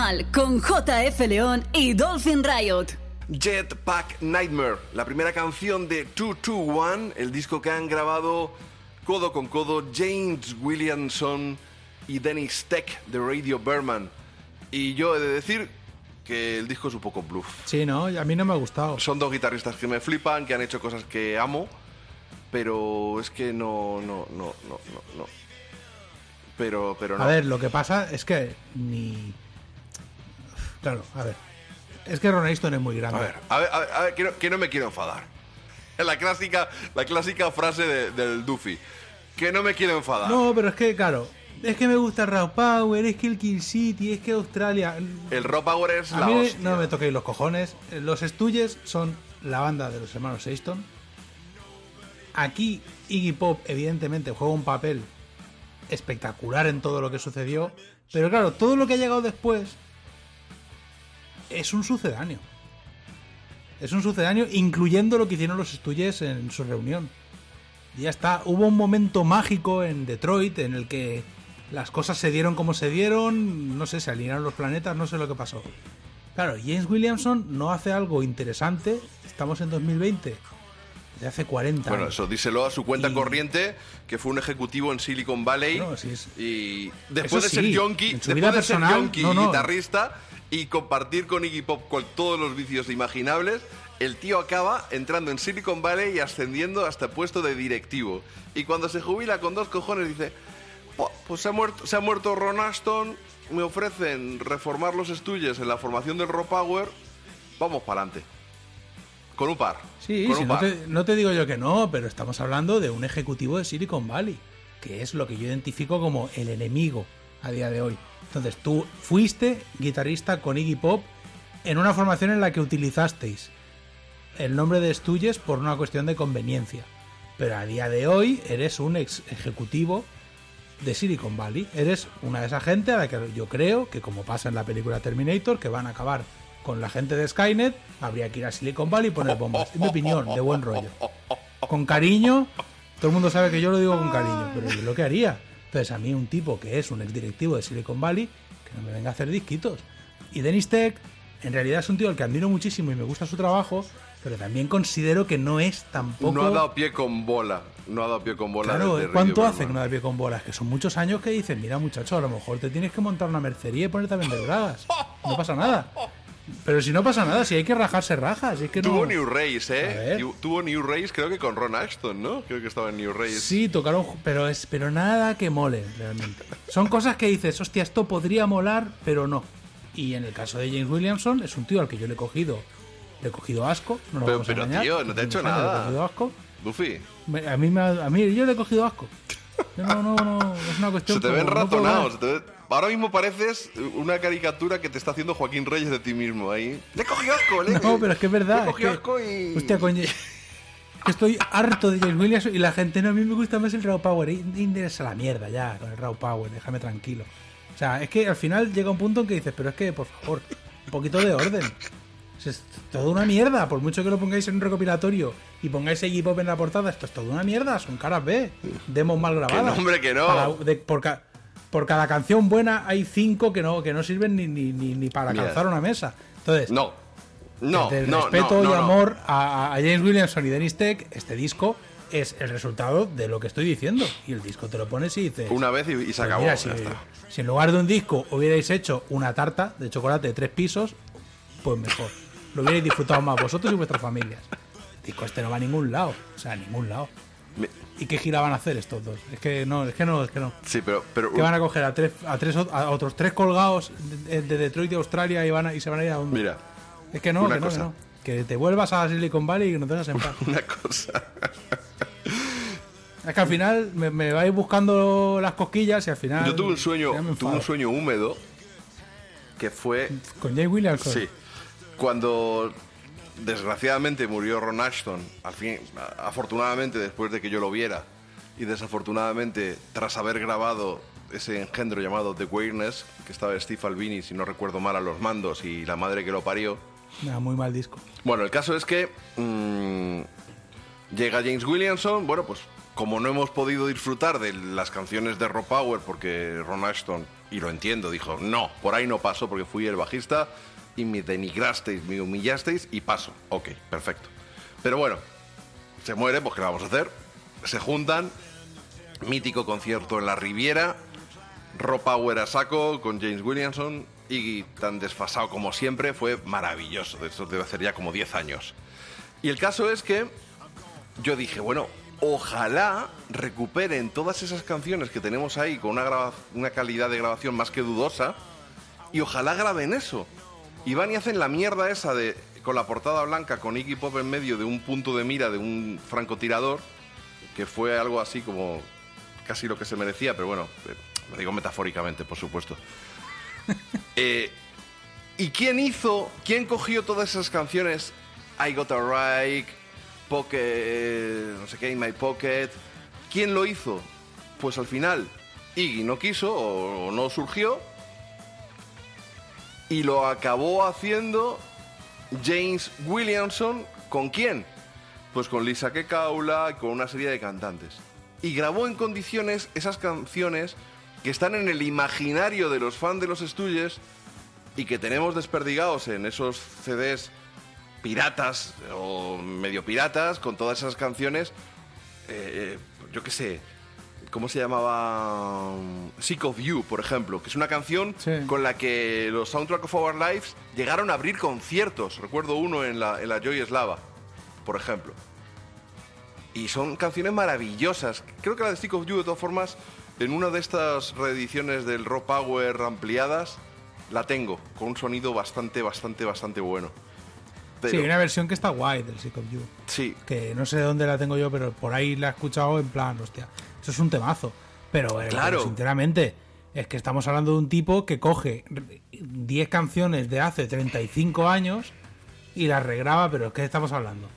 Animal con JF León y Dolphin Riot. Jetpack Nightmare, la primera canción de 221, el disco que han grabado codo con codo James Williamson y Dennis Tech de Radio Berman. Y yo he de decir que el disco es un poco bluff. Sí, no, a mí no me ha gustado. Son dos guitarristas que me flipan, que han hecho cosas que amo, pero es que no, no, no, no, no, no. Pero, pero no. A ver, lo que pasa es que ni. Claro, a ver. Es que Ron Aston es muy grande. A ver, a ver, a ver, a ver, que, no, que no me quiero enfadar. Es la clásica, la clásica frase de- del Duffy. Que no me quiero enfadar. No, pero es que, claro. Es que me gusta Raw Power, es que el Kill City, es que Australia. El Raw Power es A la mí hostia. no me toquéis los cojones. Los Stooges son la banda de los hermanos Aston. Aquí Iggy Pop, evidentemente, juega un papel espectacular en todo lo que sucedió. Pero claro, todo lo que ha llegado después es un sucedáneo. Es un sucedáneo, incluyendo lo que hicieron los Stooges en su reunión. Y ya está. Hubo un momento mágico en Detroit en el que las cosas se dieron como se dieron. No sé, se alinearon los planetas, no sé lo que pasó. Claro, James Williamson no hace algo interesante. Estamos en 2020. De hace 40 Bueno, años. eso díselo a su cuenta Y- corriente, que fue un ejecutivo en Silicon Valley. No, sí Y después Eso de ser sí, yonki, después de ser yonki no, no. guitarrista y compartir con Iggy Pop con todos los vicios imaginables, el tío acaba entrando en Silicon Valley y ascendiendo hasta el puesto de directivo. Y cuando se jubila con dos cojones dice, "Po, pues se ha muerto, se ha muerto Ron Aston, me ofrecen reformar los estudios en la formación del Raw Power, vamos para adelante. Con un par. Sí, con un no, par. te, no te digo yo que no, pero estamos hablando de un ejecutivo de Silicon Valley, que es lo que yo identifico como el enemigo a día de hoy. Entonces, tú fuiste guitarrista con Iggy Pop en una formación en la que utilizasteis el nombre de Stooges por una cuestión de conveniencia. Pero a día de hoy eres un ex ejecutivo de Silicon Valley. Eres una de esa gente a la que yo creo que, como pasa en la película Terminator, que van a acabar con la gente de Skynet, habría que ir a Silicon Valley y poner bombas. En mi opinión, de buen rollo. Con cariño, todo el mundo sabe que yo lo digo con cariño, pero yo lo que haría. Entonces, a mí, un tipo que es un exdirectivo de Silicon Valley, que no me venga a hacer disquitos. Y Dennis Tech, en realidad es un tío al que admiro muchísimo y me gusta su trabajo, pero también considero que no es tampoco. No ha dado pie con bola. No ha dado pie con bola. Claro, desde ¿cuánto hace que no da pie con bolas? Que son muchos años que dicen, mira muchacho, a lo mejor te tienes que montar una mercería y ponerte a vender bragas. No pasa nada. Pero si no pasa nada, si hay que rajarse rajas, si es que no... Tuvo New Race, ¿eh? Tuvo New Race, creo que con Ron Axton, ¿no? Creo que estaba en New Race. Sí, tocaron, pero es, pero nada que mole realmente. Son cosas que dices, hostia, esto podría molar, pero no. Y en el caso de James Williamson, es un tío al que yo le he cogido, le he cogido asco. No Pero, pero, engañar, tío, no te los hecho años Le he nada. cogido asco. Duffy, Me- A mí, me ha- a mí yo le he cogido asco. No, no, no, es una cuestión. se te ven como- no ratonados. se te Ahora mismo pareces una caricatura que te está haciendo Joaquín Reyes de ti mismo ahí. Le cogido asco, le No, pero es que es verdad. Le he es que- asco y... Hostia, coño. es que estoy harto de James Williamson y la gente, no, a mí me gusta más el Raw Power. Interesa la mierda ya con el Raw Power, déjame tranquilo. O sea, es que al final llega un punto en que dices, pero es que, por favor, un poquito de orden. Es toda una mierda, por mucho que lo pongáis en un recopilatorio y pongáis Iggy Pop en la portada, esto es toda una mierda, son caras B, demos mal grabadas. no, hombre, que no. Para- de- por, por cada canción buena hay cinco que no, que no sirven ni, ni, ni, ni para Mira. calzar una mesa. Entonces, No. No, el no, respeto no, y amor a, a James Williamson y Dennis Tech, este disco es el resultado de lo que estoy diciendo. Y el disco te lo pones y dices. Una vez y, y se pues acabó. mira, si, está. si en lugar de un disco hubierais hecho una tarta de chocolate de tres pisos, pues mejor. Lo hubierais disfrutado más vosotros y vuestras familias. El disco este no va a ningún lado. O sea, a ningún lado. ¿Y qué gira van a hacer estos dos? Es que no, es que no, es que no. Sí, pero... pero Que van a coger a tres, a tres, a otros tres colgados de, de Detroit de Australia y van a, y se van a ir a dónde? Mira, Es que no, Una que no, que no. Que te vuelvas a Silicon Valley y que nos dejas en paz. una cosa... Es que al final me, me vais buscando las cosquillas y al final. Yo tuve un sueño, tuve un sueño húmedo que fue Con Jay Williamson. Sí. Cuando desgraciadamente murió Ron Ashton, al fin, a- afortunadamente después de que yo lo viera, y desafortunadamente tras haber grabado ese engendro llamado The Weirdness, que estaba Steve Albini, si no recuerdo mal, a los mandos y la madre que lo parió. Muy mal disco. Bueno, el caso es que mm, llega James Williamson, bueno, pues como no hemos podido disfrutar de las canciones de Rock Power porque Ron Ashton Y lo entiendo, dijo, no, por ahí no paso porque fui el bajista me denigrasteis, me humillasteis y paso. Ok, perfecto. Pero bueno, se muere, pues ¿qué vamos a hacer? Se juntan, mítico concierto en la Riviera, Power a saco con James Williamson y tan desfasado como siempre, fue maravilloso. De eso debe hacer ya como 10 años. Y el caso es que yo dije, bueno, ojalá recuperen todas esas canciones que tenemos ahí con una, una calidad de grabación más que dudosa y ojalá graben eso. Y van y hacen la mierda esa de con la portada blanca con Iggy Pop en medio de un punto de mira de un francotirador que fue algo así como casi lo que se merecía, pero bueno, eh, lo digo metafóricamente, por supuesto. Eh, ¿Y quién hizo, quién cogió todas esas canciones? I Got a Right, Pocket, no sé qué, In My Pocket. ¿Quién lo hizo? Pues al final Iggy no quiso o no surgió y lo acabó haciendo James Williamson. ¿Con quién? Pues con Lisa Kekaula y con una serie de cantantes. Y grabó en condiciones esas canciones que están en el imaginario de los fans de los Stooges y que tenemos desperdigados en esos CDs piratas o medio piratas con todas esas canciones. eh, yo qué sé, ¿cómo se llamaba? Sick of You, por ejemplo, que es una canción Sí. con la que los Soundtrack of Our Lives llegaron a abrir conciertos. Recuerdo uno en la, en la Joy Slava, por ejemplo. Y son canciones maravillosas. Creo que la de Stick of You, de todas formas, en una de estas reediciones del Raw Power ampliadas, la tengo, con un sonido bastante, bastante, bastante bueno. Pero, Sí, hay una versión que está guay del Sick of You. sí, Que no sé de dónde la tengo yo, pero por ahí la he escuchado en plan, hostia, es un temazo. Pero, eh, Claro. pero sinceramente, es que estamos hablando de un tipo que coge 10 canciones de hace 35 años y las regraba, pero es que estamos hablando.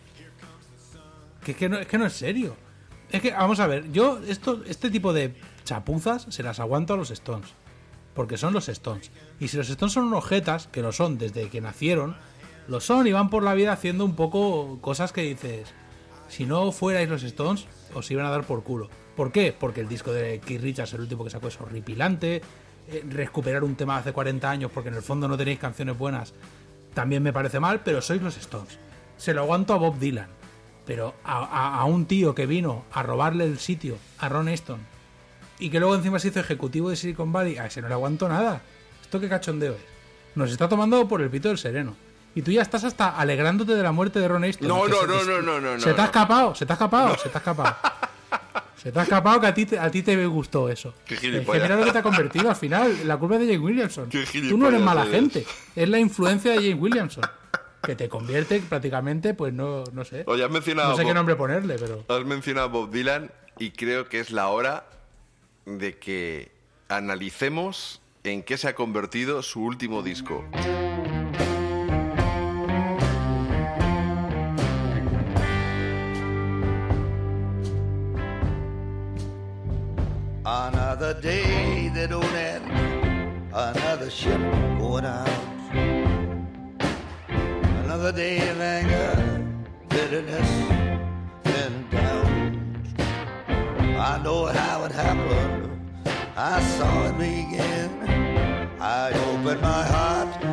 Que es que no es, que no es serio. Es que, vamos a ver, yo esto, este tipo de chapuzas se las aguanto a los Stones. Porque son los Stones. Y si los Stones son unos jetas, que lo son desde que nacieron, lo son y van por la vida haciendo un poco cosas que dices, si no fuerais los Stones, os iban a dar por culo. ¿Por qué? Porque el disco de Keith Richards, el último que sacó, es horripilante. Eh, recuperar un tema de hace 40 años porque en el fondo no tenéis canciones buenas, también me parece mal, pero sois los Stones. Se lo aguanto a Bob Dylan. Pero a, a- a un tío que vino a robarle el sitio a Ron Aston y que luego encima se hizo ejecutivo de Silicon Valley, a ese no le aguanto nada. ¿Esto qué cachondeo es? Nos está tomando por el pito del sereno. Y tú ya estás hasta alegrándote de la muerte de Ron Aston. No, no, se- no, no, no, no, Se te ha escapado, se te ha escapado, se te ha escapado. Se te ha escapado que a ti te, a ti te gustó eso. Qué gilipollas. mira lo que te ha convertido al final. La culpa es de James Williamson. Tú no eres mala eres. gente. Es la influencia de James Williamson. Que te convierte prácticamente, pues no, no sé. Oye, has mencionado No sé Bob- qué nombre ponerle, pero. Has mencionado a Bob Dylan y creo que es la hora de que analicemos en qué se ha convertido su último disco. Another day that don't end, another ship going out. Another day of anger, bitterness, and doubt. I know how it happened, I saw it begin. I opened my heart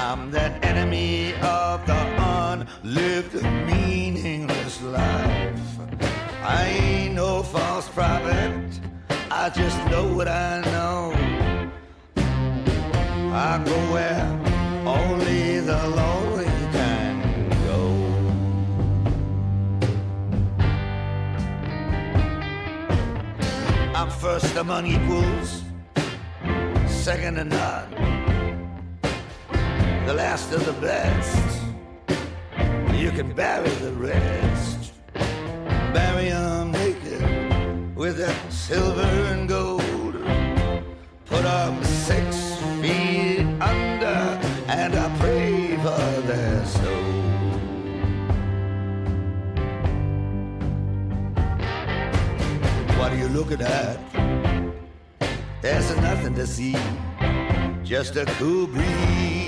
I'm that enemy of the unlived, meaningless life. I ain't no false prophet, I just know what I know. I go where only the lonely can go. I'm first among equals, second to none. The last of the best. You can bury the rest. Bury 'em naked with that silver and gold. Put Put 'em six feet under, and I pray for their soul. What are you looking at? There's nothing to see, just a cool breeze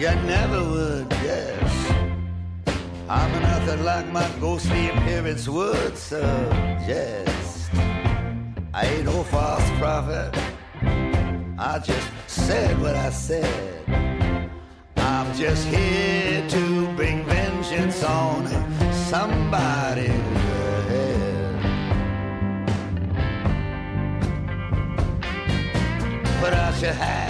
You never would guess. I'm nothing like my ghostly appearance would suggest. I ain't no false prophet. I just said what I said. I'm just here to bring vengeance on somebody's head. Put out your hat.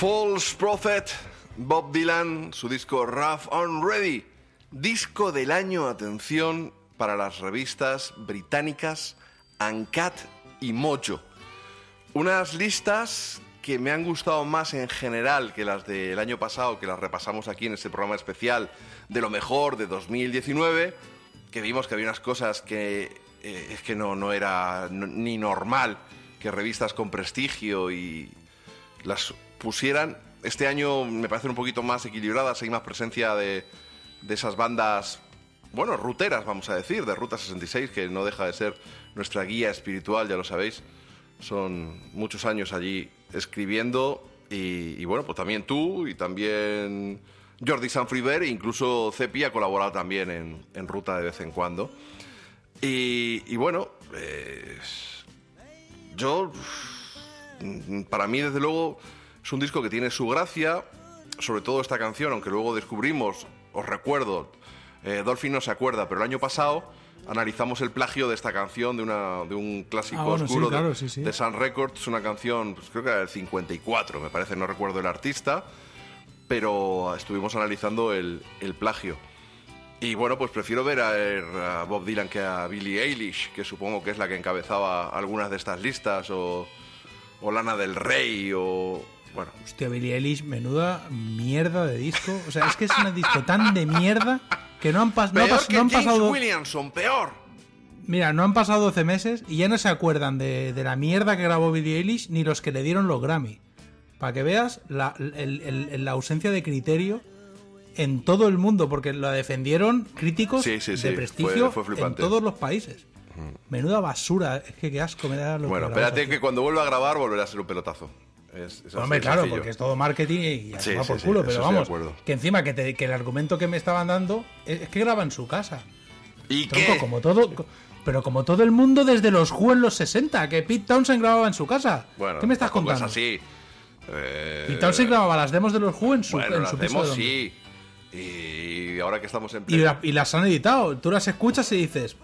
False Prophet, Bob Dylan, su disco Rough and Ready. Disco del año, atención, para las revistas británicas Uncut y Mojo. Unas listas que me han gustado más en general que las del año pasado, que las repasamos aquí en este programa especial de lo mejor de 2019, que vimos que había unas cosas que eh, es que no, no era ni normal que revistas con prestigio y las pusieran. Este año me parecen un poquito más equilibradas, hay más presencia de, de esas bandas, bueno, ruteras, vamos a decir, de Ruta 66, que no deja de ser nuestra guía espiritual, ya lo sabéis. Son muchos años allí escribiendo y, bueno, pues también tú y también Jordi Sanfriver e incluso Cepi ha colaborado también en, Ruta de vez en cuando. Y, bueno, eh, yo, para mí desde luego es un disco que tiene su gracia, sobre todo esta canción, aunque luego descubrimos, os recuerdo, eh, Dolphin no se acuerda, pero el año pasado analizamos el plagio de esta canción de, una, de un clásico Ah, bueno, oscuro de- claro, de, sí, sí. Sun Records, una canción, pues, creo que era del 54, me parece, no recuerdo el artista, pero estuvimos analizando el, el plagio. Y bueno, pues prefiero ver a, a Bob Dylan que a Billie Eilish, que supongo que es la que encabezaba algunas de estas listas, o, o Lana del Rey, o... Bueno, Hostia, Billie Eilish, menuda mierda de disco. O sea, es que es un disco tan de mierda que no han, pas- no ha peor pas- que no han James pasado. Williamson, peor. Mira, no han pasado 12 meses y ya no se acuerdan de, de la mierda que grabó Billie Eilish ni los que le dieron los Grammy. Para que veas la, el- el- la ausencia de criterio en todo el mundo, porque la defendieron críticos Sí, sí, sí, de prestigio fue- fue en todos los países. Menuda basura, es que qué asco me da lo Bueno, que espérate aquí. que cuando vuelva a grabar volverá a ser un pelotazo. Es, es Hombre, claro, sencillo. porque es todo marketing y ya Sí, va por sí, culo, pero vamos, que encima que, te- que el argumento que me estaban dando es, que graba en su casa. ¿Y Tronco, qué? como todo, pero como todo el mundo desde los Who en los 60, que Pete Townsend grababa en su casa. Bueno, ¿Qué me estás tampoco es contando? así. Eh, Pete Townsend grababa las demos de los Who en su, Bueno, en las su piso demos de sí. Y ahora que estamos en Y, pleno- la- y las han editado. Tú las escuchas y dices,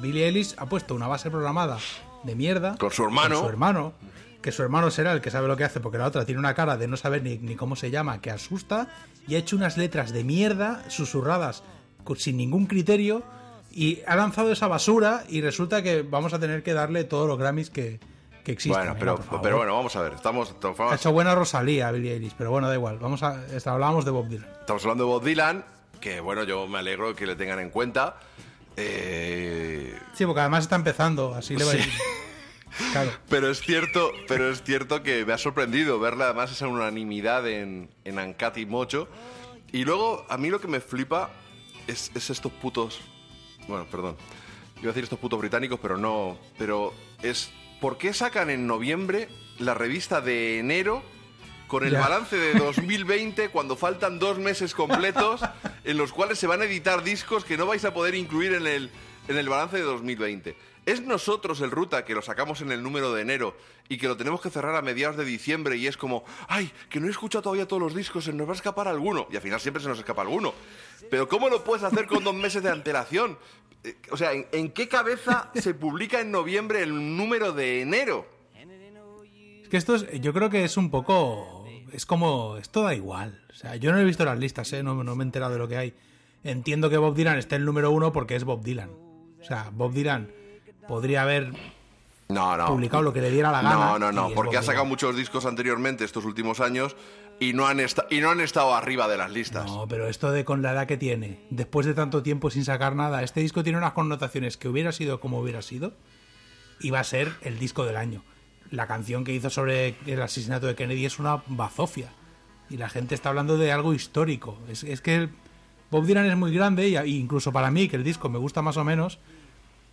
Billie Ellis ha puesto una base programada de mierda. Con su hermano. Con su hermano. Que su hermano será el que sabe lo que hace, porque la otra tiene una cara de no saber ni, ni cómo se llama, que asusta. Y ha hecho unas letras de mierda, susurradas, sin ningún criterio. Y ha lanzado esa basura y resulta que vamos a tener que darle todos los Grammys que, que existen. Bueno, pero, pero bueno, vamos a ver. Estamos, estamos, Ha hecho buena Rosalía, Billie Ellis, pero bueno, da igual. Vamos a, hablábamos de Bob Dylan. estamos hablando de Bob Dylan, que bueno, yo me alegro que le tengan en cuenta. Eh, Sí, porque además está empezando, así le va a ir. Claro. Pero es cierto, pero es cierto que me ha sorprendido verla además esa unanimidad en, en Uncut y Mocho. Y luego, a mí lo que me flipa es, es estos putos. Bueno, perdón. Iba a decir estos putos británicos, pero no. Pero es. ¿Por qué sacan en noviembre la revista de enero con el Ya. balance de 2020 cuando faltan dos meses completos en los cuales se van a editar discos que no vais a poder incluir en el, en el balance de 2020? ¿Es nosotros el Ruta que lo sacamos en el número de enero y que lo tenemos que cerrar a mediados de diciembre y es como, ay, que no he escuchado todavía todos los discos, se nos va a escapar alguno? Y al final siempre se nos escapa alguno. Pero ¿cómo lo puedes hacer con dos meses de antelación? Eh, O sea, ¿en, qué cabeza se publica en noviembre el número de enero? Es que esto es, yo creo que es un poco. Es como. Esto da igual. O sea, yo no he visto las listas, ¿eh? no, me he enterado de lo que hay. Entiendo que Bob Dylan esté el número uno porque es Bob Dylan. O sea, Bob Dylan podría haber No, no. publicado lo que le diera la gana. No, no, no, porque ha sacado muchos discos anteriormente estos últimos años y no han, y no han estado arriba de las listas. No, pero esto de con la edad que tiene, después de tanto tiempo sin sacar nada, este disco tiene unas connotaciones que hubiera sido como hubiera sido y va a ser el disco del año. La canción que hizo sobre el asesinato de Kennedy es una bazofia y la gente está hablando de algo histórico. Es, es que Bob Dylan es muy grande y, y incluso para mí, que el disco me gusta más o menos,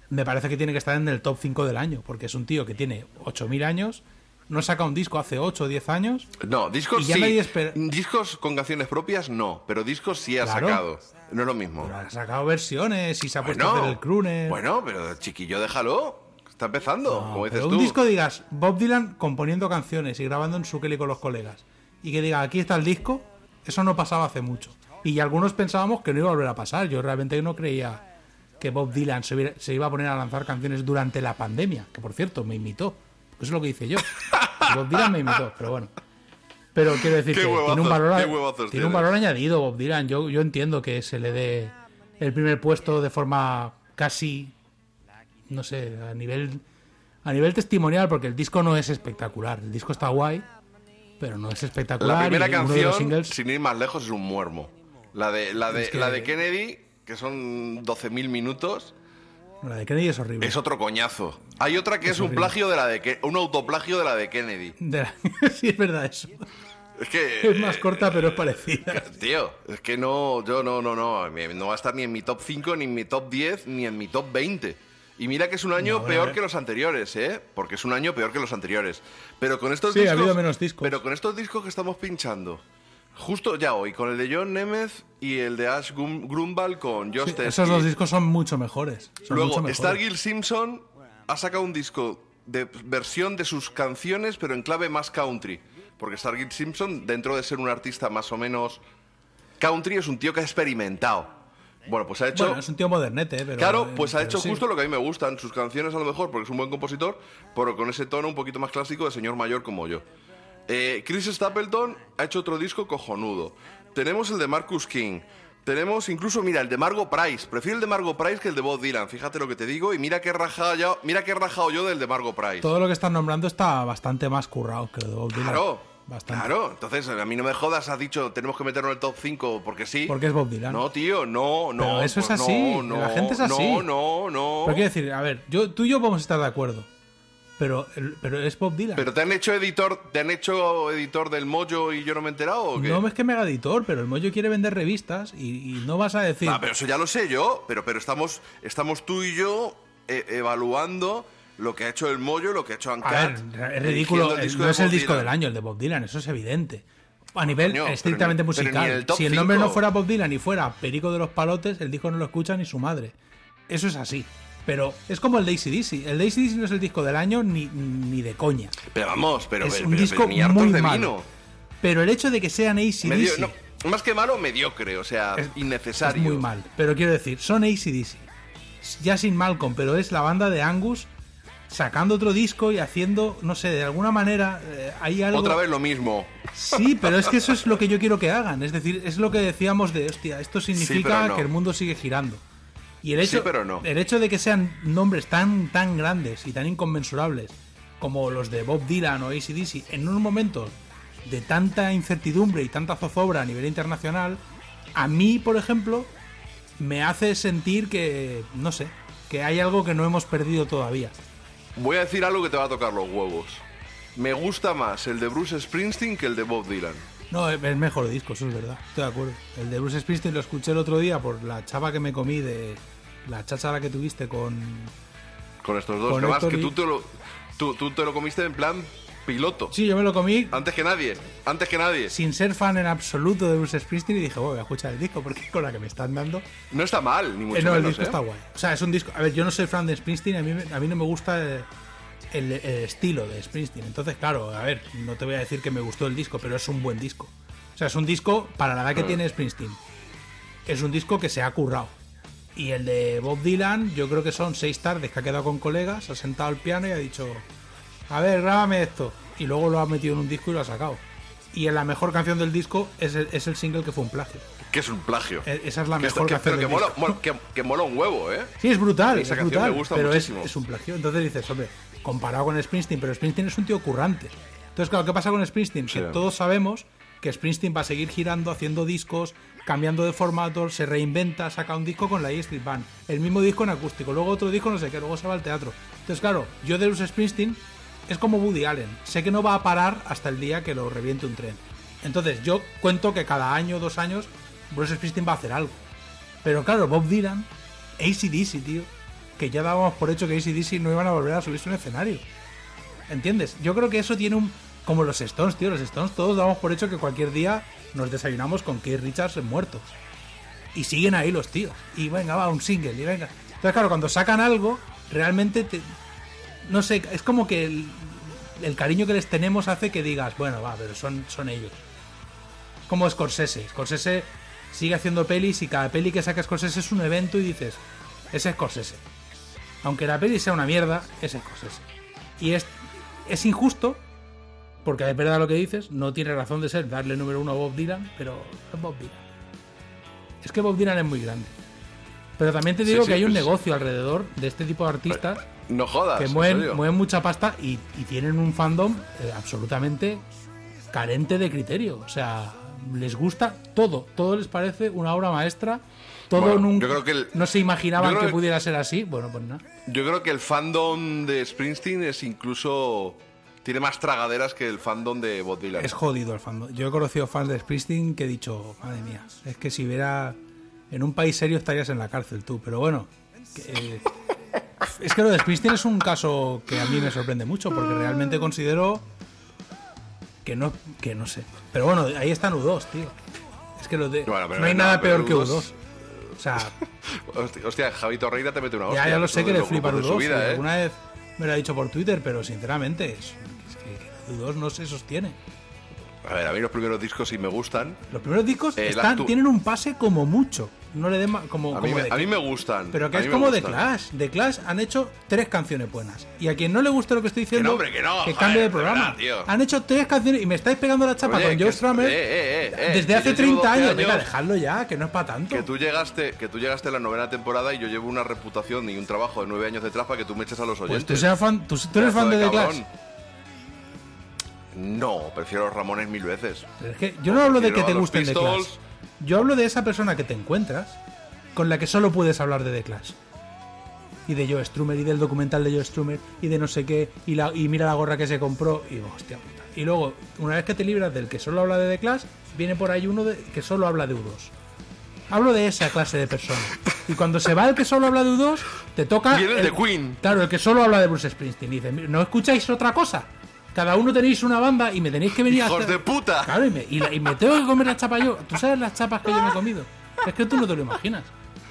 me parece que tiene que estar en el top 5 del año, porque es un tío que tiene 8.000 años, no saca un disco hace 8 o 10 años. No, discos sí. Discos con canciones propias no, pero discos sí ha Claro. sacado. No es lo mismo. Pero ha sacado versiones y se ha puesto a Bueno, hacer el crooner. bueno, pero chiquillo, déjalo. Está empezando, como dices Pero tú. un disco digas, Bob Dylan componiendo canciones y grabando en su Kelly con los colegas, y que diga, aquí está el disco, eso no pasaba hace mucho. Y algunos pensábamos que no iba a volver a pasar. Yo realmente no creía que Bob Dylan se, hubiera- se iba a poner a lanzar canciones durante la pandemia, que por cierto me imitó. Eso es lo que hice yo. Bob Dylan me imitó, pero bueno. Pero quiero decir que tiene un valor, tiene un valor añadido Bob Dylan. Yo, yo entiendo que se le dé el primer puesto de forma casi no sé, a nivel a nivel testimonial, porque el disco no es espectacular. El disco está guay, pero no es espectacular. La primera canción, singles- sin ir más lejos, es un muermo. La de, la de, Es que- la de Kennedy, que son 12.000 minutos, la de Kennedy es horrible. es otro coñazo. Hay otra que es, Es un plagio de la de Ke- un autoplagio de la de Kennedy. De la- sí, es verdad eso. Es que Es más corta, pero es parecida. Tío, es que no, yo no, no, no, no va a estar ni en mi top 5, ni en mi top 10, ni en mi top 20. Y mira que es un año No, peor que los anteriores, ¿eh? Porque es un año peor que los anteriores. Pero con estos Sí, ha discos. habido menos discos. Pero con estos discos que estamos pinchando. Justo ya hoy, con el de John Nemeth y el de Ash Grum- Grunwald con Josh Sí, esos dos discos son mucho mejores. Son mucho Luego, mejores. Stargill Simpson ha sacado un disco de versión de sus canciones, pero en clave más country. Porque Stargill Simpson, dentro de ser un artista más o menos country, es un tío que ha experimentado. Bueno, pues ha hecho... Bueno, es un tío modernete, ¿eh? pero. Claro, eh, pues ha hecho sí. justo lo que a mí me gustan. Sus canciones a lo mejor, porque es un buen compositor, pero con ese tono un poquito más clásico de señor mayor como yo. Eh, Chris Stapleton ha hecho otro disco cojonudo. Tenemos el de Marcus King. Tenemos incluso, mira, el de Margot Price. Prefiero el de Margot Price que el de Bob Dylan. Fíjate lo que te digo. Y mira que he rajado, yo, mira que he rajado yo del de Margot Price. Todo lo que estás nombrando está bastante más currado que lo de Bob Dylan. Claro. Bastante. Claro, entonces a mí no me jodas, has dicho tenemos que meterlo en el top 5 porque sí. Porque es Bob Dylan. No, tío, no, no. Pero eso es pues así, no, no, la gente es así. No, no, no. Pero quiero decir, a ver, yo, tú y yo podemos estar de acuerdo. Pero, pero es Bob Dylan. ¿Pero te han hecho editor, te han hecho editor del Mojo y yo no me he enterado o qué? No es que me haga editor, pero el Moyo quiere vender revistas y, y no vas a decir. Ah, pero eso ya lo sé yo, pero, pero estamos, estamos tú y yo eh, evaluando lo que ha hecho el Mojo, lo que ha hecho a Ancat. ver, es ridículo. el no es el Bob disco Dylan. del año, el de Bob Dylan, eso es evidente. A nivel Coño, estrictamente ni- pero ni musical. el si el nombre no fuera Bob Dylan y fuera Perico de los Palotes, el disco no lo escucha ni su madre. Eso es así. Pero es como el de ACDC. El de ACDC no es el disco del año ni, ni de coña. Pero vamos, pero, es un pero- disco pero muy de malo. vino. Pero el hecho de que sean ACDC Medio- no, más que malo, mediocre, o sea, innecesario. es muy mal. Pero quiero decir, son ACDC. Ya sin Malcolm, pero es la banda de Angus sacando otro disco y haciendo, no sé, de alguna manera eh, hay algo... Otra vez lo mismo. Sí, pero es que eso es lo que yo quiero que hagan. Es decir, es lo que decíamos de, hostia, esto significa no. que el mundo sigue girando. Y el hecho, Sí, pero no. el hecho de que sean nombres tan, tan grandes y tan inconmensurables como los de Bob Dylan o ACDC en unos momentos de tanta incertidumbre y tanta zozobra a nivel internacional, a mí, por ejemplo, me hace sentir que, no sé, que hay algo que no hemos perdido todavía. Voy a decir algo que te va a tocar los huevos. Me gusta más el de Bruce Springsteen que el de Bob Dylan. No, es mejor disco, eso es verdad. Estoy de acuerdo. El de Bruce Springsteen lo escuché el otro día por la chava que me comí de la cháchara que tuviste con. Con estos dos. Con Además, que tú te, lo, tú, tú te lo comiste en plan piloto. Sí, yo me lo comí Antes que nadie. Antes que nadie. sin ser fan en absoluto de Bruce Springsteen y dije, "Bueno, voy a escuchar el disco porque con la que me están dando. No está mal, ni mucho Eh, no, el menos, disco ¿eh? está guay. O sea, es un disco. A ver, yo no soy fan de Springsteen, a mí, a mí no me gusta el, el- el estilo de Springsteen. Entonces, claro, a ver, no te voy a decir que me gustó el disco, pero es un buen disco. O sea, es un disco para la edad que tiene Springsteen. Es un disco que se ha currado. Y el de Bob Dylan, yo creo que son seis tardes que ha quedado con colegas, ha sentado al piano y ha dicho, a ver, grábame esto. Y luego lo ha metido en un disco y lo ha sacado. Y en la mejor canción del disco es el, es el single que fue un plagio. Que es un plagio. E- Esa es la Que esto- mejor que- canción pero que del mola, disco. mola- que, que mola un huevo, ¿eh? Sí, es brutal, Esa es canción brutal, me gusta pero es, muchísimo. es un plagio. Entonces dices, hombre, comparado con Springsteen, pero Springsteen es un tío currante. Entonces, claro, ¿qué pasa con Springsteen? Sí. Que todos sabemos que Springsteen va a seguir girando, haciendo discos, cambiando de formato, se reinventa, saca un disco con la E Street Band, el mismo disco en acústico, luego otro disco no sé qué, luego se va al teatro. Entonces, claro, yo de Bruce Springsteen es como Woody Allen, sé que no va a parar hasta el día que lo reviente un tren. Entonces, yo cuento que cada año o dos años Bruce Springsteen va a hacer algo. Pero claro, Bob Dylan, ACDC, tío, que ya dábamos por hecho que ACDC no iban a volver a subirse un escenario. ¿Entiendes? Yo creo que eso tiene un... Como los Stones, tío, los Stones todos damos por hecho que cualquier día nos desayunamos con Keith Richards muertos. Y siguen ahí los tíos. Y venga, va, un single, y venga. Entonces, claro, cuando sacan algo, realmente te... No sé, es como que el, el cariño que les tenemos hace que digas, bueno, va, pero son, son ellos. Como Scorsese. Scorsese sigue haciendo pelis y cada peli que saca Scorsese es un evento y dices, es Scorsese. Aunque la peli sea una mierda, es Scorsese. Y es, es injusto, porque es verdad lo que dices, no tiene razón de ser darle número uno a Bob Dylan, pero es Bob Dylan. Es que Bob Dylan es muy grande. Pero también te digo sí, que hay un pues- negocio alrededor de este tipo de artistas No jodas. que ¿en mueven, mueven mucha pasta y, y tienen un fandom eh, absolutamente carente de criterio. O sea, les gusta todo, todo les parece una obra maestra. Todo Bueno, nunca, yo creo que el- no se imaginaban que pudiera ser así. Bueno, pues nada. Yo creo que el fandom de Springsteen es incluso. Tiene más tragaderas que el fandom de Bob Dylan. Es jodido el fandom. Yo he conocido fans de Springsteen que he dicho, madre mía, es que si hubiera en un país serio estarías en la cárcel tú. Pero bueno, que, eh, es que lo de Springsteen es un caso que a mí me sorprende mucho porque realmente considero que no, que no sé. Pero bueno, ahí están U2, tío. Es que lo de, Bueno, no hay nada peor que U2, U2. O sea, Hostia, Javito Reina te mete una hostia. ya, ya lo sé que le flipa grupos de U2. su vida, ¿eh? Alguna vez me lo ha dicho por Twitter, pero sinceramente es, es que U2 no se sostiene. A ver, a mí los primeros discos sí me gustan. Los primeros discos El están, actu- tienen un pase como mucho. No le den como, A mí, como me, de a mí me gustan. Pero que a es como de. Clash. De Clash han hecho tres canciones buenas. Y a quien no le guste lo que estoy diciendo, no, hombre, que no, joder, cambie de de programa. verdad, tío. han hecho tres canciones y me estáis pegando la chapa Oye, con que Joe Strummer eh, eh, eh, eh, desde que hace yo llevo 30 años. 12 Venga, años. dejadlo ya, que no es para tanto. Que tú llegaste, que tú llegaste a la novena temporada y yo llevo una reputación y un trabajo de nueve años detrás para que tú me eches a los Pues oyentes. tú, seas fan, tú, tú eres Pedazo fan de, The Clash. No, prefiero los Ramones mil veces. Pero es que yo no hablo de que te gusten The Clash. Yo hablo de esa persona que te encuentras con la que solo puedes hablar de The Clash. Y de Joe Strummer, y del documental de Joe Strummer, y de no sé qué, y, la, y mira la gorra que se compró, y hostia puta. Y luego, una vez que te libras del que solo habla de The Clash, viene por ahí uno de, que solo habla de U2. Hablo de esa clase de persona. Y cuando se va el que solo habla de U2, te toca. Viene el de Queen. Claro, el que solo habla de Bruce Springsteen. Y dice, ¿no escucháis otra cosa? Cada uno tenéis una banda y me tenéis que venir ¡Hijos hasta- de puta! Claro, y me, y la- y me tengo que comer la chapa yo. ¿Tú sabes las chapas que yo me he comido? Es que tú no te lo imaginas.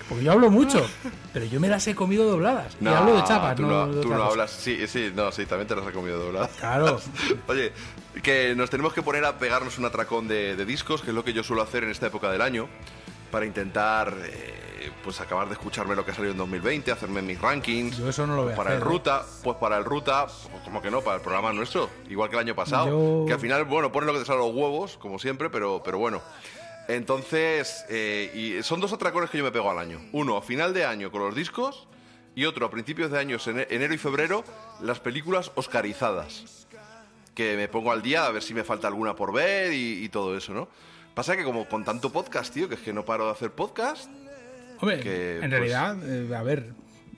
Porque yo hablo mucho, pero yo me las he comido dobladas. y hablo de chapas, tú no, no, de tú otra no cosa. hablas. Sí, sí, no, sí, también te las has comido dobladas. Claro. Oye, que nos tenemos que poner a pegarnos un atracón de, de discos, que es lo que yo suelo hacer en esta época del año, para intentar, eh, pues acabar de escucharme lo que ha salido en 2020, hacerme mis rankings. Yo eso no lo a Para hacer, el ¿eh? Ruta, pues para el Ruta, pues como que no, para el programa nuestro, igual que el año pasado. Yo- Que al final, bueno, pones lo que te sale a los huevos, como siempre, pero, pero bueno. Entonces, eh, y son dos atracones que yo me pego al año. Uno a final de año con los discos y otro a principios de años, ene- enero y febrero, las películas oscarizadas. Que me pongo al día a ver si me falta alguna por ver y, y todo eso, ¿no? Pasa que como con tanto podcast, tío, que es que no paro de hacer podcast, Hombre, que, en pues, realidad, eh, a ver,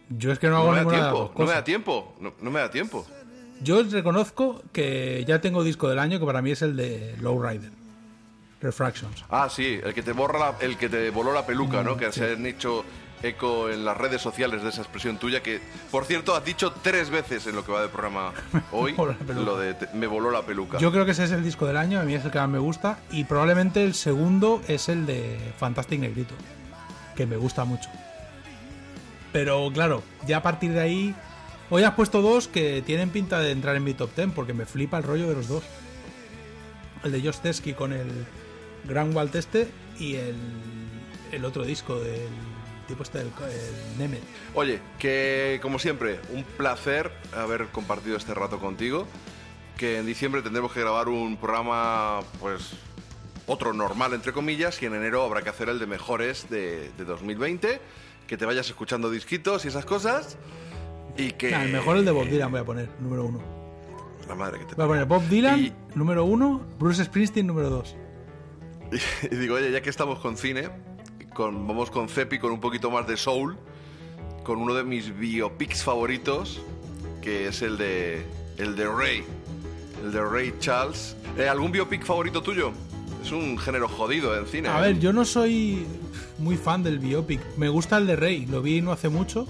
yo es que no no hago me ninguna tiempo, dos no me da tiempo, no, no me da tiempo. Yo reconozco que ya tengo disco del año que para mí es el de Lowrider. Refractions. Ah, sí, el que te borra la- el que te voló la peluca, ¿no? Que se han hecho eco en las redes sociales de esa expresión tuya que, por cierto, has dicho tres veces en lo que va del programa hoy lo de te- me voló la peluca. Yo creo que ese es el disco del año, a mí es el que más me gusta. Y probablemente el segundo es el de Fantastic Negrito, que me gusta mucho. Pero claro, ya a partir de ahí. Hoy has puesto dos que tienen pinta de entrar en mi top 10 porque me flipa el rollo de los dos. El de Josh Teskey con el Grand Walt este y el, el otro disco del tipo este, el, el. Oye, que como siempre, un placer haber compartido este rato contigo. Que en diciembre tendremos que grabar un programa, pues, otro normal, entre comillas, y en enero habrá que hacer el de mejores de, de 2020. Que te vayas escuchando disquitos y esas cosas. Y que. Nah, el mejor el de Bob Dylan voy a poner, número uno. La madre que te Voy a poner Bob Dylan, Y- número uno, Bruce Springsteen, número dos. Y digo, oye, ya que estamos con cine, con, vamos con Cepi con un poquito más de soul, con uno de mis biopics favoritos, que es el de el de Ray, el de Ray Charles. Eh, ¿Algún biopic favorito tuyo? Es un género jodido en cine. A ver, yo no soy muy fan del biopic. Me gusta el de Rey, lo vi no hace mucho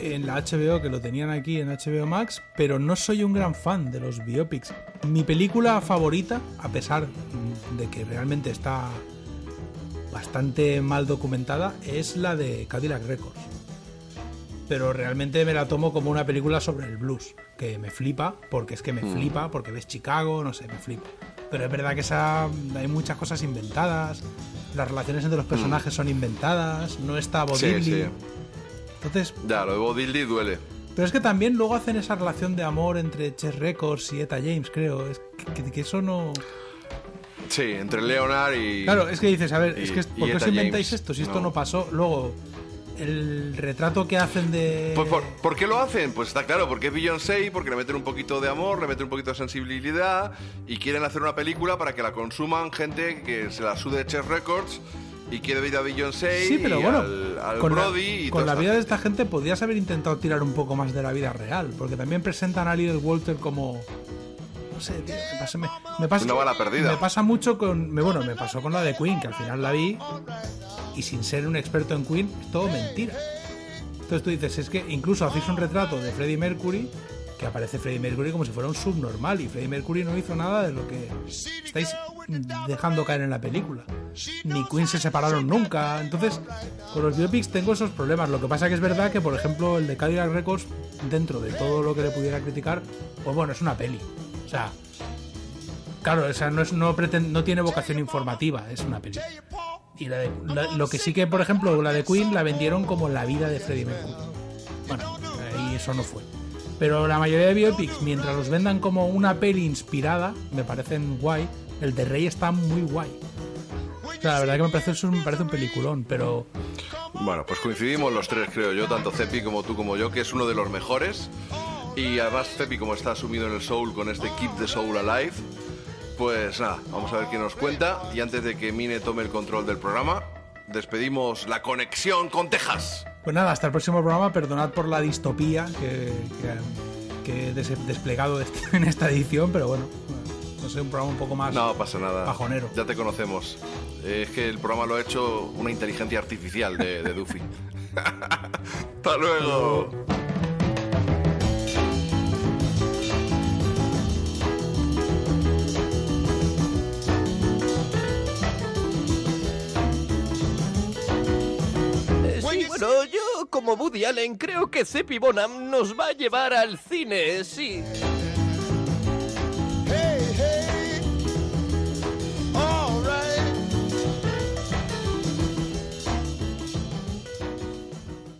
en la HBO, que lo tenían aquí en HBO Max, pero no soy un gran fan de los biopics. Mi película favorita, a pesar de que realmente está bastante mal documentada, es la de Cadillac Records. Pero realmente me la tomo como una película sobre el blues, que me flipa, porque es que me Mm. flipa, porque ves Chicago, no sé, me flipa. Pero es verdad que esa, hay muchas cosas inventadas, las relaciones entre los personajes son inventadas, no está Bo Mm. Sí, sí. Entonces, Ya, lo de Bo Diddley duele. pero es que también luego hacen esa relación de amor entre Chess Records y Eta James, creo. Es que, que- que eso no. Sí, entre Leonard y... Claro, es que dices, a ver, y- es que ¿por qué os inventáis James? esto? Si esto no pasó. Luego, el retrato que hacen de. Pues, ¿por, por qué lo hacen? Pues está claro, porque es Beyoncé, porque le meten un poquito de amor, le meten un poquito de sensibilidad y quieren hacer una película para que la consuman gente que se la sude Chess Records y quiere ver a Beyoncé Sí, pero y bueno, al, al con, Brody la, y con la vida de esta gente podías haber intentado tirar un poco más de la vida real, porque también presentan a Little Walter como... No sé, tío, me pasa, me, me pasa, Una bala perdida. Me pasa mucho con... Me, bueno, me pasó con la de Queen, que al final la vi y sin ser un experto en Queen, es todo mentira. Entonces tú dices, es que incluso hacéis un retrato de Freddie Mercury que aparece Freddie Mercury como si fuera un subnormal y Freddie Mercury no hizo nada de lo que estáis dejando caer en la película. Ni Queen se separaron nunca. Entonces, con los biopics tengo esos problemas. Lo que pasa que es verdad que, por ejemplo, el de Cadillac Records, dentro de todo lo que le pudiera criticar, pues bueno, es una peli. O sea, claro, o sea, no, es, no, preten- no tiene vocación informativa, es una peli. Y la de- lo que sí que, por ejemplo, la de Queen la vendieron como la vida de Freddie Mercury. Bueno, ahí eso no fue. Pero la mayoría de biopics, mientras los vendan como una peli inspirada, me parecen guay. El de Rey está muy guay. O sea, la verdad que me parece, me parece un peliculón, pero Bueno, pues coincidimos los tres, creo yo, tanto Cepi como tú como yo, que es uno de los mejores. Y además Cepi, como está sumido en el soul con este Keep the Soul Alive, pues nada, vamos a ver qué nos cuenta. Y antes de que Mine tome el control del programa, despedimos la conexión con Texas. Pues nada, hasta el próximo programa. Perdonad por la distopía que, que- que he des- desplegado en esta edición, pero bueno, no sé, un programa un poco más No pasa nada. bajonero. Ya te conocemos. Eh, Es que el programa lo ha hecho una inteligencia artificial de, de Duffy. Hasta luego. Bueno, yo como Woody Allen creo que Seppi Bonham nos va a llevar al cine, sí.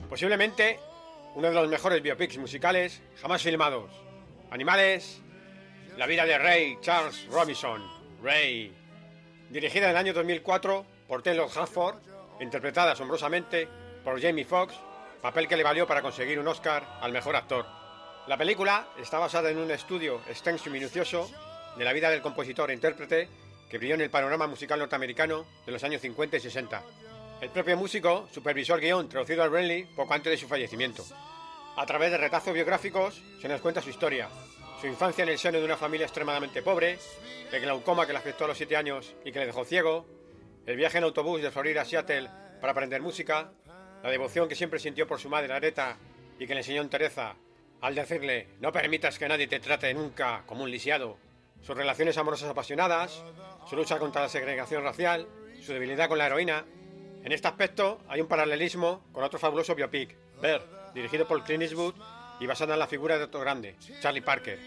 Posiblemente uno de los mejores biopics musicales jamás filmados. Animales, la vida de Ray Charles Robinson, Ray. Dirigida en el año 2004 por Taylor Hafford, interpretada asombrosamente por Jamie Foxx, papel que le valió para conseguir un Oscar al mejor actor. La película está basada en un estudio extenso y minucioso de la vida del compositor e intérprete que brilló en el panorama musical norteamericano de los años 50 y 60. El propio músico supervisó el guion traducido al Renly poco antes de su fallecimiento. A través de retazos biográficos se nos cuenta su historia, su infancia en el seno de una familia extremadamente pobre, el glaucoma que le afectó a los 7 años y que le dejó ciego, el viaje en autobús de Florida a Seattle para aprender música, la devoción que siempre sintió por su madre Areta y que le enseñó en Teresa al decirle no permitas que nadie te trate nunca como un lisiado, sus relaciones amorosas apasionadas, su lucha contra la segregación racial, su debilidad con la heroína. En este aspecto hay un paralelismo con otro fabuloso biopic, Bear, dirigido por Clint Eastwood y basada en la figura de otro grande, Charlie Parker.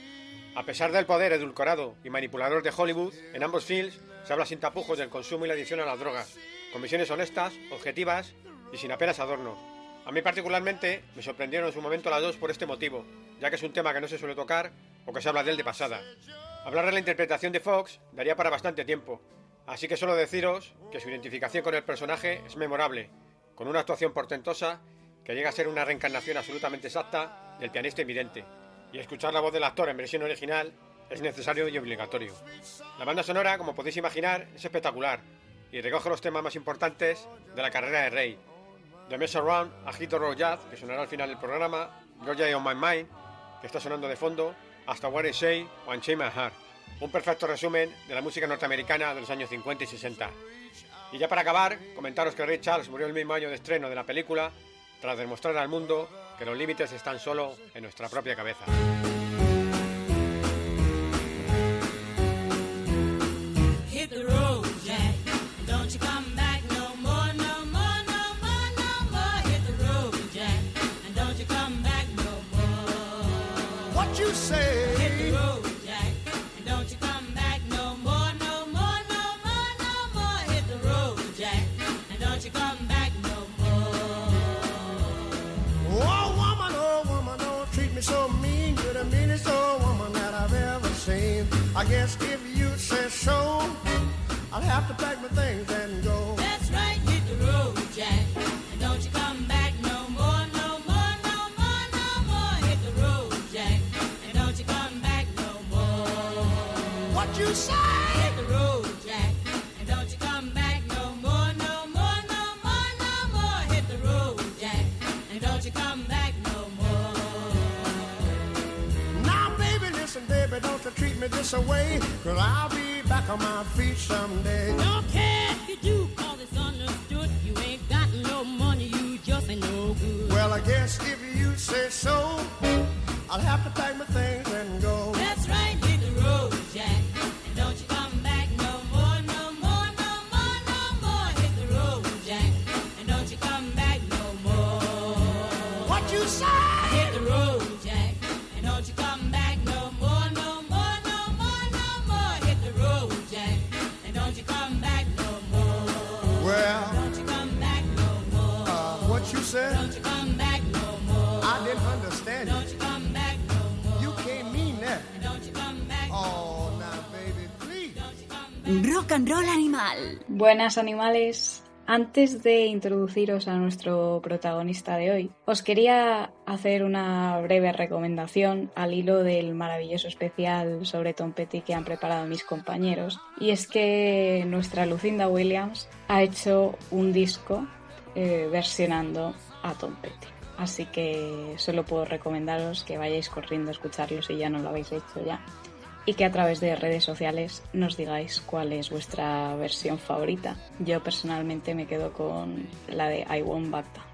A pesar del poder edulcorado y manipulador de Hollywood, en ambos films se habla sin tapujos del consumo y la adicción a las drogas, con visiones honestas, objetivas y sin apenas adornos. A mí particularmente me sorprendieron en su momento las dos por este motivo, ya que es un tema que no se suele tocar o que se habla de él de pasada. Hablar de la interpretación de Fox daría para bastante tiempo, así que solo deciros que su identificación con el personaje es memorable, con una actuación portentosa que llega a ser una reencarnación absolutamente exacta del pianista evidente, y escuchar la voz del actor en versión original es necesario y obligatorio. La banda sonora, como podéis imaginar, es espectacular y recoge los temas más importantes de la carrera de Rey. The Mess Around, A Hit the Road Jazz, que sonará al final del programa, Georgia on My Mind, que está sonando de fondo, hasta What I Say o Unchain My Heart. Un perfecto resumen de la música norteamericana de los años 50 y 60. Y ya para acabar, comentaros que Ray Charles murió el mismo año de estreno de la película, tras demostrar al mundo que los límites están solo en nuestra propia cabeza. Have to pack my things and go. That's right, hit the road, Jack. And don't you come back no more, no more, no more, no more. Hit the road, Jack. And don't you come back no more. What you say? Hit the road, Jack. And don't you come back no more, no more, no more, no more. Hit the road, Jack. And don't you come back no more. Now, baby, listen, baby, don't you treat me this away. Cause I'll be back on my feet someday. Don't care if you do, cause it's understood. You ain't got no money, you just ain't no good. Well, I guess if you say so, I'll have to pack my things Animal. Buenas animales. Antes de introduciros a nuestro protagonista de hoy, os quería hacer una breve recomendación al hilo del maravilloso especial sobre Tom Petty que han preparado mis compañeros. Y es que nuestra Lucinda Williams ha hecho un disco eh, versionando a Tom Petty. Así que solo puedo recomendaros que vayáis corriendo a escucharlo si ya no lo habéis hecho ya y que a través de redes sociales nos digáis cuál es vuestra versión favorita. Yo personalmente me quedo con la de I Won't Back Down.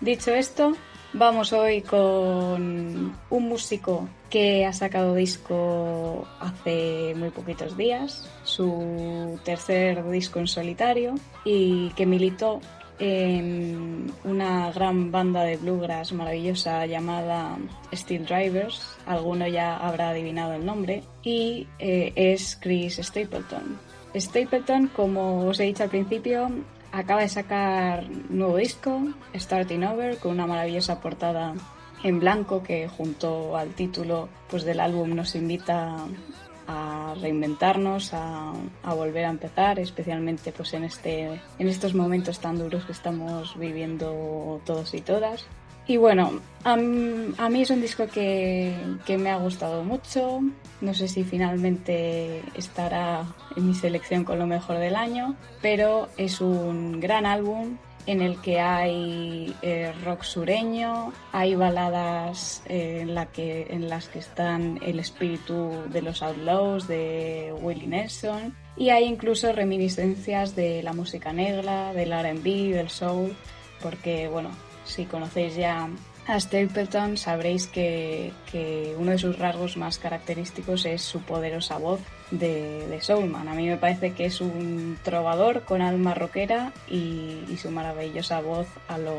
Dicho esto, vamos hoy con un músico que ha sacado disco hace muy poquitos días, su tercer disco en solitario y que militó en una gran banda de bluegrass maravillosa llamada Steel Drivers, alguno ya habrá adivinado el nombre, y eh, es Chris Stapleton. Stapleton, como os he dicho al principio, acaba de sacar nuevo disco, Starting Over, con una maravillosa portada en blanco que junto al título pues, del álbum nos invita a reinventarnos, a, a volver a empezar, especialmente pues en este en estos momentos tan duros que estamos viviendo todos y todas. Y bueno, a, a mí es un disco que, que me ha gustado mucho. No sé si finalmente estará en mi selección con lo mejor del año, pero es un gran álbum en el que hay eh, rock sureño, hay baladas eh, en, en las que están el espíritu de los Outlaws de Willie Nelson y hay incluso reminiscencias de la música negra, del R&B, del soul, porque bueno, si conocéis ya a Stapleton sabréis que, que uno de sus rasgos más característicos es su poderosa voz de, Soulman. A mí me parece que es un trovador con alma rockera y, su maravillosa voz a lo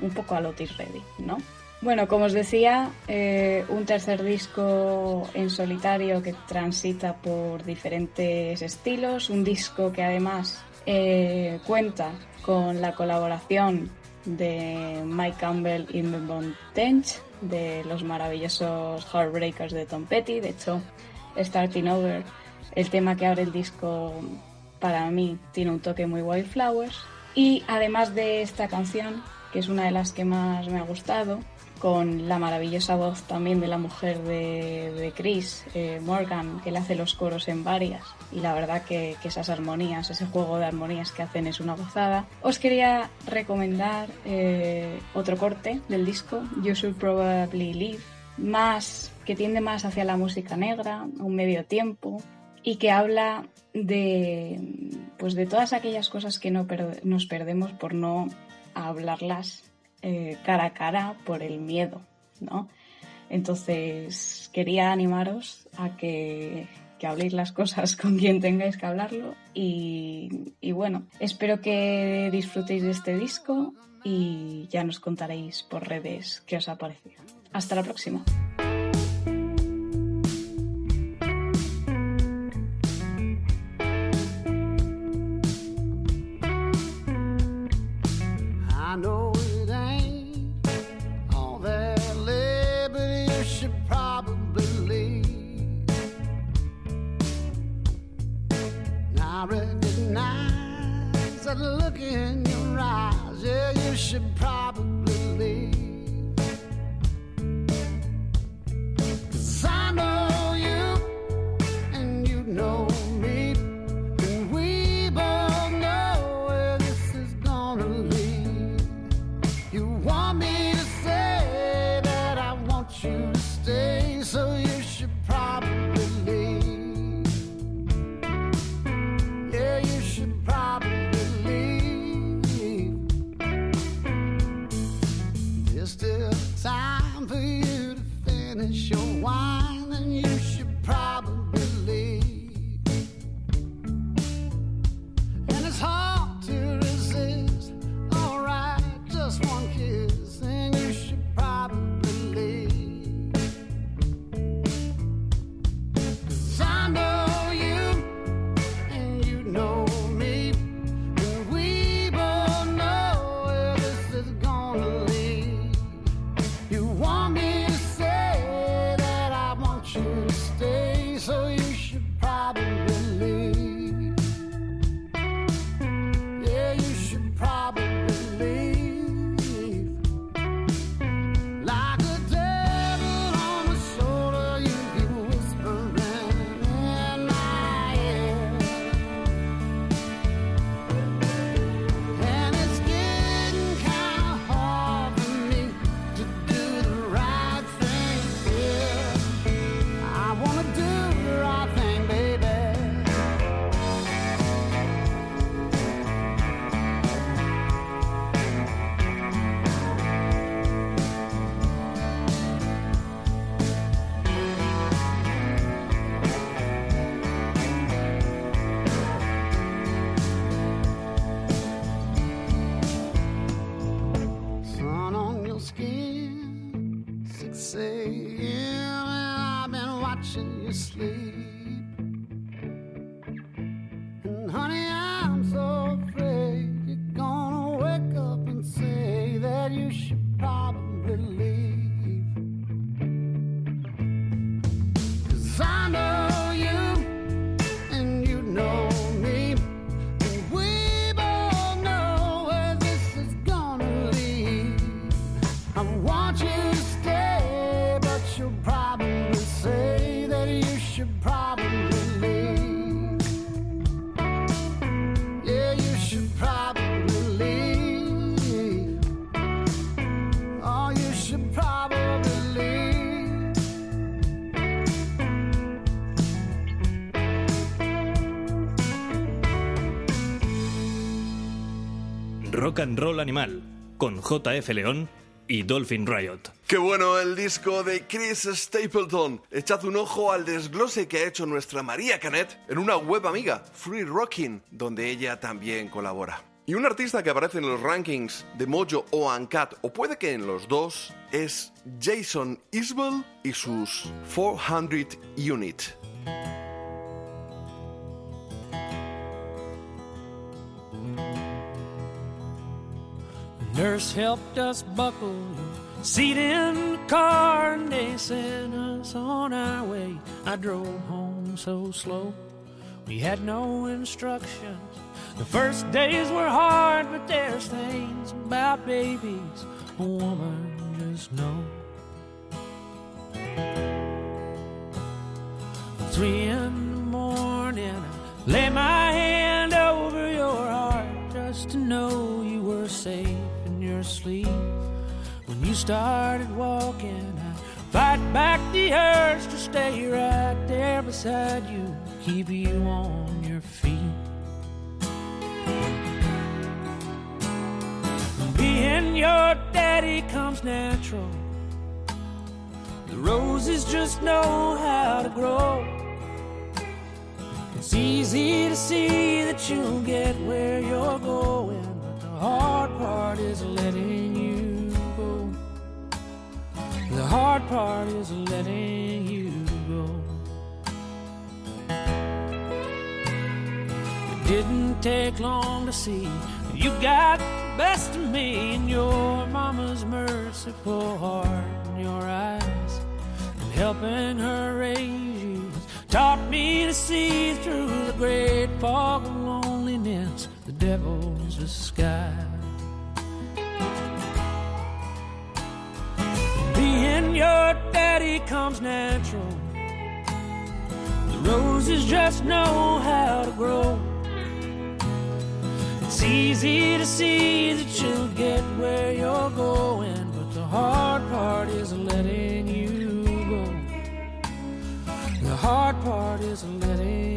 un poco a lo Redding, ¿no? Bueno, como os decía, eh, un tercer disco en solitario que transita por diferentes estilos, un disco que además eh, cuenta con la colaboración de Mike Campbell y Bond Tench, de los maravillosos Heartbreakers de Tom Petty. De hecho, Starting Over, el tema que abre el disco, para mí tiene un toque muy Wildflowers. Y además de esta canción, que es una de las que más me ha gustado, con la maravillosa voz también de la mujer de, Chris, eh, Morgan, que le hace los coros en varias. Y la verdad que, que esas armonías, ese juego de armonías que hacen es una gozada. Os quería recomendar eh, otro corte del disco, You Should Probably Leave, más, que tiende más hacia la música negra, un medio tiempo, y que habla de, pues de todas aquellas cosas que no nos perdemos por no hablarlas eh, cara a cara por el miedo, ¿no? Entonces quería animaros a que, que habléis las cosas con quien tengáis que hablarlo y, y bueno, espero que disfrutéis de este disco y ya nos contaréis por redes qué os ha parecido. Hasta la próxima. Rock and Roll Animal, con JF León y Dolphin Riot. Qué bueno el disco de Chris Stapleton. Echad un ojo al desglose que ha hecho nuestra María Canet en una web amiga, Free Rocking, donde ella también colabora. Y un artista que aparece en los rankings de Mojo o Uncut, o puede que en los dos, es Jason Isbell y sus 400 Unit. Nurse helped us buckle seat in the car and they sent us on our way. I drove home so slow, we had no instructions. The first days were hard, but there's things about babies a woman just knows. Three in the morning, I lay my hand over your heart just to know you were safe sleep. When you started walking, I fight back the urge to stay right there beside you, keep you on your feet. Being your daddy comes natural. The roses just know how to grow. It's easy to see that you'll get where you're going, hard part is letting you go. The hard part is letting you go. It didn't take long to see you got the best of me in your mama's merciful heart and your eyes. And helping her raise you taught me to see through the great fog of loneliness, the devil's disguise. Being your daddy comes natural. The roses just know how to grow. It's easy to see that you'll get where you're going, but the hard part is letting you go. The hard part is letting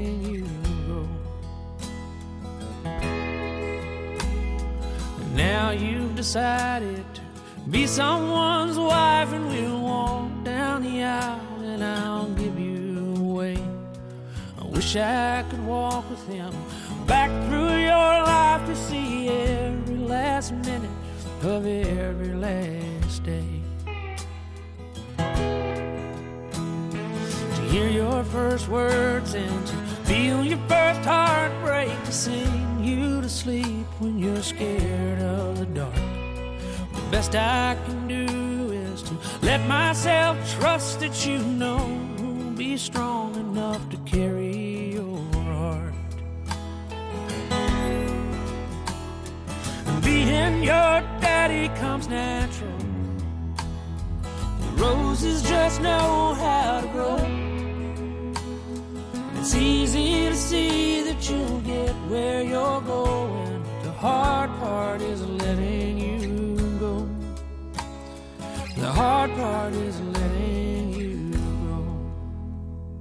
now you've decided to be someone's wife, and we'll walk down the aisle, and I'll give you away. I wish I could walk with him back through your life to see every last minute of every last day. To hear your first words and to feel your first heartbreak, to sing you to sleep when you're scared of the dark. The best I can do is to let myself trust that you know who'll be strong enough to carry your heart. Being your daddy comes natural. The roses just know how to grow. It's easy to see that you'll get where you're going. The hard part is letting you go. The hard part is letting you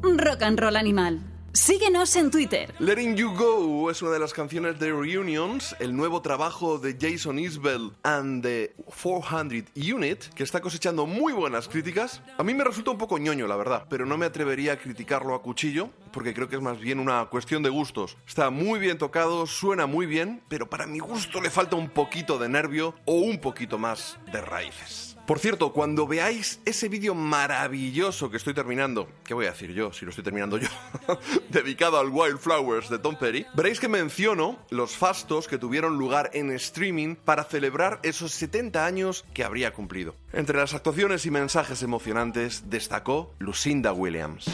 go. Rock and Roll Animal. Síguenos en Twitter. Letting You Go es una de las canciones de Reunions, el nuevo trabajo de Jason Isbell and the 400 Unit, que está cosechando muy buenas críticas. A mí me resulta un poco ñoño, la verdad, pero no me atrevería a criticarlo a cuchillo, porque creo que es más bien una cuestión de gustos. Está muy bien tocado, suena muy bien, pero para mi gusto le falta un poquito de nervio o un poquito más de raíces. Por cierto, cuando veáis ese vídeo maravilloso que estoy terminando, ¿qué voy a decir yo si lo estoy terminando yo? dedicado al Wildflowers de Tom Petty, veréis que menciono los fastos que tuvieron lugar en streaming para celebrar esos 70 años que habría cumplido. Entre las actuaciones y mensajes emocionantes destacó Lucinda Williams.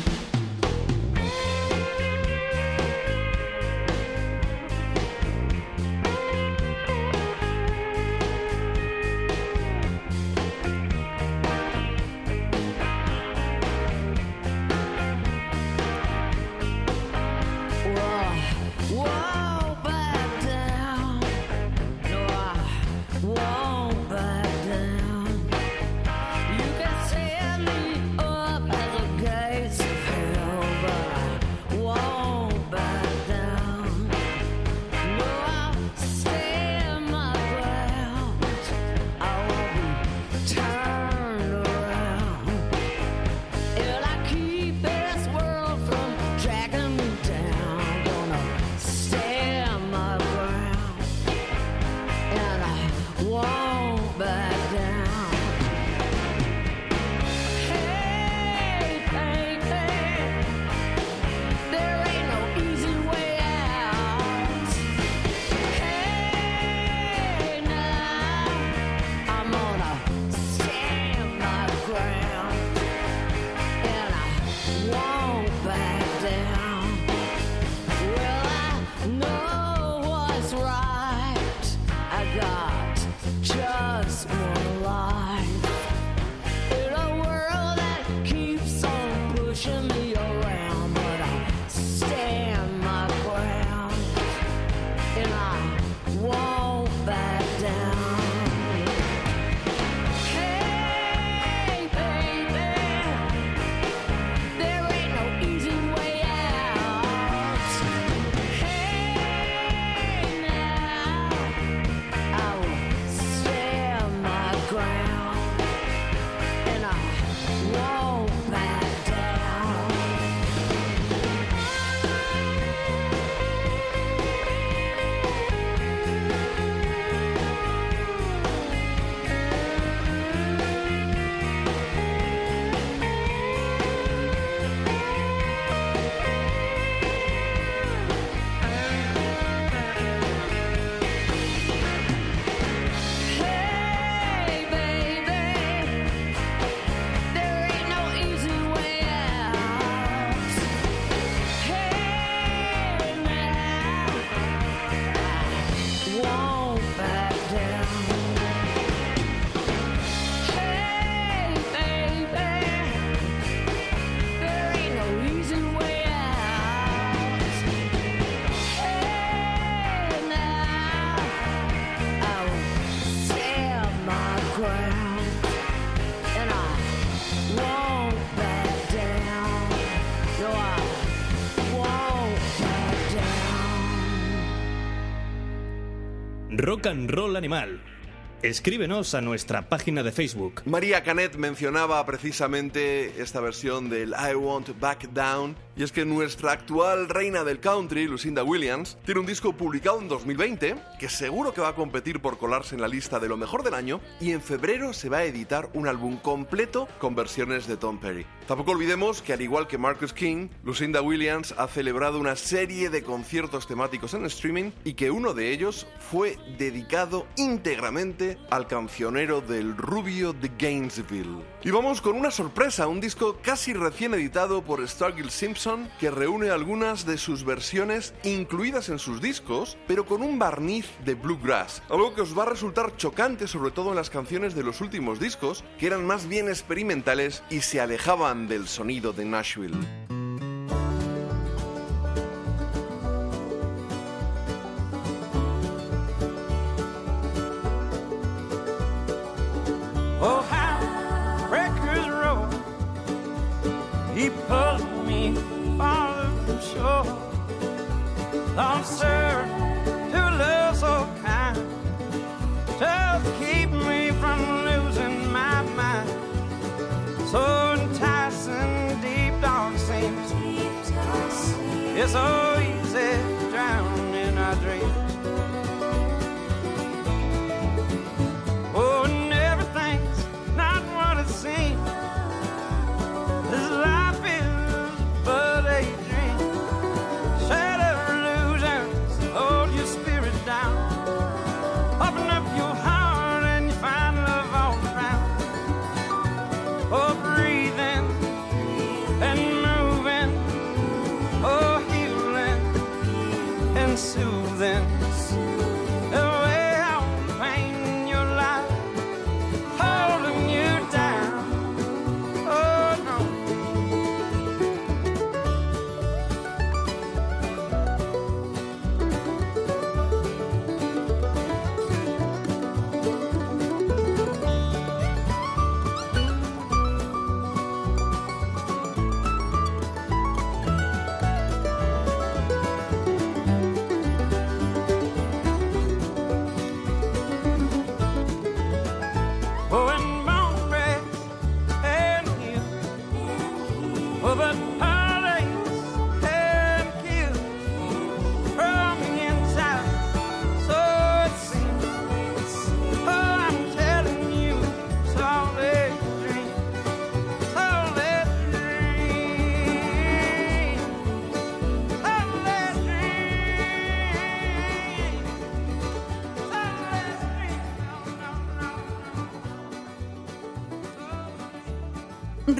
Rock Roll Animal. Escríbenos a nuestra página de Facebook. María Canet mencionaba precisamente esta versión del I Won't Back Down y es que nuestra actual reina del country, Lucinda Williams, tiene un disco publicado en 2020 que seguro que va a competir por colarse en la lista de lo mejor del año y en febrero se va a editar un álbum completo con versiones de Tom Perry. Tampoco olvidemos que al igual que Marcus King, Lucinda Williams ha celebrado una serie de conciertos temáticos en streaming y que uno de ellos fue dedicado íntegramente al cancionero del rubio de Gainesville. Y vamos con una sorpresa, un disco casi recién editado por Stargill Simpson que reúne algunas de sus versiones incluidas en sus discos, pero con un barniz de bluegrass, algo que os va a resultar chocante sobre todo en las canciones de los últimos discos, que eran más bien experimentales y se alejaban del sonido de Nashville. Oh, He pulled me farther from shore. Long sir, to love so kind. Just keep me from losing my mind. So enticing, deep dark seems. so easy to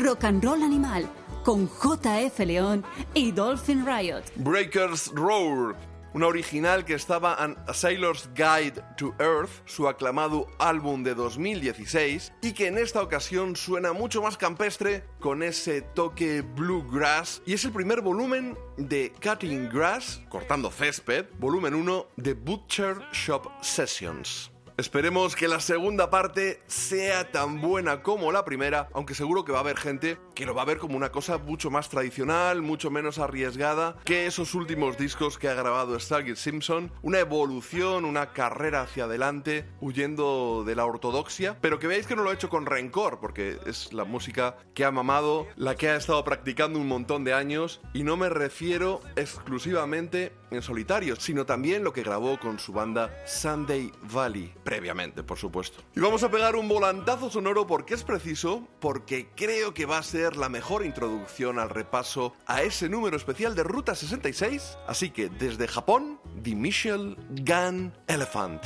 Rock and Roll Animal con JF León y Dolphin Riot. Breakers Roar, una original que estaba en A Sailor's Guide to Earth, su aclamado álbum de 2016, y que en esta ocasión suena mucho más campestre con ese toque bluegrass, y es el primer volumen de Cutting Grass, cortando césped, volumen 1 de Butcher Shop Sessions. Esperemos que la segunda parte sea tan buena como la primera, aunque seguro que va a haber gente que lo va a ver como una cosa mucho más tradicional, mucho menos arriesgada que esos últimos discos que ha grabado Stargate Simpson, una evolución, una carrera hacia adelante, huyendo de la ortodoxia, pero que veáis que no lo ha hecho con rencor, porque es la música que ha mamado, la que ha estado practicando un montón de años, y no me refiero exclusivamente en solitario, sino también lo que grabó con su banda Sunday Valley, previamente, por supuesto. Y vamos a pegar un volantazo sonoro porque es preciso, porque creo que va a ser la mejor introducción al repaso a ese número especial de Ruta 66, así que desde Japón, The Michel Gun Elephant.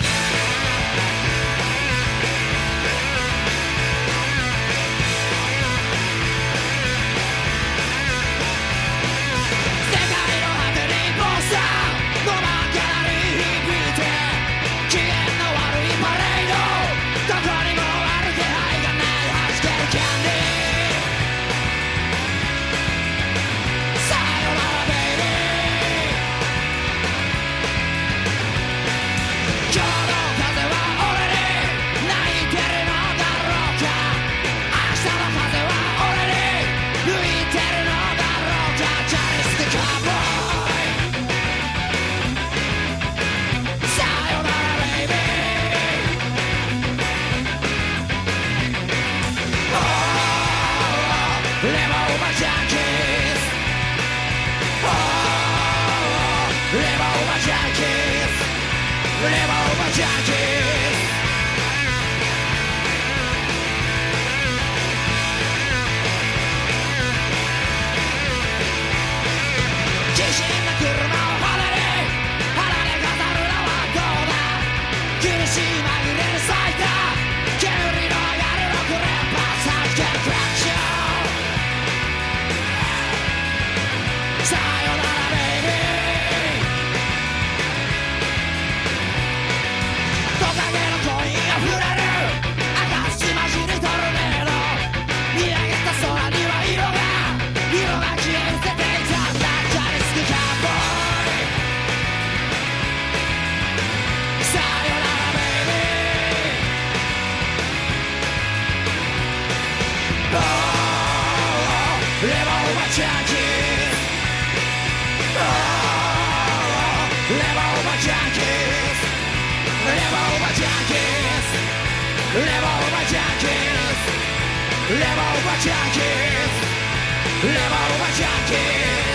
Levo uma jaquins Levo uma jaquins Levo uma jaquins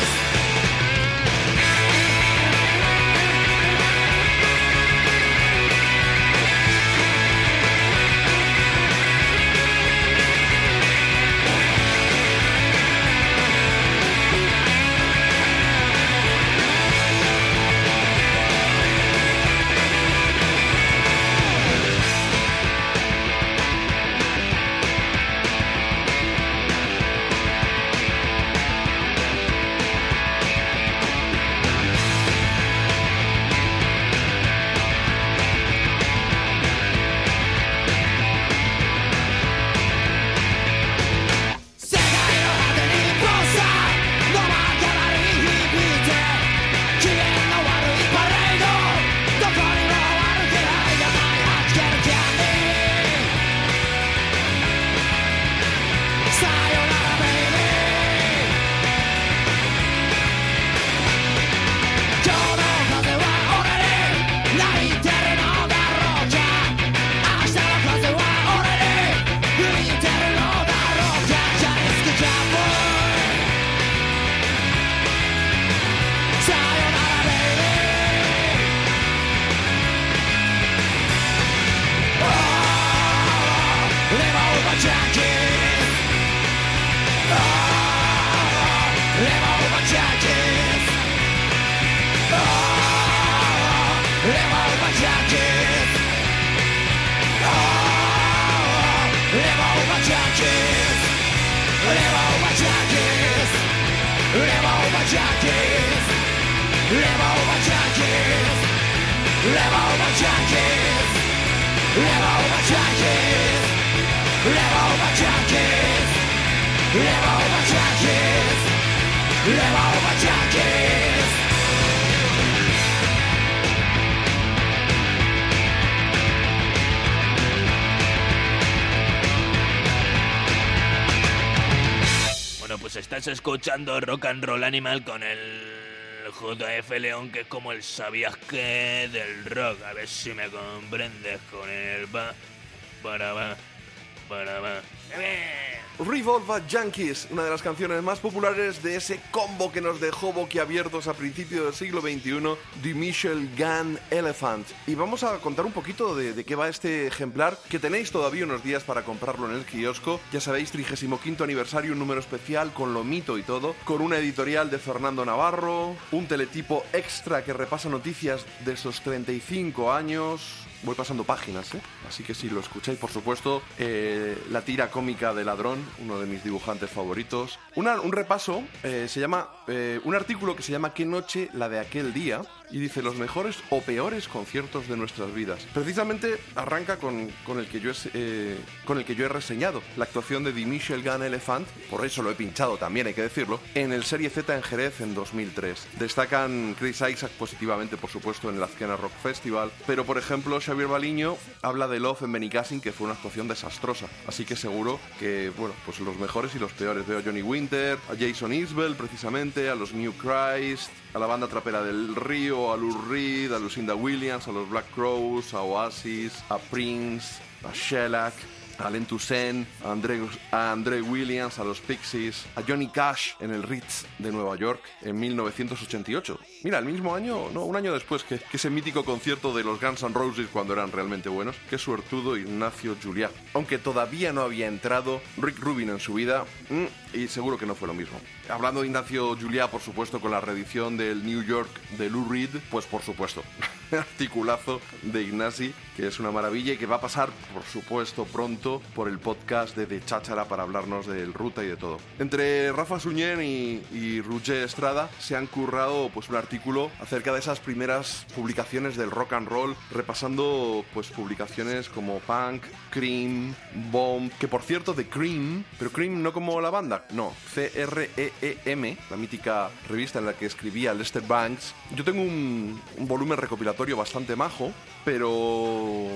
escuchando Rock and Roll Animal con el JF León, que es como el sabías que del rock. A ver si me comprendes con el ba, para ba, para ba. Revolver Junkies, una de las canciones más populares de ese combo que nos dejó boquiabiertos a principios del siglo XXI, The Michel Gun Elephant. Y vamos a contar un poquito de, de qué va este ejemplar, que tenéis todavía unos días para comprarlo en el kiosco. Ya sabéis, 35 aniversario, un número especial con lo mito y todo, con una editorial de Fernando Navarro, un teletipo extra que repasa noticias de esos 35 años, voy pasando páginas, ¿eh? Así que si lo escucháis, por supuesto, eh, la tira cómica de Ladrón, uno de mis dibujantes favoritos. Un repaso, eh, se llama, eh, un artículo que se llama ¿Qué noche la de aquel día? Y dice los mejores o peores conciertos de nuestras vidas. Precisamente arranca con, con el, que yo he, eh, con el que yo he reseñado, la actuación de The Michel Gun Elephant, por eso lo he pinchado también, hay que decirlo, en el Serie Z en Jerez en 2003. Destacan Chris Isaac positivamente, por supuesto, en el Azkena Rock Festival, pero por ejemplo Xavier Baliño habla de Love en Benicassin, que fue una actuación desastrosa. Así que seguro que, bueno, pues los mejores y los peores. Veo a Johnny Winter, a Jason Isbell, precisamente, a los New Christ, a la banda trapera del Río, a Lou Reed, a Lucinda Williams, a los Black Crows, a Oasis, a Prince, a Shellac, a Len Toussaint, a André, a Williams, a los Pixies, a Johnny Cash en el Ritz de Nueva York en 1988. Mira, el mismo año, no, un año después que, ese mítico concierto de los Guns N' Roses cuando eran realmente buenos. Qué suertudo Ignacio Juliá. Aunque todavía no había entrado Rick Rubin en su vida mm, y seguro que no fue lo mismo. Hablando de Ignacio Juliá, por supuesto, con la reedición del New York de Lou Reed, pues por supuesto, articulazo de Ignasi, que es una maravilla y que va a pasar, por supuesto, pronto por el podcast de De Cháchara para hablarnos del ruta y de todo. Entre Rafa Suñén y, y Estrada se han currado pues un acerca de esas primeras publicaciones del rock and roll, repasando pues publicaciones como Punk, Cream, Bomb, que por cierto de Cream, pero Cream no como la banda, no, C-R-E-E-M, la mítica revista en la que escribía Lester Banks. Yo tengo un, un volumen recopilatorio bastante majo, pero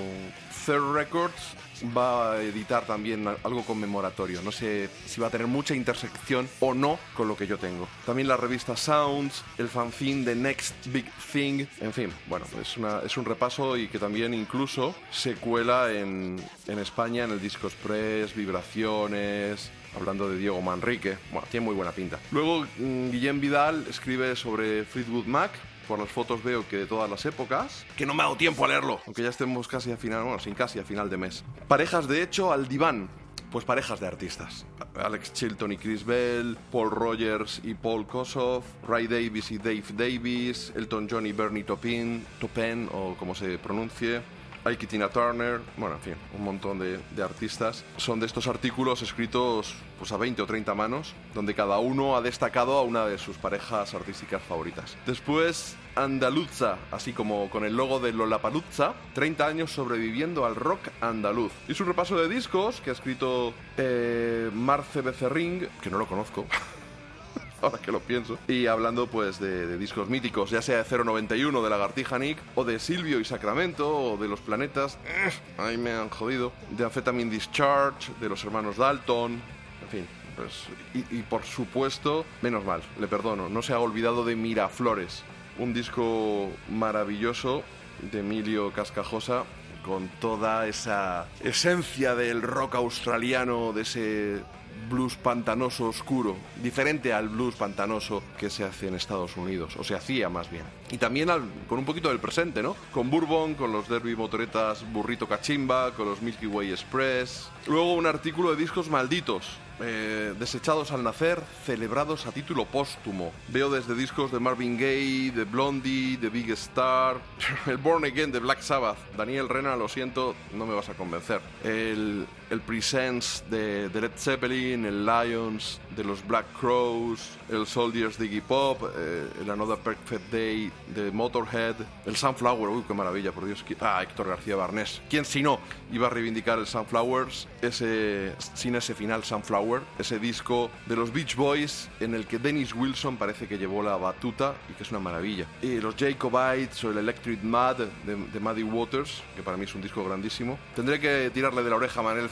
Third Records va a editar también algo conmemoratorio. No sé si va a tener mucha intersección o no con lo que yo tengo. También la revista Sounds, el fanzine de Next Big Thing. En fin, bueno, es, una, un repaso y que también incluso se cuela en, España en el Disco Express, Vibraciones, hablando de Diego Manrique. Bueno, tiene muy buena pinta. Luego, mm, Guillem Vidal escribe sobre Fleetwood Mac. Por las fotos veo que de todas las épocas. Que no me ha dado tiempo a leerlo. Aunque ya estemos casi a final, bueno, sin casi a final de mes. Parejas de hecho al diván. Pues parejas de artistas. Alex Chilton y Chris Bell, Paul Rogers y Paul Kossoff, Ray Davis y Dave Davis, Elton John y Bernie Taupin, Taupin o como se pronuncie, Ike y Tina Turner, bueno, en fin, un montón de, de artistas. Son de estos artículos escritos pues a 20 o 30 manos, donde cada uno ha destacado a una de sus parejas artísticas favoritas. Después, Andaluzza, así como con el logo de Lollapalooza, 30 años sobreviviendo al rock andaluz. Y su repaso de discos que ha escrito eh, Marce Becerring, que no lo conozco. ahora que lo pienso. Y hablando pues de, discos míticos, ya sea de 091 de Lagartija Nick, o de Silvio y Sacramento, o de Los Planetas, eh, ahí me han jodido, de Amphetamine Discharge, de los hermanos Dalton, en fin. Pues, y, y por supuesto, menos mal, le perdono, no se ha olvidado de Miraflores, un disco maravilloso de Emilio Cascajosa, con toda esa esencia del rock australiano, de ese blues pantanoso oscuro, diferente al blues pantanoso que se hace en Estados Unidos, o se hacía más bien. Y también con un poquito del presente, ¿no? Con Bourbon, con los Derby Motoretas Burrito Cachimba, con los Milky Way Express. Luego un artículo de discos malditos, eh, desechados al nacer, celebrados a título póstumo. Veo desde discos de Marvin Gaye, de Blondie, de Big Star, el Born Again de Black Sabbath. Daniel Rena, lo siento, no me vas a convencer. El, el Presence de, de Led Zeppelin, el Lions de los Black Crows, el Soldiers de Iggy Pop, eh, el Another Perfect Day de Motorhead, el Sunflower, uy, qué maravilla, por Dios. Ah, Héctor García Barnés. ¿Quién si no iba a reivindicar el Sunflowers, ese, sin ese final Sunflower, ese disco de los Beach Boys en el que Dennis Wilson parece que llevó la batuta y que es una maravilla. Y los Jacobites o el Electric Mad de, de Muddy Waters, que para mí es un disco grandísimo. Tendré que tirarle de la oreja a Manel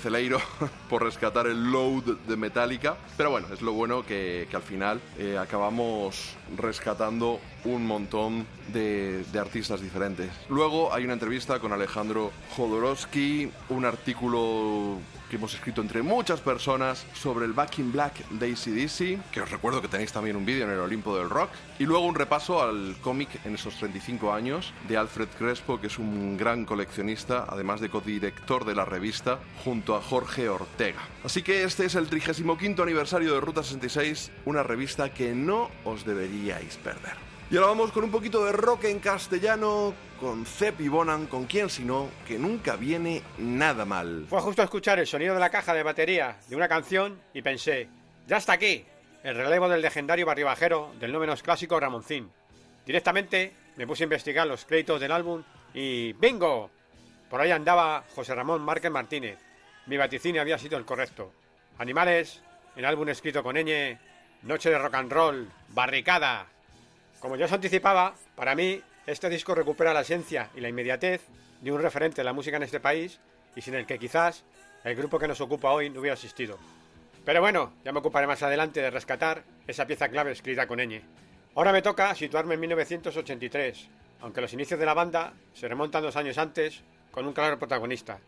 Por rescatar el Load de Metallica, pero bueno, es lo bueno que, que al final eh, acabamos rescatando un montón de, artistas diferentes. Luego hay una entrevista con Alejandro Jodorowsky, un artículo que hemos escrito entre muchas personas sobre el Back in Black de ACDC, que os recuerdo que tenéis también un vídeo en el Olimpo del Rock, y luego un repaso al cómic en esos 35 años de Alfred Crespo, que es un gran coleccionista, además de codirector de la revista, junto a Jorge Ortega. Así que este es el 35 aniversario de Ruta 66, una revista que no os perder. Y ahora vamos con un poquito de rock en castellano, con Zep Bonan, con quien si no, que nunca viene nada mal. Fue justo escuchar el sonido de la caja de batería de una canción y pensé, ya está aquí, el relevo del legendario barribajero del no menos clásico Ramoncín. Directamente me puse a investigar los créditos del álbum y ¡bingo! Por ahí andaba José Ramón Márquez Martínez. Mi vaticinio había sido el correcto. Animales, el álbum escrito con ñ, Noche de Rock and Roll, Barricada. Como ya os anticipaba, para mí este disco recupera la esencia y la inmediatez de un referente de la música en este país y sin el que quizás el grupo que nos ocupa hoy no hubiera existido. Pero bueno, ya me ocuparé más adelante de rescatar esa pieza clave escrita con ñ. Ahora me toca situarme en 1983, aunque los inicios de la banda se remontan dos años antes con un claro protagonista,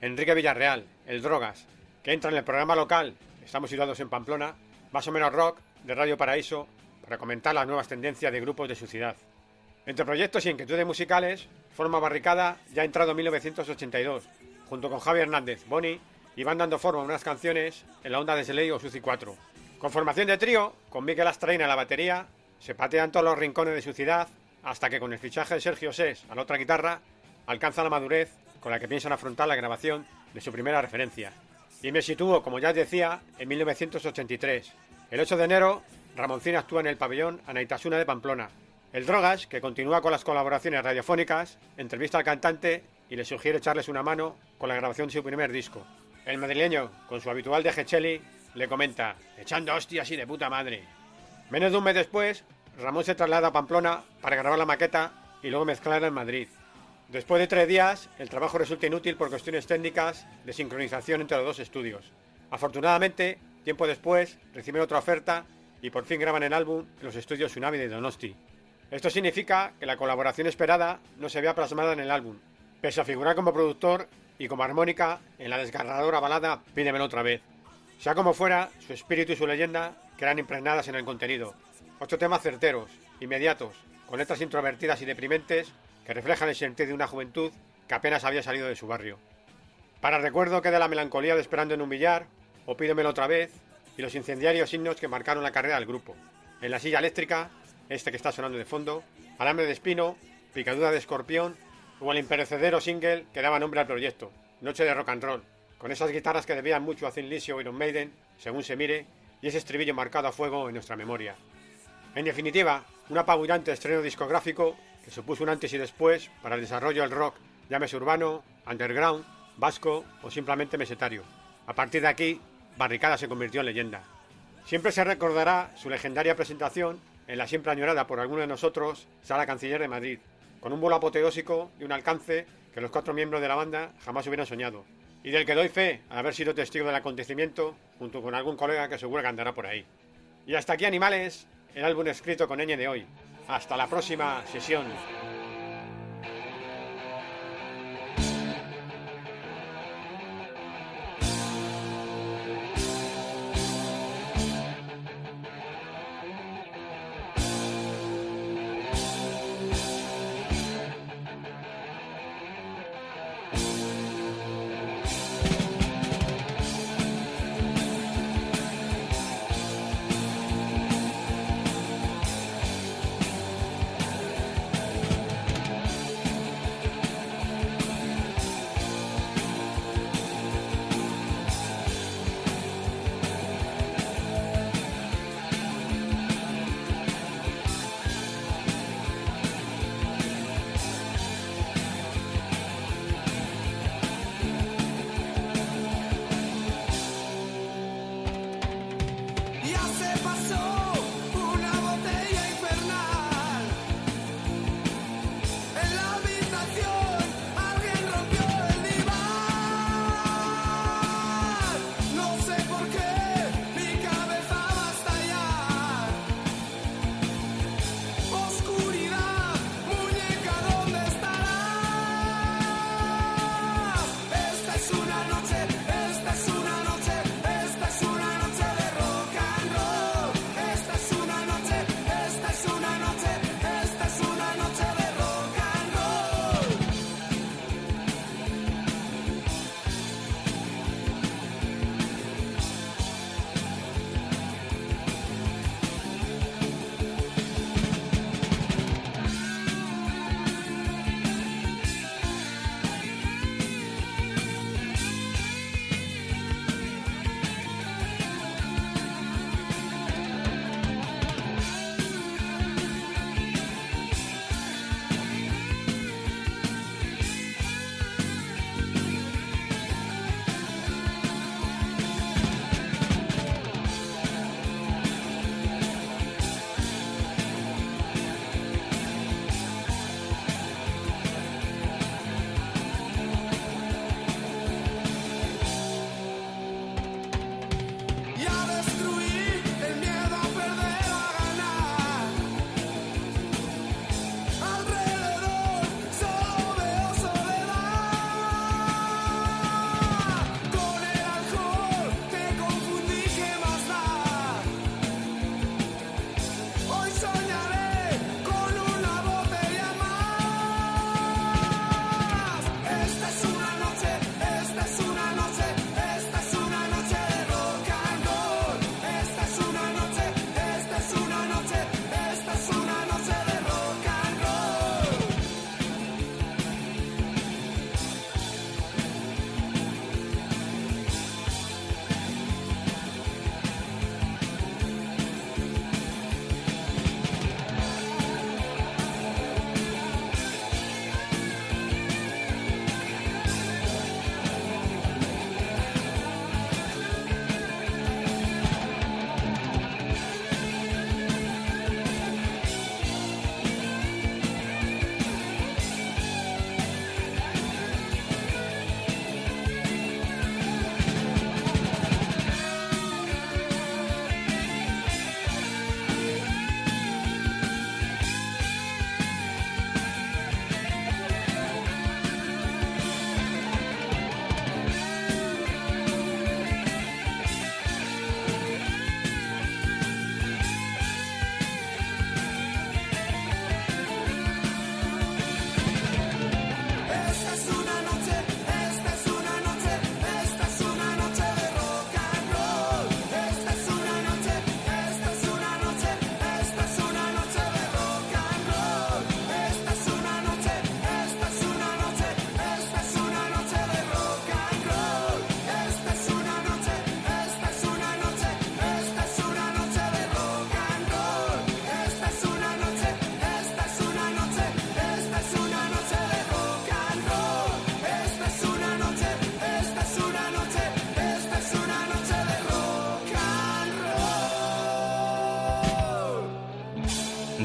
Enrique Villarreal, el Drogas, que entra en el programa local, estamos situados en Pamplona, más o menos rock, de Radio Paraíso, para comentar las nuevas tendencias de grupos de su ciudad. Entre proyectos y inquietudes musicales, forma Barricada ya ha entrado en 1982, junto con Javi Hernández, Boni, y van dando forma a unas canciones en la onda de Seley o Suci 4. Con formación de trío, con Miquel Astraina a la batería, se patean todos los rincones de su ciudad, hasta que con el fichaje de Sergio Sés a la otra guitarra, alcanza la madurez con la que piensan afrontar la grabación de su primera referencia. Y me sitúo, como ya decía, en 1983. El 8 de enero, Ramoncín actúa en el pabellón Anaitasuna de Pamplona. El Drogas, que continúa con las colaboraciones radiofónicas, entrevista al cantante y le sugiere echarles una mano con la grabación de su primer disco. El madrileño, con su habitual de Gecheli, le comenta, echando hostias y de puta madre. Menos de un mes después, Ramón se traslada a Pamplona para grabar la maqueta y luego mezclarla en Madrid. Después de tres días, el trabajo resulta inútil por cuestiones técnicas de sincronización entre los dos estudios. Afortunadamente, tiempo después, reciben otra oferta y por fin graban el álbum en los estudios Tsunami de Donosti. Esto significa que la colaboración esperada no se vea plasmada en el álbum, pese a figurar como productor y como armónica en la desgarradora balada Pídemelo otra vez. Sea como fuera, su espíritu y su leyenda quedan impregnadas en el contenido. Ocho temas certeros, inmediatos, con letras introvertidas y deprimentes que reflejan el sentir de una juventud que apenas había salido de su barrio. Para recuerdo queda la melancolía de Esperando en un billar, o Pídemelo otra vez, y los incendiarios himnos que marcaron la carrera del grupo. En la silla eléctrica, este que está sonando de fondo, Alambre de espino, Picadura de escorpión, o el imperecedero single que daba nombre al proyecto, Noche de Rock and Roll, con esas guitarras que debían mucho a Thin Lizzy o Iron Maiden, según se mire, y ese estribillo marcado a fuego en nuestra memoria. En definitiva, un apabullante estreno discográfico que supuso un antes y después para el desarrollo del rock, llámese urbano, underground, vasco o simplemente mesetario. A partir de aquí, Barricada se convirtió en leyenda. Siempre se recordará su legendaria presentación en la siempre añorada por algunos de nosotros Sala Canciller de Madrid, con un vuelo apoteósico de un alcance que los cuatro miembros de la banda jamás hubieran soñado, y del que doy fe al haber sido testigo del acontecimiento junto con algún colega que seguro que andará por ahí. Y hasta aquí, animales, el álbum escrito con ñ de hoy. Hasta la próxima sesión.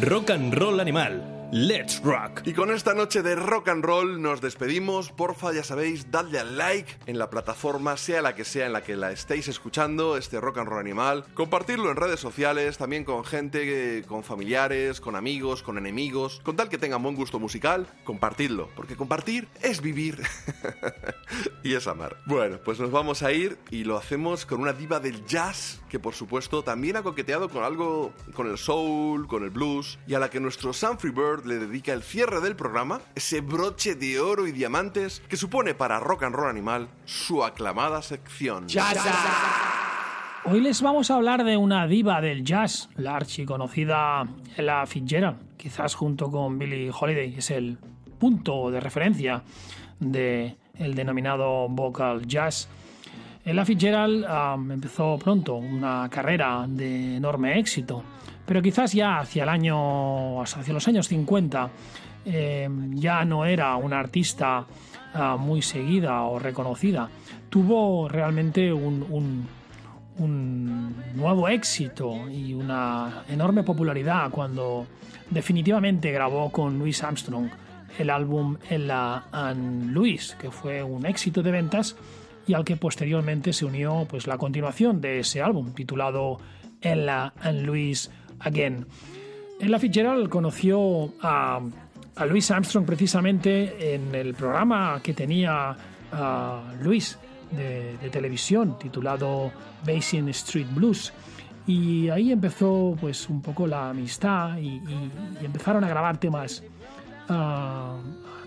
Rock and Roll Animal. Let's Rock. Y con esta noche de rock and roll nos despedimos. Porfa, ya sabéis, dadle al like en la plataforma, sea la que sea en la que la estéis escuchando, este rock and roll animal. Compartirlo en redes sociales, también con gente, con familiares, con amigos, con enemigos. Con tal que tengan buen gusto musical, compartidlo. Porque compartir es vivir. y es amar. Bueno, pues nos vamos a ir y lo hacemos con una diva del jazz que por supuesto también ha coqueteado con algo, con el soul, con el blues y a la que nuestro Sanfrey Bird le dedica el cierre del programa, ese broche de oro y diamantes que supone para Rock and Roll Animal su aclamada sección. Hoy les vamos a hablar de una diva del jazz, la archiconocida Ella Fitzgerald. Quizás junto con Billie Holiday es el punto de referencia del el denominado vocal jazz. Ella Fitzgerald um, empezó pronto una carrera de enorme éxito, pero quizás ya hacia el año, hacia los años 50 eh, ya no era una artista ah, muy seguida o reconocida. Tuvo realmente un nuevo éxito y una enorme popularidad cuando definitivamente grabó con Louis Armstrong el álbum Ella and Louis, que fue un éxito de ventas y al que posteriormente se unió pues la continuación de ese álbum titulado Ella and Louis Again. Ella Fitzgerald conoció a, a Louis Armstrong precisamente en el programa que tenía a Louis de, de televisión titulado Basin Street Blues y ahí empezó pues un poco la amistad y, empezaron a grabar temas ah, a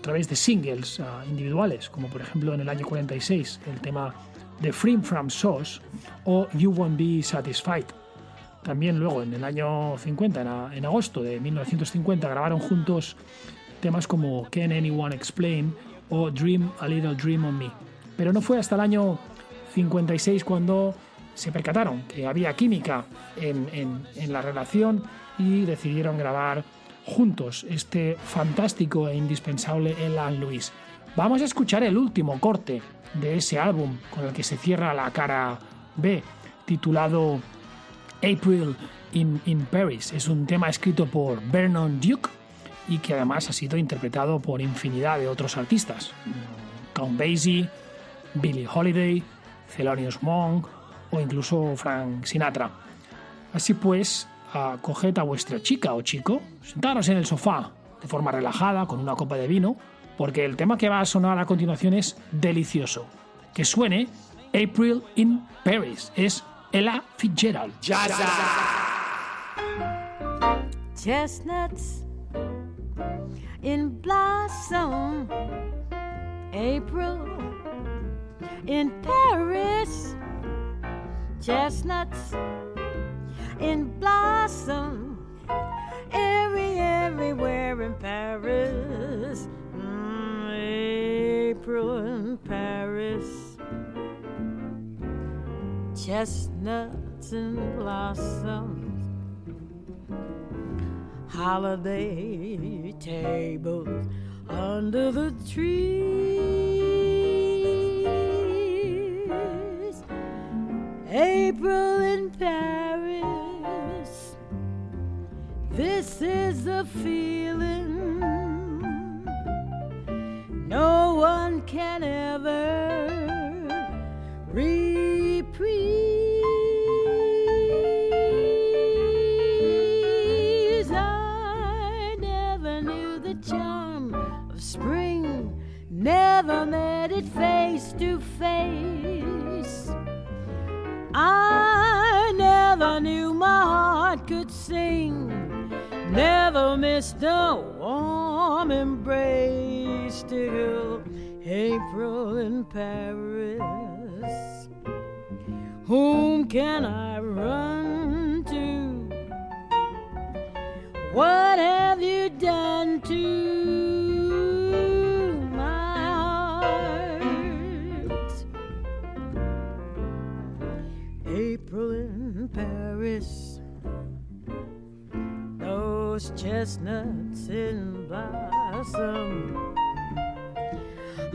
través de singles individuales como por ejemplo en el año 46 el tema The Free From Sauce o You Won't Be Satisfied también luego en el año 50, en, a- en agosto de 1950, grabaron juntos temas como Can Anyone Explain o Dream a Little Dream on Me. Pero no fue hasta el año 56 cuando se percataron que había química en, en- en la relación y decidieron grabar juntos este fantástico e indispensable Ella and Louis. Vamos a escuchar el último corte de ese álbum con el que se cierra la cara B, titulado April in, in Paris. Es un tema escrito por Vernon Duke y que además ha sido interpretado por infinidad de otros artistas. Count Basie, Billie Holiday, Thelonious Monk o incluso Frank Sinatra. Así pues, ah, coged a vuestra chica o chico, sentaros en el sofá de forma relajada con una copa de vino, porque el tema que va a sonar a continuación es delicioso. Que suene April in Paris. Es Ella Fitzgerald. Chestnuts in blossom, April in Paris. Chestnuts in blossom, every everywhere in Paris. Mm, April in Paris. Chestnuts in blossom holiday tables under the trees. April in Paris. This is the feeling no one can ever reprise. I never knew the charm of spring, never met it face to face. I never knew my heart could sing, never missed a warm embrace till April in Paris. Whom can I run to? What have you done to Those chestnuts in blossom.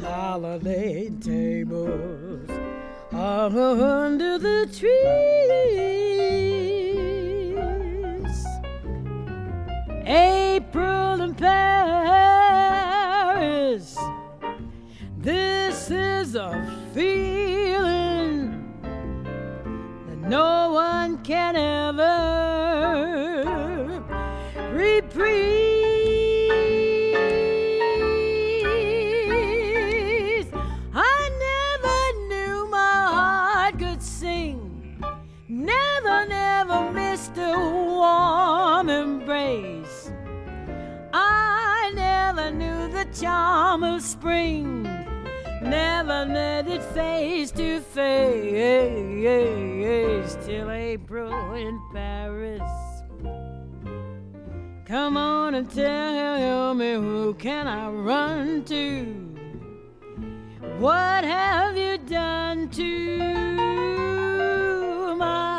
Holiday tables under the trees. April in Paris. This is a feeling that no one can ever reprise. I never knew my heart could sing. Never, never missed a warm embrace. I never knew the charm of spring. Never met it face to face till April in Paris. Come on and tell me who can I run to? What have you done to my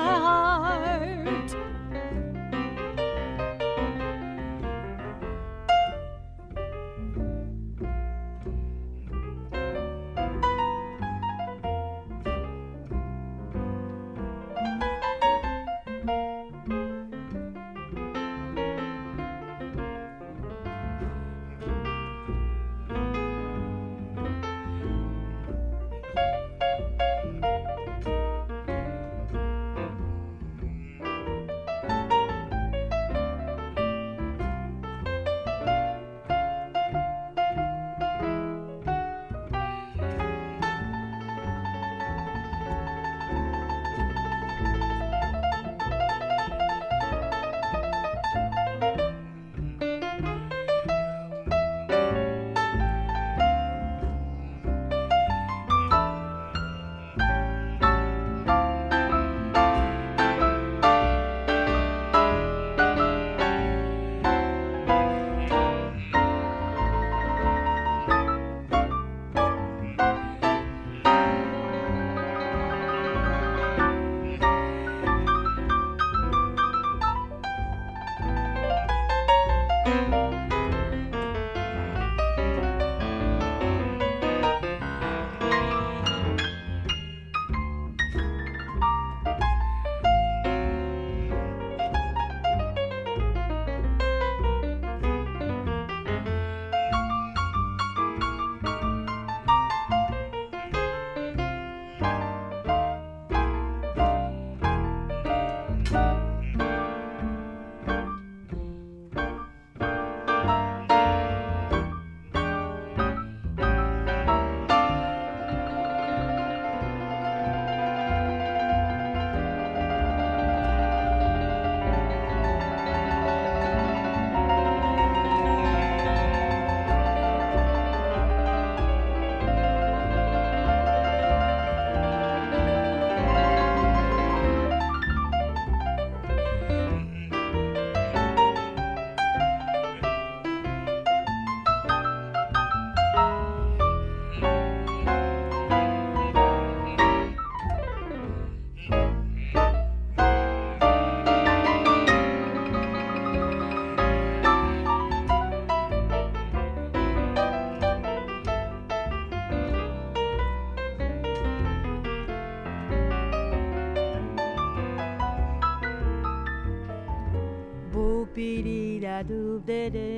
da doo